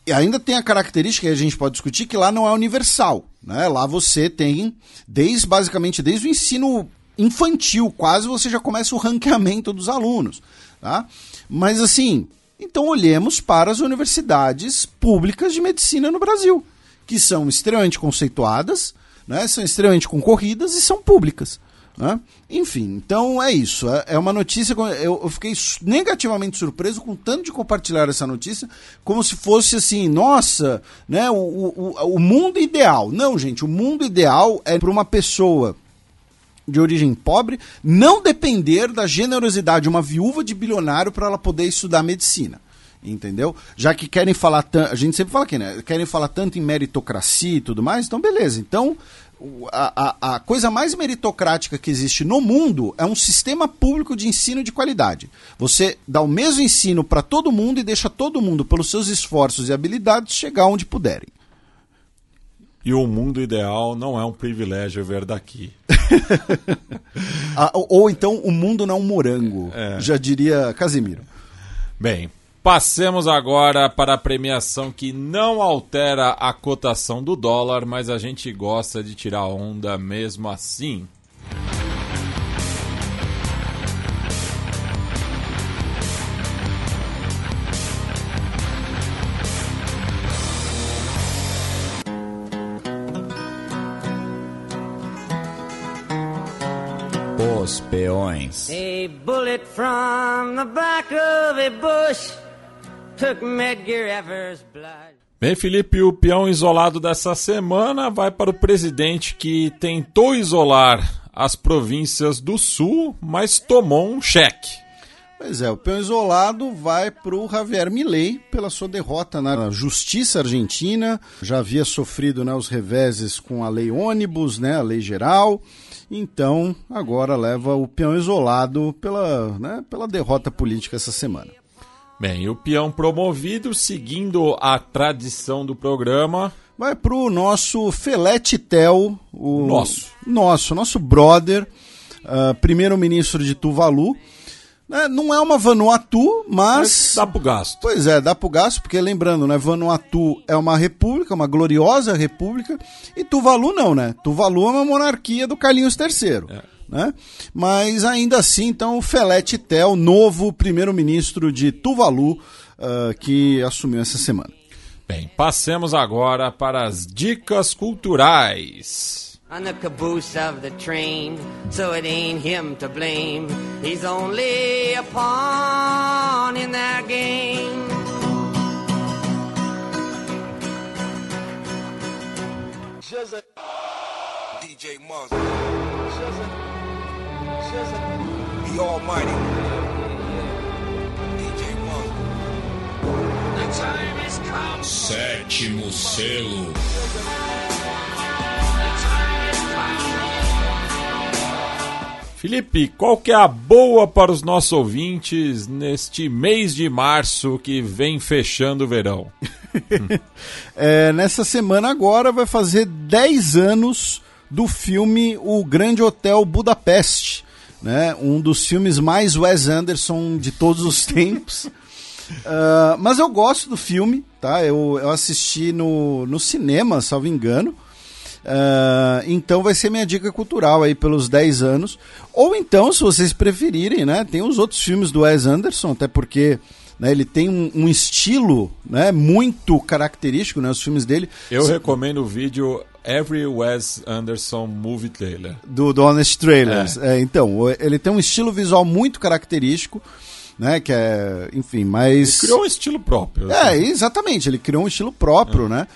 E ainda tem a característica que a gente pode discutir que lá não é universal. Né? Lá você tem, desde basicamente desde o ensino infantil, quase você já começa o ranqueamento dos alunos. Tá? Mas assim, então olhemos para as universidades públicas de medicina no Brasil, que são extremamente conceituadas, né? são extremamente concorridas e são públicas. Né? Enfim, então é isso. É, é uma notícia. Eu, fiquei negativamente surpreso com tanto de compartilhar essa notícia, como se fosse assim, nossa, né, o, o, o mundo ideal. Não, gente, o mundo ideal é para uma pessoa de origem pobre não depender da generosidade de uma viúva de bilionário para ela poder estudar medicina entendeu? Já que querem falar tanto, a gente sempre fala aqui, né? Querem falar tanto em meritocracia e tudo mais, então beleza. Então, a, a, a, coisa mais meritocrática que existe no mundo é um sistema público de ensino de qualidade. Você dá o mesmo ensino para todo mundo e deixa todo mundo, pelos seus esforços e habilidades, chegar onde puderem. E o mundo ideal não é um privilégio ver daqui. ah, ou, ou, então o mundo não é um morango, é. já diria Casimiro. Bem, Passemos agora para a premiação que não altera a cotação do dólar, mas a gente gosta de tirar onda mesmo assim. Os peões. A bullet from the back of a bush took Medgar Evers' blood. Bem, Felipe, o peão isolado dessa semana vai para o presidente que tentou isolar as províncias do sul, mas tomou um cheque. Pois é, o peão isolado vai para o Javier Milei pela sua derrota na justiça argentina. Já havia sofrido né, os reveses com a lei ônibus, né, a lei geral. Então, agora leva o peão isolado pela, né, pela derrota política essa semana. Bem, o peão promovido, seguindo a tradição do programa. Vai pro nosso Felete Tel, o nosso, nosso, nosso brother, uh, primeiro-ministro de Tuvalu. É, não é uma Vanuatu, mas... mas... Dá pro gasto. Pois é, dá pro gasto, porque lembrando, né, Vanuatu é uma república, uma gloriosa república, e Tuvalu não, né? Tuvalu é uma monarquia do Carlinhos III. É. Né? Mas ainda assim, então, o Felete Tel, novo primeiro-ministro de Tuvalu, uh, que assumiu essa semana. Bem, passemos agora para as dicas culturais. On the caboose of the train, so it ain't him to blame. He's only a pawn in that game. DJ Monster. The Almighty. DJ The time has come. Sétimo selo. Felipe, qual que é a boa para os nossos ouvintes neste mês de março que vem fechando o verão? é, nessa semana agora vai fazer 10 anos do filme O Grande Hotel Budapeste, né? Um dos filmes mais Wes Anderson de todos os tempos. Uh, mas eu gosto do filme, tá? Eu, eu assisti no, no cinema, salvo engano. Uh, então vai ser minha dica cultural aí pelos 10 anos. Ou então, se vocês preferirem, né? Tem os outros filmes do Wes Anderson, até porque né, ele tem um, um, estilo né, muito característico, né? Os filmes dele. Eu recomendo o vídeo Every Wes Anderson Movie Trailer. Do, do Honest Trailers. É. É, então, ele tem um estilo visual muito característico. né? Que é, enfim, mas. Criou um estilo próprio. É, assim. exatamente, ele criou um estilo próprio, né?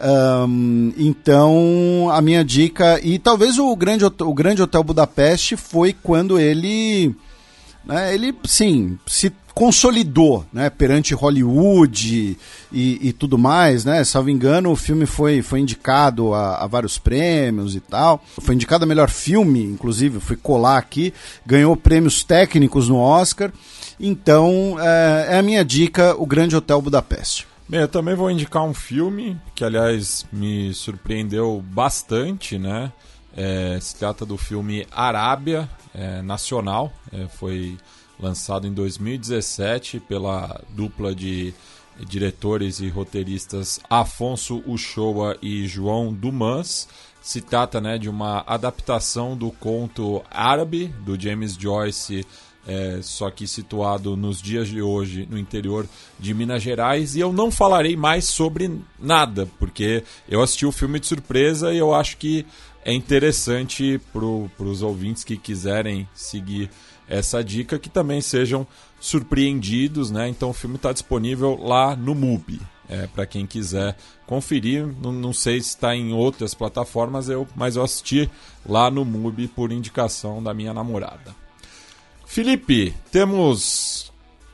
Ahn, então, a minha dica. E talvez o Grande, o grande Hotel Budapeste foi quando ele. né, ele, sim, se consolidou né, perante Hollywood e, e tudo mais, né? Salvo engano, o filme foi, foi indicado a, a vários prêmios e tal. Foi indicado a melhor filme, inclusive, fui colar aqui, ganhou prêmios técnicos no Oscar. Então, é, é a minha dica, o Grande Hotel Budapeste. Bem, eu também vou indicar um filme que, aliás, me surpreendeu bastante, né? É, se trata do filme Arábia, é, nacional. É, foi lançado em 2017 pela dupla de diretores e roteiristas Afonso Uchoa e João Dumas. Se trata né, de uma adaptação do conto árabe do James Joyce é, só que situado nos dias de hoje no interior de Minas Gerais. E eu não falarei mais sobre nada, porque eu assisti o filme de surpresa e eu acho que é interessante para os ouvintes que quiserem seguir essa dica que também sejam surpreendidos, né? Então o filme está disponível lá no MUBI. É, para quem quiser conferir, não, não sei se está em outras plataformas, eu, mas eu assisti lá no MUBI por indicação da minha namorada. Felipe, temos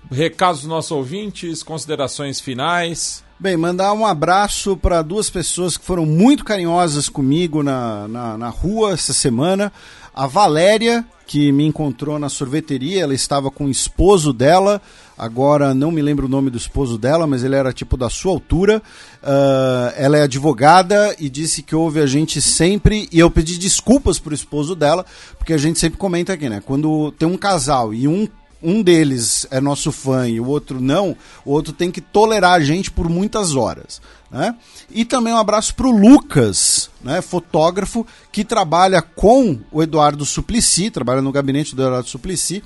recados dos nossos ouvintes, considerações finais. Bem, mandar um abraço para duas pessoas que foram muito carinhosas comigo na, na, na rua essa semana. A Valéria, que me encontrou na sorveteria, ela estava com o esposo dela. Agora não me lembro o nome do esposo dela, mas ele era tipo da sua altura. Ah, ela é advogada e disse que ouve a gente sempre. E eu pedi desculpas pro esposo dela, porque a gente sempre comenta aqui, né? Quando tem um casal e um um deles é nosso fã e o outro não, o outro tem que tolerar a gente por muitas horas. Né? E também um abraço para o Lucas, né, fotógrafo, que trabalha com o Eduardo Suplicy, trabalha no gabinete do Eduardo Suplicy,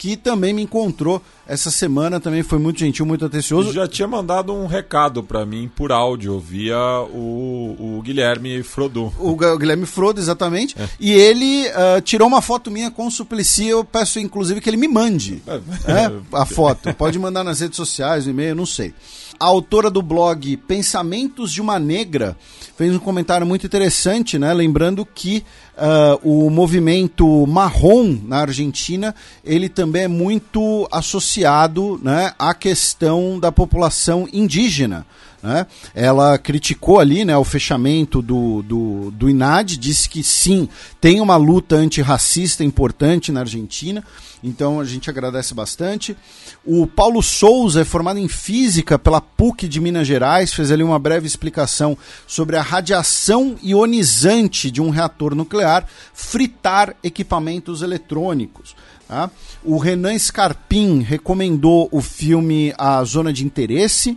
que também me encontrou essa semana, também foi muito gentil, muito atencioso. Já tinha mandado um recado para mim por áudio via o, o Guilherme Frodon. O o Guilherme Frodo, exatamente. E ele ah, tirou uma foto minha com o Suplicy. Eu peço, inclusive, que ele me mande né, a foto. Pode mandar nas redes sociais, no e-mail, não sei. A autora do blog Pensamentos de uma Negra fez um comentário muito interessante, né? Lembrando que ah, o movimento marrom na Argentina ele também é muito associado né, à questão da população indígena. Né? Ela criticou ali né, o fechamento do, do, do INAD, disse que sim, tem uma luta antirracista importante na Argentina, então a gente agradece bastante. O Paulo Souza é formado em física pela PUC de Minas Gerais, fez ali uma breve explicação sobre a radiação ionizante de um reator nuclear fritar equipamentos eletrônicos. Tá? O Renan Scarpim recomendou o filme A Zona de Interesse.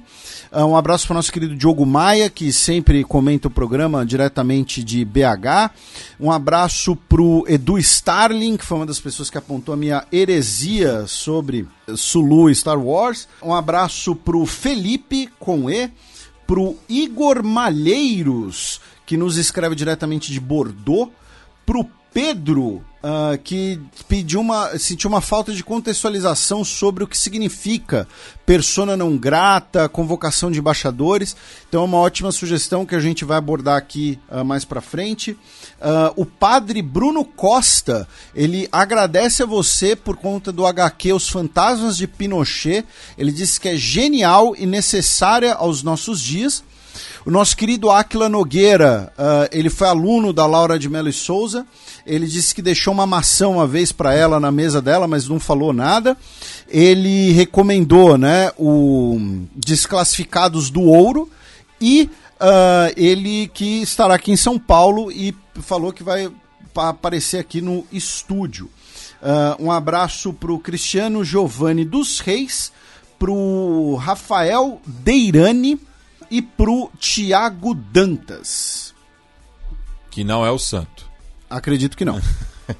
Ah, Um abraço para o nosso querido Diogo Maia, que sempre comenta o programa diretamente de BH. Um abraço para o Edu Starling, que foi uma das pessoas que apontou a minha heresia sobre Sulu e Star Wars. Um abraço para o Felipe com E, para o Igor Malheiros, que nos escreve diretamente de Bordeaux, para o Pedro, ah, que pediu uma, sentiu uma falta de contextualização sobre o que significa persona não grata, convocação de embaixadores. Então é uma ótima sugestão que a gente vai abordar aqui ah, mais para frente. Ah, o padre Bruno Costa, ele agradece a você por conta do HQ Os Fantasmas de Pinochet. Ele disse que é genial e necessária aos nossos dias. O nosso querido Aquila Nogueira, ah, ele foi aluno da Laura de Mello e Souza. Ele disse que deixou uma maçã uma vez para ela na mesa dela, mas não falou nada. Ele recomendou né, o Desclassificados do Ouro e ah, ele que estará aqui em São Paulo e falou que vai pa- aparecer aqui no estúdio. Ah, um abraço para o Cristiano Giovanni dos Reis, para o Rafael Deirani e para o Tiago Dantas. Que não é o santo. Acredito que não.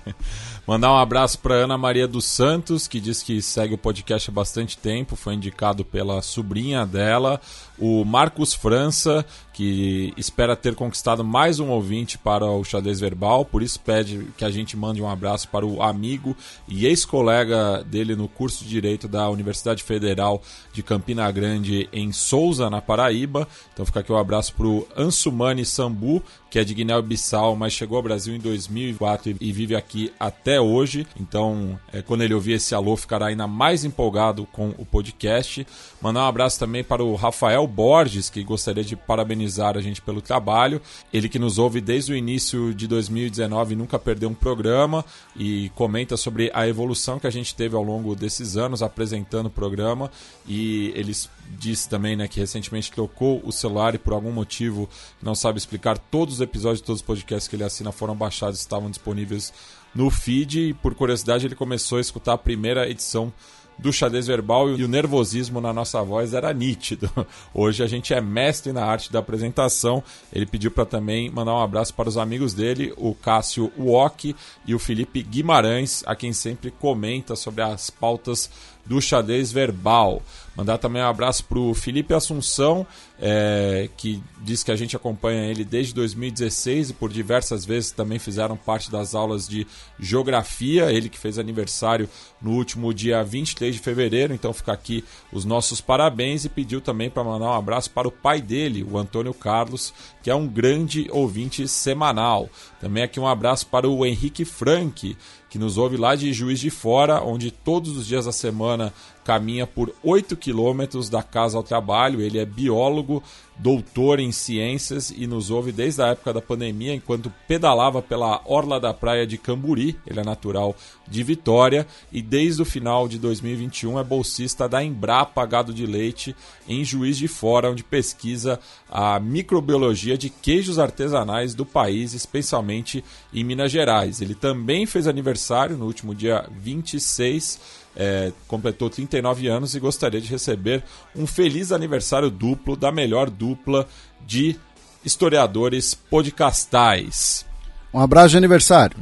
Mandar um abraço para Ana Maria dos Santos, que diz que segue o podcast há bastante tempo, foi indicado pela sobrinha dela. O Marcos França, que espera ter conquistado mais um ouvinte para o Xadrez Verbal, por isso pede que a gente mande um abraço para o amigo e ex-colega dele no curso de Direito da Universidade Federal de Campina Grande, em Souza, na Paraíba. Então fica aqui um abraço para o Ansumani Sambu, que é de Guiné-Bissau, mas chegou ao Brasil em 2004 e vive aqui até hoje. Então, é, quando ele ouvir esse alô, ficará ainda mais empolgado com o podcast. Mandar um abraço também para o Rafael Borges, que gostaria de parabenizar a gente pelo trabalho. Ele que nos ouve desde o início de 2019 nunca perdeu um programa e comenta sobre a evolução que a gente teve ao longo desses anos apresentando o programa. E eles disse também né, que recentemente trocou o celular e por algum motivo não sabe explicar. Todos os episódios, todos os podcasts que ele assina foram baixados, estavam disponíveis no feed. E por curiosidade, ele começou a escutar a primeira edição do xadrez verbal e o nervosismo na nossa voz era nítido. Hoje a gente é mestre na arte da apresentação. Ele pediu para também mandar um abraço para os amigos dele, o Cássio Uok e o Felipe Guimarães, a quem sempre comenta sobre as pautas do xadrez verbal. Mandar também um abraço para o Felipe Assunção, é, que diz que a gente acompanha ele desde 2016 e por diversas vezes também fizeram parte das aulas de geografia. Ele que fez aniversário no último dia 23 de fevereiro, então fica aqui os nossos parabéns e pediu também para mandar um abraço para o pai dele, o Antônio Carlos, que é um grande ouvinte semanal. Também aqui um abraço para o Henrique Frank, que nos ouve lá de Juiz de Fora, onde todos os dias da semana caminha por 8 quilômetros da casa ao trabalho. Ele é biólogo, doutor em ciências e nos ouve desde a época da pandemia, enquanto pedalava pela orla da praia de Camburi. Ele é natural de Vitória e desde o final de 2021 é bolsista da Embrapa Gado de Leite em Juiz de Fora, onde pesquisa a microbiologia de queijos artesanais do país, especialmente em Minas Gerais. Ele também fez aniversário no último dia 26 é, completou 39 anos e gostaria de receber um feliz aniversário duplo da melhor dupla de historiadores podcastais. Um abraço de aniversário.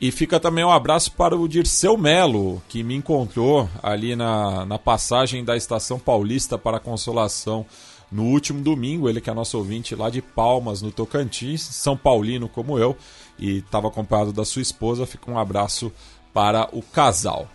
E fica também um abraço para o Dirceu Melo, que me encontrou ali na, na passagem da Estação Paulista para a Consolação no último domingo. Ele que é nosso ouvinte lá de Palmas, no Tocantins, São Paulino como eu, e estava acompanhado da sua esposa. Fica um abraço para o casal.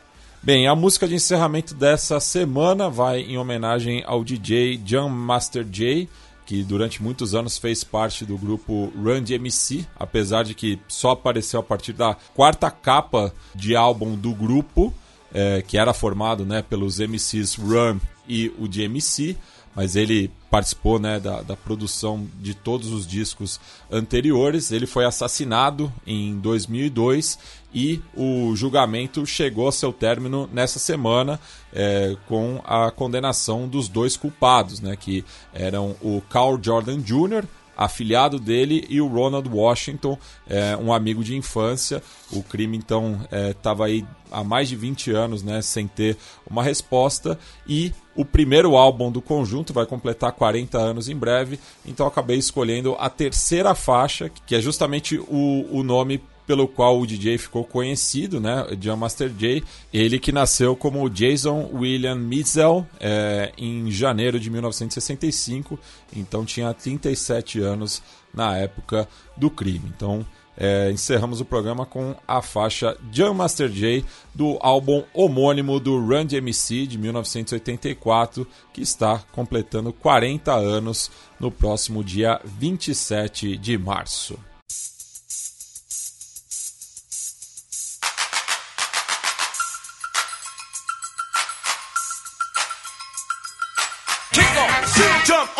Bem, a música de encerramento dessa semana vai em homenagem ao DJ John Master J, que durante muitos anos fez parte do grupo Run DMC, apesar de que só apareceu a partir da quarta capa de álbum do grupo, é, que era formado né, pelos MCs Run e o DMC mas ele participou né, da, da, produção de todos os discos anteriores. Ele foi assassinado em 2002 e o julgamento chegou a seu término nessa semana é, com a condenação dos dois culpados, né, que eram o Carl Jordan Jr., afiliado dele, e o Ronald Washington, é, um amigo de infância. O crime, então, estava é, aí há mais de 20 anos né, sem ter uma resposta. E o primeiro álbum do conjunto vai completar 40 anos em breve, então acabei escolhendo a terceira faixa, que é justamente o, o nome pelo qual o DJ ficou conhecido, né? John Master J. Ele que nasceu como Jason William Mitchell é, em janeiro de 1965, então tinha 37 anos na época do crime. Então é, encerramos o programa com a faixa John Master J do álbum homônimo do Run DMC de 1984, que está completando 40 anos no próximo dia 27 de março.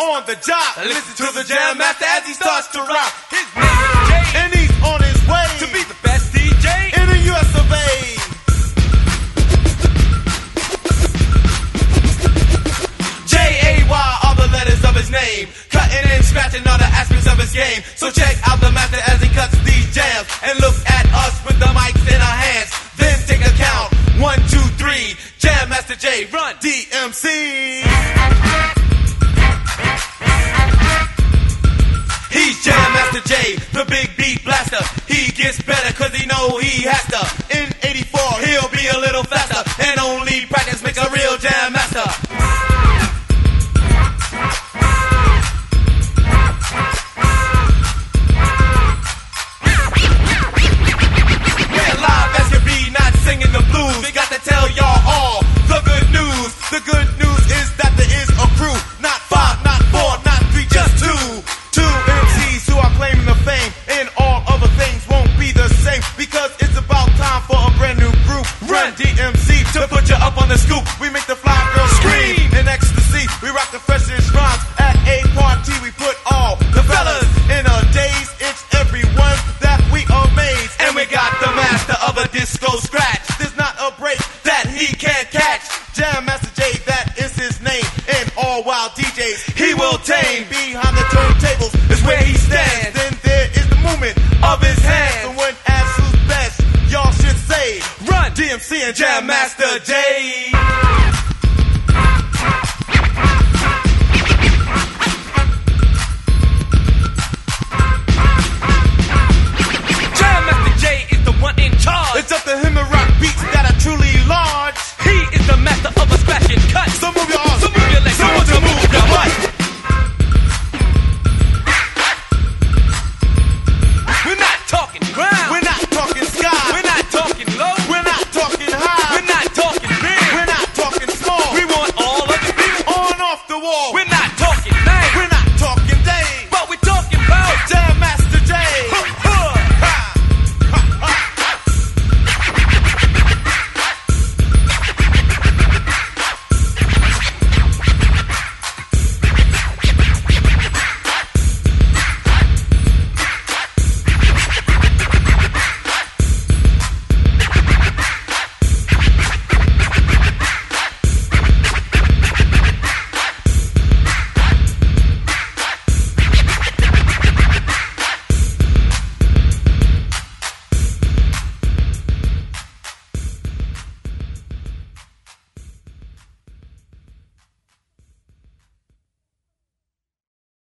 On the job. Listen to the jam master as he starts to rock. His name is Jay, and he's on his way to be the best DJ in the US of A. J A Y are the letters of his name, cutting and scratching all the aspects of his game. So check out the master as he cuts these jams, and look at us with the mics in our hands. Then take a count: one, two, three. Jam Master J, run DMC. Jam Master J, the big beat blaster. He gets better cause he know he has to. In 84, he'll be a little faster. And only practice makes a real Jam Master. We're live as can be, not singing the blues. We got to tell y'all all the good news, the good news. DMZ to put you up on the scoop. We make the fly girls scream in ecstasy. We rock the freshest rhymes at a party. We put all the fellas in a daze. It's everyone that we amaze, and we got the master of a disco scratch. There's not a break that he can't catch. Jam Master J, that is his name. And all wild DJs, he will tame. Behind the turntables is where he stands. Then there is the movement of his hands. DMC and Jam Master J.